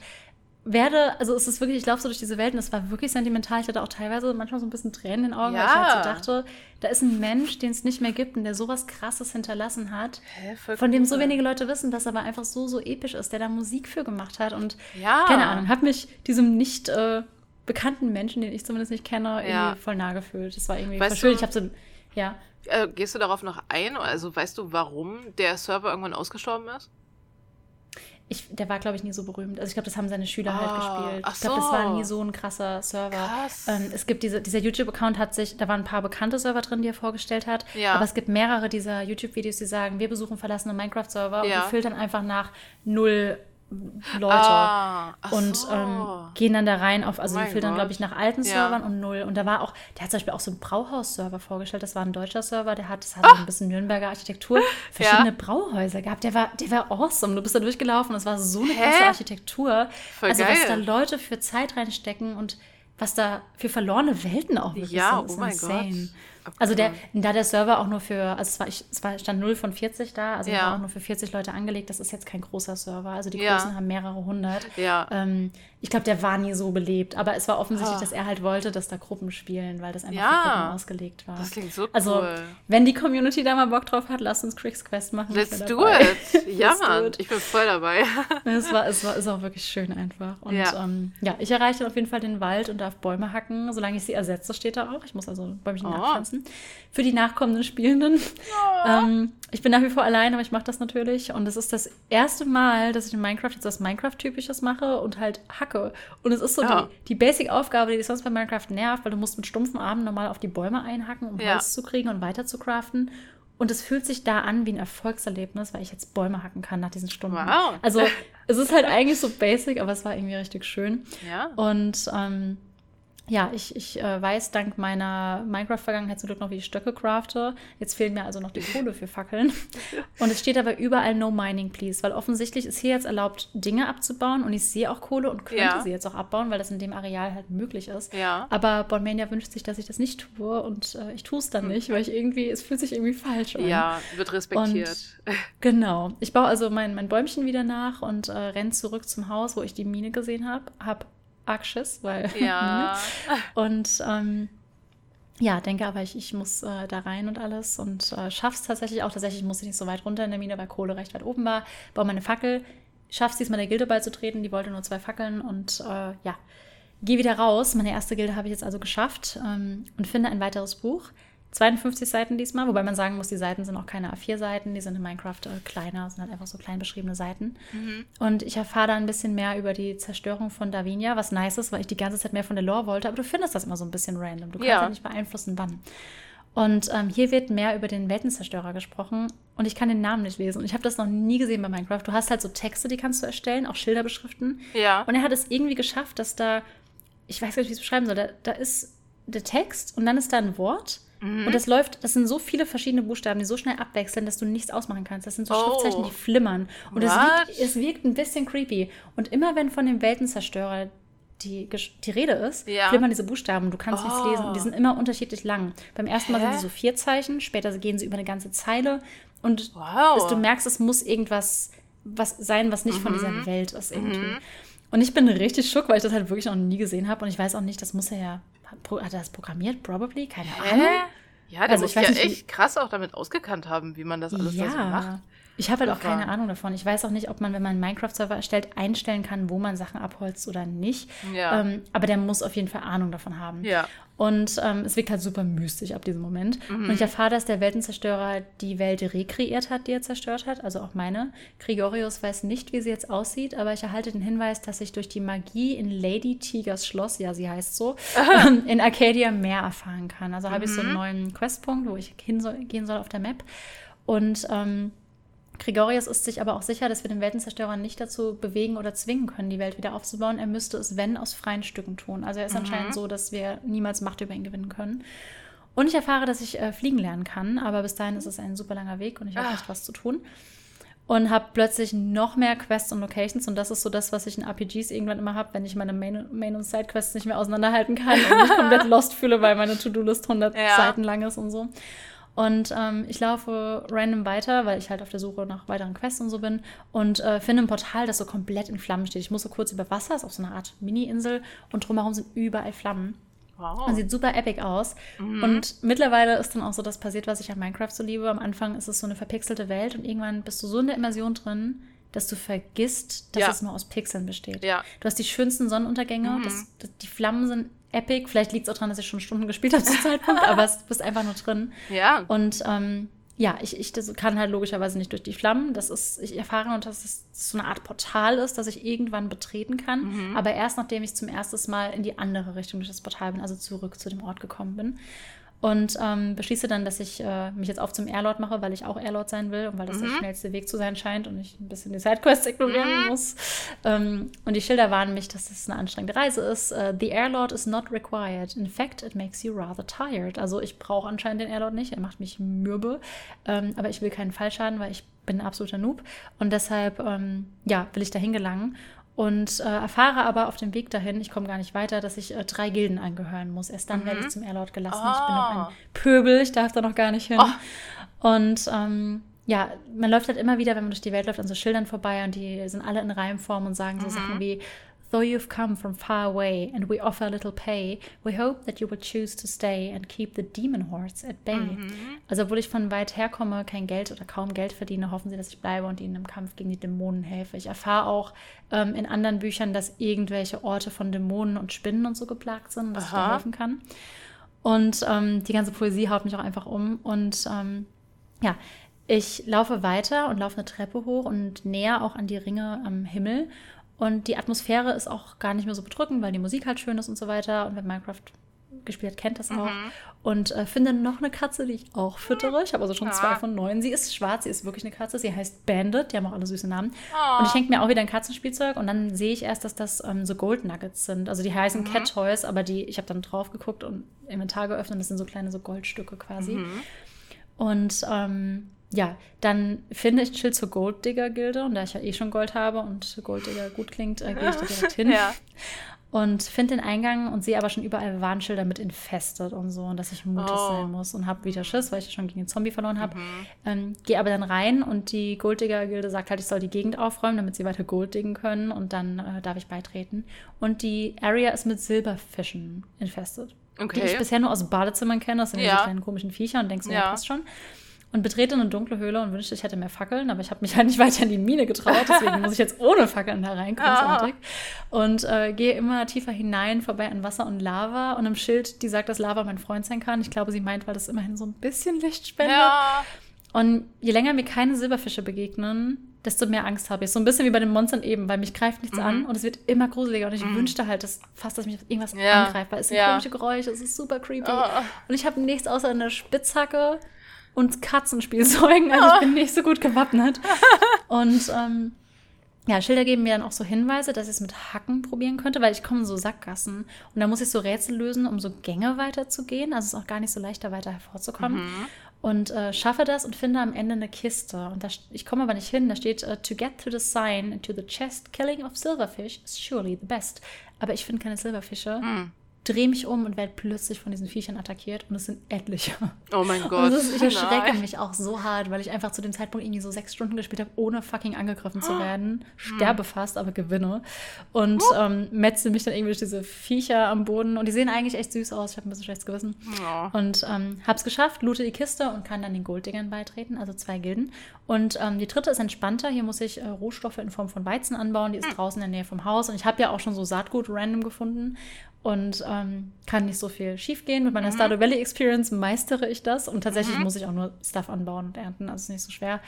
werde, also es ist wirklich, ich laufe so durch diese Welt und es war wirklich sentimental. Ich hatte auch teilweise manchmal so ein bisschen Tränen in den Augen, Ja. weil ich halt so dachte, da ist ein Mensch, den es nicht mehr gibt und der sowas krasses hinterlassen hat, Hä, von dem so wenige Leute wissen, dass er aber einfach so, so episch ist, der da Musik für gemacht hat und Ja. keine Ahnung, hat mich diesem nicht äh, bekannten Menschen, den ich zumindest nicht kenne, Ja. irgendwie voll nah gefühlt. Das war irgendwie Weißt voll schön. du- Ich habe so, ja, Äh, gehst du darauf noch ein? Also weißt du, warum der Server irgendwann ausgestorben ist? ich, der war, glaube ich, nie so berühmt. Also ich glaube, das haben seine Schüler halt Ah, gespielt. ach ich glaube, das war so. nie so ein krasser Server. Krass. Ähm, es gibt diese, dieser YouTube-Account hat sich, da waren ein paar bekannte Server drin, die er vorgestellt hat. Ja. Aber es gibt mehrere dieser YouTube-Videos, die sagen, wir besuchen verlassene Minecraft-Server und Ja. die filtern einfach nach null Leute. Ah, und so. ähm, gehen dann da rein auf, also Oh die filtern, glaube ich, nach alten Ja. Servern und null. Und da war auch, der hat zum Beispiel auch so einen Brauhaus-Server vorgestellt, das war ein deutscher Server, der hat, das Ah! hat so ein bisschen Nürnberger Architektur, verschiedene Brauhäuser gehabt. Der war, der war awesome. Du bist da durchgelaufen, es war so eine Hä? krasse Architektur. Voll also was da geil. Leute für Zeit reinstecken und was da für verlorene Welten auch wirklich Ja, sind, ist oh mein insane. Gott. Also der, da der Server auch nur für, also es war, ich, es war stand 0 von 40 da, also Ja. war auch nur für 40 Leute angelegt. Das ist jetzt kein großer Server. Also die Ja. Großen haben mehrere hundert. Ja. Ähm, ich glaube, der war nie so belebt, aber es war offensichtlich, Ah. dass er halt wollte, dass da Gruppen spielen, weil das einfach Ja. für Gruppen ausgelegt war. Das klingt so also, cool. wenn die Community da mal Bock drauf hat, lasst uns Cricks Quest machen. Let's do it. Ja, Mann. Ich bin voll dabei. Es war, es war ist auch wirklich schön einfach. Und Ja. ähm, ja ich erreiche dann auf jeden Fall den Wald und darf Bäume hacken, solange ich sie ersetze, steht da auch. Ich muss also Bäumchen Oh. nachpflanzen. Für die nachkommenden Spielenden. Ähm, ich bin nach wie vor allein, aber ich mache das natürlich. Und es ist das erste Mal, dass ich in Minecraft jetzt was Minecraft-typisches mache und halt hacke. Und es ist so Ja. die, die Basic-Aufgabe, die dich sonst bei Minecraft nervt, weil du musst mit stumpfen Armen normal auf die Bäume einhacken, um Ja. Holz zu kriegen und weiter zu craften. Und es fühlt sich da an wie ein Erfolgserlebnis, weil ich jetzt Bäume hacken kann nach diesen Stunden. Wow. Also es ist halt eigentlich so basic, aber es war irgendwie richtig schön. Ja. Und ähm, ja, ich, ich äh, weiß dank meiner Minecraft-Vergangenheit zum Glück noch, wie ich Stöcke crafte. Jetzt fehlen mir also noch die Kohle für Fackeln. Und es steht aber überall No Mining, please, weil offensichtlich ist hier jetzt erlaubt, Dinge abzubauen und ich sehe auch Kohle und könnte Ja. sie jetzt auch abbauen, weil das in dem Areal halt möglich ist. Ja. Aber Bonmania wünscht sich, dass ich das nicht tue und äh, ich tue es dann nicht, weil ich irgendwie, es fühlt sich irgendwie falsch an. Ja, wird respektiert. Genau. Ich baue also mein, mein Bäumchen wieder nach und äh, renne zurück zum Haus, wo ich die Mine gesehen habe. Hab arg Schiss, weil ja. Mine. Und ähm, ja, denke aber, ich, ich muss äh, da rein und alles und äh, schaff's tatsächlich auch. Tatsächlich musste ich nicht so weit runter in der Mine, weil Kohle recht weit oben war. Baue meine Fackel, schaff's diesmal der Gilde beizutreten. Die wollte nur zwei Fackeln und äh, ja, gehe wieder raus. Meine erste Gilde habe ich jetzt also geschafft ähm, und finde ein weiteres Buch. 52 Seiten diesmal, wobei man sagen muss, die Seiten sind auch keine A4-Seiten, die sind in Minecraft äh, kleiner, sind halt einfach so klein beschriebene Seiten. Und ich erfahre da ein bisschen mehr über die Zerstörung von Davinia, was nice ist, weil ich die ganze Zeit mehr von der Lore wollte, aber du findest das immer so ein bisschen random. Du kannst Ja. ja nicht beeinflussen, wann. Und ähm, hier wird mehr über den Weltenzerstörer gesprochen und ich kann den Namen nicht lesen. Und ich habe das noch nie gesehen bei Minecraft. Du hast halt so Texte, die kannst du erstellen, auch Schilderbeschriften. Ja. Und er hat es irgendwie geschafft, dass da, ich weiß gar nicht, wie ich es beschreiben soll, da, da ist der Text und dann ist da ein Wort. Mhm. Und das läuft, das sind so viele verschiedene Buchstaben, die so schnell abwechseln, dass du nichts ausmachen kannst. Das sind so Oh. Schriftzeichen, die flimmern. Und es wirkt, es wirkt ein bisschen creepy. Und immer wenn von dem Weltenzerstörer die, die Rede ist, Ja. flimmern diese Buchstaben. Du kannst nichts Oh. lesen. Und die sind immer unterschiedlich lang. Beim ersten Mal Hä? sind die so vier Zeichen, später gehen sie über eine ganze Zeile. Und Wow. bis du merkst, es muss irgendwas was sein, was nicht von Mhm. dieser Welt ist irgendwie. Und ich bin richtig schock, weil ich das halt wirklich noch nie gesehen habe. Und ich weiß auch nicht, das muss er ja. Hat er das programmiert? Probably? Keine Ahnung. Hä? Ja, der Also muss ich weiß ja nicht, echt krass auch damit ausgekannt haben, wie man das alles da so macht. Ich habe halt auch keine Ahnung davon. Ich weiß auch nicht, ob man, wenn man einen Minecraft-Server erstellt, einstellen kann, wo man Sachen abholzt oder nicht. Ja. Ähm, aber der muss auf jeden Fall Ahnung davon haben. Ja. Und ähm, es wirkt halt super mystisch ab diesem Moment. Mhm. Und ich erfahre, dass der Weltenzerstörer die Welt rekreiert hat, die er zerstört hat. Also auch meine. Grigorius weiß nicht, wie sie jetzt aussieht, aber ich erhalte den Hinweis, dass ich durch die Magie in Lady Tigers Schloss, ja, sie heißt so, ähm, in Arcadia mehr erfahren kann. Also habe ich so einen neuen Questpunkt, wo ich hin soll, gehen soll auf der Map. Und ähm, Gregorius ist sich aber auch sicher, dass wir den Weltenzerstörer nicht dazu bewegen oder zwingen können, die Welt wieder aufzubauen. Er müsste es, wenn, aus freien Stücken tun. Also er ist anscheinend so, dass wir niemals Macht über ihn gewinnen können. Und ich erfahre, dass ich äh, fliegen lernen kann, aber bis dahin ist es ein super langer Weg und ich habe Ah. echt was zu tun. Und habe plötzlich noch mehr Quests und Locations und das ist so das, was ich in RPGs irgendwann immer habe, wenn ich meine Main- Main- und Side-Quests nicht mehr auseinanderhalten kann und mich komplett lost fühle, weil meine To-Do-List 100 Ja. Seiten lang ist und so. Und ähm, ich laufe random weiter, weil ich halt auf der Suche nach weiteren Quests und so bin. Und äh, finde ein Portal, das so komplett in Flammen steht. Ich muss so kurz über Wasser, ist auf so einer Art Mini-Insel. Und drumherum sind überall Flammen. Wow. Und sieht super epic aus. Mhm. Und mittlerweile ist dann auch so das passiert, was ich an Minecraft so liebe. Am Anfang ist es so eine verpixelte Welt und irgendwann bist du so in der Immersion drin, dass du vergisst, dass ja. es nur aus Pixeln besteht. Ja. Du hast die schönsten Sonnenuntergänge, mhm. das, das, die Flammen sind epic. Vielleicht liegt es auch daran, dass ich schon Stunden gespielt habe zum Zeitpunkt, aber du bist einfach nur drin. Ja. Und ähm, ja, ich, ich das kann halt logischerweise nicht durch die Flammen. Das ist, ich erfahre nur, dass es so eine Art Portal ist, das ich irgendwann betreten kann. Mhm. Aber erst nachdem ich zum ersten Mal in die andere Richtung durch das Portal bin, also zurück zu dem Ort gekommen bin. Und ähm, beschließe dann, dass ich äh, mich jetzt auf zum Airlord mache, weil ich auch Airlord sein will und weil das mhm. der schnellste Weg zu sein scheint und ich ein bisschen die Sidequests ignorieren mhm. muss. Ähm, und die Schilder warnen mich, dass es eine anstrengende Reise ist. Uh, the Airlord is not required. In fact, it makes you rather tired. Also ich brauche anscheinend den Airlord nicht. Er macht mich mürbe. Ähm, aber ich will keinen Fallschaden, weil ich bin ein absoluter Noob. Und deshalb, ähm, ja, will ich dahin gelangen und äh, erfahre aber auf dem Weg dahin, ich komme gar nicht weiter, dass ich äh, drei Gilden angehören muss. Erst dann mhm. werde ich zum Airlord gelassen. Oh. Ich bin noch ein ah. Pöbel, ich darf da noch gar nicht hin. Oh. Und ähm, ja, man läuft halt immer wieder, wenn man durch die Welt läuft, an so Schildern vorbei und die sind alle in Reimform und sagen so mhm. Sachen wie Though you've come from far away and we offer a little pay, we hope that you will choose to stay and keep the demon hordes at bay. Mhm. Also, obwohl ich von weit her komme, kein Geld oder kaum Geld verdiene, hoffen sie, dass ich bleibe und ihnen im Kampf gegen die Dämonen helfe. Ich erfahre auch ähm, in anderen Büchern, dass irgendwelche Orte von Dämonen und Spinnen und so geplagt sind, dass Aha. ich da helfen kann. Und ähm, die ganze Poesie haut mich auch einfach um. Und ähm, ja, ich laufe weiter und laufe eine Treppe hoch und näher auch an die Ringe am Himmel und die Atmosphäre ist auch gar nicht mehr so bedrückend, weil die Musik halt schön ist und so weiter. Und wer Minecraft gespielt hat, kennt das auch. Mhm. Und äh, finde noch eine Katze, die ich auch füttere. Ich habe also schon ja. zwei von neun. Sie ist schwarz, sie ist wirklich eine Katze. Sie heißt Bandit, die haben auch alle süße Namen. Oh. Und ich schenke mir auch wieder ein Katzenspielzeug und dann sehe ich erst, dass das ähm, so Gold Nuggets sind. Also die heißen mhm. Cat Toys, aber die, ich habe dann drauf geguckt und Inventar geöffnet. Das sind so kleine so Goldstücke quasi. Mhm. Und ähm, ja, dann finde ich Chill zur Golddigger-Gilde und da ich ja eh schon Gold habe und Golddigger gut klingt, äh, gehe ich da direkt hin. ja. Und finde den Eingang und sehe aber schon überall Warnschilder mit infestet und so und dass ich mutig oh. sein muss und habe wieder Schiss, weil ich schon gegen den Zombie verloren habe. Mhm. Ähm, Gehe aber dann rein und die Golddigger-Gilde sagt halt, ich soll die Gegend aufräumen, damit sie weiter Gold diggen können und dann äh, darf ich beitreten. Und die Area ist mit Silberfischen infestet. Okay. Die ich bisher nur aus Badezimmern kenne, das sind ja. kleinen komischen Viecher und denkst, so, ja, passt schon und betrete eine dunkle Höhle und wünschte, ich hätte mehr Fackeln, aber ich habe mich halt nicht weiter in die Mine getraut, deswegen muss ich jetzt ohne Fackeln da rein, großartig. Ah. Und äh, gehe immer tiefer hinein, vorbei an Wasser und Lava und einem Schild, die sagt, dass Lava mein Freund sein kann. Ich glaube, sie meint, weil das immerhin so ein bisschen Licht spendet. Ja. Und je länger mir keine Silberfische begegnen, desto mehr Angst habe ich. So ein bisschen wie bei den Monstern eben, weil mich greift nichts mhm. an und es wird immer gruseliger. Und ich mhm. wünschte halt dass fast, dass mich irgendwas ja. angreift, weil es sind ja. komische Geräusche, es ist super creepy. Oh. Und ich habe nichts außer eine Spitzhacke und Katzenspielzeugen. Also ich bin nicht so gut gewappnet. Und ähm, ja, Schilder geben mir dann auch so Hinweise, dass ich es mit Hacken probieren könnte, weil ich komme in so Sackgassen und da muss ich so Rätsel lösen, um so Gänge weiterzugehen. Also es ist auch gar nicht so leicht, da weiter hervorzukommen. Mhm. Und äh, schaffe das und finde am Ende eine Kiste. Und da, ich komme aber nicht hin. Da steht, uh, to get to the sign to the chest, killing of silverfish is surely the best. Aber ich finde keine Silberfische. Mhm drehe mich um und werde plötzlich von diesen Viechern attackiert und es sind etliche. Oh mein Gott. Und ist, ich erschrecke Nein. mich auch so hart, weil ich einfach zu dem Zeitpunkt irgendwie so sechs Stunden gespielt habe, ohne fucking angegriffen zu werden. Sterbe fast, aber gewinne. Und ähm, metze mich dann irgendwie durch diese Viecher am Boden und die sehen eigentlich echt süß aus. Ich habe ein bisschen schlechtes Gewissen. Oh. Und ähm, habe es geschafft, loote die Kiste und kann dann den Golddiggern beitreten, also zwei Gilden. Und ähm, die dritte ist entspannter. Hier muss ich äh, Rohstoffe in Form von Weizen anbauen. Die ist hm. draußen in der Nähe vom Haus. Und ich habe ja auch schon so Saatgut random gefunden und ähm, kann nicht so viel schief gehen. Mit meiner mhm. Stardew Valley Experience meistere ich das und tatsächlich mhm. muss ich auch nur Stuff anbauen und ernten, also ist nicht so schwer.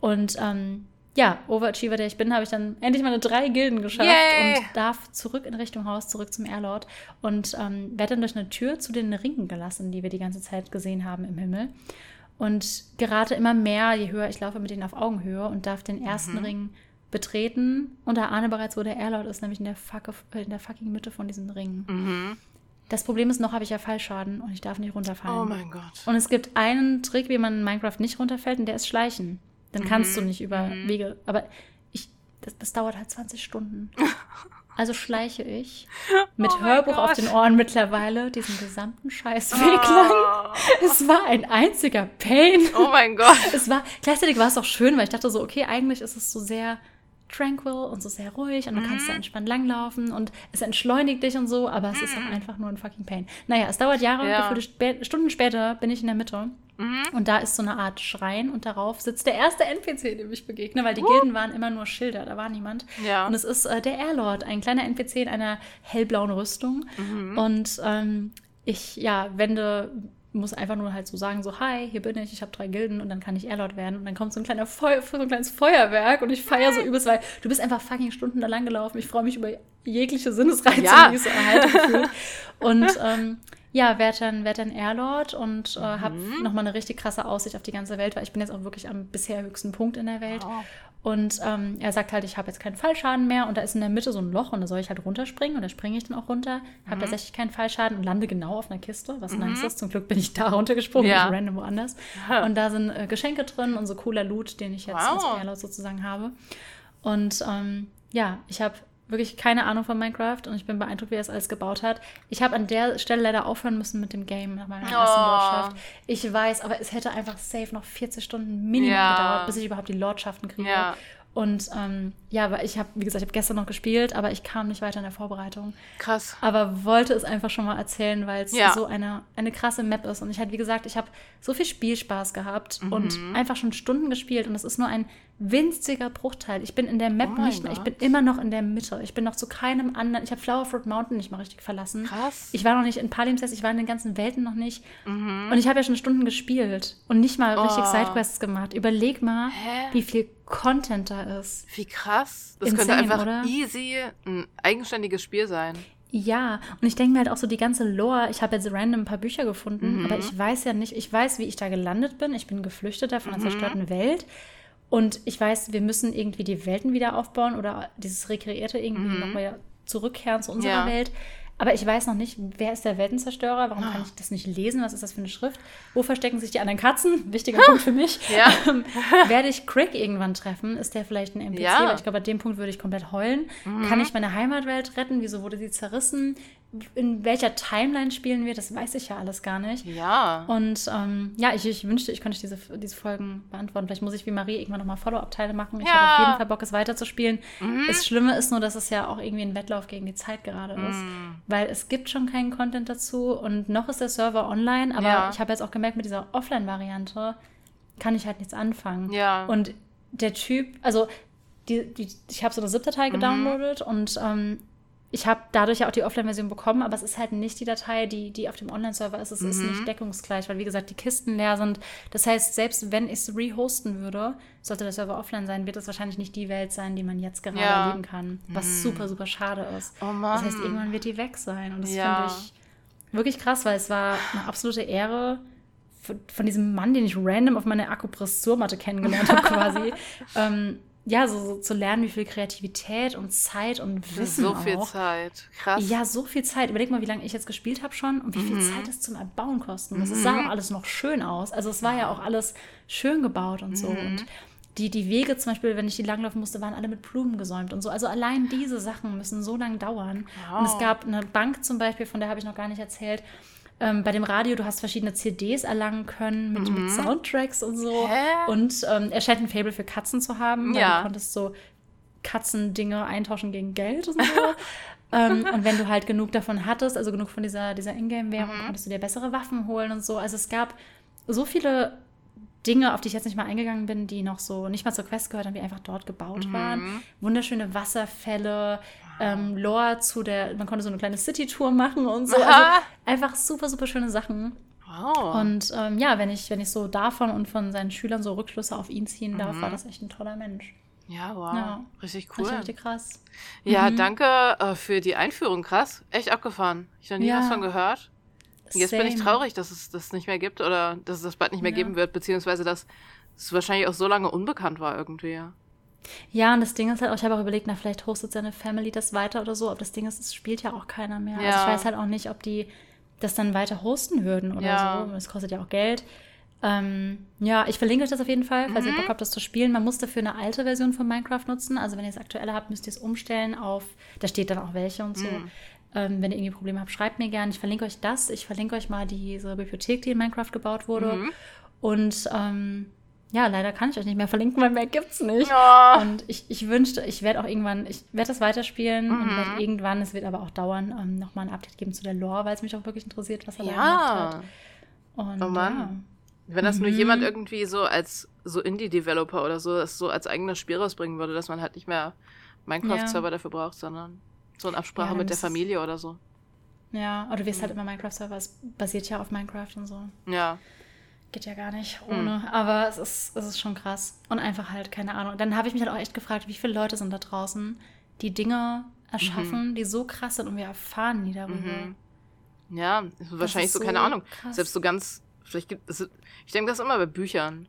Und ähm, ja, Overachiever, der ich bin, habe ich dann endlich meine drei Gilden geschafft Yay. und darf zurück in Richtung Haus, zurück zum Airlord und ähm, werde dann durch eine Tür zu den Ringen gelassen, die wir die ganze Zeit gesehen haben im Himmel. Und gerate immer mehr, je höher ich laufe, mit denen auf Augenhöhe und darf den ersten mhm. Ring betreten und da ahne bereits, wo der Airlord ist, nämlich in der, fucke, äh, in der fucking Mitte von diesen Ringen. Mhm. Das Problem ist, noch habe ich ja Fallschaden und ich darf nicht runterfallen. Oh mein Gott. Und es gibt einen Trick, wie man in Minecraft nicht runterfällt, und der ist Schleichen. Dann kannst mhm. du nicht über mhm. Wege. Aber ich, das, das dauert halt 20 Stunden. Also schleiche ich mit oh Hörbuch auf den Ohren mittlerweile diesen gesamten Scheißweg oh. lang. Es war ein einziger Pain. Oh mein Gott. Es war, gleichzeitig war es auch schön, weil ich dachte so, okay, eigentlich ist es so sehr tranquil und so sehr ruhig und du mhm. kannst da entspannt langlaufen und es entschleunigt dich und so, aber es mhm. ist auch einfach nur ein fucking Pain. Naja, es dauert Jahre, ja. Stunden später bin ich in der Mitte mhm. und da ist so eine Art Schrein und darauf sitzt der erste NPC, dem ich begegne, weil die uh. Gilden waren immer nur Schilder, da war niemand. Ja. Und es ist äh, der Airlord, ein kleiner NPC in einer hellblauen Rüstung mhm. und ähm, ich, ja, wende muss einfach nur halt so sagen, so, hi, hier bin ich, ich habe drei Gilden und dann kann ich Airlord werden. Und dann kommt so ein, kleiner Feu so ein kleines Feuerwerk und ich feiere so übelst, weil du bist einfach fucking Stunden da lang gelaufen. Ich freue mich über jegliche Sinnesreize, ja. die ich so erhalte gefühlt. Und ähm, ja, werde dann, werd dann Airlord und äh, habe mhm. nochmal eine richtig krasse Aussicht auf die ganze Welt, weil ich bin jetzt auch wirklich am bisher höchsten Punkt in der Welt. Wow. Und ähm, er sagt halt, ich habe jetzt keinen Fallschaden mehr und da ist in der Mitte so ein Loch und da soll ich halt runterspringen und da springe ich dann auch runter, habe mhm. tatsächlich keinen Fallschaden und lande genau auf einer Kiste, was mhm. nice ist. Zum Glück bin ich da runtergesprungen, ja. nicht random woanders. Und da sind äh, Geschenke drin und so cooler Loot, den ich jetzt wow. als Airlord sozusagen habe. Und ähm, ja, ich habe wirklich keine Ahnung von Minecraft und ich bin beeindruckt, wie er es alles gebaut hat. Ich habe an der Stelle leider aufhören müssen mit dem Game nach meiner ersten oh. Lordschaft. Ich weiß, aber es hätte einfach safe noch 40 Stunden Minimum ja. gedauert, bis ich überhaupt die Lordschaften kriege. Ja. Und ähm, ja, weil ich habe, wie gesagt, ich habe gestern noch gespielt, aber ich kam nicht weiter in der Vorbereitung. Krass. Aber wollte es einfach schon mal erzählen, weil es ja. so eine, eine krasse Map ist. Und ich halt, wie gesagt, ich habe so viel Spielspaß gehabt mhm. und einfach schon Stunden gespielt. Und es ist nur ein winziger Bruchteil. Ich bin in der Map oh nicht mehr, ich bin immer noch in der Mitte. Ich bin noch zu keinem anderen. Ich habe Flowerfruit Mountain nicht mal richtig verlassen. Krass. Ich war noch nicht in Palimpsest, ich war in den ganzen Welten noch nicht. Mhm. Und ich habe ja schon Stunden gespielt und nicht mal oh. richtig Sidequests gemacht. Überleg mal, Hä? wie viel Content da ist. Wie krass. Das Insane, könnte einfach oder? easy ein eigenständiges Spiel sein. Ja, und ich denke mir halt auch so die ganze Lore, ich habe jetzt random ein paar Bücher gefunden, mhm. aber ich weiß ja nicht, ich weiß, wie ich da gelandet bin. Ich bin Geflüchteter von einer mhm. zerstörten Welt. Und ich weiß, wir müssen irgendwie die Welten wieder aufbauen oder dieses Rekreierte irgendwie mhm. nochmal zurückkehren zu unserer ja. Welt. Aber ich weiß noch nicht, wer ist der Weltenzerstörer? Warum kann ah. ich das nicht lesen? Was ist das für eine Schrift? Wo verstecken sich die anderen Katzen? Wichtiger Punkt für mich. Ja. Ähm, werde ich Crick irgendwann treffen? Ist der vielleicht ein NPC? Ja. ich glaube, bei dem Punkt würde ich komplett heulen. Mhm. Kann ich meine Heimatwelt retten? Wieso wurde sie zerrissen? In welcher Timeline spielen wir, das weiß ich ja alles gar nicht. Ja. Und ähm, ja, ich, ich wünschte, ich könnte diese, diese Folgen beantworten. Vielleicht muss ich wie Marie irgendwann nochmal Follow-up-Teile machen. Ich ja. habe auf jeden Fall Bock, es weiterzuspielen. Mhm. Das Schlimme ist nur, dass es ja auch irgendwie ein Wettlauf gegen die Zeit gerade ist. Mhm. Weil es gibt schon keinen Content dazu und noch ist der Server online, aber ja. ich habe jetzt auch gemerkt, mit dieser Offline-Variante kann ich halt nichts anfangen. Ja. Und der Typ, also die, die, ich habe so eine ZIP-Datei mhm. gedownloadet und ähm, ich habe dadurch ja auch die Offline-Version bekommen, aber es ist halt nicht die Datei, die, die auf dem Online-Server ist. Es mhm. ist nicht deckungsgleich, weil wie gesagt, die Kisten leer sind. Das heißt, selbst wenn ich es rehosten würde, sollte der Server offline sein, wird es wahrscheinlich nicht die Welt sein, die man jetzt gerade ja. erleben kann. Was mhm. super, super schade ist. Oh Mann. Das heißt, irgendwann wird die weg sein. Und das ja. finde ich wirklich krass, weil es war eine absolute Ehre, von diesem Mann, den ich random auf meiner Akupressurmatte kennengelernt habe, quasi. ähm, ja, so, so, zu lernen, wie viel Kreativität und Zeit und Wissen So viel auch. Zeit, krass. Ja, so viel Zeit. Überleg mal, wie lange ich jetzt gespielt habe schon und wie viel mhm. Zeit das zum Erbauen kosten. Das mhm. sah auch alles noch schön aus. Also es war ja auch alles schön gebaut und so. Mhm. Und die, die Wege zum Beispiel, wenn ich die langlaufen musste, waren alle mit Blumen gesäumt und so. Also allein diese Sachen müssen so lange dauern. Wow. Und es gab eine Bank zum Beispiel, von der habe ich noch gar nicht erzählt, ähm, bei dem Radio, du hast verschiedene CDs erlangen können mit, mhm. mit Soundtracks und so. Hä? Und ähm, er scheint ein Fable für Katzen zu haben, weil ja. du konntest so Katzendinge eintauschen gegen Geld und so. ähm, und wenn du halt genug davon hattest, also genug von dieser, dieser Ingame-Währung, mhm. konntest du dir bessere Waffen holen und so. Also es gab so viele Dinge, auf die ich jetzt nicht mal eingegangen bin, die noch so nicht mal zur Quest gehört haben, die einfach dort gebaut mhm. waren. Wunderschöne Wasserfälle, ähm, Lore zu der, man konnte so eine kleine City-Tour machen und so. Also einfach super, super schöne Sachen. Wow. Und ähm, ja, wenn ich, wenn ich so davon und von seinen Schülern so Rückschlüsse auf ihn ziehen darf, mhm. war das echt ein toller Mensch. Ja, wow. Ja. Richtig cool. Richtig krass. Ja, mhm. danke äh, für die Einführung. Krass. Echt abgefahren. Ich habe nie ja. was von gehört. Jetzt Same. bin ich traurig, dass es das nicht mehr gibt oder dass es das bald nicht mehr ja. geben wird, beziehungsweise dass es wahrscheinlich auch so lange unbekannt war irgendwie. Ja, und das Ding ist halt auch, ich habe auch überlegt, na, vielleicht hostet seine Family das weiter oder so, aber das Ding ist, es spielt ja auch keiner mehr. Ja. Also ich weiß halt auch nicht, ob die das dann weiter hosten würden oder ja. so. Das kostet ja auch Geld. Ähm, ja, ich verlinke euch das auf jeden Fall, falls mhm. ihr Bock habt, das zu spielen. Man muss dafür eine alte Version von Minecraft nutzen. Also wenn ihr das aktuelle habt, müsst ihr es umstellen auf, da steht dann auch welche und so. Mhm. Ähm, wenn ihr irgendwie Probleme habt, schreibt mir gerne. Ich verlinke euch das. Ich verlinke euch mal diese Bibliothek, die in Minecraft gebaut wurde. Mhm. Und ähm, ja, leider kann ich euch nicht mehr verlinken, weil mehr gibt's nicht. Oh. Und ich, ich wünschte, ich werde auch irgendwann, ich werde das weiterspielen mhm. und werde irgendwann, es wird aber auch dauern, ähm, nochmal ein Update geben zu der Lore, weil es mich auch wirklich interessiert, was er ja. da gemacht hat. Und, oh Mann. Ja. Wenn das mhm. nur jemand irgendwie so als so Indie-Developer oder so, das so als eigenes Spiel rausbringen würde, dass man halt nicht mehr Minecraft-Server ja. dafür braucht, sondern so eine Absprache ja, mit der Familie oder so. Ja, oder du wirst mhm. halt immer Minecraft-Server, es basiert ja auf Minecraft und so. Ja. Geht ja gar nicht ohne. Mhm. Aber es ist, es ist schon krass. Und einfach halt, keine Ahnung. Dann habe ich mich halt auch echt gefragt, wie viele Leute sind da draußen, die Dinge erschaffen, mhm. die so krass sind und wir erfahren nie darüber. Mhm. Ja, wahrscheinlich so, so, keine Ahnung. Krass. Selbst so ganz, vielleicht gibt es, ich denke das immer bei Büchern.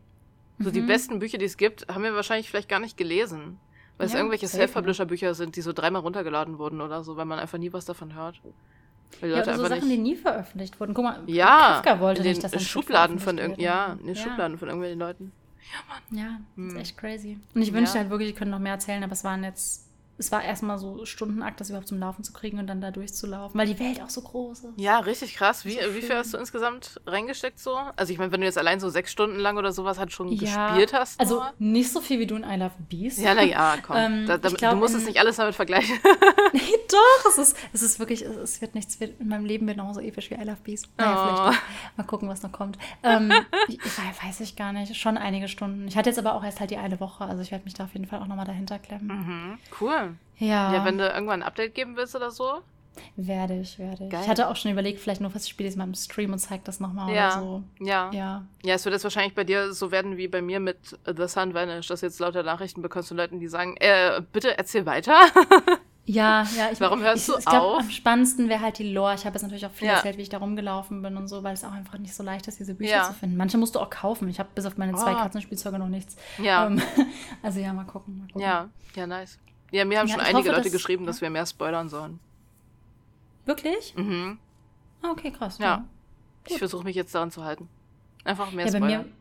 So die mhm. besten Bücher, die es gibt, haben wir wahrscheinlich vielleicht gar nicht gelesen. Weil ja, es irgendwelche Self-Publisher-Bücher sind, die so dreimal runtergeladen wurden oder so, weil man einfach nie was davon hört. Weil ja, oder so Sachen, nicht... die nie veröffentlicht wurden. Guck mal, ja, Kafka wollte in den nicht, dass Schubladen von irgend, ja, in den ja. Schubladen von irgendwelchen Leuten. Ja, Mann. Ja, hm. ist echt crazy. Und ich wünschte ja. halt wirklich, ich könnte noch mehr erzählen, aber es waren jetzt es war erstmal so Stundenakt, das überhaupt zum Laufen zu kriegen und dann da durchzulaufen, weil die Welt auch so groß ist. Ja, richtig krass. Wie, so wie viel hast du insgesamt reingesteckt so? Also ich meine, wenn du jetzt allein so sechs Stunden lang oder sowas halt schon ja, gespielt hast. Also nur. Nicht so viel wie du in I Love Beast. Ja, naja, komm. ähm, da, da, glaub, du musst es nicht alles damit vergleichen. nee, doch. Es ist, es ist wirklich, es wird nichts, in meinem Leben wird genauso episch wie I Love Beast. Naja, oh. vielleicht. Mal gucken, was noch kommt. Ähm, ich, weiß ich gar nicht. Schon einige Stunden. Ich hatte jetzt aber auch erst halt die eine Woche, also ich werde mich da auf jeden Fall auch nochmal dahinter klemmen. Mhm. Cool. Ja. Ja, wenn du irgendwann ein Update geben willst oder so. Werde ich, werde ich. Geil. Ich hatte auch schon überlegt, vielleicht nur was ich spiele jetzt mal im Stream und zeige das nochmal ja. oder so. Ja. ja. Ja, es wird jetzt wahrscheinlich bei dir so werden wie bei mir mit The Sun Vanish, dass du jetzt lauter Nachrichten bekommst von Leuten, die sagen, äh, bitte erzähl weiter. Ja, ja. Ich, Warum hörst ich, du ich glaub, Am spannendsten wäre halt die Lore. Ich habe jetzt natürlich auch viel ja. erzählt, wie ich da rumgelaufen bin und so, weil es auch einfach nicht so leicht ist, diese Bücher ja. zu finden. Manche musst du auch kaufen. Ich habe bis auf meine zwei oh. Katzenspielzeuge noch nichts. Ja. Ähm, also ja, mal gucken, mal gucken. Ja, ja, nice. Ja, mir haben ja, schon einige hoffe, Leute dass, geschrieben, dass wir mehr spoilern sollen. Wirklich? Mhm. Ah, okay, krass. Ja. ja. Ich versuche mich jetzt daran zu halten. Einfach mehr ja, spoilern. Bei mir,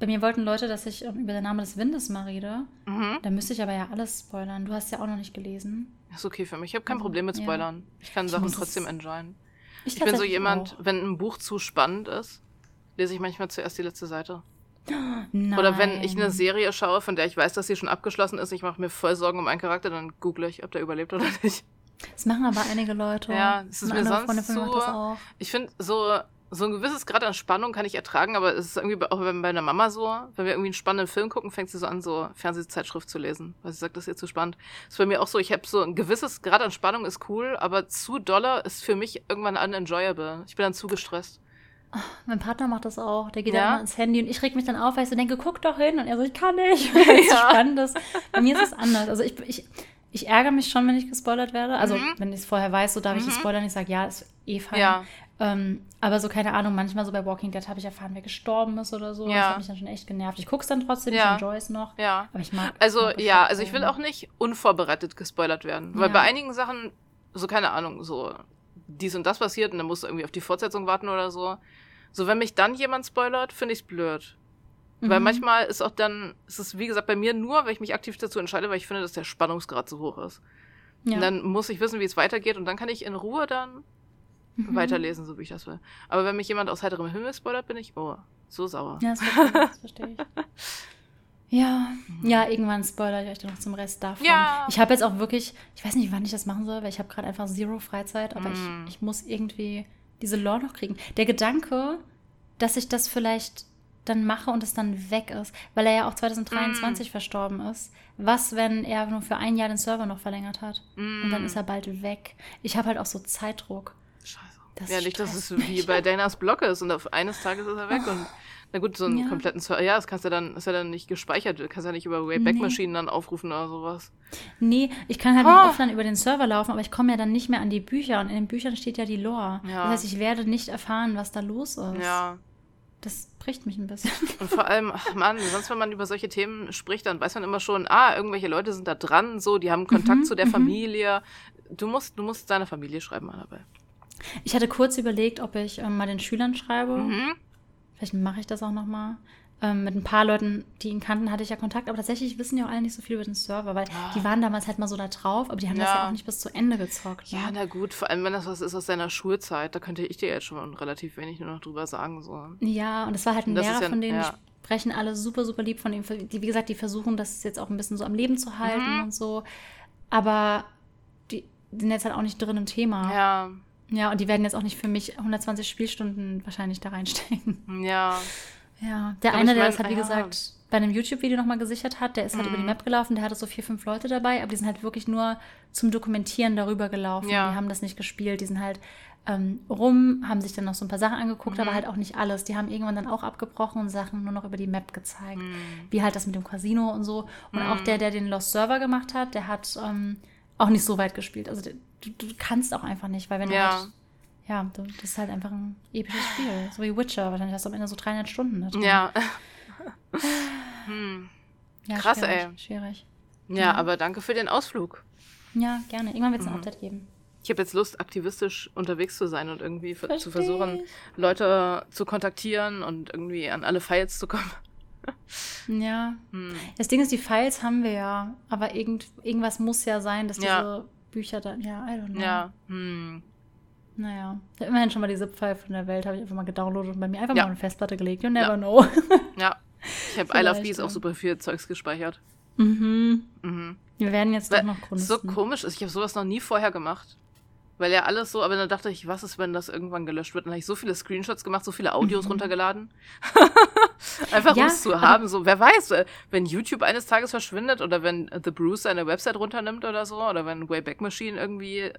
bei mir wollten Leute, dass ich ähm, über den Namen des Windes mal rede. Mhm. Da müsste ich aber ja alles spoilern. Du hast ja auch noch nicht gelesen. Ist okay für mich. Ich habe kein Problem mit Spoilern. Ja. Ich kann ich Sachen trotzdem enjoyen. Ich, ich bin so jemand, auch. wenn ein Buch zu spannend ist, lese ich manchmal zuerst die letzte Seite. Nein. Oder wenn ich eine Serie schaue, von der ich weiß, dass sie schon abgeschlossen ist, ich mache mir voll Sorgen um einen Charakter, dann google ich, ob der überlebt oder nicht. Das machen aber einige Leute. Ja, das ist mir sonst so. Ich finde, so, so ein gewisses Grad an Spannung kann ich ertragen, aber es ist irgendwie auch bei meiner Mama so, wenn wir irgendwie einen spannenden Film gucken, fängt sie so an, so Fernsehzeitschrift zu lesen. Weil sie sagt, das ist ihr zu spannend. Das ist bei mir auch so, ich habe so ein gewisses Grad an Spannung ist cool, aber zu doller ist für mich irgendwann unenjoyable. Ich bin dann zu gestresst. Mein Partner macht das auch. Der geht ja? dann immer ins Handy und ich reg mich dann auf, weil ich so denke, guck doch hin. Und er so, ich kann nicht, weil es ja. spannend ist. Bei mir ist es anders. Also ich, ich, ich ärgere mich schon, wenn ich gespoilert werde. Also mhm. wenn ich es vorher weiß, so darf mhm. ich es spoilern. Ich sage, ja, ist eh fein. Ja. Ähm, aber so, keine Ahnung, manchmal so bei Walking Dead habe ich erfahren, wer gestorben ist oder so. Ja. Das hat mich dann schon echt genervt. Ich gucke es dann trotzdem, ja. ich enjoy es noch. Ja. Aber ich mag Also, mag ja, also ich will auch nicht unvorbereitet gespoilert werden. Weil bei einigen Sachen, so keine Ahnung, so dies und das passiert und dann musst du irgendwie auf die Fortsetzung warten oder so. So, wenn mich dann jemand spoilert, finde ich es blöd. Mhm. Weil manchmal ist auch dann, ist es wie gesagt bei mir nur, wenn ich mich aktiv dazu entscheide, weil ich finde, dass der Spannungsgrad so hoch ist. Ja. Und dann muss ich wissen, wie es weitergeht und dann kann ich in Ruhe dann mhm. weiterlesen, so wie ich das will. Aber wenn mich jemand aus heiterem Himmel spoilert, bin ich, oh, so sauer. Ja, das verstehe ich. Das verstehe ich. Ja, mhm. ja, irgendwann spoilere ich euch dann noch zum Rest davon. Ja. Ich habe jetzt auch wirklich, ich weiß nicht, wann ich das machen soll, weil ich habe gerade einfach zero Freizeit, aber mm. ich, ich muss irgendwie diese Lore noch kriegen. Der Gedanke, dass ich das vielleicht dann mache und es dann weg ist, weil er ja auch 2023 mm. verstorben ist. Was, wenn er nur für ein Jahr den Server noch verlängert hat? Mm. Und dann ist er bald weg. Ich habe halt auch so Zeitdruck. Scheiße. Das ja, nicht, dass es wie bei Danas Blog ist und auf eines Tages ist er weg oh. und na gut, so einen ja. kompletten Server. Ja, das kannst du dann, ist ja dann nicht gespeichert. Du kannst ja nicht über Wayback-Maschinen nee. dann aufrufen oder sowas. Nee, ich kann halt oh. offline über den Server laufen, aber ich komme ja dann nicht mehr an die Bücher und in den Büchern steht ja die Lore. Ja. Das heißt, ich werde nicht erfahren, was da los ist. Ja. Das bricht mich ein bisschen. Und vor allem, ach Mann, sonst wenn man über solche Themen spricht, dann weiß man immer schon, ah, irgendwelche Leute sind da dran, so, die haben Kontakt mhm, zu der mhm. Familie. Du musst, du musst deiner Familie schreiben mal dabei. Ich hatte kurz überlegt, ob ich ähm, mal den Schülern schreibe. Mhm Vielleicht mache ich das auch nochmal. Ähm, mit ein paar Leuten, die ihn kannten, hatte ich ja Kontakt, aber tatsächlich wissen ja auch alle nicht so viel über den Server, weil Ah. die waren damals halt mal so da drauf, aber die haben das Ja. ja auch nicht bis zu Ende gezockt. Ne? Ja, na gut, vor allem wenn das was ist aus seiner Schulzeit, da könnte ich dir jetzt schon relativ wenig nur noch drüber sagen. So. Ja, und es war halt ein Das Lehrer, ja- von denen ja. die sprechen alle super, super lieb von dem. Die, wie gesagt, die versuchen das jetzt auch ein bisschen so am Leben zu halten Mhm. und so. Aber die sind jetzt halt auch nicht drin im Thema. Ja. Ja, und die werden jetzt auch nicht für mich 120 Spielstunden wahrscheinlich da reinstecken. ja. Ja, der eine, der mein, das halt, wie ja. gesagt, bei einem YouTube-Video nochmal gesichert hat, der ist halt Mhm. über die Map gelaufen, der hatte so vier, fünf Leute dabei, aber die sind halt wirklich nur zum Dokumentieren darüber gelaufen. Ja. Die haben das nicht gespielt, die sind halt ähm, rum, haben sich dann noch so ein paar Sachen angeguckt, Mhm. aber halt auch nicht alles. Die haben irgendwann dann auch abgebrochen und Sachen nur noch über die Map gezeigt. Mhm. Wie halt das mit dem Casino und so. Und auch der, der den Lost Server gemacht hat, der hat ähm, auch nicht so weit gespielt. Also der, du, du kannst auch einfach nicht, weil wenn Ja. du halt ja, du- das ist halt einfach ein episches Spiel. So wie Witcher. Wahrscheinlich hast du am Ende so 300 Stunden. Da drin. Ja. hm. Ja, Krass, schwierig, ey. Schwierig. Ja, aber danke für den Ausflug. Ja, gerne. Irgendwann wird es ein Mhm. Update geben. Ich habe jetzt Lust, aktivistisch unterwegs zu sein und irgendwie ver- zu Versteh versuchen. Leute zu kontaktieren und irgendwie an alle Files zu kommen. Ja. Hm. Das Ding ist, die Files haben wir ja. Aber irgend, irgendwas muss ja sein, dass diese Ja. Bücher dann. Ja, I don't know. Ja. Hm. Naja. Ich immerhin schon mal die ZIP-File von der Welt, habe ich einfach mal gedownloadet und bei mir einfach Ja. mal auf eine Festplatte gelegt. You never Ja. know. Ja. Ich habe I Love Bees auch super viel Zeugs gespeichert. mhm. Mhm. Wir werden jetzt doch noch es so Chronisten. komisch ist. Ich habe sowas noch nie vorher gemacht. Weil ja alles so, aber dann dachte ich, was ist, wenn das irgendwann gelöscht wird? Dann habe ich so viele Screenshots gemacht, so viele Audios Mhm. runtergeladen. Einfach Ja, um es zu haben. So, wer weiß, äh, wenn YouTube eines Tages verschwindet oder wenn The Bruce seine Website runternimmt oder so, oder wenn Wayback Machine irgendwie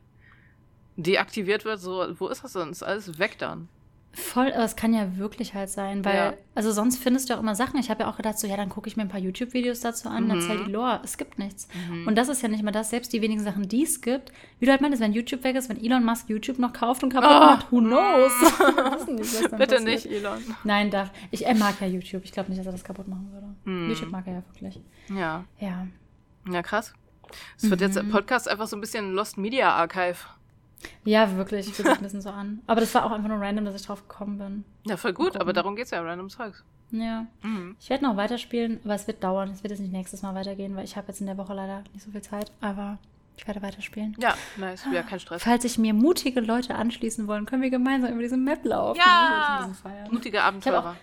deaktiviert wird, so, wo ist das denn? Ist alles weg dann. Voll, aber es kann ja wirklich halt sein, weil, Ja. also sonst findest du auch immer Sachen. Ich habe ja auch gedacht, so, ja, dann gucke ich mir ein paar YouTube-Videos dazu an, dann Mhm. erzähl die Lore. Es gibt nichts. Und das ist ja nicht mal das, selbst die wenigen Sachen, die es gibt, wie du halt meintest, wenn YouTube weg ist, wenn Elon Musk YouTube noch kauft und kaputt Oh. macht, who knows? Nicht, dann Bitte passiert. nicht, Elon. Nein, darf. Ich, er mag ja YouTube. Ich glaube nicht, dass er das kaputt machen würde. Hm. YouTube mag er ja wirklich. Ja. Ja. Ja, krass. Es wird jetzt Mhm. im Podcast einfach so ein bisschen Lost Media Archive. Ja, wirklich. Fühlt sich ein bisschen so an. Aber das war auch einfach nur random, dass ich drauf gekommen bin. Ja, voll gut, aber darum geht's ja, random Zeugs. Ja. Mhm. Ich werde noch weiterspielen, aber es wird dauern. Es wird jetzt nicht nächstes Mal weitergehen, weil ich habe jetzt in der Woche leider nicht so viel Zeit. Aber ich werde weiterspielen. Ja, nice. Ja, kein Stress. Falls sich mir mutige Leute anschließen wollen, können wir gemeinsam über diese Map laufen. Ja! Ich. Mutige Ich habe Abenteurer. auch,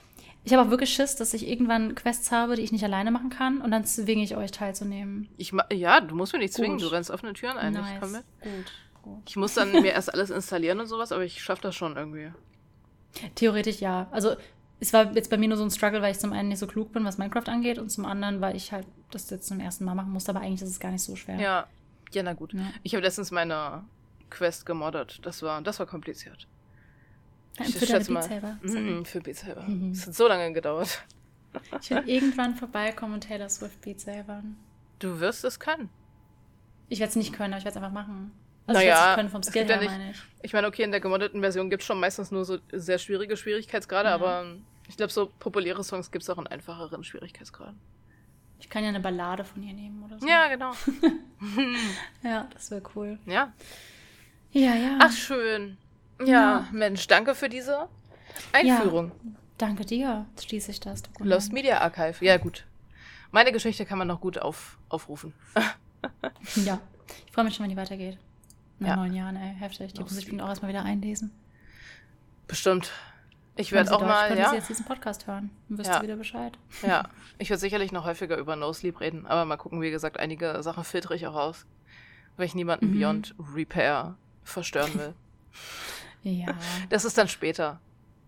ich hab auch wirklich Schiss, dass ich irgendwann Quests habe, die ich nicht alleine machen kann und dann zwinge ich euch teilzunehmen. Ich ma ja, du musst mir nicht zwingen, Gut. du rennst offene Türen ein. Ich nice. komm mit. Gut, gut. Ich muss dann mir erst alles installieren und sowas, aber ich schaffe das schon irgendwie. Theoretisch ja. Also es war jetzt bei mir nur so ein Struggle, weil ich zum einen nicht so klug bin, was Minecraft angeht und zum anderen, weil ich halt das jetzt zum ersten Mal machen musste, aber eigentlich ist es gar nicht so schwer. Ja. Ja, na gut. Ja. Ich habe letztens meine Quest gemoddet. Das war, das war kompliziert. Für Ich deine schätze Beat mal- Saber. Mhm, für Beat Saber. Mhm. Es hat so lange gedauert. Ich will irgendwann vorbeikommen und Taylor Swift Beat Sabern. Du wirst es können. Ich werde es nicht können, aber ich werde es einfach machen. Also Naja, können vom Skill ja her, nicht- meine ich. Ich meine, okay, in der gemoddeten Version gibt es schon meistens nur so sehr schwierige Schwierigkeitsgrade, Ja. aber ich glaube, so populäre Songs gibt es auch in einfacheren Schwierigkeitsgraden. Ich kann ja eine Ballade von ihr nehmen oder so. Ja, genau. Ja, das wäre cool. Ja. Ja, ja. Ach, schön. Ja, Ja. Mensch, danke für diese Einführung. Danke dir. Jetzt schließe ich das. Dokument. Lost Media Archive. Ja, gut. Meine Geschichte kann man noch gut auf, aufrufen. Ja. Ich freue mich schon, wenn die weitergeht. Nach Ja. neun Jahren, ey. Heftig. Die muss ich bestimmt auch erstmal wieder einlesen. Bestimmt. Ich werde auch Deutsch mal, können, ja, sie jetzt diesen Podcast hören. Dann wisst Ja. ihr wieder Bescheid. ja, ich werde sicherlich noch häufiger über No Sleep reden, aber mal gucken, wie gesagt, einige Sachen filtere ich auch raus, weil ich niemanden Mhm. Beyond Repair verstören will. Ja. Das ist dann später.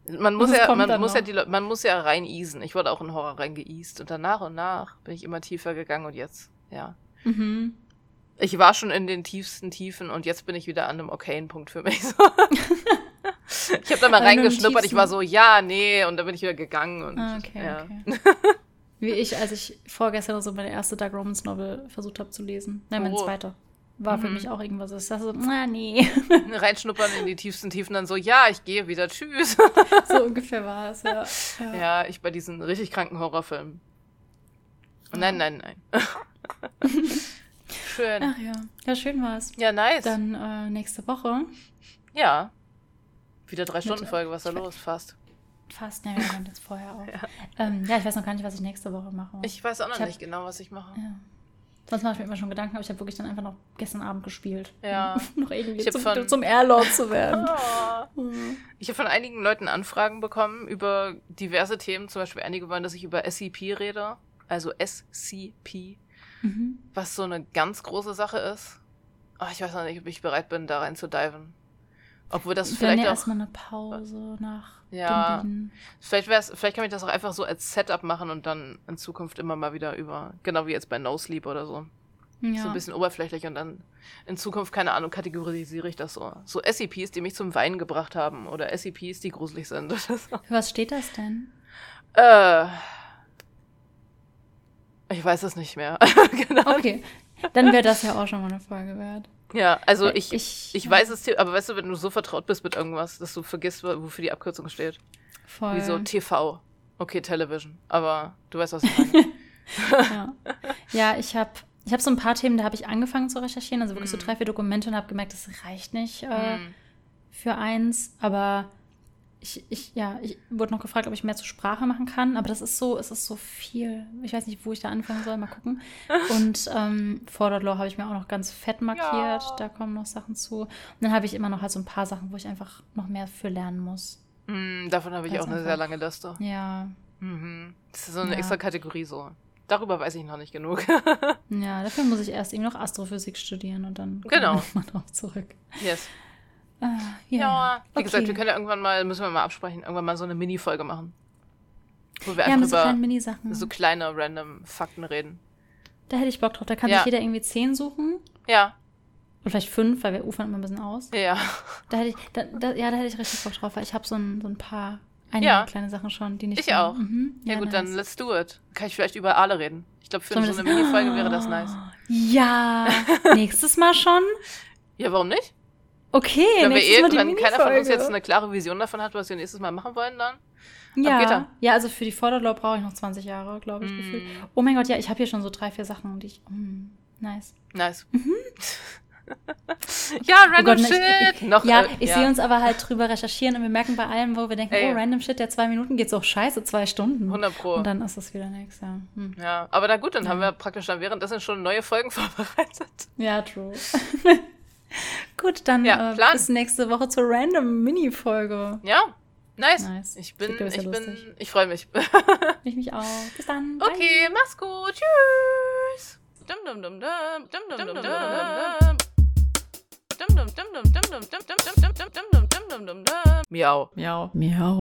Man muss Das ja, man muss ja die, man muss ja rein easen. Ich wurde auch in Horror reingeeast und dann nach und nach bin ich immer tiefer gegangen und jetzt, ja. mhm. Ich war schon in den tiefsten Tiefen und jetzt bin ich wieder an einem okayen Punkt für mich. Ich habe da mal reingeschnuppert, ich war so, ja, nee, und dann bin ich wieder gegangen und Ah, okay, ja. okay. Wie ich, als ich vorgestern so meine erste Dark Romance Novel versucht habe zu lesen. Nein, mein Oh. zweiter. War für Mhm. mich auch irgendwas. Ich dachte so, na nee. Reinschnuppern in die tiefsten Tiefen, dann so, ja, ich gehe wieder, tschüss. so ungefähr war es, ja. ja. ja, ich bei diesen richtig kranken Horrorfilmen. Nein, nein, nein. Schön. Ach ja. Ja, schön war's. Ja, nice. Dann äh, nächste Woche. Ja. Wieder drei Stunden Folge, was da los? Fast. Fast, ja, wir haben jetzt vorher auch. Ja. Ähm, ja. ich weiß noch gar nicht, was ich nächste Woche mache. Ich weiß auch noch ich nicht hab, genau, was ich mache. Ja. Sonst mache ich mir immer schon Gedanken, aber ich habe wirklich dann einfach noch gestern Abend gespielt. Ja. noch irgendwie zum, von, zum Airlord zu werden. oh. Ich habe von einigen Leuten Anfragen bekommen über diverse Themen. Zum Beispiel einige wollen, dass ich über SCP rede. Also SCP. Mhm. Was so eine ganz große Sache ist. Oh, ich weiß noch nicht, ob ich bereit bin, da rein zu diven. Obwohl das vielleicht ja auch. erstmal eine Pause nach. Ja. Vielleicht, wär's, vielleicht kann ich das auch einfach so als Setup machen und dann in Zukunft immer mal wieder über. Genau wie jetzt bei No Sleep oder so. Ja. So ein bisschen oberflächlich und dann in Zukunft, keine Ahnung, kategorisiere ich das so. So SCPs, die mich zum Weinen gebracht haben oder SCPs, die gruselig sind. Für was steht das denn? Äh. Ich weiß es nicht mehr. genau. Okay. Dann wäre das ja auch schon mal eine Folge wert. Ja, also ich, ich, ich weiß es, aber weißt du, wenn du so vertraut bist mit irgendwas, dass du vergisst, wofür die Abkürzung steht. Voll. Wie so TV. Okay, Television. Aber du weißt, was ich meine. ja. ja, ich habe ich hab so ein paar Themen, da habe ich angefangen zu recherchieren, also wirklich mm. so drei, vier Dokumente und habe gemerkt, das reicht nicht äh, mm. für eins. Aber ich, ich, ja, ich wurde noch gefragt, ob ich mehr zur Sprache machen kann, aber das ist so, es ist so viel. Ich weiß nicht, wo ich da anfangen soll, mal gucken. Und ähm, Forward Law habe ich mir auch noch ganz fett markiert, ja. da kommen noch Sachen zu. Und dann habe ich immer noch halt so ein paar Sachen, wo ich einfach noch mehr für lernen muss. Mm, davon habe ich auch eine einfach, sehr lange Liste. Ja. Mhm. Das ist so eine ja. extra Kategorie so. Darüber weiß ich noch nicht genug. ja, dafür muss ich erst eben noch Astrophysik studieren und dann genau. mal drauf zurück. Yes. Ah, ja, ja, wie okay. gesagt, wir können ja irgendwann mal, müssen wir mal absprechen, irgendwann mal so eine Mini-Folge machen. Wo wir ja, einfach über Mini-Sachen. so kleine random Fakten reden. Da hätte ich Bock drauf. Da kann ja. sich jeder irgendwie zehn suchen. Ja. Oder vielleicht fünf, weil wir ufern immer ein bisschen aus. Ja. Da hätte ich, da, da, ja, da hätte ich richtig Bock drauf, weil ich habe so ein, so ein paar, einige ja. kleine Sachen schon, die nicht. Ich auch. Mhm. Ja, ja, gut, nice. dann let's do it. Kann ich vielleicht über Aale reden. Ich glaube, für so eine Mini-Folge wäre das nice. Ja. Nächstes Mal schon? Ja, warum nicht? Okay, wenn, wir eh, wenn keiner von uns jetzt eine klare Vision davon hat, was wir nächstes Mal machen wollen, dann. Ja, ja, also für die Vorderlauf brauche ich noch 20 Jahre, glaube ich, mm. gefühlt. Oh mein Gott, ja, ich habe hier schon so drei, vier Sachen, die ich. Mm, nice. Nice. Mhm. ja, random oh Gott, ne, shit. Ich, ich, noch, ja, äh, ich ja. sehe uns aber halt drüber recherchieren und wir merken bei allem, wo wir denken, Ey. oh, random shit, der zwei Minuten geht so scheiße, zwei Stunden. 100 Pro. Und dann ist das wieder nichts, ja. Hm. Ja, aber na gut, dann ja. haben wir praktisch dann währenddessen schon neue Folgen vorbereitet. Ja, true. Gut, dann ja, äh, bis nächste Woche zur random Mini-Folge. Ja, nice. nice. Ich bin, ich, ich bin, ich freue mich. ich mich auch. Bis dann. Bye. Okay, mach's gut. Tschüss. Dum dum dum dum dum dum dum dum dum. Miau. Miau. Miau.